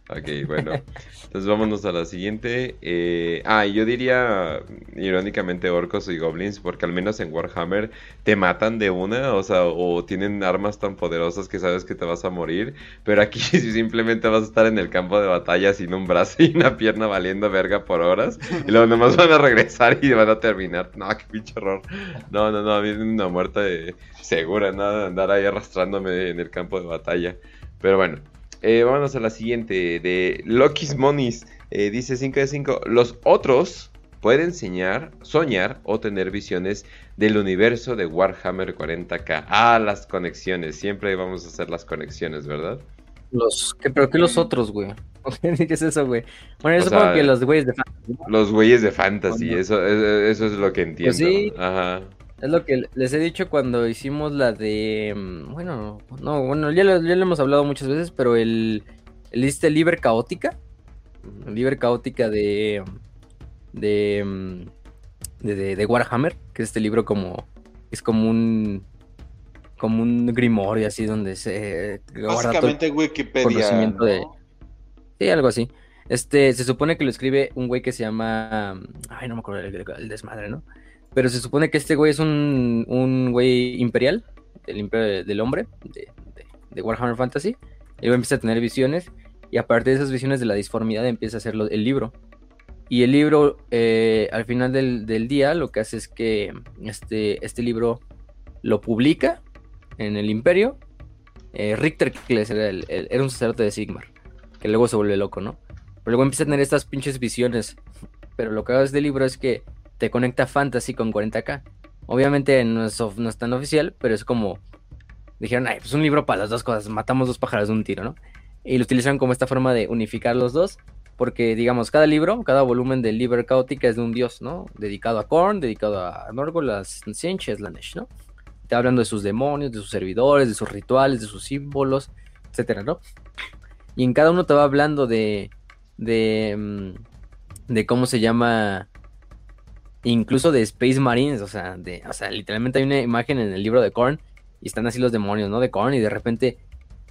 Ok, bueno. Entonces vámonos a la siguiente. Eh, ah, yo diría irónicamente orcos y goblins, porque al menos en Warhammer te matan de una, o sea, o tienen armas tan poderosas que sabes que te vas a morir. Pero aquí <laughs> simplemente vas a estar en el campo de batalla sin un brazo y una pierna valiendo verga por horas. Y luego nomás van a regresar y van a terminar. No, qué pinche horror. No, no, no, a mí es una muerte segura, nada andar ahí arrastrándome en el campo de batalla. Pero bueno, eh, vámonos a la siguiente de Loki's Monies. Eh, dice 5 de 5. Los otros pueden soñar, soñar o tener visiones del universo de Warhammer 40k. Ah, las conexiones. Siempre vamos a hacer las conexiones, ¿verdad? Los, ¿qué, ¿Pero qué los otros, güey? <laughs> ¿Qué es eso, güey? Bueno, yo O supongo sea, que los güeyes de Fantasy, ¿no? Los güeyes de fantasy, eso, eso, eso es lo que entiendo. Pues sí. Ajá. Es lo que les he dicho cuando hicimos la de. mm, Bueno, no, bueno, ya lo, ya lo hemos hablado muchas veces, pero el. el este Liber Caótica. El Liber Caótica de. De, mm, de, de- de Warhammer, que es este libro como. Es como un. Como un grimorio así donde se. Básicamente Wikipedia. conocimiento ¿no? de- Sí, algo así. Este, se supone que lo escribe un güey que se llama. Ay, no me acuerdo el desmadre, ¿no? Pero se supone que este güey es un, un güey imperial, del imperio de- del hombre, de, de- Warhammer Fantasy. Luego empieza a tener visiones. Y a partir de esas visiones de la disformidad empieza a hacer el libro. Y el libro, eh, al final del, del día, lo que hace es que este, este libro lo publica en el imperio. Eh, Richter Kles era, el- era un sacerdote de Sigmar que luego se vuelve loco, ¿no? Pero luego empieza a tener estas pinches visiones. Pero lo que hago de este libro es que te conecta Fantasy con 40k. Obviamente no es, no es tan oficial, pero es como. Dijeron, ay, pues un libro para las dos cosas, matamos dos pájaros de un tiro, ¿no? Y lo utilizaron como esta forma de unificar los dos, porque, digamos, cada libro, cada volumen del Liber Caótica es de un dios, ¿no? Dedicado a Korn, dedicado a Norgol, a Sinch, a Slanesh, ¿no? Está hablando de sus demonios, de sus servidores, de sus rituales, de sus símbolos, etcétera, ¿no? Y en cada uno te va hablando de. de. mm, de cómo se llama. Incluso de Space Marines. O sea, de. O sea, literalmente hay una imagen en el libro de Korn. Y están así los demonios, ¿no? De Korn. Y de repente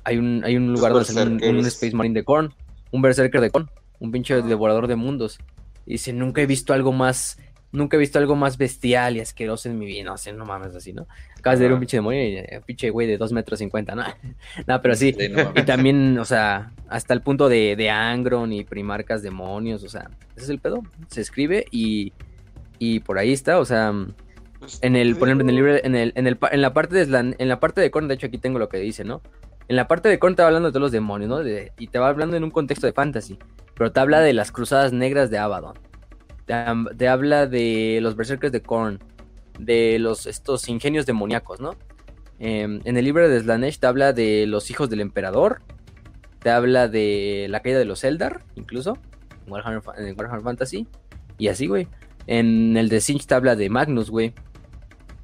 hay un, hay un lugar donde sale un, un. Space Marine de Korn. Un Berserker de Korn. Un pinche devorador de mundos. Y dice, nunca he visto algo más. Nunca he visto algo más bestial y asqueroso en mi vida. No sé, no mames así, ¿no? Acabas de ver un Ajá. pinche demonio y eh, pinche güey de 2 metros 50, ¿no? <laughs> no, pero sí. Sí, no Y también, o sea, hasta el punto de, de Angron y Primarcas demonios, o sea, ese es el pedo. Se escribe y, y por ahí está, o sea, Pues, en el, por ejemplo, en el libro, en el, en el, en la parte de Slan- en la parte de Korn, de hecho aquí tengo lo que dice, ¿no? En la parte de Korn te va hablando de todos los demonios, ¿no? De- y te va hablando en un contexto de fantasy, pero te habla de las cruzadas negras de Abaddon. Te, habla de los berserkers de Korn, de los estos ingenios demoníacos, ¿no? Em, en el libro de Slanesh te habla de los hijos del emperador, te habla de la caída de los Eldar, incluso, en Warhammer, en Warhammer Fantasy, y así, güey. En el de Sinch te habla de Magnus, güey.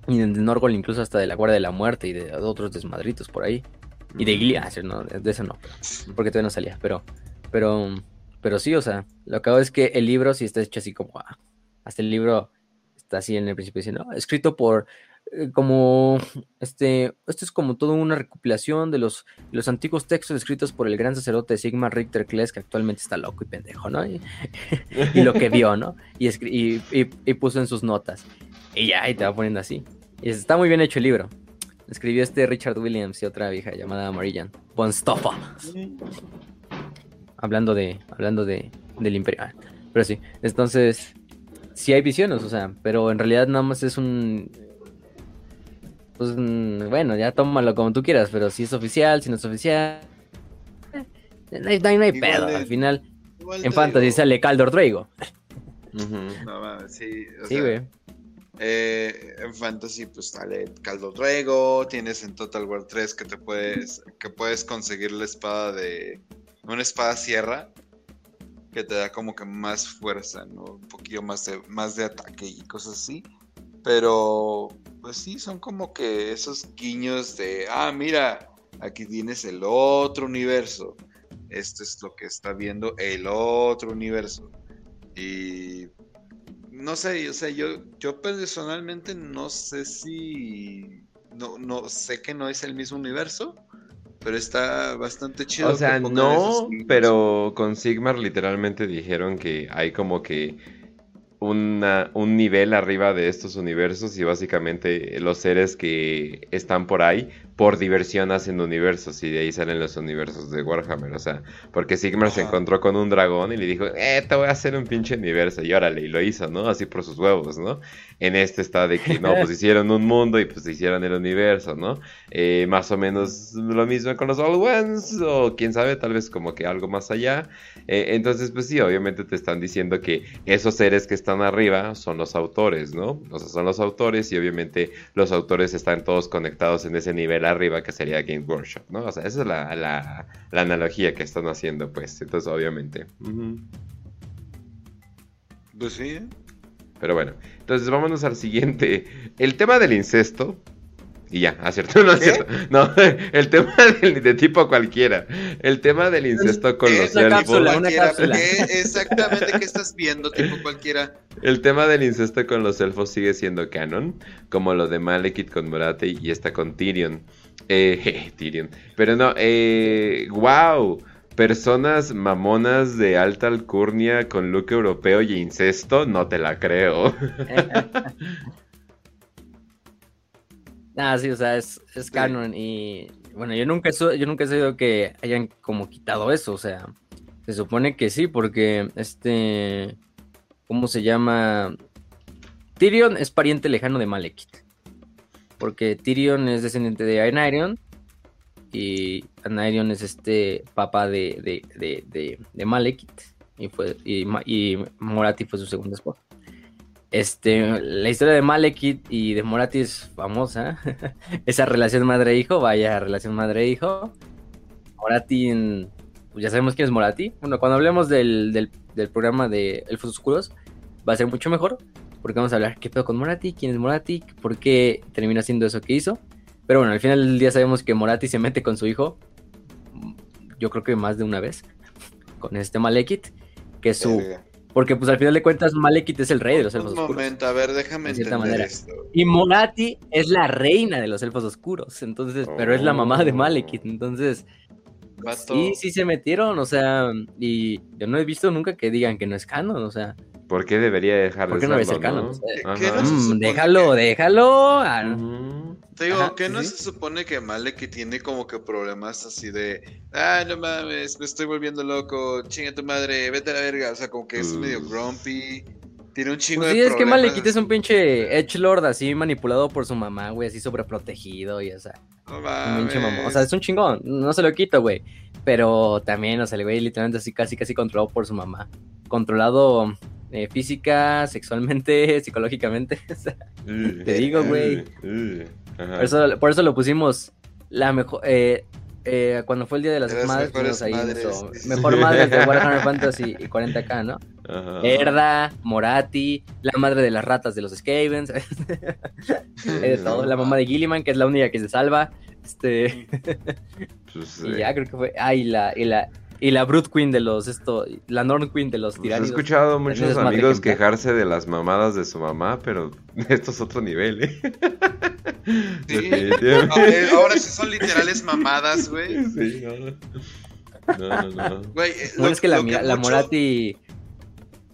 Y en el de Norgol incluso hasta de la Guardia de la Muerte y de otros desmadritos por ahí. Y de Gilead, no, de eso no, porque todavía no salía, pero, pero, pero sí, o sea, lo que hago es que el libro sí está hecho así como, ah, hasta el libro está así en el principio diciendo, "No, escrito por, como, este, esto es como toda una recopilación de los, los antiguos textos escritos por el gran sacerdote Sigmar Richter Kles, que actualmente está loco y pendejo, ¿no? Y, <laughs> lo que vio, ¿no? Y, y, y- puso en sus notas. Y ya, y te va poniendo así. Y está muy bien hecho el libro. Escribió este Richard Williams y otra vieja llamada Marillan. Von Stoffa. Hablando de. Hablando de. del Imperio. Ah, Pero sí. Entonces. Sí hay visiones, o sea. Pero en realidad nada más es un. Pues mm, bueno, ya tómalo como tú quieras. Pero si es oficial, si no es oficial. No hay, no hay- pedo. de- Al final, en Fantasy digo, sale Caldor Drago. No mames, sí. o Sí, güey. eh, en Fantasy, pues sale Caldo Drago. Tienes en Total War 3 que te puedes. que puedes conseguir la espada de. Una espada sierra. Que te da como que más fuerza, ¿no? Un poquillo más de, más de ataque y cosas así. Pero. Pues sí, son como que esos guiños de. Ah, mira. Aquí tienes el otro universo. Esto es lo que está viendo el otro universo. Y no sé, o sea, yo, yo personalmente no sé si. No, no sé que no es el mismo universo, pero está bastante chido. O sea, no, pero con Sigmar literalmente dijeron que hay como que una, un nivel arriba de estos universos y básicamente los seres que están por ahí por diversión hacen universos y de ahí salen los universos de Warhammer, o sea, porque Sigmar se encontró con un dragón y le dijo, eh, te voy a hacer un pinche universo y órale, y lo hizo, ¿no? Así por sus huevos, ¿no? En este está de que, no, pues <laughs> hicieron un mundo y pues hicieron el universo, ¿no? Eh, más o menos lo mismo con los Old Ones, o quién sabe, tal vez como que algo más allá. Eh, entonces, pues sí, obviamente te están diciendo que esos seres que están arriba son los autores, ¿no? O sea, son los autores y obviamente los autores están todos conectados en ese nivel arriba que sería Game Workshop, ¿no? O sea, esa es la, la- la analogía que están haciendo, pues. Entonces, obviamente. Pues sí, ¿eh? Pero bueno, entonces vámonos al siguiente. El tema del incesto. Y ya, acierto, <laughs> no es ¿Qué? cierto. No, <laughs> el tema del, de tipo cualquiera. El tema del incesto con ¿Qué los una elfos. cápsula, una Cualquiera, cápsula. ¿qué exactamente qué estás viendo, tipo cualquiera? El tema del incesto con los elfos sigue siendo canon, como lo de Malekith con Moratey y esta con Tyrion. Eh, <laughs> Tyrion. Pero no, eh, wow. Personas mamonas de alta alcurnia con look europeo y incesto, no te la creo. <laughs> Ah, sí, o sea, es, es canon y bueno, yo nunca, yo nunca he sabido que hayan como quitado eso, o sea, se supone que sí, porque este, ¿cómo se llama? Tyrion es pariente lejano de Malekith, porque Tyrion es descendiente de Aenarion y Aenarion es este papá de, de, de, de, Malekith y, fue, y, y Morati fue su segundo esposo. Este, la historia de Malekith y de Morati es famosa. <laughs> Esa relación madre-hijo, vaya relación madre-hijo. Morati, pues ya sabemos quién es Morati. Bueno, cuando hablemos del, del, del programa de Elfos Oscuros, va a ser mucho mejor. Porque vamos a hablar qué pedo con Morati, quién es Morati, por qué termina haciendo eso que hizo. Pero bueno, al final del día sabemos que Morati se mete con su hijo. Yo creo que más de una vez. Con este Malekith. Que su. Verga. Porque pues al final de cuentas Malekith es el rey de los elfos Un oscuros. momento, a ver, déjame de cierta entender manera. esto. Y Morati es la reina de los elfos oscuros, entonces, pero es la mamá de Oh. Malekith, entonces, Vato, sí, sí se metieron, o sea, y yo no he visto nunca que digan que no es canon, o sea, ¿Por qué debería dejar ¿por de qué no serlo, canon? no? O sea, ¿Qué- qué Ajá. no se mm, supone déjalo, que- déjalo. Te digo, Ajá, que sí, no se supone que Malek tiene como que problemas así de, ah, no mames, me estoy volviendo loco, chinga tu madre, vete a la verga, o sea, como que es medio Mm. grumpy, tiene un chingo Pues de sí, es que problemas Malekith es un pinche edgelord así manipulado por su mamá, güey, así sobreprotegido y o sea, No un pinche mamón. O mames. sea, es un chingón, no se lo quito, güey. Pero también, o sea, el güey literalmente así casi casi controlado por su mamá. Controlado eh, física, sexualmente, <laughs> psicológicamente. <laughs> Uh, Te digo, güey. uh, uh. Ajá. por, eso, por eso lo pusimos la mejor. eh, eh, cuando fue el día de las De las madres, mejores pusimos ahí madres. nuestro mejor madre de <laughs> Warhammer Fantasy y 40k, ¿no? Ajá. Erda, Morati, la madre de las ratas de los Skavens, hay de todo, la mamá de Gilliman, que es la única que se salva. Este, Pues, y ya creo que fue. Ah, y la, y la, y la Brute Queen de los esto, la Norn Queen de los pues, he escuchado muchos amigos quejarse de las mamadas de su mamá, pero <laughs> esto es otro nivel, ¿eh? <laughs> Sí. Ahora sí son literales mamadas, güey. Sí, no. No, no, no. Güey, eh, lo- es que la, la mucho- Morati.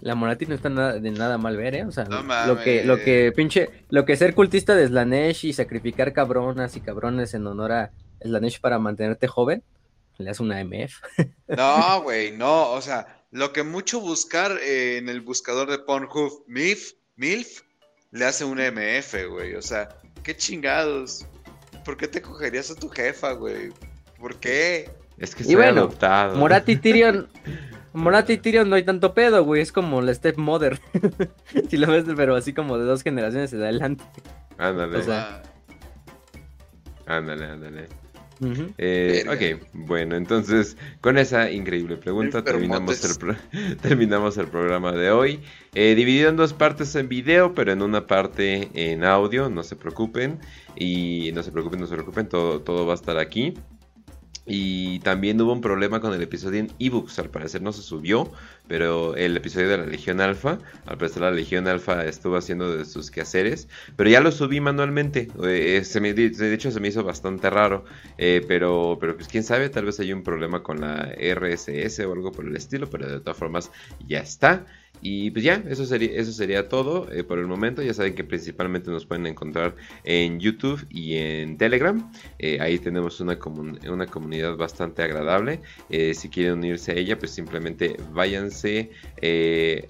La Morati no está nada, de nada mal ver, ¿eh? O sea, No lo que, lo que pinche, lo que ser cultista de Slanesh y sacrificar cabronas y cabrones en honor a Slanesh para mantenerte joven, le hace una MF. No, <laughs> güey, no, o sea, lo que mucho buscar eh, en el buscador de Pornhub, MILF, MILF, le hace un MF, güey, o sea, qué chingados. ¿Por qué te cogerías a tu jefa, güey? ¿Por qué? Es que Y soy bueno, adoptado. Morati y Tyrion. <laughs> Monati y Tyrion no hay tanto pedo, güey. Es como la stepmother. <laughs> si lo ves, pero así como de dos generaciones de adelante. Ándale. O sea, Ándale, ándale. Eh, Verga. ok, bueno, entonces con esa increíble pregunta terminamos el, Enfermotes. pro- <laughs> terminamos el programa de hoy. Eh, dividido en dos partes en video, pero en una parte en audio, no se preocupen. Y no se preocupen, no se preocupen, todo, todo va a estar aquí. Y también hubo un problema con el episodio en ebooks, al parecer no se subió, pero el episodio de la Legión Alfa, al parecer la Legión Alfa estuvo haciendo de sus quehaceres, pero ya lo subí manualmente, eh, de hecho se me hizo bastante raro, eh, pero, pero pues quién sabe, tal vez hay un problema con la RSS o algo por el estilo, pero de todas formas ya está. Y pues ya, eso sería, eso sería todo eh, por el momento. Ya saben que principalmente nos pueden encontrar en YouTube y en Telegram. Eh, ahí tenemos una, comun- una comunidad bastante agradable. Eh, si quieren unirse a ella, pues simplemente váyanse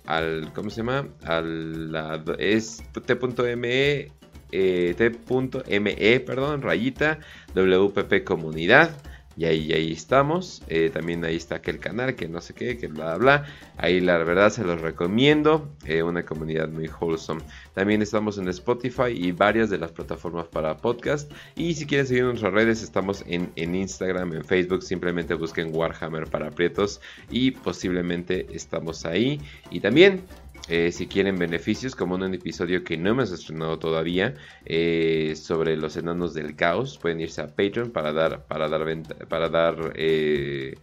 al, ¿cómo se llama? Al, la- es t.me, eh, t.me, perdón, rayita, WPP comunidad. Y ahí, ahí estamos. Eh, también ahí está aquel canal que no sé qué, que bla, bla. Ahí la verdad se los recomiendo. eh, una comunidad muy wholesome. También estamos en Spotify y varias de las plataformas para podcast. Y si quieren seguir nuestras redes, estamos en, en Instagram, en Facebook. Simplemente busquen Warhammer para Prietos y posiblemente estamos ahí. Y también eh, si quieren beneficios, como en un episodio que no hemos estrenado todavía eh, sobre los enanos del caos, pueden irse a Patreon para dar, para dar, para dar eh,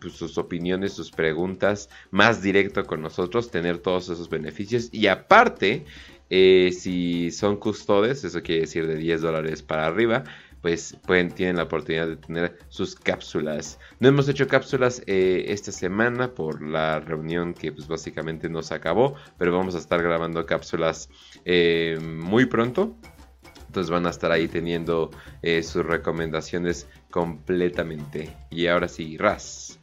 pues, sus opiniones, sus preguntas más directo con nosotros, tener todos esos beneficios. Y aparte, si son custodes, eso quiere decir de 10 dólares para arriba, pues pueden, tienen la oportunidad de tener sus cápsulas. No hemos hecho cápsulas eh, esta semana por la reunión que pues básicamente nos acabó, pero vamos a estar grabando cápsulas eh, muy pronto. Entonces van a estar ahí teniendo eh, sus recomendaciones completamente. Y ahora sí, Raz.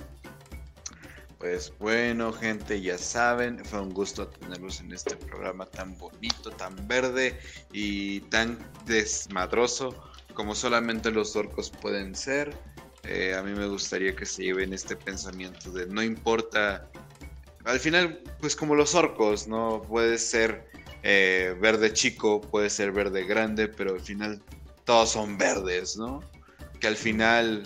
Pues bueno, gente, ya saben, fue un gusto tenerlos en este programa tan bonito, tan verde y tan desmadroso como solamente los orcos pueden ser. Eh, a mí me gustaría que se lleven este pensamiento de no importa, al final, pues como los orcos, ¿no? Puede ser eh, verde chico, puede ser verde grande, pero al final todos son verdes, ¿no? Que al final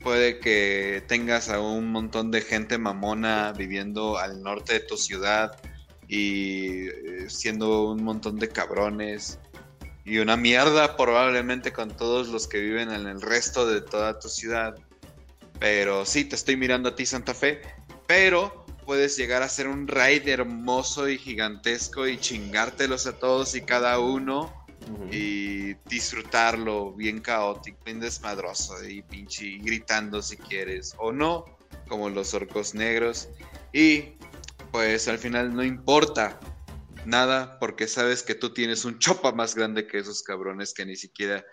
puede que tengas a un montón de gente mamona viviendo al norte de tu ciudad y eh, siendo un montón de cabrones y una mierda probablemente con todos los que viven en el resto de toda tu ciudad. Pero sí, te estoy mirando a ti Santa Fe, pero puedes llegar a ser un raid hermoso y gigantesco y chingártelos a todos y cada uno y disfrutarlo bien caótico, bien desmadroso y pinche y gritando si quieres o no, como los orcos negros. Y pues al final no importa nada porque sabes que tú tienes un chopa más grande que esos cabrones que ni siquiera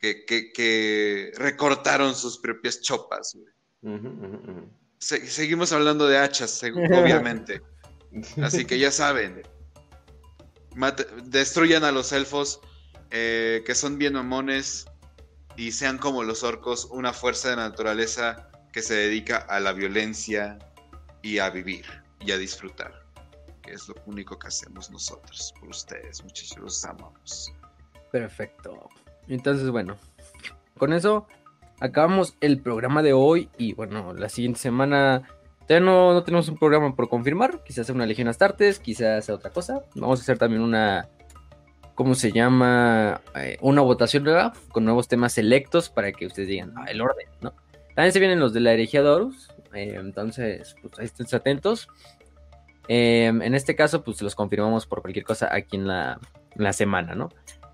que, que, que recortaron sus propias chopas. güey. Se- seguimos hablando de hachas, <laughs> obviamente. Así que ya saben. Mate- destruyan a los elfos eh, que son bien mamones y sean como los orcos, una fuerza de naturaleza que se dedica a la violencia y a vivir y a disfrutar. Es lo único que hacemos nosotros por ustedes, muchachos. Los amamos. Perfecto. Entonces, bueno, con eso acabamos el programa de hoy y bueno, la siguiente semana todavía no, tenemos un programa por confirmar, quizás sea una Legión Astartes, quizás sea otra cosa. Vamos a hacer también una, ¿cómo se llama? Eh, una votación nueva con nuevos temas selectos para que ustedes digan, ah, el orden, ¿no? También se vienen los de la herejía de eh, entonces, pues ahí estén atentos. Eh, en este caso, pues los confirmamos por cualquier cosa aquí en la, la semana, ¿no?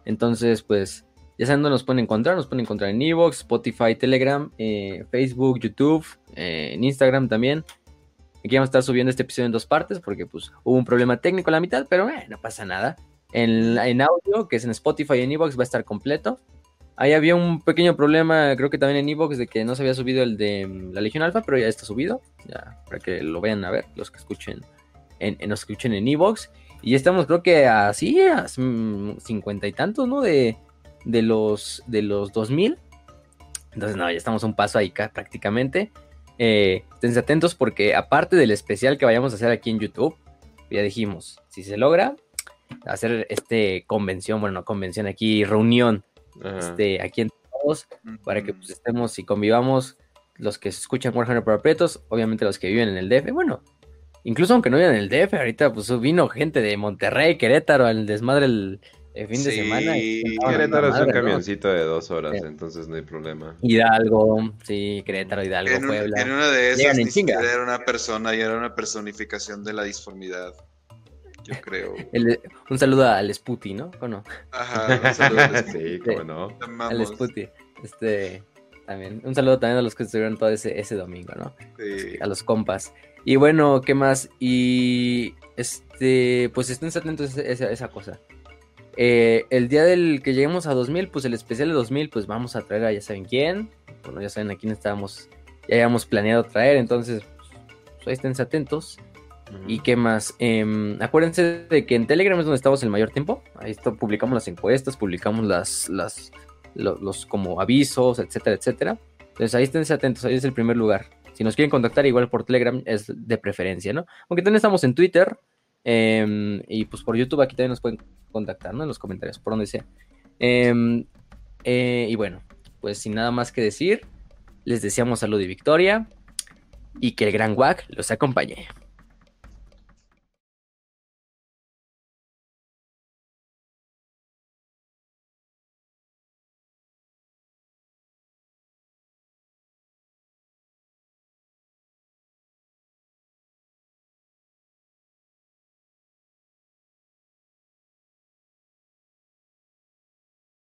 Entonces, pues, ya saben dónde nos pueden encontrar. Nos pueden encontrar en Evox, Spotify, Telegram, eh, Facebook, YouTube, eh, en Instagram también. Aquí vamos a estar subiendo este episodio en dos partes porque pues hubo un problema técnico a la mitad, pero eh, no pasa nada. En, en audio, que es en Spotify y en Evox, va a estar completo. Ahí había un pequeño problema, creo que también en Evox, de que no se había subido el de mm, la Legión Alpha, pero ya está subido. Ya, para que lo vayan a ver, los que escuchen en, en- nos escuchen en Evox. Y ya estamos, creo que así, a mm, cincuenta y tantos, ¿no? De, de los de los 2000. Entonces, no, ya estamos un paso ahí ca- prácticamente. eh, estén atentos porque aparte del especial que vayamos a hacer aquí en YouTube, ya dijimos, si se logra hacer este convención, bueno, no convención aquí, reunión, Ajá. este, aquí en todos, para que pues, estemos y convivamos los que se escuchan Warhammer para Pretos, obviamente los que viven en el DF, bueno, incluso aunque no vivan en el DF, ahorita pues vino gente de Monterrey, Querétaro, al desmadre el, el fin de semana. y Querétaro es un camioncito de dos horas, Sí. entonces no hay problema. Hidalgo, sí, Querétaro, Hidalgo, En, un- Puebla. en una de esas ni siquiera era una persona y era una personificación de la disformidad. Yo <laughs> creo. El- un saludo al Sputi, ¿no? ¿O no? Ajá, <laughs> un saludo a los- sí, cómo no. Al. Sputi. Este, también. Un saludo también a los que estuvieron todo ese, ese domingo, ¿no? Sí. A los compas. Y bueno, ¿qué más? Y este, pues estén atentos a esa, esa cosa. Eh, el día del que lleguemos a 2000, pues el especial de 2000, pues vamos a traer a ya saben quién. Bueno, ya saben a quién estábamos, ya habíamos planeado traer, entonces, pues ahí estén atentos. ¿Y qué más? Em, acuérdense de que en Telegram es donde estamos el mayor tiempo. Ahí está, publicamos las encuestas, publicamos las, las, lo- los como avisos, etcétera, etcétera. Entonces ahí estén atentos, ahí es el primer lugar. Si nos quieren contactar, igual por Telegram es de preferencia, ¿no? Aunque también estamos en Twitter em, y pues por YouTube aquí también nos pueden contactar, ¿no? En los comentarios, por donde sea. Em, eh, y bueno, pues sin nada más que decir, les deseamos salud y victoria y que el gran WAC los acompañe.